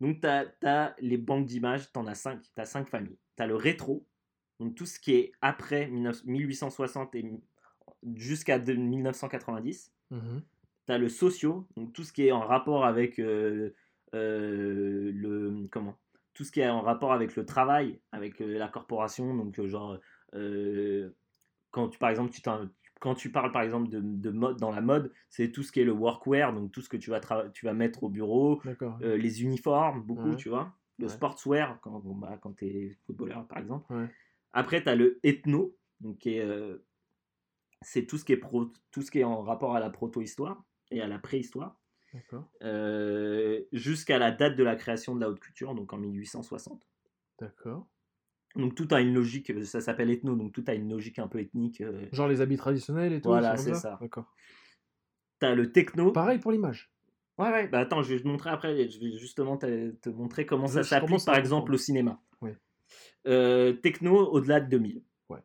Donc, tu as, les banques d'images, tu en as 5. Tu as 5 familles. Tu as le rétro, donc tout ce qui est après 19 1860 et jusqu'à de- 1990.
Mhm.
Tu as le socio, donc tout ce qui est en rapport avec euh, euh, le. Comment Tout ce qui est en rapport avec le travail, avec euh, la corporation, donc genre. quand tu, par exemple, tu quand tu parles par exemple de, de mode dans la mode, c'est tout ce qui est le workwear, donc tout ce que tu vas, tu vas mettre au bureau, les uniformes, beaucoup,
Ouais.
tu vois. Le
Ouais.
sportswear, quand, bah, quand tu es footballeur, par exemple.
Ouais.
Après, tu as le ethno, donc qui est, c'est tout, ce qui est pro- tout ce qui est en rapport à la proto-histoire et à la préhistoire, euh, jusqu'à la date de la création de la haute culture, donc en 1860.
D'accord.
Donc tout a une logique, euh, ça s'appelle ethno, donc tout a une logique un peu ethnique. euh.
Genre les habits traditionnels et tout.
Voilà, c'est ça.
D'accord.
Tu as le techno.
Pareil pour l'image.
Ouais, ouais, bah attends, je vais te montrer après, je vais justement te, te montrer comment ça s'applique par exemple au cinéma.
Ouais.
Euh, techno au-delà de 2000.
Ouais.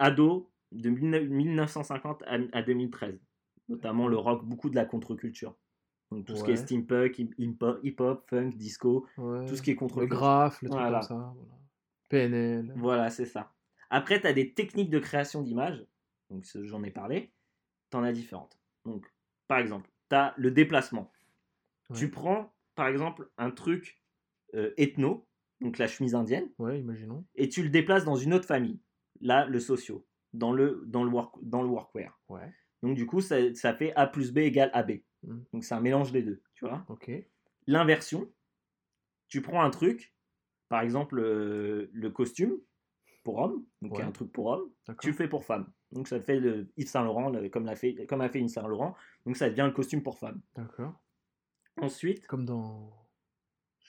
Ado de 19- 1950 à, à 2013. Notamment le rock, beaucoup de la contre-culture. Donc tout ce qui est steampunk, hip- hip-hop, funk, disco,
Ouais.
tout ce qui est
Le
contre-culture.
graphe, le truc
Voilà.
comme ça. Voilà. PNL.
Voilà, c'est ça. Après, tu as des techniques de création d'images. Donc, j'en ai parlé. Tu en as différentes. Donc, par exemple, tu as le déplacement. Tu prends, par exemple, un truc euh, ethno, donc la chemise indienne,
Ouais, imaginons.
et tu le déplaces dans une autre famille. Là, le socio, dans le, dans le, work, dans le workwear.
Ouais.
Donc, du coup, ça, ça fait A plus B égale AB.
Mm.
Donc, c'est un mélange des deux, tu vois.
Ok.
L'inversion, tu prends un truc, par exemple, euh, le costume pour homme, donc
Ouais.
un truc pour homme, tu le fais pour femme. Donc ça te fait le Yves Saint Laurent, le- comme, l'a fait, comme a fait Yves Saint Laurent, donc ça devient le costume pour femme.
D'accord.
Ensuite,
Comme dans.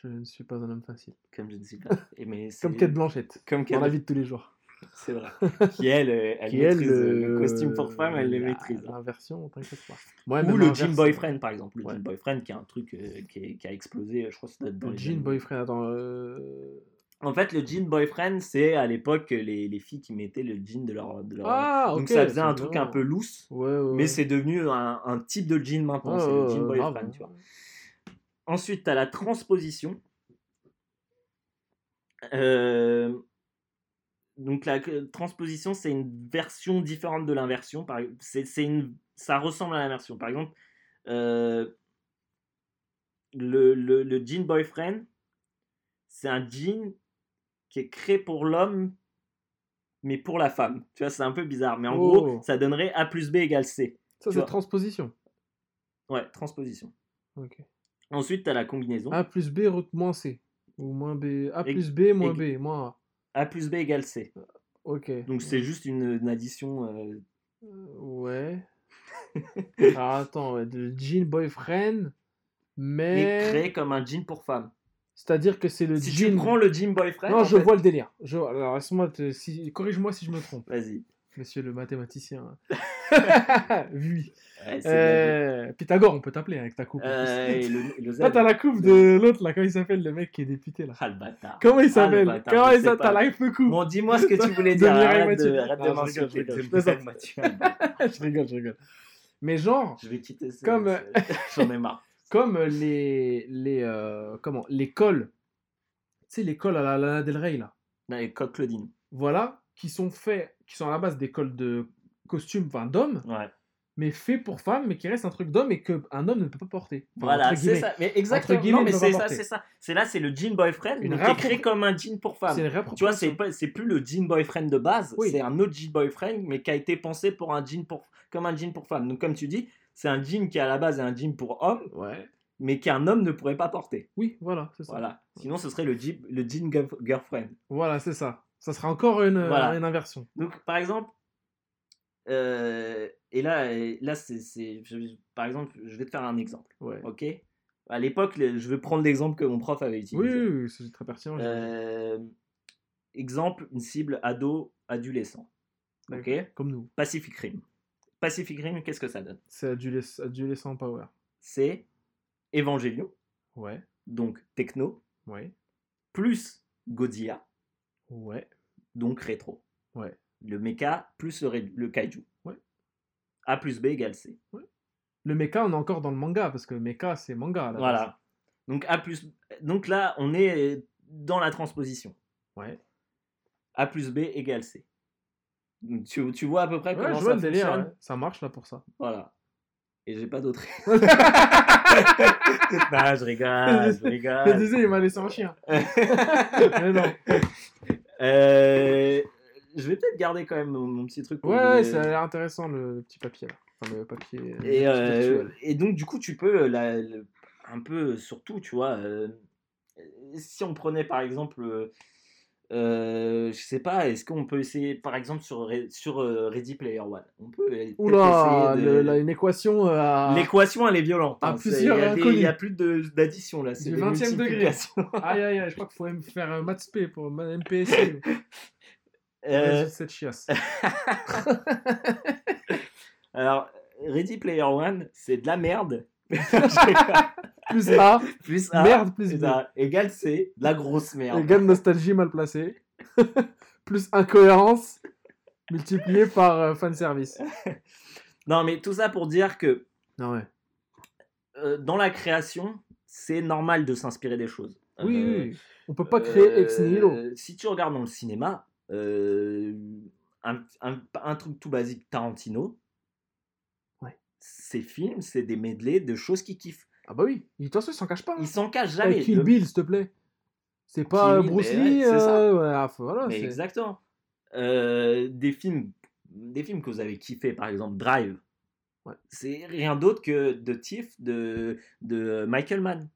Je ne suis pas un homme facile.
comme je ne sais pas, [laughs] et mais c'est-
Comme Kate Blanchett.
comme
Dans
Kate-
la vie de tous les jours.
C'est vrai, [laughs] qui elle, euh, elle
Qui
maîtrise euh, le
euh,
costume pour femme, elle le maîtrise.
L'inversion, t'inquiète pas. Ouais,
Ou le jean boyfriend par exemple, le
Ouais.
jean boyfriend qui est un truc euh, qui, est- qui a explosé, je crois que c'est dans
Le jean boyfriend, attends. euh,
En fait, le jean boyfriend, c'est à l'époque les, les filles qui mettaient le jean de leur. de leur-
Ah, ok.
Donc ça faisait un truc
bien.
un peu loose,
Ouais, ouais.
mais
ouais.
c'est devenu un, un type de jean maintenant, c'est le jean boyfriend, tu vois. Ensuite, tu as la transposition. Euh, Donc la transposition, c'est une version différente de l'inversion. Par... C'est, c'est une... Ça ressemble à l'inversion. Par exemple, euh, le, le, le jean boyfriend, c'est un jean qui est créé pour l'homme, mais pour la femme. Tu vois, c'est un peu bizarre. Mais en
Oh.
gros, ça donnerait A plus B égale C.
Ça, c'est transposition.
Ouais, transposition.
Ok.
Ensuite, tu as la combinaison.
A plus B, moins C. Ou moins B. A plus B, moins B, moins A.
A plus B égale C.
Ok.
Donc c'est juste une, une addition. euh,
Euh, Ouais. [laughs] Alors attends, ouais, de jean boyfriend,
mais
mais.
créé comme un jean pour femme.
C'est-à-dire que c'est le
Si
jean.
tu prends le jean boyfriend.
Non,
en
je
fait-
vois le délire. Je... Alors, laisse-moi te... si... corrige-moi si je me trompe,
Vas-y.
Monsieur le mathématicien. [laughs] oui.
Ouais,
Euh, Pythagore, on peut t'appeler avec ta coupe.
Euh, et le, et le Z.
Là, t'as la coupe de l'autre, là, comment il s'appelle, le mec qui est député, là?
Ah, le bâtard.
Comment il
Ah, le
s'appelle?
bâtard,
Comment il s'appelle? T'as la coupe [laughs]
Bon, dis-moi ce que tu voulais dire. Arrête de, arrête de m'insulter.
rigole, [laughs] je rigole, je rigole. Mais genre,
Je vais quitter ce.
Comme-
J'en ai marre.
Comme les. les euh, comment Les cols. Tu sais, les cols à la Lana Del Rey, là.
Codes Claudine.
Voilà. Qui sont faits. Qui sont à la base des cols de costume, enfin d'hommes,
Ouais.
mais faits pour femmes, mais qui restent un truc d'homme et qu'un homme ne peut pas porter. Enfin,
Voilà, c'est ça. Mais exactement. Non, mais c'est ça, c'est ça. C'est là, c'est le jean boyfriend,
Une
qui est créé comme un jean pour femme. Tu vois, c'est plus le jean boyfriend de base,
Oui.
c'est un autre jean boyfriend, mais qui a été pensé pour un jean pour, comme un jean pour femme. Donc, comme tu dis, c'est un jean qui à la base est un jean pour homme,
Ouais.
mais qu'un homme ne pourrait pas porter.
Oui, voilà, c'est ça.
Voilà. Sinon, ce serait le jean, le jean girl- girlfriend.
Voilà, c'est ça. Ça sera encore une,
Voilà.
une inversion.
Donc, par exemple, euh, et là, et là c'est, par exemple, je vais te faire un exemple,
Ouais.
ok? À l'époque, je vais prendre l'exemple que mon prof avait utilisé.
Oui, oui, oui, c'est très pertinent.
Euh, exemple, une cible ado adolescent. Ok?
Comme nous.
Pacific Rim. Pacific Rim, qu'est-ce que ça donne?
C'est adolesc- adolescent power.
C'est Evangelion,
Ouais.
donc techno,
Ouais.
plus Godzilla,
Ouais.
Donc rétro.
Ouais.
Le mecha plus le, le kaiju.
Ouais.
A plus B égale C.
Le mecha, on est encore dans le manga, parce que mecha, c'est manga.
Voilà. Donc, A plus... Donc là, on est dans la transposition.
Ouais.
A plus B égale C. Donc, tu, tu vois à peu près
Ouais,
comment
je vois
ça
le délire.
fonctionne
ouais. Ça marche là pour ça.
Voilà. Et j'ai pas d'autre. non, [laughs] je rigole, je [laughs]
Je
rigole.
disais, il m'a laissé un chien. [laughs] Mais non.
Euh, je vais peut-être garder quand même mon, mon petit truc.
Ouais, ça a l'air intéressant le, le petit papier là. Enfin, le papier. euh,
Et,
le
euh, et donc, du coup, tu peux la- un peu, surtout, tu vois, si on prenait par exemple, euh, je sais pas, est-ce qu'on peut essayer, par exemple, sur, sur euh, Ready Player One? On peut peut-être
Oula,
essayer de-
le- là, une équation euh, à.
L'équation, elle est violente.
à
hein,
plusieurs
Il y a plus d'addition là. C'est
Du
des
20e degré. [laughs] Aïe aïe aïe, je crois qu'il faut même faire un maths P pour ma MPSI. [laughs]
Euh,
cette chiasse. [laughs]
alors, Ready Player One, c'est de la merde.
Plus A,
plus A,
merde plus
c'est
B.
ça, égale C, de la grosse merde.
Égale nostalgie mal placée. [laughs] plus incohérence multiplié par euh, fanservice. [laughs]
Non, mais tout ça pour dire que
Non, ouais.
euh, dans la création, c'est normal de s'inspirer des choses.
Oui,
Euh,
oui. On peut pas créer
euh,
ex nihilo.
Si tu regardes dans le cinéma, euh, un, un- un truc tout basique, Tarantino,
Ouais.
ses films, c'est des medley de choses qu'il kiffe.
Ah bah oui. De toute façon, il s'en cache pas. hein.
Il s'en cache
Eh,
jamais.
Kill Bill, s'il te plaît. C'est pas
Kill
Bruce Lee.
ouais, c'est ça.
euh, ouais, ah, voilà,
Mais
c'est-
exactement. Euh, des films, des films que vous avez kiffé, par exemple Drive.
Ouais.
C'est rien d'autre que de Tiff de, de Michael Mann.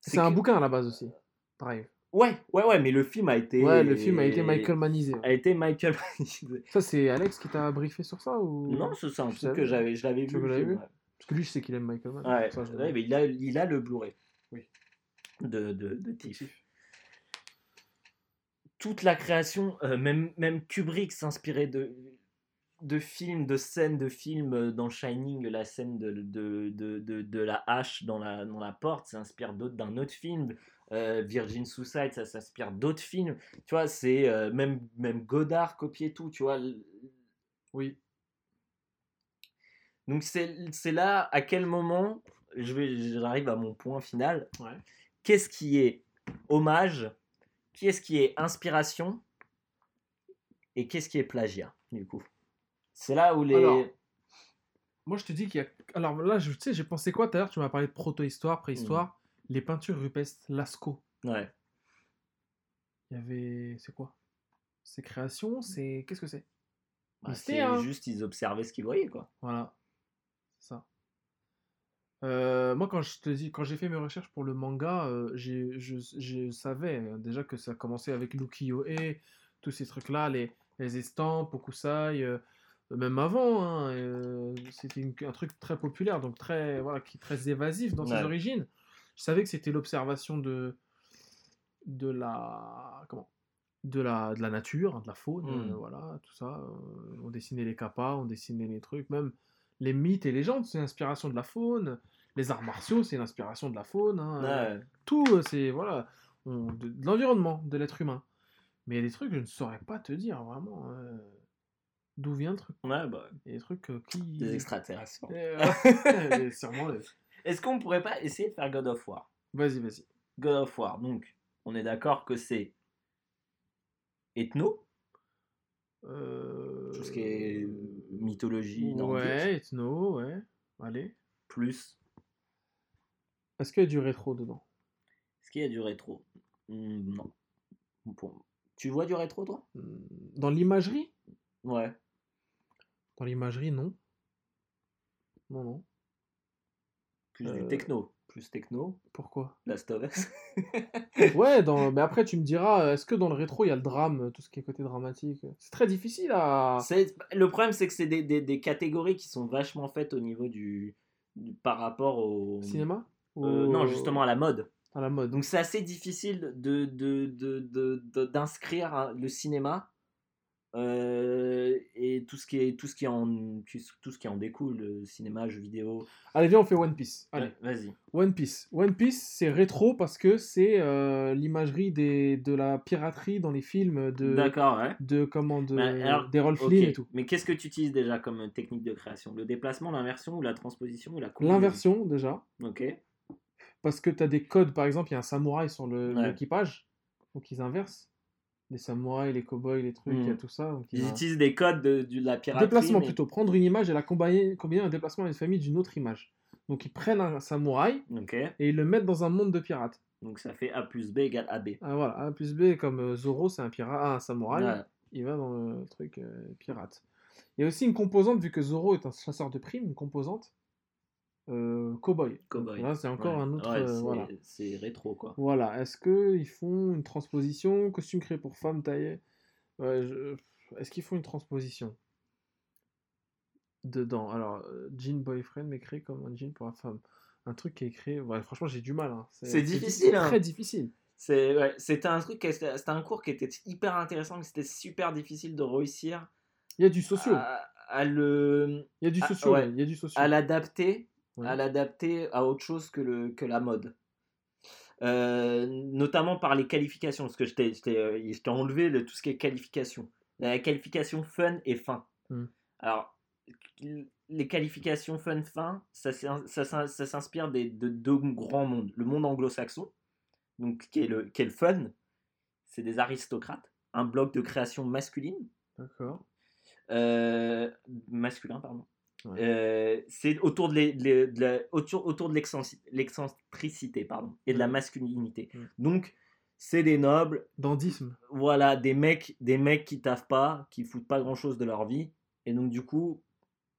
C'est un
que-
bouquin à la base aussi. Pareil.
Ouais, ouais, ouais, mais le film a été.
Ouais, le film a été Michael Manisé.
A été Michael Mann.
Ça, c'est Alex qui t'a briefé sur ça ou
non, c'est ça, un truc que j'avais, je l'avais vu.
Que lui, je sais qu'il aime Michael Mann.
Ouais,
Ça,
ouais, mais il a, il a le Blu-ray.
Oui.
De, de, de Tiff. Toute la création, euh, même, même Kubrick s'inspirait de, de films, de scènes de films euh, dans Shining, la scène de, de, de, de, la hache dans la, dans la porte s'inspire d'autres- d'un autre film. Euh, Virgin Suicide, ça s'inspire d'autres films. Tu vois, c'est euh, même, même Godard copiait tout, tu vois.
Oui.
Donc c'est là à quel moment je vais j'arrive à mon point final.
Ouais.
Qu'est-ce qui est hommage? Qu'est-ce qui est inspiration? Et qu'est-ce qui est plagiat du coup? C'est là où les
Alors, Moi, je te dis qu'il y a. Alors là, je tu sais, j'ai pensé quoi tout à l'heure? Tu m'as parlé de proto-histoire, préhistoire. Les peintures rupestres Lascaux.
ouais.
Il y avait. C'est quoi? C'est création C'est. Qu'est-ce que c'est?
Bah, c'est
hein.
juste ils observaient ce qu'ils voyaient quoi.
Voilà. Ça. Euh, moi, quand je te dis, quand j'ai fait mes recherches pour le manga, euh, j'ai- je, je savais déjà que ça commençait avec l'ukiyo-e, tous ces trucs-là, les, les estampes, okusai, euh, même avant, hein, euh, c'était un truc très populaire, donc très, voilà, qui est très évasif dans ses origines. Je savais que c'était l'observation de, de la, comment, de la, de la nature, de la faune,
Mm.
euh, voilà, tout ça. on dessinait les kappas, on dessinait les trucs, même les mythes et légendes, c'est l'inspiration de la faune. Les arts martiaux, c'est l'inspiration de la faune. hein,
Ouais.
Tout, euh, c'est voilà, on- de, de l'environnement, de l'être humain. Mais il y a des trucs, je ne saurais pas te dire vraiment euh, d'où vient le truc.
Ouais, bah,
Il y a des trucs euh, qui.
des extraterrestres.
Euh, ouais, [laughs] sûrement. les-
Est-ce qu'on pourrait pas essayer de faire God of War?
Vas-y, vas-y.
God of War, donc, on est d'accord que c'est ethno, tout ce qui est mythologie nordique,
Ouais, ethno, ouais. Allez.
plus.
Est-ce qu'il y a du rétro dedans?
Est-ce qu'il y a du rétro? Hmm, Non. Tu vois du rétro, toi?
Hmm, Dans l'imagerie?
Ouais.
Dans l'imagerie, non. Non, non.
Plus
Euh.
du techno. Plus techno.
Pourquoi?
Last of Us. [laughs]
Ouais, dans... mais [laughs] après tu me diras, est-ce que dans le rétro il y a le drame, tout ce qui est côté dramatique C'est très difficile à.
Le problème, c'est que c'est des, des- des catégories qui sont vachement faites au niveau du. du- par rapport au.
Cinéma?
Euh,
Ou-
non, justement à la mode.
À la mode.
Donc c'est assez difficile de, de, de, de- de- d'inscrire hein, le cinéma euh, et tout ce qui est tout ce qui en tout ce qui en découle, le cinéma, jeux vidéo.
Allez, viens, on fait One Piece. Allez,
vas-y.
One Piece. One Piece, c'est rétro parce que c'est euh, l'imagerie des... de la piraterie dans les films de.
D'accord, ouais.
De comment de.
Alors,
des Rolf
Ok.
Flynn et tout.
Mais qu'est-ce que tu utilises déjà comme technique de création? Le déplacement, l'inversion ou la transposition ou la
L'inversion déjà.
Ok.
Parce que tu as des codes, par exemple, il y a un samouraï sur le-
Ouais.
l'équipage. Donc ils inversent. Les samouraïs, les cowboys, les trucs, il y a
Mhm.
tout ça. donc il
Ils
a-
utilisent des codes de, de la piraterie.
Déplacement
mais-
plutôt. Prendre une image et la combiner, combiner un déplacement à une famille d'une autre image. Donc ils prennent un samouraï
Ok.
et ils le mettent dans un monde de pirates.
Donc ça fait A plus B égale AB.
Ah, voilà, A plus B comme euh, Zoro, c'est un pirate, ah, un samouraï. Il va dans le truc euh, pirate. Il y a aussi une composante, vu que Zoro est un chasseur de primes, une composante euh, cowboy. Là, c'est encore
Ouais.
un autre.
Ouais,
euh,
c'est-
voilà.
C'est rétro quoi.
Voilà. Est-ce qu'ils font une transposition Costume créé pour femme Ouais, je- Est-ce qu'ils font une transposition? Dedans. Alors, euh, jean boyfriend, mais créé comme un jean pour la femme. Un truc qui est créé. Franchement, j'ai du mal. hein.
C'est difficile,
C'est
hein.
très difficile.
C'était un truc, c'était un cours qui était hyper intéressant, mais c'était super difficile de réussir
Il y a du socio.
à, à le
Il y a du socio. Il y a du socio.
à l'adapter À l'adapter à autre chose que le que la mode. Euh, notamment par les qualifications, parce que je t'ai euh, je t'ai enlevé le- tout ce qui est qualification. La qualification fun et fin.
Hmm.
Alors, les qualifications fun fin, ça, s'in- ça, s'in- ça s'inspire des- de deux grands mondes. Le monde anglo-saxon, donc qui est, le, qui est le fun, c'est des aristocrates, un bloc de création masculine,
D'accord.
euh, masculin, pardon.
Ouais.
Euh, c'est autour de, l'é- de l'é- de la- autour, autour de l'excensi- l'excentricité pardon, et de la
Mm.
masculinité.
Mm.
Donc, c'est des nobles,
Dandisme.
voilà, des mecs, des mecs qui taffent pas, qui foutent pas grand chose de leur vie, et donc du coup,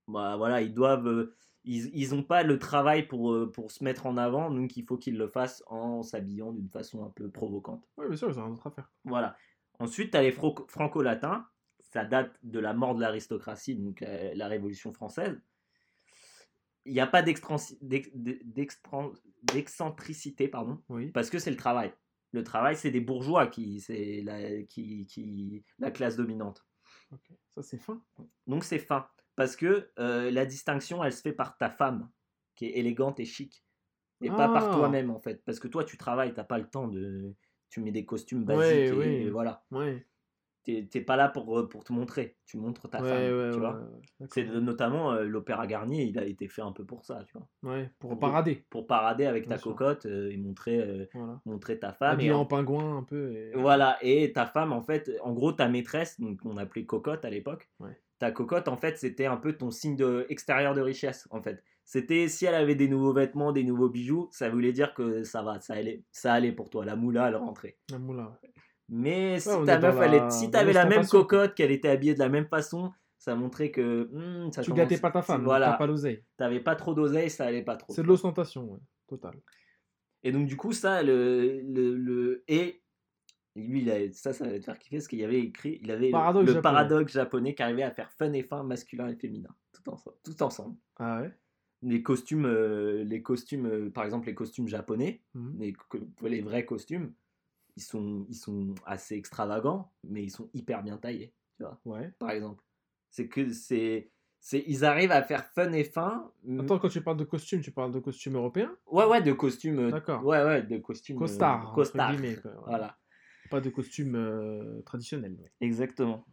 bah voilà, ils doivent, euh, ils, ils ont pas le travail pour, pour se mettre en avant, donc il faut qu'ils le fassent en s'habillant d'une façon un peu provocante.
Oui, bien sûr, ils ont rien d'autre à faire.
Voilà. Ensuite, tu as les franco-latins. Ça date de la mort de l'aristocratie, donc euh, la Révolution française. Il n'y a pas d'excentricité, pardon,
Oui.
parce que c'est le travail. Le travail, c'est des bourgeois, qui, c'est la, qui, qui, la classe dominante.
Ça, c'est fin.
Donc c'est fin. Parce que euh, la distinction, elle se fait par ta femme, qui est élégante et chic. Et pas par
Ah.
toi-même, en fait. Parce que toi, tu travailles, t'as pas le temps de... Tu mets des costumes basiques
Ouais,
et,
ouais.
et voilà.
Ouais.
T'es pas là pour, euh, pour te montrer. Tu montres ta
ouais,
femme,
ouais,
tu vois.
ouais.
C'est notamment euh, l'opéra Garnier, il a été fait un peu pour ça, tu vois.
Ouais, pour
pour-
parader.
Pour parader avec ta
sûr.
cocotte euh, et montrer, euh,
Voilà.
montrer ta femme.
Habillé
Et
en
en-
pingouin un peu. Et...
Voilà, et ta femme, en fait, en gros, ta maîtresse, donc on appelait cocotte à l'époque,
Ouais.
ta cocotte, en fait, c'était un peu ton signe de, extérieur de richesse, en fait. C'était si elle avait des nouveaux vêtements, des nouveaux bijoux, ça voulait dire que ça va, ça allait, ça allait pour toi, la moula, elle rentrait.
La moula.
Mais si ta meuf, elle
la-
est- si t'avais la même cocotte, qu'elle était habillée de la même façon, ça montrait que hmm, ça
Tu
commence-
gâtais pas ta femme,
Voilà,
t'as pas l'oseille.
t'avais pas trop d'oseille, ça allait pas trop.
C'est de l'ostentation, ouais. Total.
Et donc, du coup, ça, le. le, le- et lui, il a- ça, ça va te faire kiffer parce qu'il y avait écrit. Il avait le-
Paradoxe
le,
japonais.
paradoxe japonais qui arrivait à faire fun et fin, masculin et féminin. Tout ensemble. Tout ensemble.
Ah ouais
Les costumes, euh, les costumes euh, par exemple, les costumes japonais,
Mhm.
les vrais costumes, ils sont, ils sont assez extravagants, mais ils sont hyper bien taillés, tu vois,
Ouais.
par exemple. C'est que c'est. c'est- Ils arrivent à faire fun et fin.
Attends, quand tu parles de costume, tu parles de costume européen
Ouais, ouais, de costumes. euh,
D'accord.
Ouais, ouais, de costumes. euh,
Costard, entre
costard.
guillemets, quoi, [laughs] ouais.
Voilà,
Pas de costume euh, traditionnel. ouais.
exactement.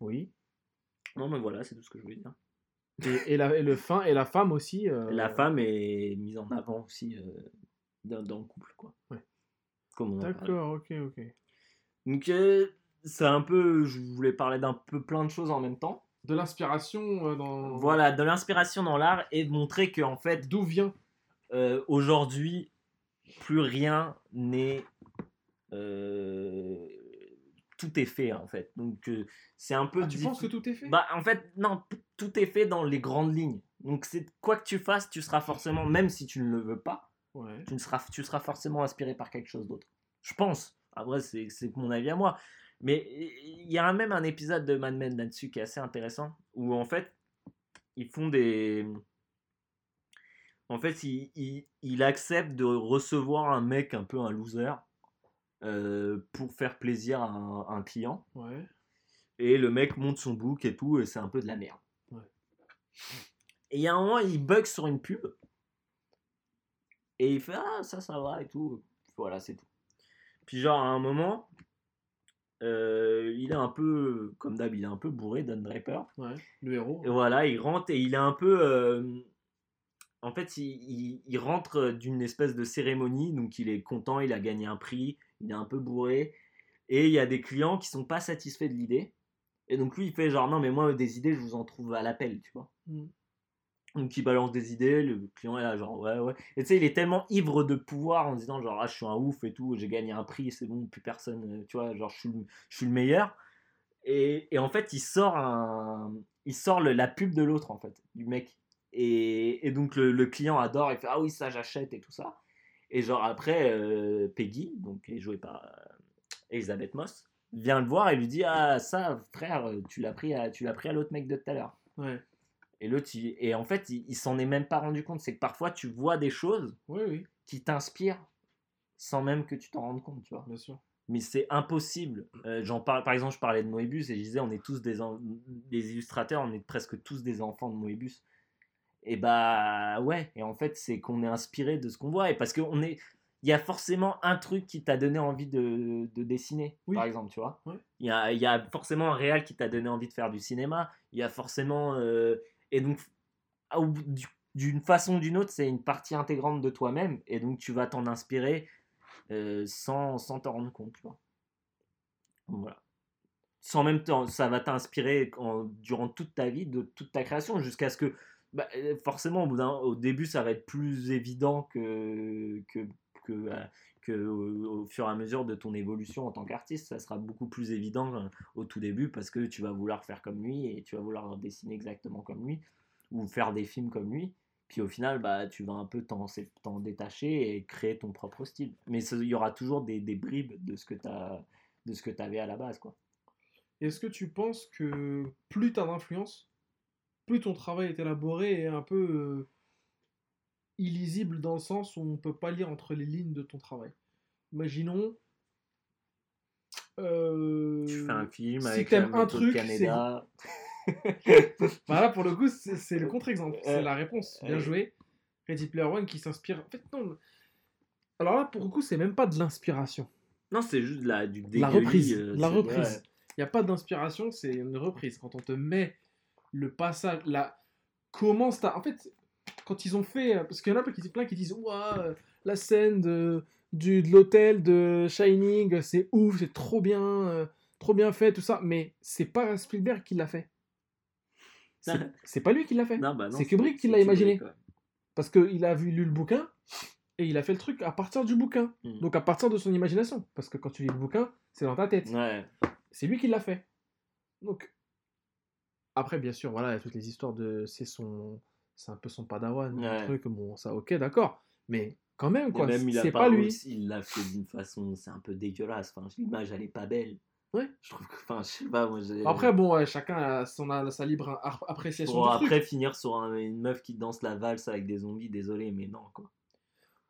Oui.
Non, mais voilà, c'est tout ce que je voulais dire.
Et, et la, et le fin, et la femme aussi. euh,
La femme est mise en avant aussi euh, dans, dans le couple, quoi.
Ouais.
Comme on.
D'accord, ok, ok.
Donc, euh, c'est un peu. Je voulais parler d'un peu plein de choses en même temps.
De l'inspiration euh, dans.
Voilà, de l'inspiration dans l'art et de montrer que, en fait,
D'où vient?
euh, aujourd'hui, plus rien n'est. euh, tout est fait, en fait. Donc, euh, c'est un peu.
Ah, Tu penses que tout est fait?
Bah, en fait, non, tout est fait dans les grandes lignes. Donc, c'est quoi que tu fasses, tu seras forcément, même si tu ne le veux pas,
Ouais.
tu, ne seras, tu seras forcément inspiré par quelque chose d'autre. Je pense. Après, c'est mon avis à moi. Mais il y a même un épisode de Mad Men là-dessus qui est assez intéressant, où en fait, ils font des... En fait, il, il, il accepte de recevoir un mec un peu un loser euh, pour faire plaisir à un, un client.
Ouais.
Et le mec monte son book et tout, et c'est un peu de la merde.
Ouais.
Et il y a un moment, il bug sur une pub. Et il fait Ah, ça, ça va et tout. Voilà, c'est tout. Puis, genre, à un moment, euh, il est un peu, comme d'hab, il est un peu bourré, Don Draper.
Ouais. Le héros.
Et voilà, il rentre et il est un peu. euh, en fait, il, il- il rentre d'une espèce de cérémonie, donc il est content, il a gagné un prix, il est un peu bourré. Et il y a des clients qui sont pas satisfaits de l'idée. Et donc lui, il fait genre, non, mais moi, des idées, je vous en trouve à l'appel, tu vois.
Mm.
Donc il balance des idées, le client est là, genre, ouais, ouais. Et tu sais, il est tellement ivre de pouvoir en disant, genre, ah, je suis un ouf et tout, j'ai gagné un prix, c'est bon, plus personne, euh, tu vois, genre, je suis, le- je suis le meilleur. Et, et en fait, il sort, un, il sort la pub de l'autre, en fait, du mec. Et, et donc le, le client adore, il fait, ah oui, ça, j'achète et tout ça. Et genre, après, euh, Peggy, donc qui est jouée par euh, Elisabeth Moss, vient le voir et lui dit, ah, ça, frère, tu l'as pris à, tu l'as pris à l'autre mec de tout à l'heure.
Ouais.
Et l'autre, il- et en fait, il, il s'en est même pas rendu compte. C'est que parfois, tu vois des choses
Oui, oui,
qui t'inspirent sans même que tu t'en rendes compte, tu vois.
bien sûr.
Mais c'est impossible. Euh, j'en parle, par exemple, je parlais de Moebius et je disais, on est tous des, en- des illustrateurs, on est presque tous des enfants de Moebius. Et bah ouais. Et en fait, c'est qu'on est inspiré de ce qu'on voit. Et parce qu'on est, il y a forcément un truc qui t'a donné envie de, de dessiner,
Oui.
par exemple, tu vois. Il y a, il y a forcément un réal qui t'a donné envie de faire du cinéma. Il y a forcément. euh, et donc, d'une façon ou d'une autre, c'est une partie intégrante de toi-même. Et donc, tu vas t'en inspirer euh, sans sans t'en rendre compte, Voilà. Sans même temps, ça va t'inspirer durant toute ta vie, de toute ta création, jusqu'à ce que, bah, euh, forcément, au, début, ça va être plus évident que, que, que, euh, que au, fur et à mesure de ton évolution en tant qu'artiste, ça sera beaucoup plus évident euh, au tout début parce que tu vas vouloir faire comme lui et tu vas vouloir dessiner exactement comme lui ou faire des films comme lui. Puis au final, bah, tu vas un peu t'en détacher et créer ton propre style. Mais il y aura toujours des, bribes de ce que tu de ce que tu avais à la base. Quoi.
Est-ce que tu penses que plus tu as d'influence, plus ton travail est élaboré et un peu euh, illisible dans le sens où on ne peut pas lire entre les lignes de ton travail Imaginons. euh,
Tu fais un film
si
avec la
un truc,
Canada. [laughs]
Bah là, pour le coup, c'est le contre-exemple. C'est
Euh,
la réponse. Bien
euh.
joué. Ready Player One qui s'inspire. En fait, non. Alors là, pour le coup, c'est même pas de l'inspiration.
Non, c'est juste de la, du
La
dégueulis,
reprise.
euh,
la reprise. Il n'y a pas d'inspiration, c'est une reprise. Quand on te met le passage, la commence ta. En fait, quand ils ont fait, parce qu'il y en a plein qui, plein qui disent, Ouah, euh, la scène de, du, de l'hôtel de Shining, c'est ouf, c'est trop bien, euh, trop bien fait, tout ça. Mais c'est pas Spielberg qui l'a fait. C'est- [laughs] pas lui qui l'a fait.
Bah
C'est Kubrick qui l'a imaginé.
Kubrick, ouais.
Parce qu'il a vu, lu le bouquin et il a fait le truc à partir du bouquin.
Mm.
Donc à partir de son imagination. Parce que quand tu lis le bouquin, c'est dans ta tête.
Ouais.
C'est lui qui l'a fait. Donc, après, bien sûr, voilà, il y a toutes les histoires de. C'est son. C'est un peu son padawan,
Ouais.
truc. Bon, ça, ok, d'accord. Mais quand même, quoi. C'est
pas,
pas lui.
aussi- il l'a fait d'une façon, c'est un peu dégueulasse. Enfin, l'image, elle est pas belle.
Ouais.
Je trouve que, enfin, je sais pas, moi, j'ai-
Après, bon, ouais, chacun a, son, a sa libre appréciation
Pour
du
après
truc.
finir sur un- une meuf qui danse la valse avec des zombies, désolé, mais non, quoi.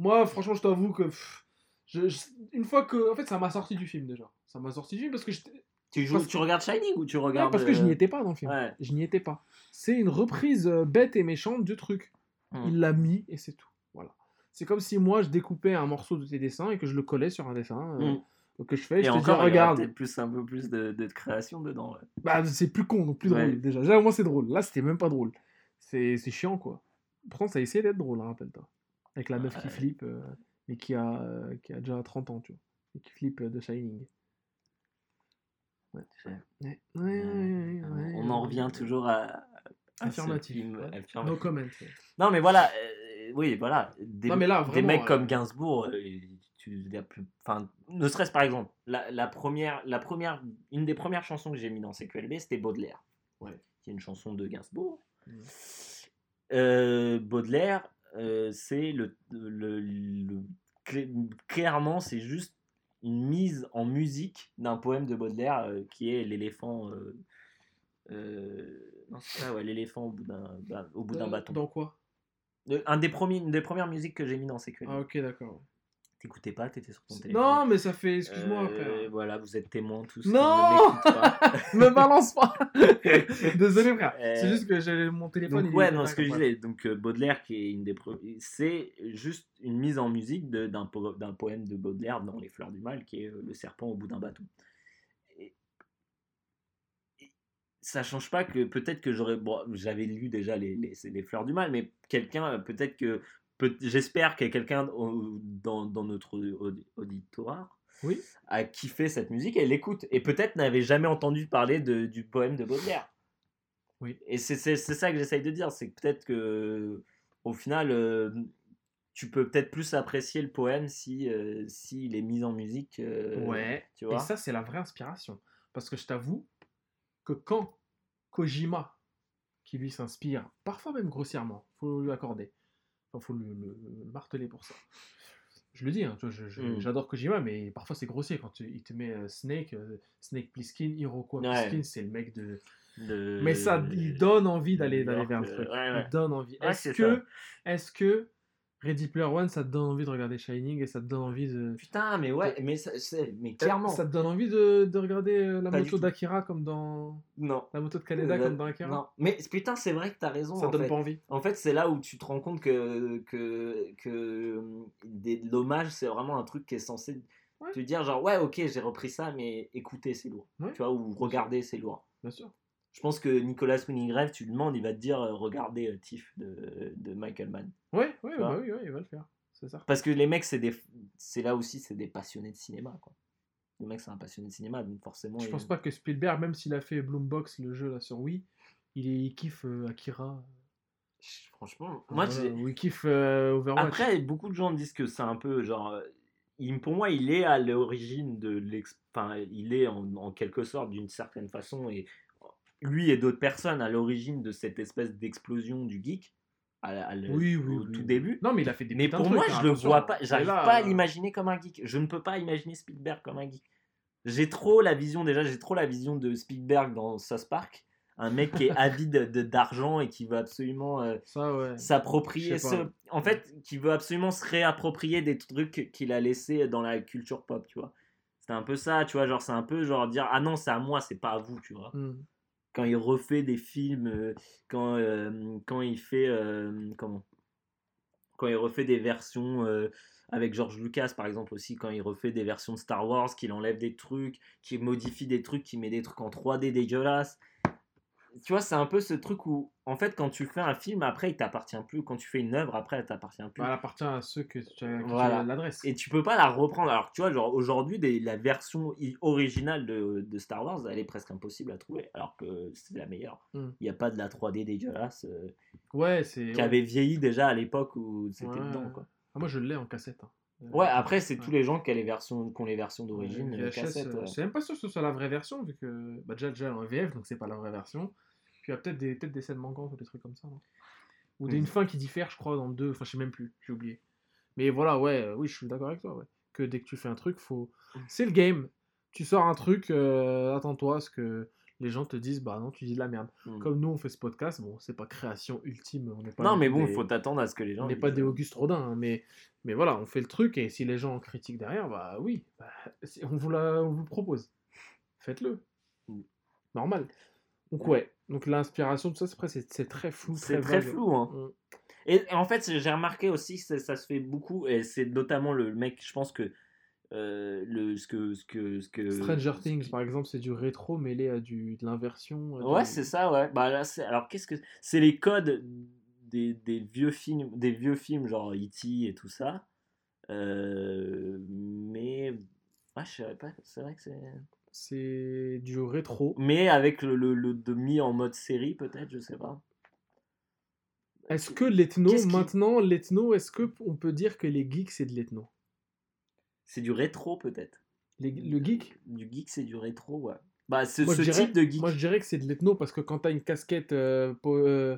Moi, franchement, je t'avoue que. pff, je- je- une fois que. En fait, ça m'a sorti du film déjà. Ça m'a sorti du film parce que j'étais-
Tu, joues,
Parce
tu
que-
regardes Shining ou tu
Ouais,
regardes.
parce que je n'y
euh,
étais pas dans le film.
Ouais.
Je n'y étais pas. C'est une reprise euh, bête et méchante du truc.
Hmm.
Il l'a mis et c'est tout. Voilà. C'est comme si moi je découpais un morceau de tes dessins et que je le collais sur un dessin euh,
Hmm.
que je fais.
Et
je te dis
encore, il y
regarde.
plus un peu plus de, de création dedans. ouais.
Bah c'est plus con donc plus
Ouais.
drôle déjà. Déjà au moins c'est drôle. Là c'était même pas drôle. C'est chiant, quoi. Pourtant, ça a essayé d'être drôle, hein, rappelle-toi. Avec la meuf qui flippe, euh, mais qui a, euh, qui a déjà 30 ans, tu vois. Et qui flippe euh, de Shining. Ouais.
Ouais.
Ouais,
On en revient toujours à.
Ouais. No comment. ouais.
Non, mais voilà, euh, oui, voilà. Des,
Non, mais là,
des
vraiment,
mecs
euh,
comme Gainsbourg, euh, tu, plus, enfin, ne serait-ce par exemple, la, la première, la première, une des premières chansons que j'ai mis dans CQLB, c'était Baudelaire,
Ouais.
qui est une chanson de Gainsbourg. Euh, Baudelaire, euh, c'est le, le, clairement, c'est juste une mise en musique d'un poème de Baudelaire euh, qui est l'éléphant. Euh, euh, non, c'est ça, ouais, l'éléphant au bout d'un au bout d'un bâton.
Dans quoi?
Euh, Un des premiers, une des premières musiques que j'ai mis dans CQLB.
Ah, ok, d'accord.
T'écoutais pas, t'étais sur ton téléphone.
Non, mais ça fait. Excuse-moi,
Euh,
frère.
Voilà, vous êtes témoins tous.
Non [laughs]
ne.
Me balance pas [laughs] Désolé, frère.
Euh,
C'est juste que j'ai mon téléphone.
Donc ouais, non, ce que je disais, donc euh, Baudelaire qui est une des c'est juste une mise en musique de- d'un po- d'un poème de Baudelaire dans Les Fleurs du Mal qui est euh, le serpent au bout d'un bâton. Et- et ça change pas que peut-être que j'aurais bon, j'avais lu déjà les, les, les Fleurs du Mal, mais quelqu'un euh, peut-être que peut- j'espère qu'il y a quelqu'un dans, dans notre audi- auditoire
Oui.
a kiffé cette musique et l'écoute et peut-être n'avait jamais entendu parler de- du poème de Baudelaire.
Oui.
Et c'est c'est- c'est ça que j'essaye de dire, c'est que peut-être que au final, euh, tu peux peut-être plus apprécier le poème si euh, s'il est mis en musique. euh,
Ouais.
tu
Et
vois.
ça, c'est la vraie inspiration. Parce que je t'avoue que quand Kojima, qui lui s'inspire, parfois même grossièrement, faut lui accorder, enfin, faut le, le- le marteler pour ça. Je le dis, hein,
Mm.
j'adore Kojima, mais parfois c'est grossier quand tu- il te met euh, Snake, euh, Snake Plissken, Hiroko
Ouais.
Plissken, c'est le mec de. Mais ça, il donne envie d'aller vers
euh,
truc.
ouais, ouais.
Il donne envie. Est-ce que, est-ce que Ready Player One, ça te donne envie de regarder Shining et ça te donne envie de.
Putain, mais ouais, mais, ça- c'est- mais clairement.
Ça te donne envie de, de regarder euh, la
Pas
moto d'Akira comme dans.
Non.
La moto de Kaneda
Euh,
comme dans Akira?
non. Mais putain, c'est vrai que t'as raison.
Ça
en
donne
fait.
pas envie.
En fait, c'est là où tu te rends compte que, que, que des- l'hommage, c'est vraiment un truc qui est censé
Ouais.
te dire genre, ouais, ok, j'ai repris ça, mais écoutez, c'est lourd.
Ouais.
Tu vois, ou regardez, c'est lourd.
Bien sûr.
Je pense que Nicolas Winning Rêve, tu lui demandes, il va te dire, euh, regardez euh, Tiff de, de Michael Mann.
Ouais, ouais,
Tu
bah oui, ouais, il va le faire. C'est ça.
Parce que les mecs, c'est des, c'est là aussi, c'est des passionnés de cinéma, quoi. Le mec, c'est un passionné de cinéma, donc forcément.
Je
il-
pense pas que Spielberg, même s'il a fait Bloombox, le jeu là sur Wii, il, est- il kiffe euh, Akira.
Franchement, moi,
Voilà,
j'ai-
ou il kiffe euh, Overwatch.
Après, beaucoup de gens disent que c'est un peu genre. euh, il- pour moi, il est à l'origine de l'ex. Enfin, il est en, en quelque sorte d'une certaine façon, et lui et d'autres personnes à l'origine de cette espèce d'explosion du geek à, la- à le-
oui, oui,
au
oui,
tout début.
Non, mais il a fait des
Mais pour moi,
trucs, hein,
je le vois pas. J'arrive
là,
pas à
euh,
l'imaginer comme un geek. Je ne peux pas imaginer Spielberg comme un geek. J'ai trop la vision, déjà, j'ai trop la vision de Spielberg dans South Park. Un mec qui est [laughs] avide de- d'argent et qui veut absolument euh,
Ça, ouais.
s'approprier
Je
ce... en fait qui veut absolument se réapproprier des trucs qu'il a laissés dans la culture pop tu vois c'est un peu ça tu vois genre c'est un peu genre dire ah non c'est à moi c'est pas à vous tu vois
Hmm.
Quand il refait des films euh, quand euh, quand il fait euh, comment? Quand il refait des versions avec George Lucas par exemple aussi quand il refait des versions de Star Wars qu'il enlève des trucs qu'il modifie des trucs qu'il met des trucs en 3D dégueulasses tu vois c'est un peu ce truc où en fait quand tu fais un film après il t'appartient plus quand tu fais une œuvre après elle t'appartient plus
elle appartient à ceux que tu
Voilà.
l'adresse.
et tu peux pas la reprendre. Alors, tu vois, genre aujourd'hui, la version originale de, de Star Wars, elle est presque impossible à trouver, alors que c'est la meilleure. Il
Hmm.
n'y a pas de la 3D dégueulasse euh,
Ouais, c'est.
qui
ouais.
avait vieilli déjà à l'époque où c'était
Ouais.
dedans. Quoi.
Ah, moi, je l'ai en cassette. hein.
Ouais, après, c'est
Ouais.
tous les gens qui, ont les versions, qui ont les versions d'origine,
Ouais,
euh,
VHS,
cassettes.
euh,
ouais.
Suis même pas sûr que ce soit la vraie version, vu que bah, déjà, déjà en VF, donc c'est pas la vraie version. Puis il y a peut-être des, peut des scènes manquantes ou des trucs comme ça. non ou des,
Mhm.
une fin qui diffère, je crois, dans 2. Enfin, je sais même plus, j'ai oublié. Mais voilà, ouais, euh, oui, je suis d'accord avec toi. Ouais. Que dès que tu fais un truc, faut.
Mhm.
C'est le game. Tu sors un truc, euh, attends-toi à ce que les gens te disent, bah non, tu dis de la merde.
Mm.
Comme nous, on fait ce podcast, bon, c'est pas création ultime. On n'est pas
Non, mais bon, il
des-
faut t'attendre à ce que les gens.
on n'est pas des
euh,
Auguste Rodin, hein, mais, mais voilà, on fait le truc et si les gens en critiquent derrière, bah oui, bah, on, vous la, on vous propose. Faites-le.
Mm.
Normal. Donc ouais, donc l'inspiration, tout ça, c'est c'est très flou.
C'est très
vague.
flou, hein.
Mm.
Et, et en fait, j'ai remarqué aussi que ça, ça se fait beaucoup, et c'est notamment le mec, je pense que euh, le, ce que. Ce que, ce que
Stranger
ce
Things,
qui-
par exemple, c'est du rétro mêlé à du, de l'inversion. à
Ouais,
du-
c'est ça, ouais. Bah là, c'est alors qu'est-ce que c'est les codes des, des vieux films, des vieux films genre E.T. et tout ça. Euh, mais ouais, je savais pas. C'est vrai que c'est.
C'est du rétro.
Mais avec le, le, le demi en mode série peut-être, je sais pas.
Est-ce que l'ethno, maintenant, l'ethno, est-ce que on peut dire que les geeks, c'est de l'ethno?
C'est du rétro peut-être.
Les- Le geek?
Du geek, c'est du rétro, ouais. Bah ce,
moi,
ce
je dirais,
type de geek.
moi, je dirais que c'est de l'ethno parce que quand t'as une casquette euh, po- euh,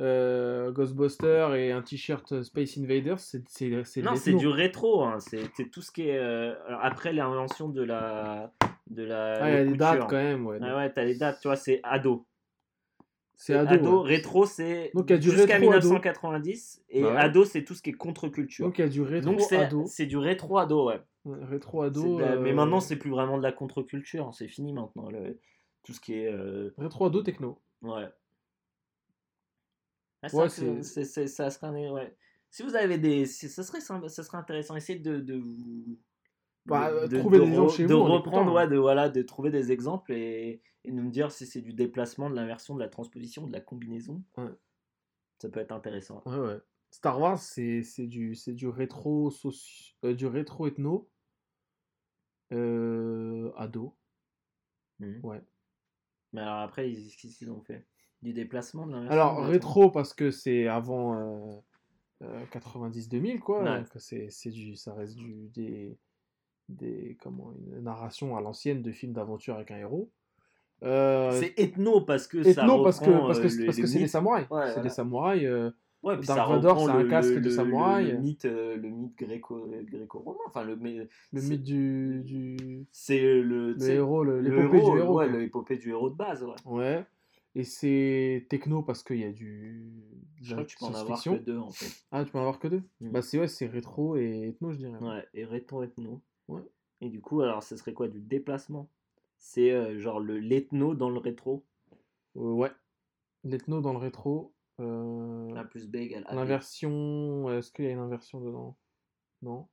euh, Ghostbuster et un t-shirt euh, Space Invaders, c'est
Non, c'est du rétro. hein. C'est tout ce qui est euh, après l'invention de la de la.
Ah, il y a des dates quand même, ouais.
Ouais, ouais, t'as les dates, tu vois, c'est ado.
C'est ado. ouais.
rétro, c'est jusqu'à
rétro, ado.
1990. Et
Bah ouais.
ado, c'est tout ce qui est contre-culture.
Donc il y a du rétro
Donc, c'est
ado.
c'est du rétro ado, ouais.
Rétro ado.
la- Mais
euh,
maintenant, c'est plus vraiment de la contre-culture. C'est fini maintenant. le- Tout ce qui est. euh,
Rétro ado techno.
Ouais. Ah,
Ouais,
c'est- c'est- ça serait un- ouais. Si vous avez des. Ça serait, ça serait intéressant. Essayez de. de, vous-
Bah,
de-
trouver
de
des gens
re-
chez
de
vous
reprendre, ouais,
hein.
de, voilà, de trouver des exemples et, me dire si c'est du déplacement, de l'inversion, de la transposition, de la combinaison.
Ouais.
Ça peut être intéressant.
Ouais. Star Wars, c'est c'est du, c'est du rétro soci- euh, du rétro ethno euh, ado.
Mhm.
Ouais.
Mais alors après, ils- qu'est-ce qu'ils ont fait? Du déplacement, de l'inversion
Alors, rétro parce que c'est avant euh, euh, 90-2000, quoi.
Ouais.
donc c'est c'est du, ça reste du, des, des, comment, une narration à l'ancienne de films d'aventure avec un héros. Euh,
C'est ethno parce que ça
ethno parce que parce que
euh,
parce que c'est des samouraïs.
Ouais,
c'est
voilà.
des samouraïs. euh,
Ouais, puis
Dark
ça
Vador, c'est un
le-
casque
le-
de
le-
samouraï.
Le, mythe, euh, le mythe gréco, gréco-romain. Enfin, le, mais
le mythe du, du
C'est le,
le héros, le-
le
l'épopée du héros.
Ouais, l'épopée du héros de base. Ouais.
Ouais. Et c'est techno parce qu'il y a du.
Je crois que tu peux en avoir que deux en fait.
Ah, tu peux en avoir que deux?
Mm.
Bah, c'est ouais, c'est rétro et ethno, je dirais.
Ouais, et rétro ethno.
Ouais.
Et du coup, alors, ce serait quoi Du déplacement? C'est euh, genre le l'ethno dans le rétro?
Euh, ouais. L'ethno dans le rétro. Euh,
A plus B égale AB.
L'inversion. Est-ce qu'il y a une inversion dedans? Non.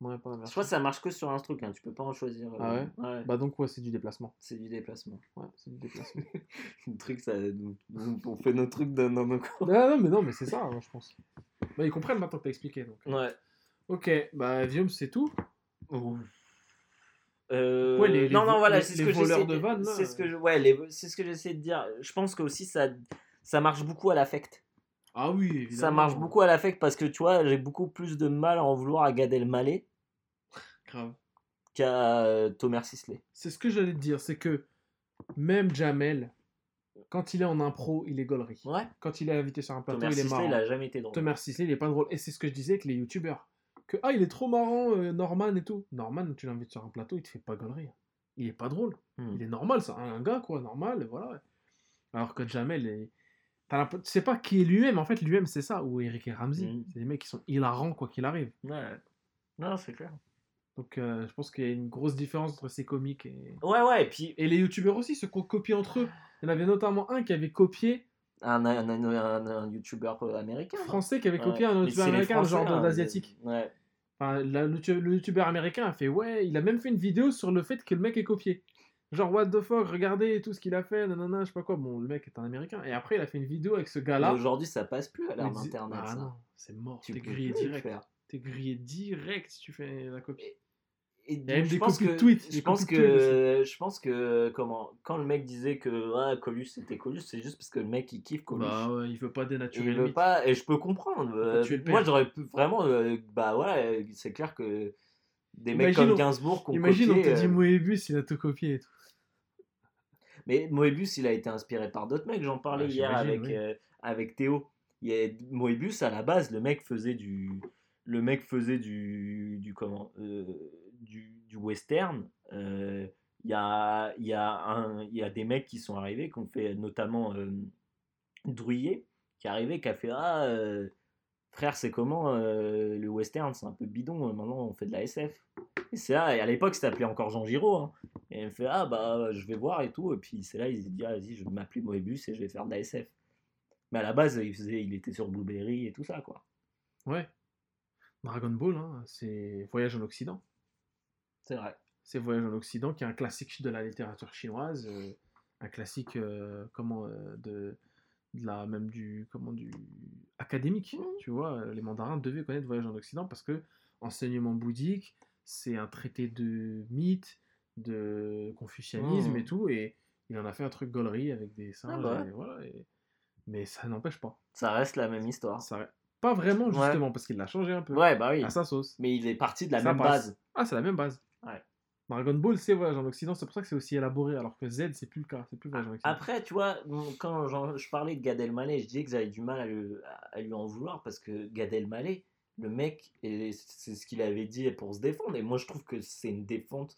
Non, il n'y a pas
Je
d'inversion.
crois que ça marche que sur un truc, hein. tu peux pas en choisir.
Ah
euh,
ouais?
ouais
Bah, donc, ouais, c'est du déplacement.
C'est du déplacement.
Ouais, c'est du déplacement. [laughs]
Le truc, ça, on fait nos trucs dans, dans nos cours.
non, non, mais non, mais c'est ça, hein, je pense. Bah, ils comprennent maintenant que t'as expliqué. Donc.
Ouais.
Ok, bah, Vium, c'est tout?
Euh,
Ouais, les- les
non, non,
vo-
voilà, c'est ce que j'essaie de,
de vannes, là,
C'est ce que
euh.
je, ouais, les- c'est ce que j'essaie de dire. Je pense que aussi ça, ça marche beaucoup à l'affect.
Ah oui, évidemment.
Ça marche beaucoup à l'affect parce que tu vois, j'ai beaucoup plus de mal à en vouloir à Gad Elmaleh
Grave.
qu'à euh, Thomas Sisley.
C'est ce que j'allais te dire, c'est que même Jamel, quand il est en impro, il est gaulerie.
Ouais.
Quand il est invité sur un plateau,
Thomas
il est
Sisley,
marrant.
il a jamais été drôle.
Thomas Sisley, il est pas drôle. Et c'est ce que je disais avec les youtubeurs. Que, ah, il est trop marrant, euh, Norman et tout. Norman, tu l'invites sur un plateau, il te fait pas gaulerie. Il est pas drôle.
Hmm.
Il est normal, c'est un gars, quoi, normal, voilà. Alors que Jamel, est... tu sais pas qui est lui-même, en fait, lui-même, c'est ça. Ou Eric et Ramsey.
Mhm.
C'est des mecs qui sont hilarants, quoi qu'il arrive.
Ouais. Non, c'est clair.
Donc, euh, je pense qu'il y a une grosse différence entre ces comiques et.
Ouais, ouais, et puis
Et les youtubeurs aussi, ont copié entre eux. Il y en avait notamment un qui avait copié,
un, un, un, un- un youtubeur euh, américain.
français qui avait
Ouais.
copié un youtubeur américain, un
Français,
genre
hein,
d'asiatique.
Ouais.
Enfin, la- le, le youtubeur américain a fait ouais, il a même fait une vidéo sur le fait que le mec est copié. Genre, what the fuck, regardez tout ce qu'il a fait, nanana, je sais pas quoi. Bon, le mec est un américain. Et après, il a fait une vidéo avec ce gars-là.
Aujourd'hui, ça passe plus à
il disait-
d'internet.
Ah
ça.
non, c'est mort.
Tu
T'es grillé direct. T'es grillé direct si tu fais la copie.
Et
y a même des
je pense que,
de tweets,
Je pense
tweets
que, je pense que comment, quand le mec disait que ah, Coluche c'était Coluche, c'est juste parce que le mec il kiffe Coluche.
Bah ouais, il veut pas
Et
dénaturer
il
le
veut pas, et je peux comprendre. euh, moi j'aurais pu vraiment, euh, bah ouais, c'est clair que des mecs
Imagine,
comme Gainsbourg qu'on
Imagine, on te dit
euh,
Moebius, il a tout copié et tout.
Mais Moebius, il a été inspiré par d'autres mecs. J'en parlais
Ouais,
hier avec,
oui.
euh, avec Théo. Il y a, Moebius, à la base, le mec faisait du, le mec faisait du, du comment, euh, du, du western. Euh, Il y a, il y a un, il y a des mecs qui sont arrivés, qui ont fait notamment euh, Drouillet, qui est arrivé, qui a fait ah euh, frère, c'est comment euh, le western, c'est un peu bidon. Maintenant, on fait de la SF. Et c'est là, et à l'époque, c'était appelé encore Jean Giraud. hein. Et il me fait Ah, bah, je vais voir et tout. Et puis c'est là, il s'est dit Ah, vas-y, je vais m'appeler Moebius et je vais faire de la SF. Mais à la base, il, faisait, il était sur Blueberry et tout ça, quoi.
Ouais. Dragon Ball, hein, c'est Voyage en Occident.
C'est vrai.
C'est Voyage en Occident, qui est un classique de la littérature chinoise, euh, un classique euh, comment euh, de, de la même du comment du académique,
Mhm.
tu vois. euh, Les mandarins devaient connaître Voyage en Occident parce que enseignement bouddhique, c'est un traité de mythes, de confucianisme et tout, et il en a fait un truc gaulerie avec des singes.
bah ouais.
et voilà, et- Mais ça n'empêche pas.
Ça reste la même histoire.
Ça... Pas vraiment
Ouais.
justement parce qu'il l'a changé un peu
Ouais, bah oui.
à sa sauce.
Mais il est parti de la
Ça
même
passe.
base.
Ah, c'est la même base.
Ouais.
Dragon Ball, c'est Voyage en Occident, c'est pour ça que c'est aussi élaboré, alors que Z, c'est plus le cas, c'est plus Voyage en Occident.
Après, tu vois, quand je parlais de Gad Elmaleh, je disais que j'avais du mal à, le- à lui en vouloir parce que Gad Elmaleh, le mec, et c'est ce qu'il avait dit pour se défendre. Et moi, je trouve que c'est une défense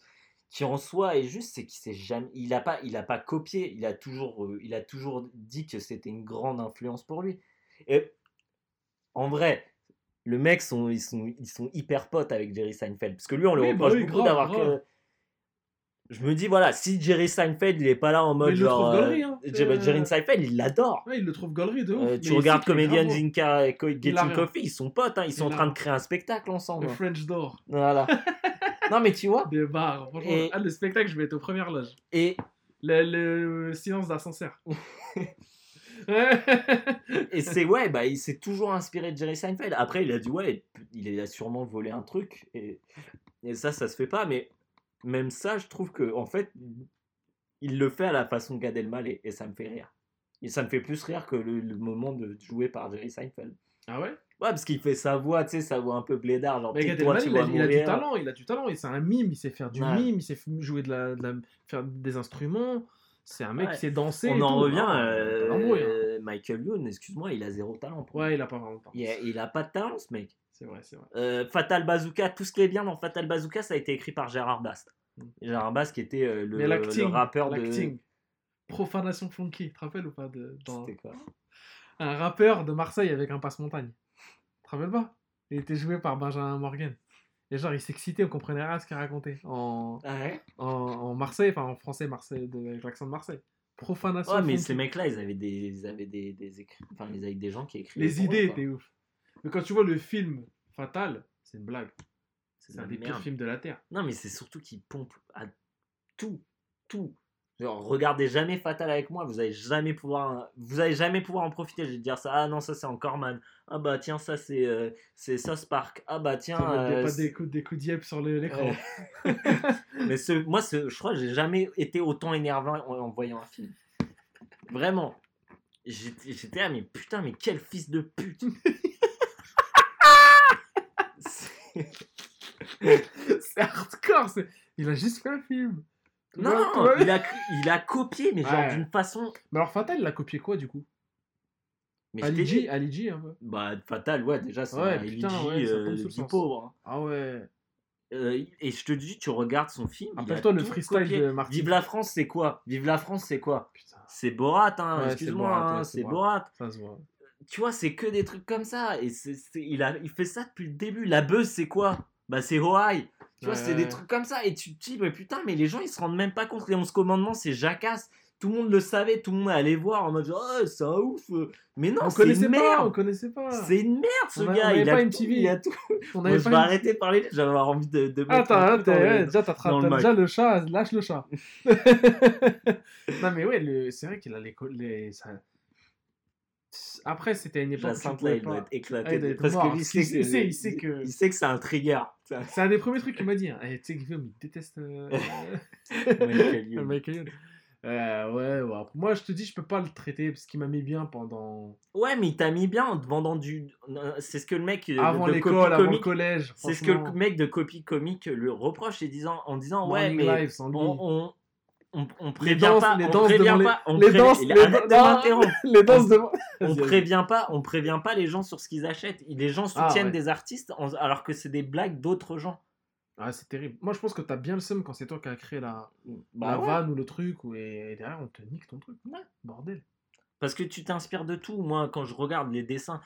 qui en soi est juste, c'est qu'il s'est jamais, il a pas, il a pas copié, il a toujours, euh, il a toujours dit que c'était une grande influence pour lui. Et en vrai. Le mec, sont, ils, sont, ils sont hyper potes avec Jerry Seinfeld. Parce que lui, on le
Oui, bah
reproche
oui,
beaucoup d'avoir. Je me dis, voilà, si Jerry Seinfeld, il est pas là en mode
il le trouve
genre. euh,
gaulerie, hein. Euh,
Jerry Seinfeld, il l'adore.
Ouais, il le trouve gaulerie de ouf.
Euh, tu regardes Comedian Zinka et
Il
Getting. Coffee, ils sont potes, hein, ils sont en train de créer un spectacle ensemble.
Le French Door,
Voilà. [laughs] non, mais tu vois,
des bars. Franchement,
Et-
ah, le spectacle, je vais être aux premières loges.
et,
Le, le silence d'ascenseur. [laughs] [laughs]
et c'est ouais, bah, il s'est toujours inspiré de Jerry Seinfeld. Après, il a dit, ouais, il a sûrement volé un truc, et, et ça, ça se fait pas, mais même ça, je trouve que, en fait, il le fait à la façon Gad Elmaleh, et ça me fait rire. Et ça me fait plus rire que le, le moment de jouer par Jerry Seinfeld.
ah ouais?
Ouais, parce qu'il fait sa voix, tu sais, sa voix un peu blédard, genre,
Mais Gad
toi,
Elmaleh,
tu
il, a,
vas
il a du talent, il a du talent, et c'est un mime, il sait faire du
Ouais.
mime, il sait jouer de la, de la- faire des instruments. C'est un mec
Ouais.
qui sait danser.
On en
tout.
revient,
Ah,
euh,
hein.
Michael Youn, excuse-moi, il a zéro talent.
Ouais, il a pas vraiment de talent.
Il, a, il a pas de talent, ce mec.
C'est vrai, c'est vrai.
Euh, Fatal Bazooka, tout ce qui est bien dans Fatal Bazooka, ça a été écrit par Gérard Bast. Gérard Bast qui était euh, le, rappeur de.
Profanation funky, tu te rappelles ou pas de, dans-
C'était quoi?
Un rappeur de Marseille avec un passe-montagne. Tu te rappelles pas? Il était joué par Benjamin Morgan. Et genre, il s'excitait, on comprenait rien à ce qu'il racontait. En,
Ah ouais?
en, en Marseille, enfin en français, Marseille, de, avec l'accent de Marseille. Profanation
Ouais, mais
funky.
ces mecs-là, ils avaient des, ils avaient des, des écrits. Enfin, ils avaient des gens qui écrivaient.
Les
eux,
idées étaient ouf. Mais quand tu vois le film Fatal, c'est une blague.
C'est
un des pires films de la Terre.
Non, mais c'est surtout qu'ils pompent à tout, tout. Genre, regardez jamais Fatal avec moi, vous allez jamais pouvoir, vous allez jamais pouvoir en profiter. Je vais te dire ça. Ah non, ça c'est encore Man. Ah bah tiens, ça c'est, euh, c'est South Park. Ah bah tiens.
Ça
euh,
pas des coups, des coups sur l'écran.
Ouais. [laughs] mais ce, moi, ce, je crois que j'ai jamais été autant énervé en, en voyant un film. Vraiment. J'étais j'étais là, mais putain, mais quel fils de pute. [laughs] [laughs] C'est-
hardcore. c'est- Il a juste fait un film.
Non, il a, il a copié, mais genre
Ouais.
d'une façon.
Mais alors Fatal, il a copié quoi du coup?
Mais je
Ali
t'ai
G,
dit,
Ali G un peu.
Bah, Fatal, ouais, déjà, c'est
Ouais,
LG,
ouais,
euh, du pauvre. hein.
Ah ouais.
Euh, et je te dis, tu regardes son film.
Rappelle-toi le freestyle
copié.
de Martin.
Vive la France, c'est quoi? Vive la France, c'est quoi? C'est Borat, hein,
c'est
excuse-moi,
Borat,
hein,
c'est Borat.
Borat.
ça se voit.
Tu vois, c'est que des trucs comme ça. Et c'est, c'est- il, a, il fait ça depuis le début. La buzz, c'est quoi? Bah, c'est Hawaii. Tu vois,
Ouais,
c'est des trucs comme ça. Et tu te dis, mais putain, mais les gens, ils se rendent même pas compte. Les 11 commandements, c'est jacasse. Tout le monde le savait, tout le monde allait voir en mode, genre, oh, c'est un ouf. Mais non,
on
c'est
connaissait
une
pas, on
merde.
connaissait pas.
C'est une merde, ce
On a- on
gars. il,
pas
a
une
tout, il a tout. [laughs]
On avait
je
pas
vais
une-
arrêter de parler, j'avais envie de, de mettre dans le-
ouais, déjà t'as
le
t'as déjà le chat, lâche le chat. [laughs] non mais ouais, le- c'est vrai qu'il a les, co- les ça- Après c'était une époque
Jacinthe, là, il doit être éclaté.
Il
parce lui,
qu'il
sait que-
sait- il sait que-
il sait que c'est un trigger.
C'est un des premiers trucs qu'il m'a dit. Hein. Eh, tu sais Guillaume, il déteste euh, [laughs]
Michael [laughs] Youn.
Michael Youn. Euh, ouais, ouais. Moi je te dis, je peux pas le traiter parce qu'il m'a mis bien pendant
Ouais, mais il t'a mis bien en te vendant du. C'est ce que le mec. euh,
avant l'école, avant le collège.
C'est ce que le mec de copie comique le reproche et disant, en disant Ouais, mais
Live sans lui.
on, on, on, on prévient
danses,
pas.
les
on prévient pas. on prévient- pas, on prévient pas les gens sur ce qu'ils achètent. Les gens
Ah,
soutiennent
ouais.
des artistes en- alors que c'est des blagues d'autres gens.
Ah, c'est terrible. Moi je pense que t'as bien le seum quand c'est toi qui as créé la,
Bah
la
ouais.
vanne ou le truc ou- et, et derrière on te nique ton truc.
Ouais.
Bordel.
Parce que tu t'inspires de tout. Moi, quand je regarde les dessins,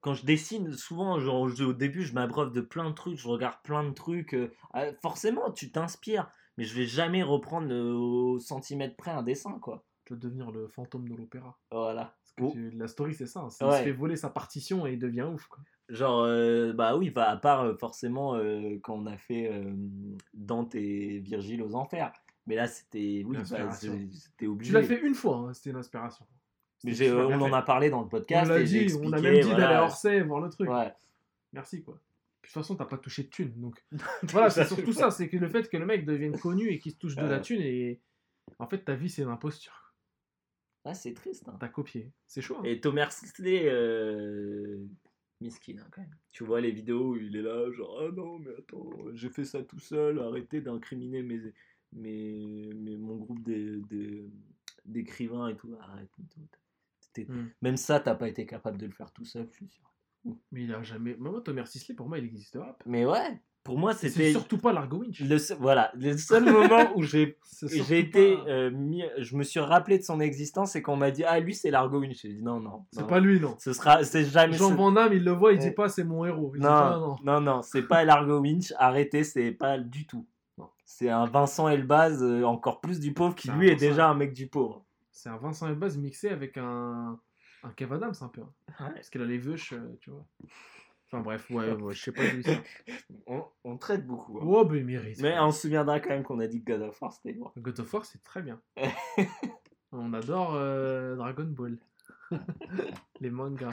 quand je dessine, souvent, genre, au début, je m'abreuve de plein de trucs, je regarde plein de trucs. euh, euh, forcément, tu t'inspires. Mais je vais jamais reprendre euh, au centimètre près un dessin, quoi.
Tu veux devenir le fantôme de l'opéra.
Voilà.
Parce que
Oh.
tu- la story c'est ça. hein.
Ouais.
Il se fait voler sa partition et il devient ouf. Quoi.
Genre, euh, bah oui, bah, à part euh, forcément euh, quand on a fait Dante et Virgile aux enfers. Mais là, c'était oui, bah, c'était obligé.
Tu l'as fait une fois, hein, c'était une inspiration.
Mais on en a parlé dans le podcast.
On l'a a même dit
voilà.
d'aller à Orsay voir le truc.
Ouais.
Merci quoi. De toute façon, t'as pas touché de thune. Donc [laughs] voilà, c'est surtout ça. C'est que le fait que le mec devienne connu et qu'il se touche de la
Ouais.
thune et en fait ta vie c'est une imposture.
Ah, c'est triste. hein.
T'as copié. C'est chaud. hein.
Et Thomas Sisley, euh... miskin hein, quand même. Tu vois les vidéos où il est là, genre ah non mais attends, j'ai fait ça tout seul, arrêtez d'incriminer mes, mes, mes- mon groupe des- des- d'écrivains et tout. Arrête. tout.
Hmm.
Même ça, t'as pas été capable de le faire tout seul, je suis sûr.
Mais il a jamais. Moi, Thomas Sisley, pour moi, il existera.
Mais ouais, pour moi
Et C'est
c'était
surtout pas Largo Winch.
le seul, voilà le seul moment où [laughs] j'ai été
pas-
euh, mis, je me suis rappelé de son existence et qu'on m'a dit ah lui c'est Largo Winch. J'ai dit non non.
C'est
non.
pas lui, non.
Ce sera c'est jamais.
Jean Van Damme, il le voit, il dit pas c'est mon héros. Il dit pas,
Non, non, non, c'est pas Largo Winch, arrêtez, c'est pas du tout.
Non.
C'est un Vincent Elbaz, euh, encore plus du pauvre, qui lui est déjà un mec du pauvre.
C'est un Vincent Elbaz mixé avec un, un Kev Adams un peu. hein. Parce qu'il a les veuches, euh, tu vois. Enfin bref, ouais, [laughs] ouais, je sais pas d'où sort.
On, on traite beaucoup. hein.
Oh, bah il mérite.
Mais on se souviendra quand même qu'on a dit que God of War c'était loin.
God of War, c'est très bien. [laughs] On adore euh, Dragon Ball. [laughs] les mangas.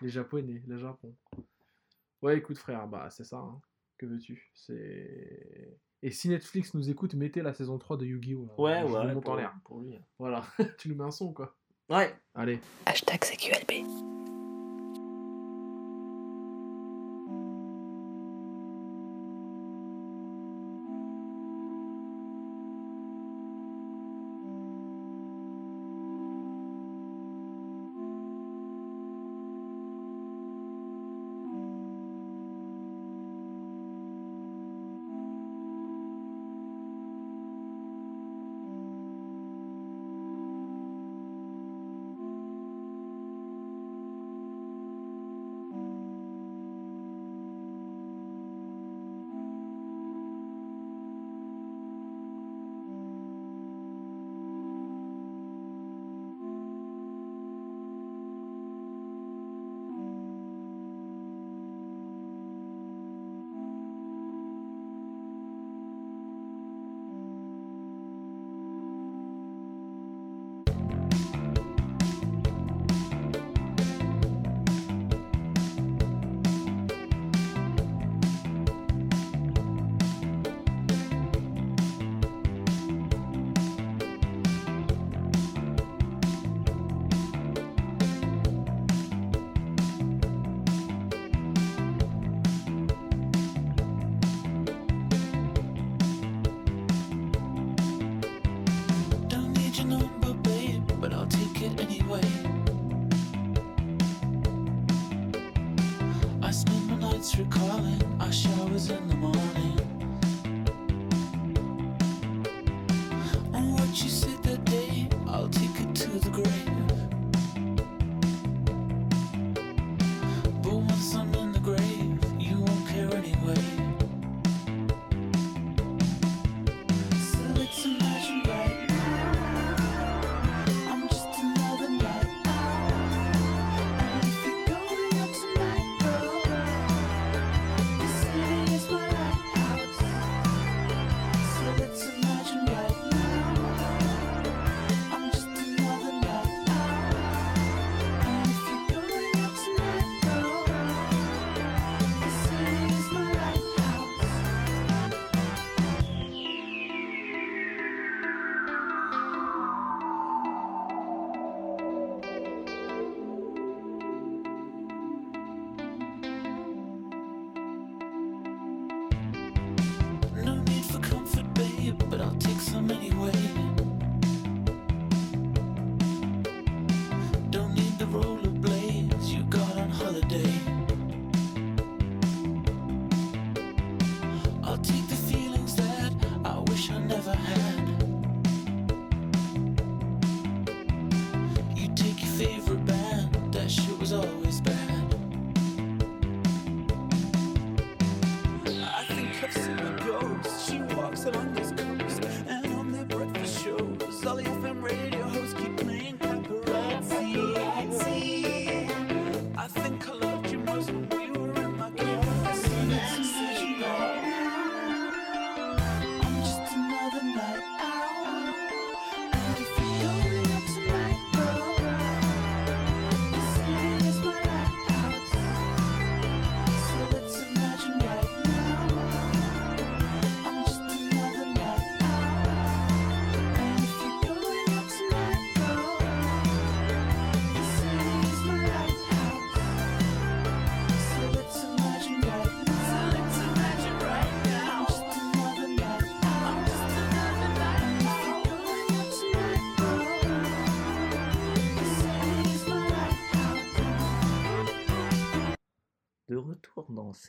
les japonais, le Japon. Ouais, écoute frère, bah c'est ça. hein. Que veux-tu? C'est... Et si Netflix nous écoute, mettez la saison 3 de Yu-Gi-Oh! là.
Ouais,
Je vous
ouais,
monte
pour,
en l'air.
pour lui.
Voilà, tu nous mets un son quoi.
Ouais.
Allez.
Hashtag CQLB.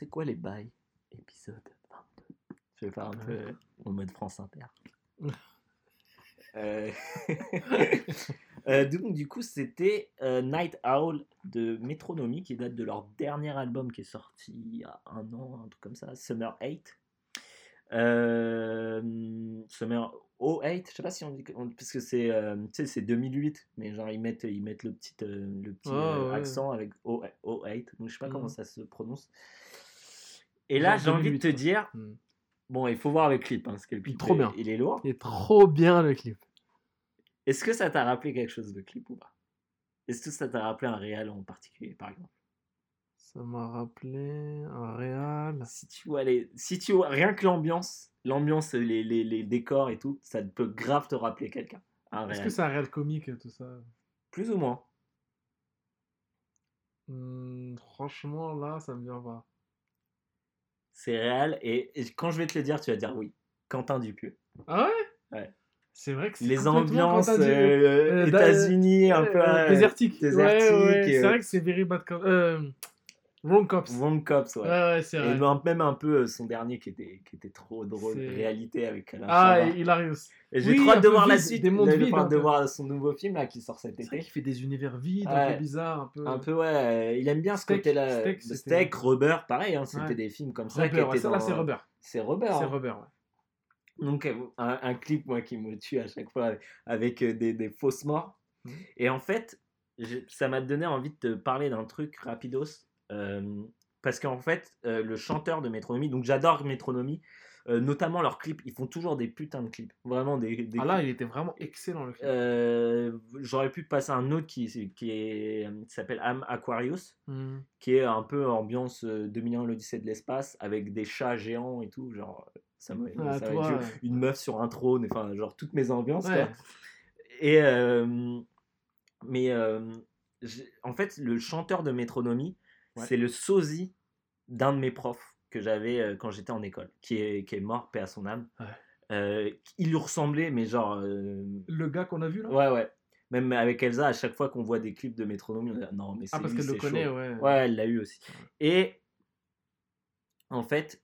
C'est quoi les bails Épisode 22. Je vais faire un peu en mode France Inter. [laughs] Euh, [laughs] euh, donc, du coup, c'était euh, Night Owl de Metronomy qui date de leur dernier album qui est sorti il y a un an, un truc comme ça, Summer 8. Euh, Summer 08, je sais pas si on dit, on- parce que c'est euh, c'est 2008, mais genre ils mettent, ils mettent le petit, euh, le petit euh,
ouais.
accent avec O- 08, donc je sais pas comment
Mhm.
ça se prononce. Et là, j'ai envie de
2008,
te dire,
Hmm.
bon, il faut voir le clip, hein, parce que le clip
Trop
est-
bien.
il est lourd.
Il est trop bien le clip.
Est-ce que ça t'a rappelé quelque chose de clip ou pas? Est-ce que ça t'a rappelé un réel en particulier, par exemple?
Ça m'a rappelé un réal.
Si tu vois les, si tu vois rien que l'ambiance, l'ambiance, les, les, les décors et tout, ça peut grave te rappeler quelqu'un. Un
Est-ce
réel.
que c'est un réel comique tout ça?
Plus ou moins.
Hmm, Franchement, là, ça me vient pas.
C'est réel et, et quand je vais te le dire, tu vas dire oui. Quentin Dupieux.
Ah ouais?
Ouais.
C'est vrai que c'est
Les ambiances euh,
euh,
États-Unis, un
euh,
peu euh,
désertique.
désertique,
Ouais, ouais, C'est vrai que c'est Very Bad. Euh, Wrong Cops.
Wrong Cops, ouais.
Ouais, ouais, c'est
Et
vrai.
même même un peu euh, son dernier qui était, qui était trop drôle,
C'est-
réalité avec Alain
Ah, et Hilarious.
Et j'ai
Oui,
trop hâte de voir la suite,
des mondes
j'ai
vides,
hâte
un
de voir son nouveau film là qui sort cet
vrai
été.
qu'il fait des univers vides, un peu bizarres, un peu.
Un peu ouais, il aime bien ce
Steak,
côté-là.
Steak,
Steak, Rubber, pareil, hein, c'était
Ouais.
des films comme ça
Rubber,
qui
ouais,
étaient
ça, là, c'est Rubber.
C'est Rubber.
C'est
hein.
Rubber, ouais.
Donc euh, un, un clip moi qui me tue à chaque fois avec euh, des, des fausses morts.
Mhm.
Et en fait, j'ai- ça m'a donné envie de te parler d'un truc rapidos. Parce qu'en fait, le chanteur de Métronomie, donc j'adore Métronomie, notamment leurs clips, ils font toujours des putains de clips. Vraiment des, des
Ah là, il était vraiment excellent le clip.
Euh, J'aurais pu passer un autre qui, qui, s'appelle Am Aquarius,
Hmm.
qui est un peu ambiance euh, 2001 l'Odyssée de l'espace, avec des chats géants et tout. Genre, ça me
Ah, ouais.
une meuf sur un trône, enfin, genre toutes mes ambiances.
Ouais.
Quoi. Et, euh, mais euh, en fait, le chanteur de Métronomie,
Ouais.
c'est le sosie d'un de mes profs que j'avais euh, quand j'étais en école, qui est, qui est mort, paix à son âme.
Ouais.
Euh, il lui ressemblait, mais genre. euh,
Le gars qu'on a vu là?
Ouais, ouais. Même avec Elsa, à chaque fois qu'on voit des clips de Métronomie, on dit non, mais c'est
Ah, parce qu'elle le connaît,
chaud.
ouais.
Ouais, elle l'a eu aussi. Et en fait,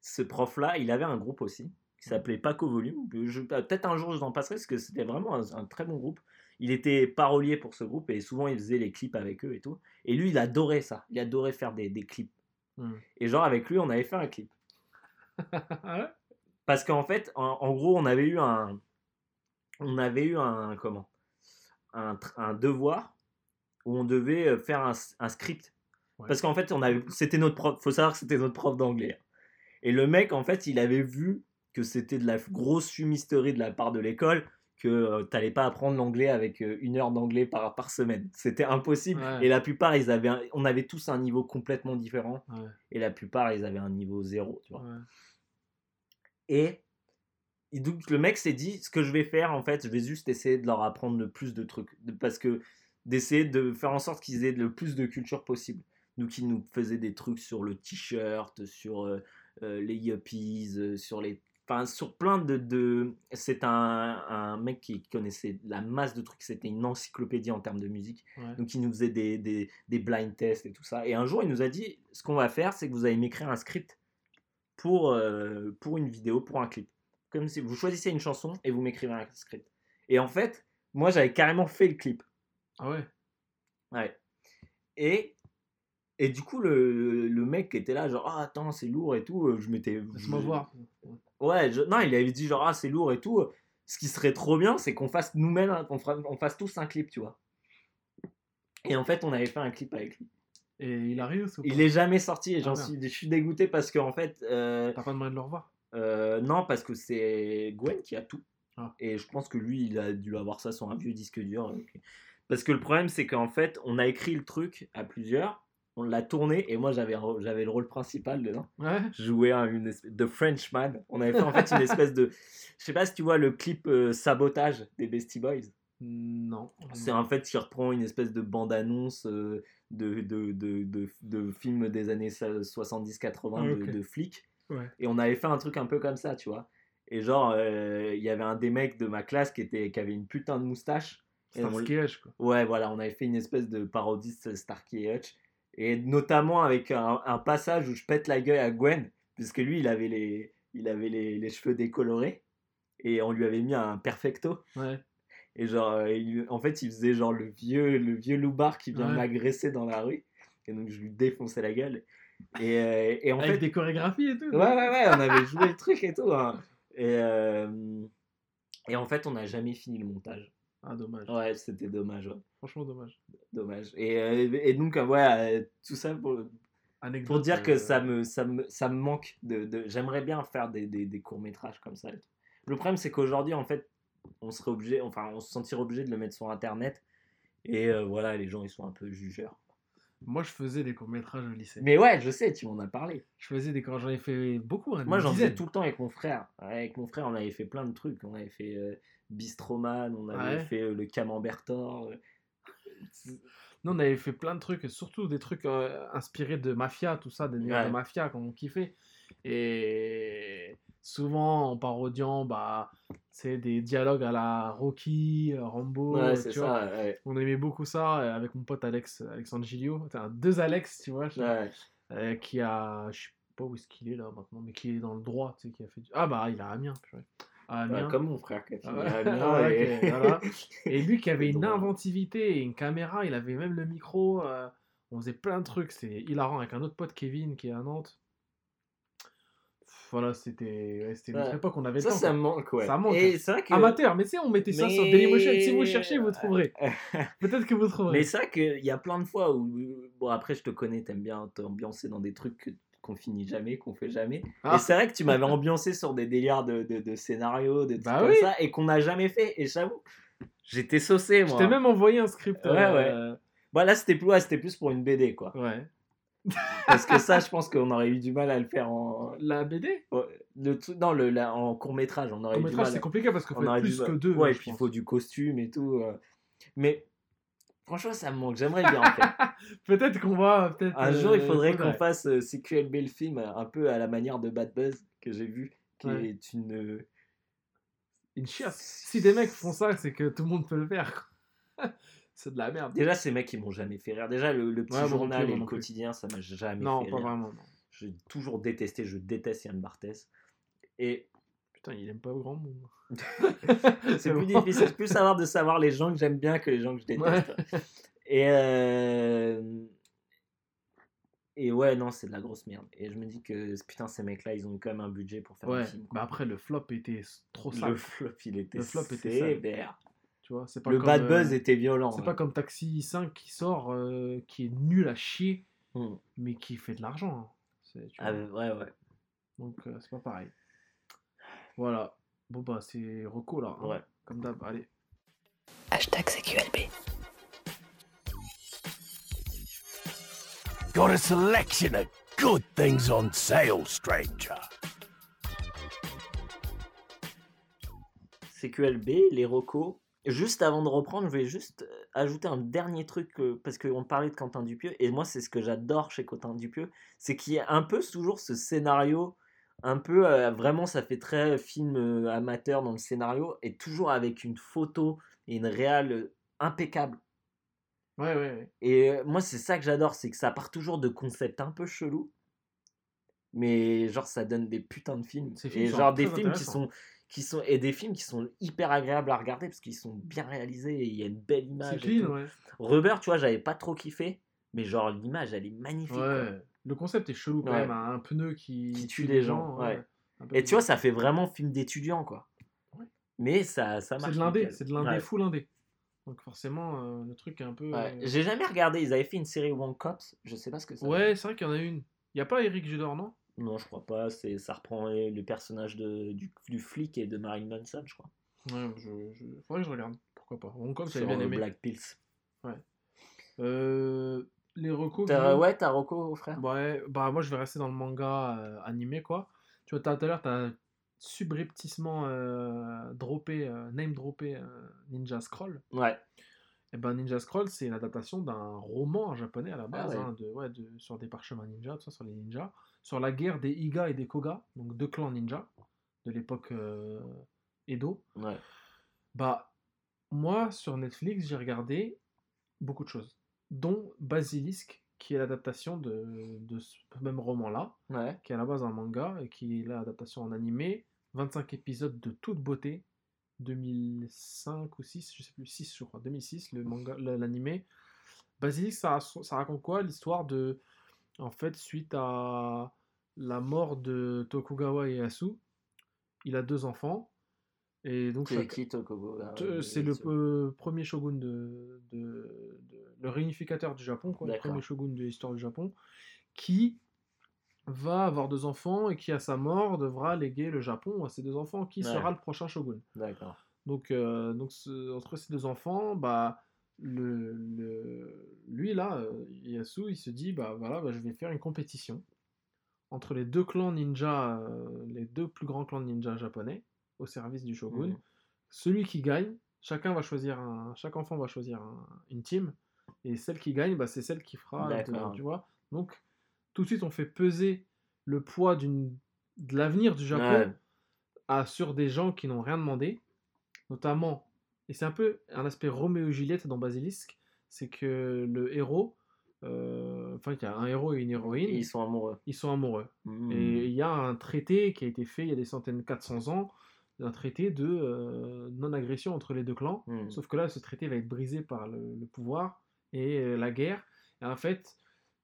ce prof-là, il avait un groupe aussi qui s'appelait Paco Volume. Peut-être un jour je t'en passerai parce que c'était vraiment un, un très bon groupe. Il était parolier pour ce groupe et souvent il faisait les clips avec eux et tout. Et lui, il adorait ça. Il adorait faire des, des clips.
Hmm.
Et genre, avec lui, on avait fait un clip. [laughs] Parce qu'en fait, en, en gros, on avait eu un. On avait eu un. Comment? Un, devoir où on devait euh, faire un, script.
Ouais.
Parce qu'en fait, on avait, c'était notre prof. Faut savoir que c'était notre prof d'anglais. Et le mec, en fait, il avait vu que c'était de la grosse fumisterie de la part de l'école, que t'allais pas apprendre l'anglais avec une heure d'anglais par, par semaine. C'était impossible.
Ouais.
Et la plupart, ils avaient, un- on avait tous un niveau complètement différent.
Ouais,
Et la plupart, ils avaient un niveau zéro. Tu vois.
ouais.
Et donc le mec s'est dit, ce que je vais faire, en fait, je vais juste essayer de leur apprendre le plus de trucs. Parce que d'essayer de faire en sorte qu'ils aient le plus de culture possible. Donc il nous faisait des trucs sur le t-shirt, sur euh, les yuppies, sur les... Enfin, sur plein de... de... C'est un, un mec qui connaissait la masse de trucs, c'était une encyclopédie en termes de musique.
ouais.
Donc il nous faisait des, des, des blind tests et tout ça. Et un jour, il nous a dit, ce qu'on va faire, c'est que vous allez m'écrire un script pour, euh, pour une vidéo, pour un clip. Comme si vous choisissez une chanson et vous m'écrivez un script. Et en fait, moi, j'avais carrément fait le clip.
Ah ouais
Ouais. Et, et du coup, le, le mec était là, genre, ah, attends, c'est lourd et tout, euh, je m'étais...
Laisse-moi voir.
Ouais, je- non, il avait dit genre, ah, c'est lourd et tout. Ce qui serait trop bien, c'est qu'on fasse nous-mêmes, qu'on fera- on fasse tous un clip, tu vois. Et en fait, on avait fait un clip avec lui.
Et il arrive ou pas
Il est jamais sorti et j'en
Ah,
suis, je suis dégoûté parce qu'en fait, euh,
T'as pas demandé de le revoir?
euh, non, parce que c'est Gwen qui a tout.
Ah.
Et je pense que lui, il a dû avoir ça sur un vieux disque dur. Parce que le problème, c'est qu'en fait, on a écrit le truc à plusieurs, on l'a tourné et moi, j'avais j'avais le rôle principal dedans.
Ouais
Je jouais un, une espèce de Frenchman. On avait fait en fait une espèce de. Je sais pas si tu vois le clip euh, Sabotage des Beastie Boys.
Non.
C'est en fait qui reprend une espèce de bande-annonce euh, de, de, de, de, de films des années 70-80
Ah,
de, de flics.
Ouais.
Et on avait fait un truc un peu comme ça, tu vois. Et genre, euh, il y avait un des mecs de ma classe qui, était, qui avait une putain de moustache.
Starsky Hutch, quoi.
Ouais, voilà, on avait fait une espèce de parodiste Starkey Hutch. Et notamment avec un, un passage où je pète la gueule à Gwen, puisque lui, il avait les, il avait les, les cheveux décolorés. Et on lui avait mis un perfecto.
Ouais.
Et genre, euh, il- en fait, il faisait genre le vieux, le vieux loupard qui vient
Ouais.
m'agresser dans la rue. Et donc, je lui défonçais la gueule. Et, euh, et en
Avec
fait,
des chorégraphies et tout.
Ouais, ouais, ouais, on avait joué le truc et tout. hein. Et, euh, et en fait, on n'a jamais fini le montage.
Ah, dommage.
Ouais, c'était dommage, ouais.
Franchement, dommage.
Dommage. Et, euh, et donc, euh, ouais, euh, tout ça pour,
Anecdote,
pour dire que
euh,
ça me, ça me, ça me manque. De, de- J'aimerais bien faire des, des, des courts-métrages comme ça. et tout. Le problème, c'est qu'aujourd'hui, en fait, on serait obligé, enfin, on se sentirait obligé de le mettre sur Internet. Et euh, voilà, les gens, ils sont un peu jugeurs.
Moi, je faisais des courts-métrages au lycée.
Mais ouais, je sais, tu m'en as parlé.
Je faisais des. Quand j'en ai fait beaucoup, hein,
Moi, j'en faisais tout le temps avec mon frère. Avec mon frère, on avait fait plein de trucs. On avait fait euh, Bistroman, on avait
Ouais.
fait euh, le Camembert Tort. euh. [laughs]
Nous, on avait fait plein de trucs, surtout des trucs euh, inspirés de mafia, tout ça, des
Ouais.
de mafia qu'on kiffait. Et souvent, en parodiant, bah, c'est des dialogues à la Rocky, euh, Rambo,
Ouais,
euh, vois?
ça. Ouais.
On aimait beaucoup ça euh, avec mon pote Alex, Alexandre Gilio. Enfin, deux Alex, tu vois, je-
Ouais.
euh, qui a, je sais pas où est-ce qu'il est là maintenant, mais qui est dans le droit, tu sais, qui a fait. du- Ah bah, il a Amiens,
comme mon frère qui
Ah [laughs] Ah
et-
ok, voilà. Et lui qui [laughs] avait une inventivité et une caméra, il avait même le micro. euh, on faisait plein de trucs. C'est hilarant avec un autre pote, Kevin, qui est à Nantes. Voilà, c'était ouais, c'était notre
Ouais.
époque, on avait
Ça,
temps.
ça
quoi.
manque, ouais.
Ça manque,
Et c'est vrai que...
Amateur, mais tu sais, on mettait ça sur
Mais-
Dailymotion. Si vous cherchez, vous trouverez.
Mais [laughs]
Peut-être que vous trouverez.
c'est vrai qu'il y a plein de fois où... Bon, après, je te connais, t'aimes bien t'ambiancer dans des trucs qu'on finit jamais, qu'on fait jamais.
Ah.
Et c'est vrai que tu m'avais [laughs] ambiancé sur des délires de, de, de scénarios, de trucs
Bah
comme
oui.
ça, et qu'on n'a jamais fait. Et j'avoue, j'étais saucé,
Je
moi.
t'ai même envoyé un script.
Ouais,
euh,
Bah là, c'était plus, ouais, c'était plus pour une BD, quoi.
ouais.
Parce que ça, je pense qu'on aurait eu du mal à le faire en.
La BD
Le non, le, la- en court métrage, on aurait eu
Court métrage, c'est
à-
compliqué parce qu'il faut être plus que deux.
Ouais, et puis il faut du costume et tout. euh. Mais franchement, ça me manque. J'aimerais bien en faire. [laughs]
Peut-être qu'on va. peut-être,
Un jour, il
euh,
faudrait qu'on fasse euh, CQLB le film euh, un peu à la manière de Bad Buzz que j'ai vu, qui
Ouais.
est une. euh,
Une chiasse. Si des mecs font ça, c'est que tout le monde peut le faire. [laughs] quoi. c'est de la merde.
Déjà, ces mecs, ils m'ont jamais fait rire. Déjà, le, le petit
Ouais,
journal
plus,
et le quotidien, ça m'a jamais
Non,
fait
pas
rire.
vraiment. non.
J'ai toujours détesté, je déteste Yann Barthès. Et
Putain, il aime pas grand monde. [laughs]
c'est plus [laughs] difficile, c'est plus savoir de savoir les gens que j'aime bien que les gens que je déteste. Et, euh, et ouais, non, c'est de la grosse merde. Et je me dis que putain, ces mecs-là, ils ont quand même un budget pour faire un
Ouais,
film.
bah après, le flop était trop
le
sale.
flop, il était
Le flop était
sévère.
Tu vois, c'est pas
Le
comme,
bad
euh,
buzz était violent.
C'est
ouais.
pas comme Taxi 5 qui sort, euh, qui est nul à chier,
Hmm.
mais qui fait de l'argent. hein.
Ah,
vois.
ouais, ouais.
Donc, euh, c'est pas pareil. Voilà. Bon, bah, c'est Rocco là. hein,
Ouais.
Comme d'hab. Allez.
Hashtag CQLB.
Got a selection of good things on sale, stranger.
CQLB, les recos. Juste avant de reprendre, je vais juste euh, ajouter un dernier truc, euh, parce qu'on parlait de Quentin Dupieux, et moi c'est ce que j'adore chez Quentin Dupieux, c'est qu'il y a un peu toujours ce scénario, un peu, euh, vraiment ça fait très film euh, amateur dans le scénario, et toujours avec une photo et une réale euh, impeccable.
Ouais, ouais, ouais.
Et moi c'est ça que j'adore, c'est que ça part toujours de concepts un peu chelous, mais genre ça donne des putains de films. Et genre des films qui sont qui sont et des films qui sont hyper agréables à regarder parce qu'ils sont bien réalisés et il y a une belle
C'est
image.
clean, ouais.
Rubber, tu vois, j'avais pas trop kiffé, mais genre l'image elle est magnifique.
Ouais. Le concept est chelou quand
Ouais.
même. hein, Un pneu qui,
Qui tue les gens,
peu
Et tu vois, ça fait vraiment film d'étudiant quoi.
Ouais.
Mais ça ça
C'est
marche.
de l'indé, c'est de l'indé, full indé. Donc forcément, euh, le truc est un peu.
Ouais.
euh,
J'ai jamais regardé, ils avaient fait une série One Cops, je sais pas ce que ça
Ouais, c'est vrai qu'il y en a une. Y a pas Eric Judor, non?
Non, je crois pas, c'est ça reprend le personnage de, du, du flic et de Marine Manson, je crois.
Ouais, je, je... faudrait que je regarde. Pourquoi pas Hong Kong, j'avais bien
euh,
aimé.
Black Pills.
Euh, les recos.
T'as- ouais, t'as Rocco, frère?
Ouais, bah moi je vais rester dans le manga euh, animé quoi. Tu vois, t'as- tout à l'heure, t'as subrepticement euh, droppé, name droppé Ninja Scroll.
Ouais.
Et ben Ninja Scroll, c'est une adaptation d'un roman japonais à la base,
ouais.
hein, de, ouais, de, sur des parchemins ninja, tout ça, sur les ninjas, sur la guerre des Iga et des Koga, donc deux clans ninja de l'époque euh, Edo.
Ouais.
Bah, moi, sur Netflix, j'ai regardé beaucoup de choses, dont Basilisk, qui est l'adaptation de, de ce même roman-là,
Ouais.
qui est à la base un manga et qui est l'adaptation en animé. 25 épisodes de toute beauté. 2005 ou 6, je sais plus, 6 je crois, 2006, le manga, l'animé. Basilisk, ça raconte quoi L'histoire de. En fait, suite à la mort de Tokugawa Ieyasu, il a deux enfants. Et donc,
C'est qui Tokugawa
C'est le euh, premier shogun de, de- de- le réunificateur du Japon, quoi, le premier shogun de l'histoire du Japon, qui va avoir deux enfants et qui à sa mort devra léguer le Japon à ses deux enfants, qui
Ouais.
sera le prochain shogun.
D'accord.
Donc, euh, donc ce- entre ces deux enfants, bah, le, le- lui là, euh, Ieyasu, il se dit bah voilà, bah, je vais faire une compétition entre les deux clans ninja, euh, les deux plus grands clans ninja japonais au service du shogun.
Mhm.
Celui qui gagne, chacun va choisir un, chaque enfant va choisir un- une team et celle qui gagne, bah, c'est celle qui fera, de- tu vois. Donc tout de suite on fait peser le poids d'une de l'avenir du Japon
Ouais.
à, sur des gens qui n'ont rien demandé, notamment, et c'est un peu un aspect Roméo et Juliette dans Basilisk, c'est que le héros, euh, enfin, il y a un héros et une héroïne,
Et ils sont amoureux.
ils sont amoureux.
Mhm.
Et il y a un traité qui a été fait il y a des centaines, 400 ans, un traité de euh, non-agression entre les deux clans.
Mhm.
Sauf que là, ce traité va être brisé par le, le pouvoir et euh, la guerre. Et en fait,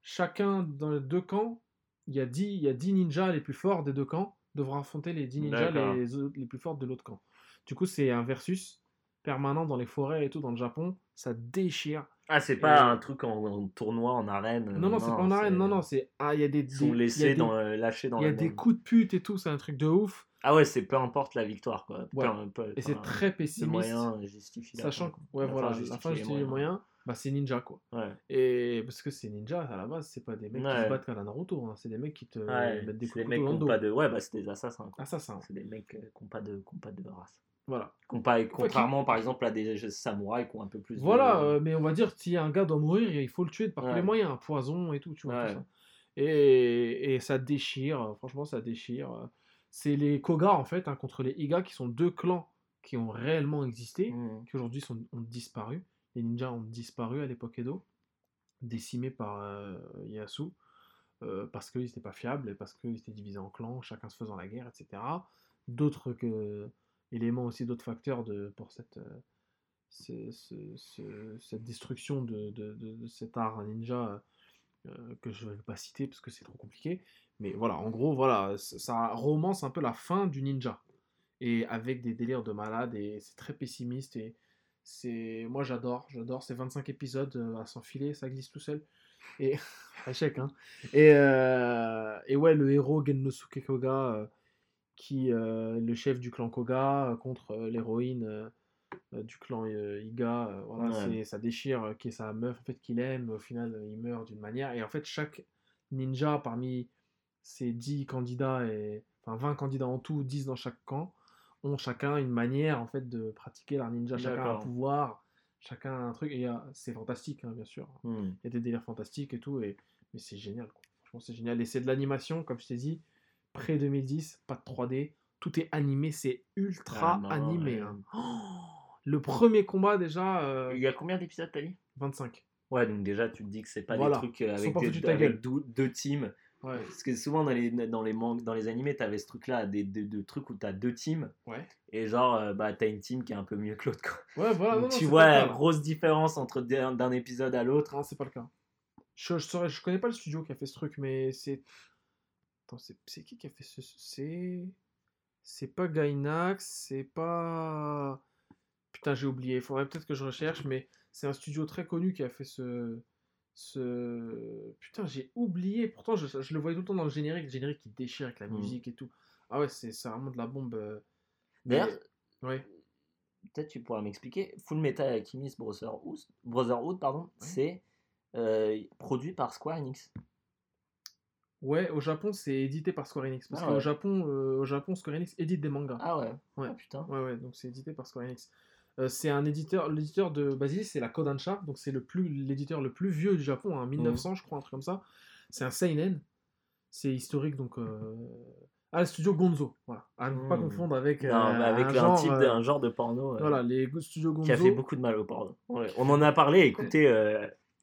chacun dans les deux camps, il y, a 10, il y a 10 ninjas les plus forts des deux camps devra affronter les 10 ninjas les plus forts de l'autre camp. Du coup, c'est un versus permanent dans les forêts et tout dans le Japon. Ça déchire.
Ah, c'est pas
Et-
un truc en, en tournoi, en arène.
Non, non, c'est pas en arène. Non, non, c'est. Ah, il y a des.
Ils sont
des- il y a
laissés
des-
dans, euh, lâchés dans
Il y a des coups de pute et tout, c'est un truc de ouf.
Ah ouais, c'est peu importe la victoire, quoi.
Ouais.
Peu- peu-
Et c'est très pessimiste.
moyen justifie
Sachant que, ouais,
La
voilà,
fin
la fin justifie les moyens, bah, c'est ninja, quoi.
Ouais.
Et parce que c'est ninja, à la base, c'est pas des mecs qui
Ouais.
se battent comme à Naruto, hein, c'est des mecs qui te mettent des coups de
qui
dos.
pas de. Ouais, bah c'est des assassins. quoi.
Assassin,
C'est des mecs euh, qui n'ont pas, de- qui ont pas de race.
Voilà.
Contrairement, par exemple, à des samouraïs qui ont un peu plus
Voilà,
de.
euh, mais on va dire, si un gars doit mourir, il faut le tuer par tous les moyens, un poison et tout, tu vois, tout
Ouais.
ça. Et, et ça déchire, euh, franchement, ça déchire. C'est les Koga, en fait, hein, contre les Iga, qui sont deux clans qui ont réellement existé.
Mhm.
qui aujourd'hui sont, ont disparu. Les ninjas ont disparu à l'époque Edo, décimés par euh, euh, parce qu'ils n'étaient pas fiables et parce qu'ils étaient divisés en clans, chacun se faisant la guerre, etc. D'autres que- éléments aussi, d'autres facteurs pour cette, euh, ce- ce- ce- cette destruction de, de- cet art ninja euh, que je ne vais pas citer parce que c'est trop compliqué. Mais voilà, en gros, voilà, ça- romance un peu la fin du ninja. Et avec des délires de malade et c'est très pessimiste et moi j'adore j'adore ces 25 épisodes euh, à s'enfiler ça glisse tout seul. Et [laughs] échec hein. Et, et ouais le héros Gennosuke Koga qui euh, le chef du clan Koga euh, contre euh, l'héroïne du clan Iga voilà
Ouais.
c'est ça déchire qui est sa meuf en fait qu'il aime au final il meurt d'une manière et en fait chaque ninja parmi ces 10 candidats et enfin 20 candidats en tout 10 dans chaque camp ont chacun une manière en fait de pratiquer leur ninja chacun a un pouvoir chacun a un truc et c'est fantastique hein, bien sûr
Mhm.
il y a des délires fantastiques et tout et mais c'est génial quoi. franchement c'est génial et c'est de l'animation comme je t'ai dit près 2010 pas de 3D tout est animé c'est ultra
Ah non,
animé
ouais.
hein. Oh le premier combat déjà euh,
Il y a combien d'épisodes, t'as dit?
25
Ouais, donc déjà, tu te dis que c'est pas
Voilà.
des trucs euh, avec, des- avec deux, deux teams.
ouais
Parce que souvent, dans les, dans les, man- dans les animés, t'avais ce truc-là, des, des, des trucs où t'as deux teams.
ouais
Et genre, euh, bah, t'as une team qui est un peu mieux que l'autre.
ouais voilà non,
Donc
non,
tu vois la grosse différence entre d'un épisode à l'autre.
Non, c'est pas le cas. Je, je, je connais pas le studio qui a fait ce truc, mais c'est. Attends, c'est qui qui a fait ce. C'est. C'est pas Gainax, c'est pas. Putain, j'ai oublié. Il faudrait peut-être que je recherche, mais c'est un studio très connu qui a fait ce. Ce. Putain, j'ai oublié. Pourtant, je, je le voyais tout le temps dans le générique, le générique qui déchire avec la
Hmm.
musique et tout. Ah ouais, c'est vraiment de la bombe. euh. Mais-
D'ailleurs,
Ouais.
peut-être tu pourras m'expliquer. Full Metal Alchemist Brotherhood, Brotherhood pardon, c'est euh, produit par Square Enix.
Ouais, au Japon, c'est édité par Square Enix. Parce
Ah
qu'au
ouais.
Japon, euh, au Japon, Square Enix édite des mangas.
Ah ouais.
Ouais.
Ah, putain.
Ouais, ouais, donc c'est édité par Square Enix. Euh, c'est un éditeur, l'éditeur de Basilisk, c'est la Kodansha, donc c'est le plus, l'éditeur le plus vieux du Japon, hein, 1900 je crois, un truc comme ça. C'est un seinen, c'est historique donc. Euh... Ah, le studio Gonzo, voilà. À ne pas
Mm.
confondre avec.
Non, mais avec
un genre,
type, de- un genre de porno
Voilà, les studios Gonzo.
qui a fait beaucoup de mal au porno. Ouais, On en a parlé, écoutez,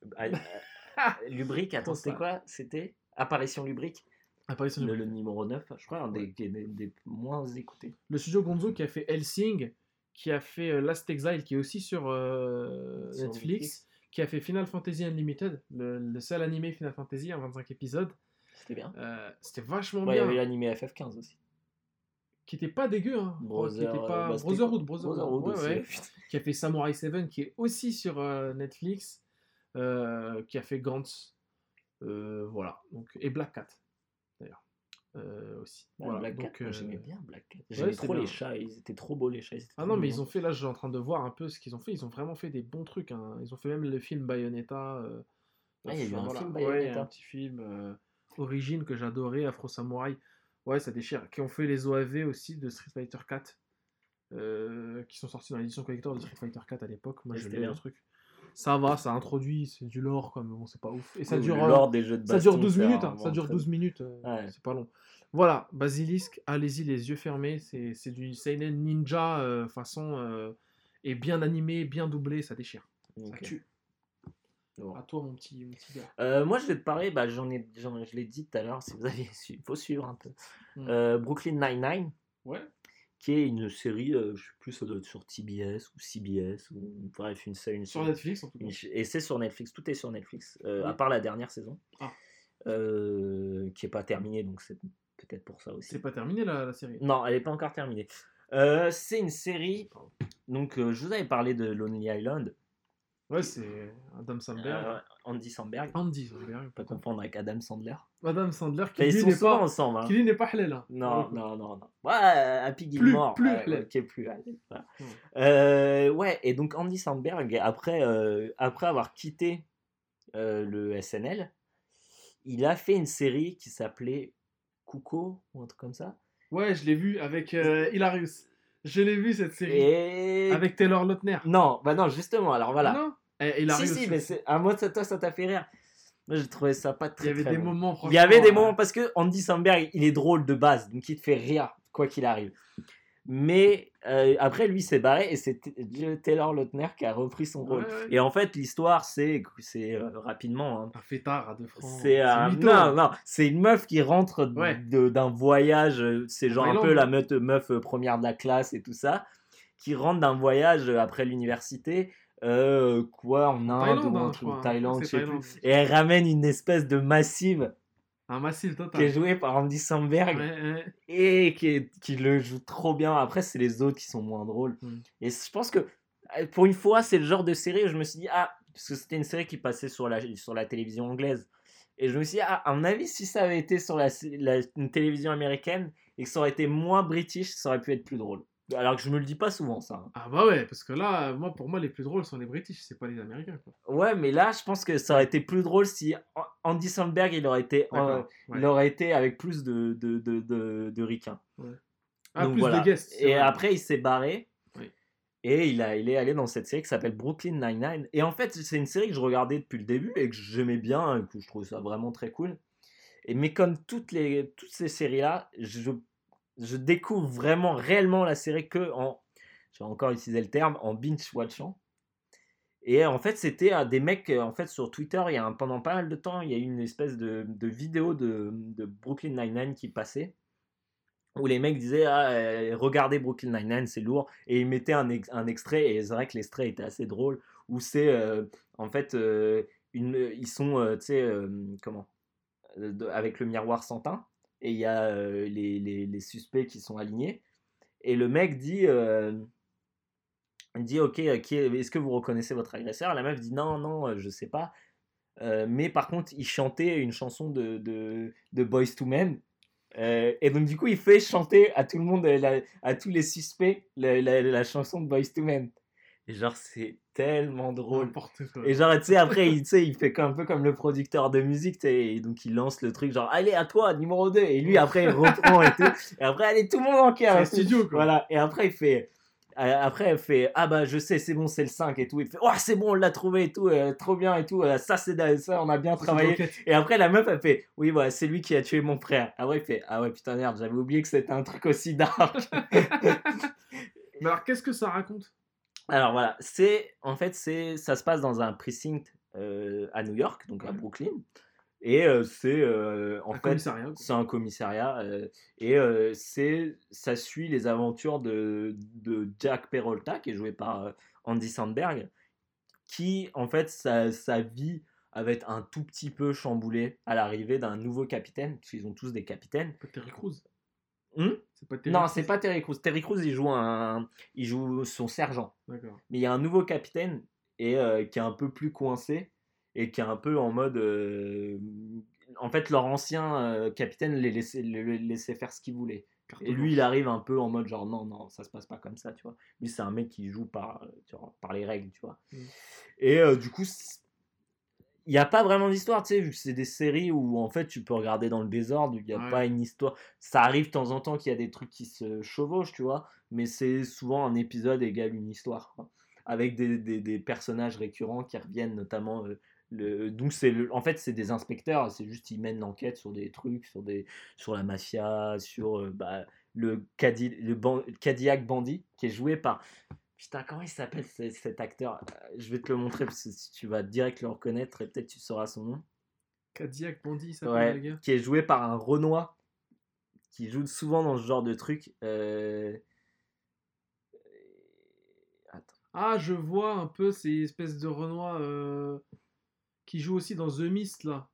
[laughs] Lubrique, attends, c'était quoi? C'était Apparition Lubrique,
Apparition
le,
du-
le numéro 9, je crois, un des,
Ouais.
des, des- des moins écoutés.
Le studio Gonzo qui a fait Helsing, qui a fait euh, Last Exile, qui est aussi sur, euh,
Sur
Netflix,
Netflix.
qui a fait Final Fantasy Unlimited, le, le seul animé Final Fantasy en 25 épisodes.
C'était bien.
Euh, C'était vachement
Ouais, il y
bien.
avait l'animé FF15 aussi.
Qui était pas dégueu, hein.
Brother,
qui était pas...
bah,
Brotherhood, Brotherhood, ouais, ouais. qui a fait Samurai 7, qui est aussi sur euh, Netflix, euh, qui a fait Gantz, voilà, donc, et Black Cat, d'ailleurs, euh, aussi.
Ouais,
Voilà,
Black Cat,
donc,
moi,
euh,
j'aimais bien Black Cat. J'aimais trop les chats, ils étaient trop beaux les chats.
Ah non, mais ils ont fait, là, je suis en train de voir un peu ce qu'ils ont fait, ils ont vraiment fait des bons trucs, hein. ils ont fait même le film Bayonetta. euh,
Ah, il y a eu un
voilà.
film
Ouais, un petit film, euh, Origine, que j'adorais, Afro Samurai, ouais, ça déchire, qui ont fait les OAV aussi de Street Fighter 4. euh, qui sont sortis dans l'édition collector de Street Fighter 4 à l'époque. Moi,
Et
je l'ai le truc. Ça va, ça introduit, c'est du lore, quoi, mais bon, c'est pas ouf. Et ça dure, euh,
lore des jeux de
ça dure
baston,
12
c'est
minutes, hein, ça dure
truc.
12 minutes, euh,
Ouais.
c'est pas long. Voilà, Basilisk, allez-y les yeux fermés, c'est c'est du seinen ninja euh, façon euh, et bien animé, bien doublé, ça déchire, ça
Ok.
tue.
Bon.
À toi mon petit, mon petit gars.
Euh, moi, je vais te parler, bah, j'en ai, je l'ai dit tout à l'heure, si vous avez [laughs] su, faut suivre un peu.
Hmm.
Brooklyn Nine-Nine,
Ouais.
Qui est une série, euh, je sais plus, ça doit être sur TBS ou CBS, ou bref, une série. une
Sur Netflix en tout cas.
et c'est sur Netflix, tout est sur Netflix, euh,
Oui.
à part la dernière saison,
Ah.
euh, qui est pas terminée, donc c'est peut-être pour ça aussi.
C'est pas terminé la, la série?
Non, elle n'est pas encore terminée. Euh, c'est une série, donc je vous avais parlé de Lonely Island,
Ouais, c'est Adam Sandler.
euh, Andy Samberg,
Andy Samberg.
pas confondre avec Adam Sandler.
Adam Sandler qui lui
sont
n'est pas,
ensemble. hein.
qui lui n'est pas halal. hein.
Non, non, non, non. Ouais, Happy Gilmore.
plus
ouais, qui est plus.
Ouais.
Euh, ouais, et donc Andy Samberg, après, euh, après avoir quitté euh, le SNL, il a fait une série qui s'appelait Cuco, ou un truc comme ça.
Ouais, je l'ai vu avec Hilarious. Je l'ai vu cette série
Et.
avec Taylor Lautner.
Non, bah non, justement, alors voilà.
Ah non Eh,
si,
Hilarious.
si, mais c'est... à moi, ça, toi, ça t'a fait rire. Moi, j'ai trouvé ça pas
il
très
y avait
très
des
bon.
moments
Il y avait des
euh,
moments parce que Andy Samberg, il est drôle de base, donc il te fait rire quoi qu'il arrive. Mais euh, après, lui s'est barré et c'est Taylor Lautner qui a repris son rôle.
Ouais, ouais.
Et en fait, l'histoire, c'est, c'est euh, rapidement, hein,
Un fêtard à deux francs.
c'est un-
mytho.
non, non, c'est une meuf qui rentre d-
Ouais.
de- d'un voyage, euh, c'est
En
genre un peu la meuf, meuf euh, première de la classe et tout ça, qui rentre d'un voyage euh, après l'université, euh, quoi, en Inde ou un
je
truc,
crois, hein.
Thaïlande, je sais
Thaïlande.
plus. Et elle ramène une espèce de massive
Un massif
qui est
total.
jouée par Andy Samberg
Ouais, ouais.
et qui, est- qui le joue trop bien. Après, c'est les autres qui sont moins drôles.
Mm.
Et je pense que euh, pour une fois, c'est le genre de série où je me suis dit, ah, parce que c'était une série qui passait sur la, sur la télévision anglaise. Et je me suis dit, ah, à mon avis, si ça avait été sur la, la- une télévision américaine et que ça aurait été moins british, ça aurait pu être plus drôle. Alors que je me le dis pas souvent, ça. hein.
Ah bah ouais, parce que là, euh, moi, pour moi, les plus drôles sont les British, c'est pas les Américains. Quoi.
Ouais, mais là, je pense que ça aurait été plus drôle si An- Andy Samberg, il aurait été, euh,
ouais.
il aurait été avec plus de, de, de, de, de ricains.
Ah,
Donc
plus
voilà.
de guests.
Et
vrai.
après, il s'est barré.
Oui.
Et il, a, il est allé dans cette série qui s'appelle Brooklyn Nine-Nine. Et en fait, c'est une série que je regardais depuis le début et que j'aimais bien, et que je trouvais ça vraiment très cool. Et, mais comme toutes, les, toutes ces séries-là, je, je découvre vraiment, réellement la série que en. Je vais encore utiliser le terme, en binge-watchant. Et en fait, c'était euh, des mecs, euh, en fait, sur Twitter, il y a pendant pas mal de temps, il y a eu une espèce de, vidéo de, Brooklyn Nine-Nine qui passait où les mecs disaient ah, euh, regardez Brooklyn Nine-Nine c'est lourd et ils mettaient un, ex- un extrait et c'est vrai que l'extrait était assez drôle où c'est euh, en fait euh, ils sont euh, tu sais euh, comment euh, avec le miroir sans teint et il y a les, les, suspects qui sont alignés et le mec dit dit ok est- est-ce que vous reconnaissez votre agresseur? La meuf dit non non je sais pas mais par contre il chantait une chanson de, de, de Boys to Men et donc du coup, il fait chanter à tout le monde, à tous les suspects, la- la chanson de Boys to Men. Et genre, c'est tellement drôle. Et genre, tu sais, après, il, il fait comme- un peu comme le producteur de musique, tu sais, donc il lance le truc, genre, allez, à toi, numéro 2. Et lui, après, il [laughs] reprend et tout. Et après, allez, tout le monde en cœur.
studio, quoi.
Voilà. Et après, il fait. euh, Après, elle fait Ah bah je sais, c'est bon, c'est le 5 et tout. Il fait Oh, c'est bon, on l'a trouvé et tout, euh, trop bien et tout. euh, ça, c'est ça, on a bien travaillé. Et après, la meuf, elle fait Oui, voilà, c'est lui qui a tué mon frère. Après, il fait Ah ouais, putain, merde, j'avais oublié que c'était un truc aussi dark. [laughs]
Mais alors, qu'est-ce que ça raconte?
Alors voilà, c'est en fait, c'est ça se passe dans un precinct euh, à New York, donc à
Ouais.
Brooklyn. Et euh, c'est euh, en
Un
fait c'est un commissariat et c'est ça suit les aventures de, de Jack Peralta qui est joué par Andy Sandberg qui en fait sa, sa vie va être un tout petit peu chamboulée à l'arrivée d'un nouveau capitaine parce qu'ils ont tous des capitaines.
Pas Terry Crews.
Hmm
C'est pas Terry
non, c'est pas Terry Crews. Terry Crews il joue un il joue son sergent.
D'accord.
Mais il y a un nouveau capitaine et euh, qui est un peu plus coincé et qui est un peu en mode. euh, en fait, leur ancien euh, capitaine les laissait, les les laissait faire ce qu'il voulait. Et lui, il arrive un peu en mode genre non, non, ça se passe pas comme ça, tu vois. Lui, c'est un mec qui joue par, tu vois, par les règles, tu vois.
Mm.
Et du coup, c'est- il n'y a pas vraiment d'histoire, tu sais, vu que c'est des séries où en fait tu peux regarder dans le désordre, il n'y a
Ouais.
pas une histoire. Ça arrive de temps en temps qu'il y a des trucs qui se chevauchent, tu vois, mais c'est souvent un épisode égale une histoire, quoi. Avec des, des- des personnages récurrents qui reviennent, notamment. euh, le, donc c'est le- en fait c'est des inspecteurs c'est juste ils mènent l'enquête sur des trucs sur des sur la mafia sur euh, bah, le, Cadillac Bandit qui est joué par putain comment il s'appelle ce- cet acteur? Euh, je vais te le montrer parce que si tu vas direct le reconnaître et peut-être tu sauras son nom.
Cadillac Bandit, ça
ouais,
gars.
qui est joué par un Renoir qui joue souvent dans ce genre de truc euh, attends.
Ah, je vois un peu ces espèces de Renoir euh, qui jouent aussi dans The Mist là.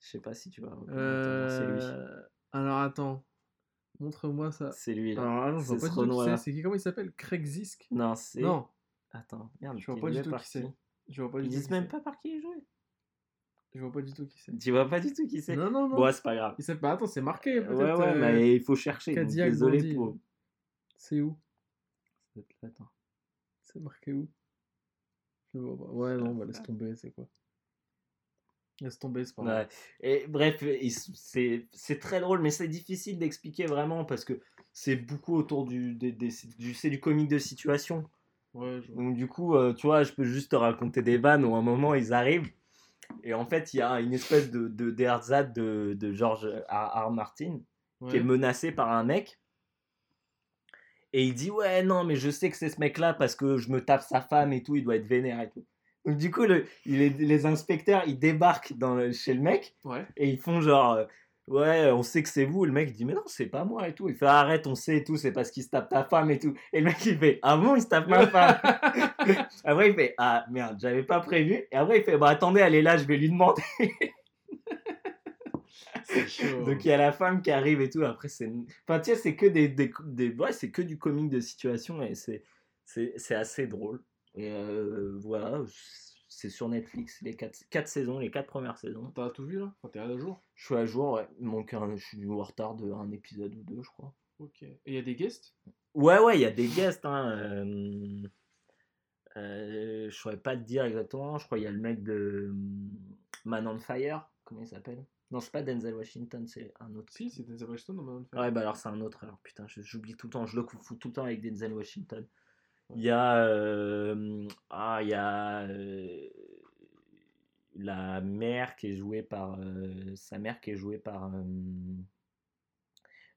je sais pas si tu vas c'est lui.
Euh, Alors attends, montre-moi ça.
c'est lui là
Alors, je vois pas
ce
du tout qui
Renoir-là.
c'est. Qui Comment il s'appelle? Craig Zisk?
Non c'est
Non,
attends merde
je vois pas du tout qui c'est.
qui
Je vois pas
ils
tout.
disent même pas par qui il est joué
Je vois pas du tout qui c'est.
tu vois pas du tout qui c'est?
Non, non, non.
bon ouais, c'est pas grave
Il s'appelle. bah, attends, c'est marqué.
Ouais, ouais,
euh,
mais il faut chercher. donc désolé pour.
C'est où? C'est marqué où? Je vois pas. Ouais, non, bah laisse tomber, c'est quoi? Laisse tomber, c'est pas.
Ouais. Et bref, s- c'est très drôle, mais c'est difficile d'expliquer vraiment parce que c'est beaucoup autour du, des- des- du, c'est du comique de situation.
Ouais, je vois.
Donc du coup, euh, tu vois, je peux juste te raconter des vannes où à un moment ils arrivent et en fait il y a une espèce de de de, de George R. R. Martin qui est menacé par un mec. Et il dit ouais non mais je sais que c'est ce mec là parce que je me tape sa femme et tout, il doit être vénère et tout. Donc du coup le, les inspecteurs ils débarquent dans le- chez le mec
Ouais.
et ils font genre euh, ouais on sait que c'est vous. Le mec il dit mais non c'est pas moi et tout. Il fait arrête on sait et tout c'est parce qu'il se tape ta femme et tout. Et le mec il fait ah bon il se tape ma femme? [laughs] après il fait ah merde j'avais pas prévu. Et après il fait bah attendez elle est là je vais lui demander. [laughs]
C'est chaud.
Donc il y a la femme qui arrive et tout. Après c'est, enfin tu sais, c'est que des, des, des- ouais, c'est que du comique de situation et c'est, c'est, c'est assez drôle. Et euh, voilà, c'est sur Netflix les quatre, quatre saisons, les quatre premières saisons.
T'as tout vu là? Enfin, t'es à jour?
Je suis à jour, ouais. Il manque un, je suis en retard de un épisode ou deux, je crois.
Ok. Et il y a des guests?
Ouais, ouais, il y a des guests. Hein, euh, euh, je saurais pas te dire exactement. Je crois qu'il y a le mec de hum, Man on Fire. Comment il s'appelle? Non, c'est pas Denzel Washington, c'est un autre.
Si, c'est Denzel Washington Man on Fire.
Ouais, bah alors c'est un autre. Alors putain, j'oublie tout le temps. Je le fous tout le temps avec Denzel Washington. Il y a. euh, ah, il y a. euh, la mère qui est jouée par. euh, sa mère qui est jouée par.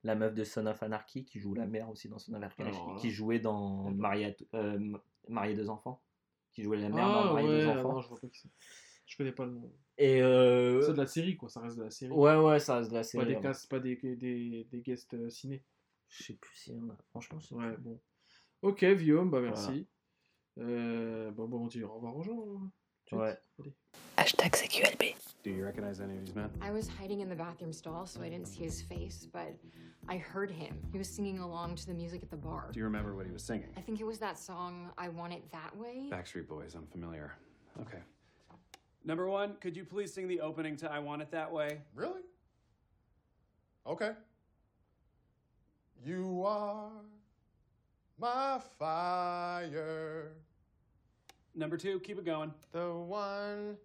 la meuf de Son of Anarchy qui joue la mère aussi dans Son of Anarchy.
Alors
qui jouait dans Marié, Marié deux enfants. Qui jouait la mère
Ah
dans Marié deux
ouais,
enfants.
non, je vois pas qui c'est. Je connais pas le nom.
Et. euh,
C'est de la série quoi, ça reste de la série.
Ouais, ouais, ça reste de la
Pas
série.
des
ouais.
castes, pas des, des, des guests ciné.
Je sais plus si. on a- Franchement,
Ouais, bon. Ok, Guillaume, bah merci. Euh, bon, bon, on dit au revoir aux gens. hein. Tout de
Ouais.
Allez.
Hashtag CQLB.
Do you recognize any of these men?
I was hiding in the bathroom stall, so I didn't see his face, but I heard him. He was singing along to the music at the bar.
Do you remember what he was singing?
I think it was that song, I Want It That Way.
Backstreet Boys, I'm familiar. Okay. Number one, could you please sing the opening to I Want It That Way?
Really? Okay. You are my fire,
Number two, keep it going.
the one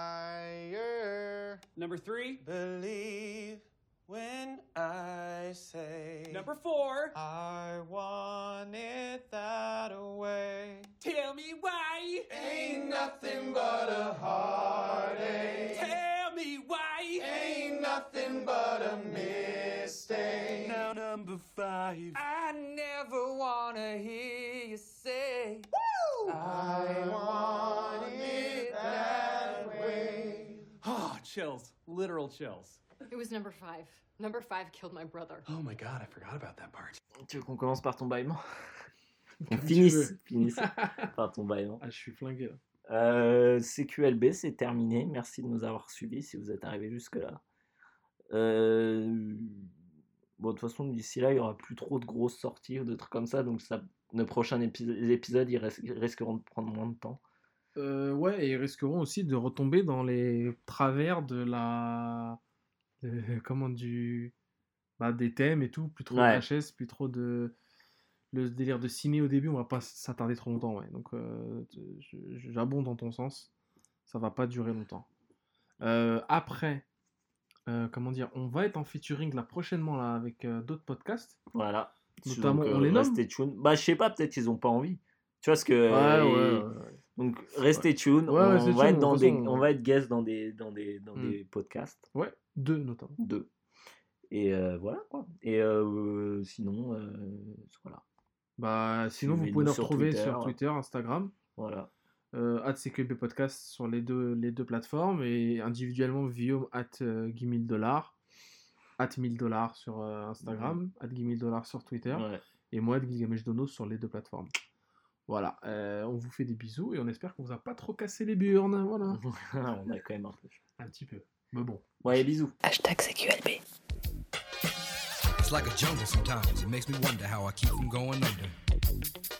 desire.
Number three,
Believe when I say
number four,
I want it that way.
tell me why.
Ain't nothing but a heartache.
Tell me why.
Ain't nothing but a mistake.
Now number five.
I never wanna hear you say I want it
chills. Literal chills.
It was number five. Number five killed my brother.
Oh my god, I forgot about that part.
Tu veux qu'on commence par ton bâillement? [laughs] On finisse, [laughs] par ton bâillement.
Ah, je suis flingué là.
Euh, CQLB, c'est terminé. Merci de nous avoir suivis si vous êtes arrivés jusque-là. Euh, Bon, de toute façon, d'ici là, il n'y aura plus trop de grosses sorties ou de trucs comme ça. Donc, ça, nos prochains épi- épisodes, ils, ris- ils risqueront de prendre moins de temps.
Euh, ouais, et ils risqueront aussi de retomber dans les travers de la. de- [laughs] comment du. Bah, des thèmes et tout, plus trop
Ouais.
de HS, plus trop de. Le délire de ciné au début, on va pas s'attarder trop longtemps, ouais. Donc, euh, j'abonde dans ton sens. Ça va pas durer longtemps. Euh, après, euh, comment dire, on va être en featuring là prochainement là avec euh, d'autres podcasts.
Voilà.
Notamment,
Donc,
on
euh,
les nomme
tuned. Bah, je sais pas, peut-être qu'ils ont pas envie. Tu vois ce que.
Ouais, ouais, ouais.
Donc, restez.
Ouais,
on, va
tuned,
être dans
de
des, on
on-
va être guest dans des, dans des, dans
Hmm.
des podcasts.
Ouais, deux notamment.
Deux. Et euh, voilà quoi. Et sinon, voilà.
Bah, sinon, vous
Suivez-nous
pouvez nous
sur
retrouver
Twitter.
sur Twitter, Instagram.
Voilà.
Euh, at CQB Podcast sur les deux, les deux plateformes et individuellement Guillaume at euh, Guy 1000 dollars, at 1000 dollars sur euh, Instagram, at Guy 1000 dollars sur Twitter
Ouais.
et moi at Gilgamesh Dono sur les deux plateformes. Voilà, euh, on vous fait des bisous et on espère qu'on vous a pas trop cassé les burnes. Voilà, [laughs]
on a quand même un peu.
un petit peu. Mais bon.
Ouais, bisous.
Hashtag CQLB.
It's like a jungle sometimes. It makes me wonder how I keep from going under.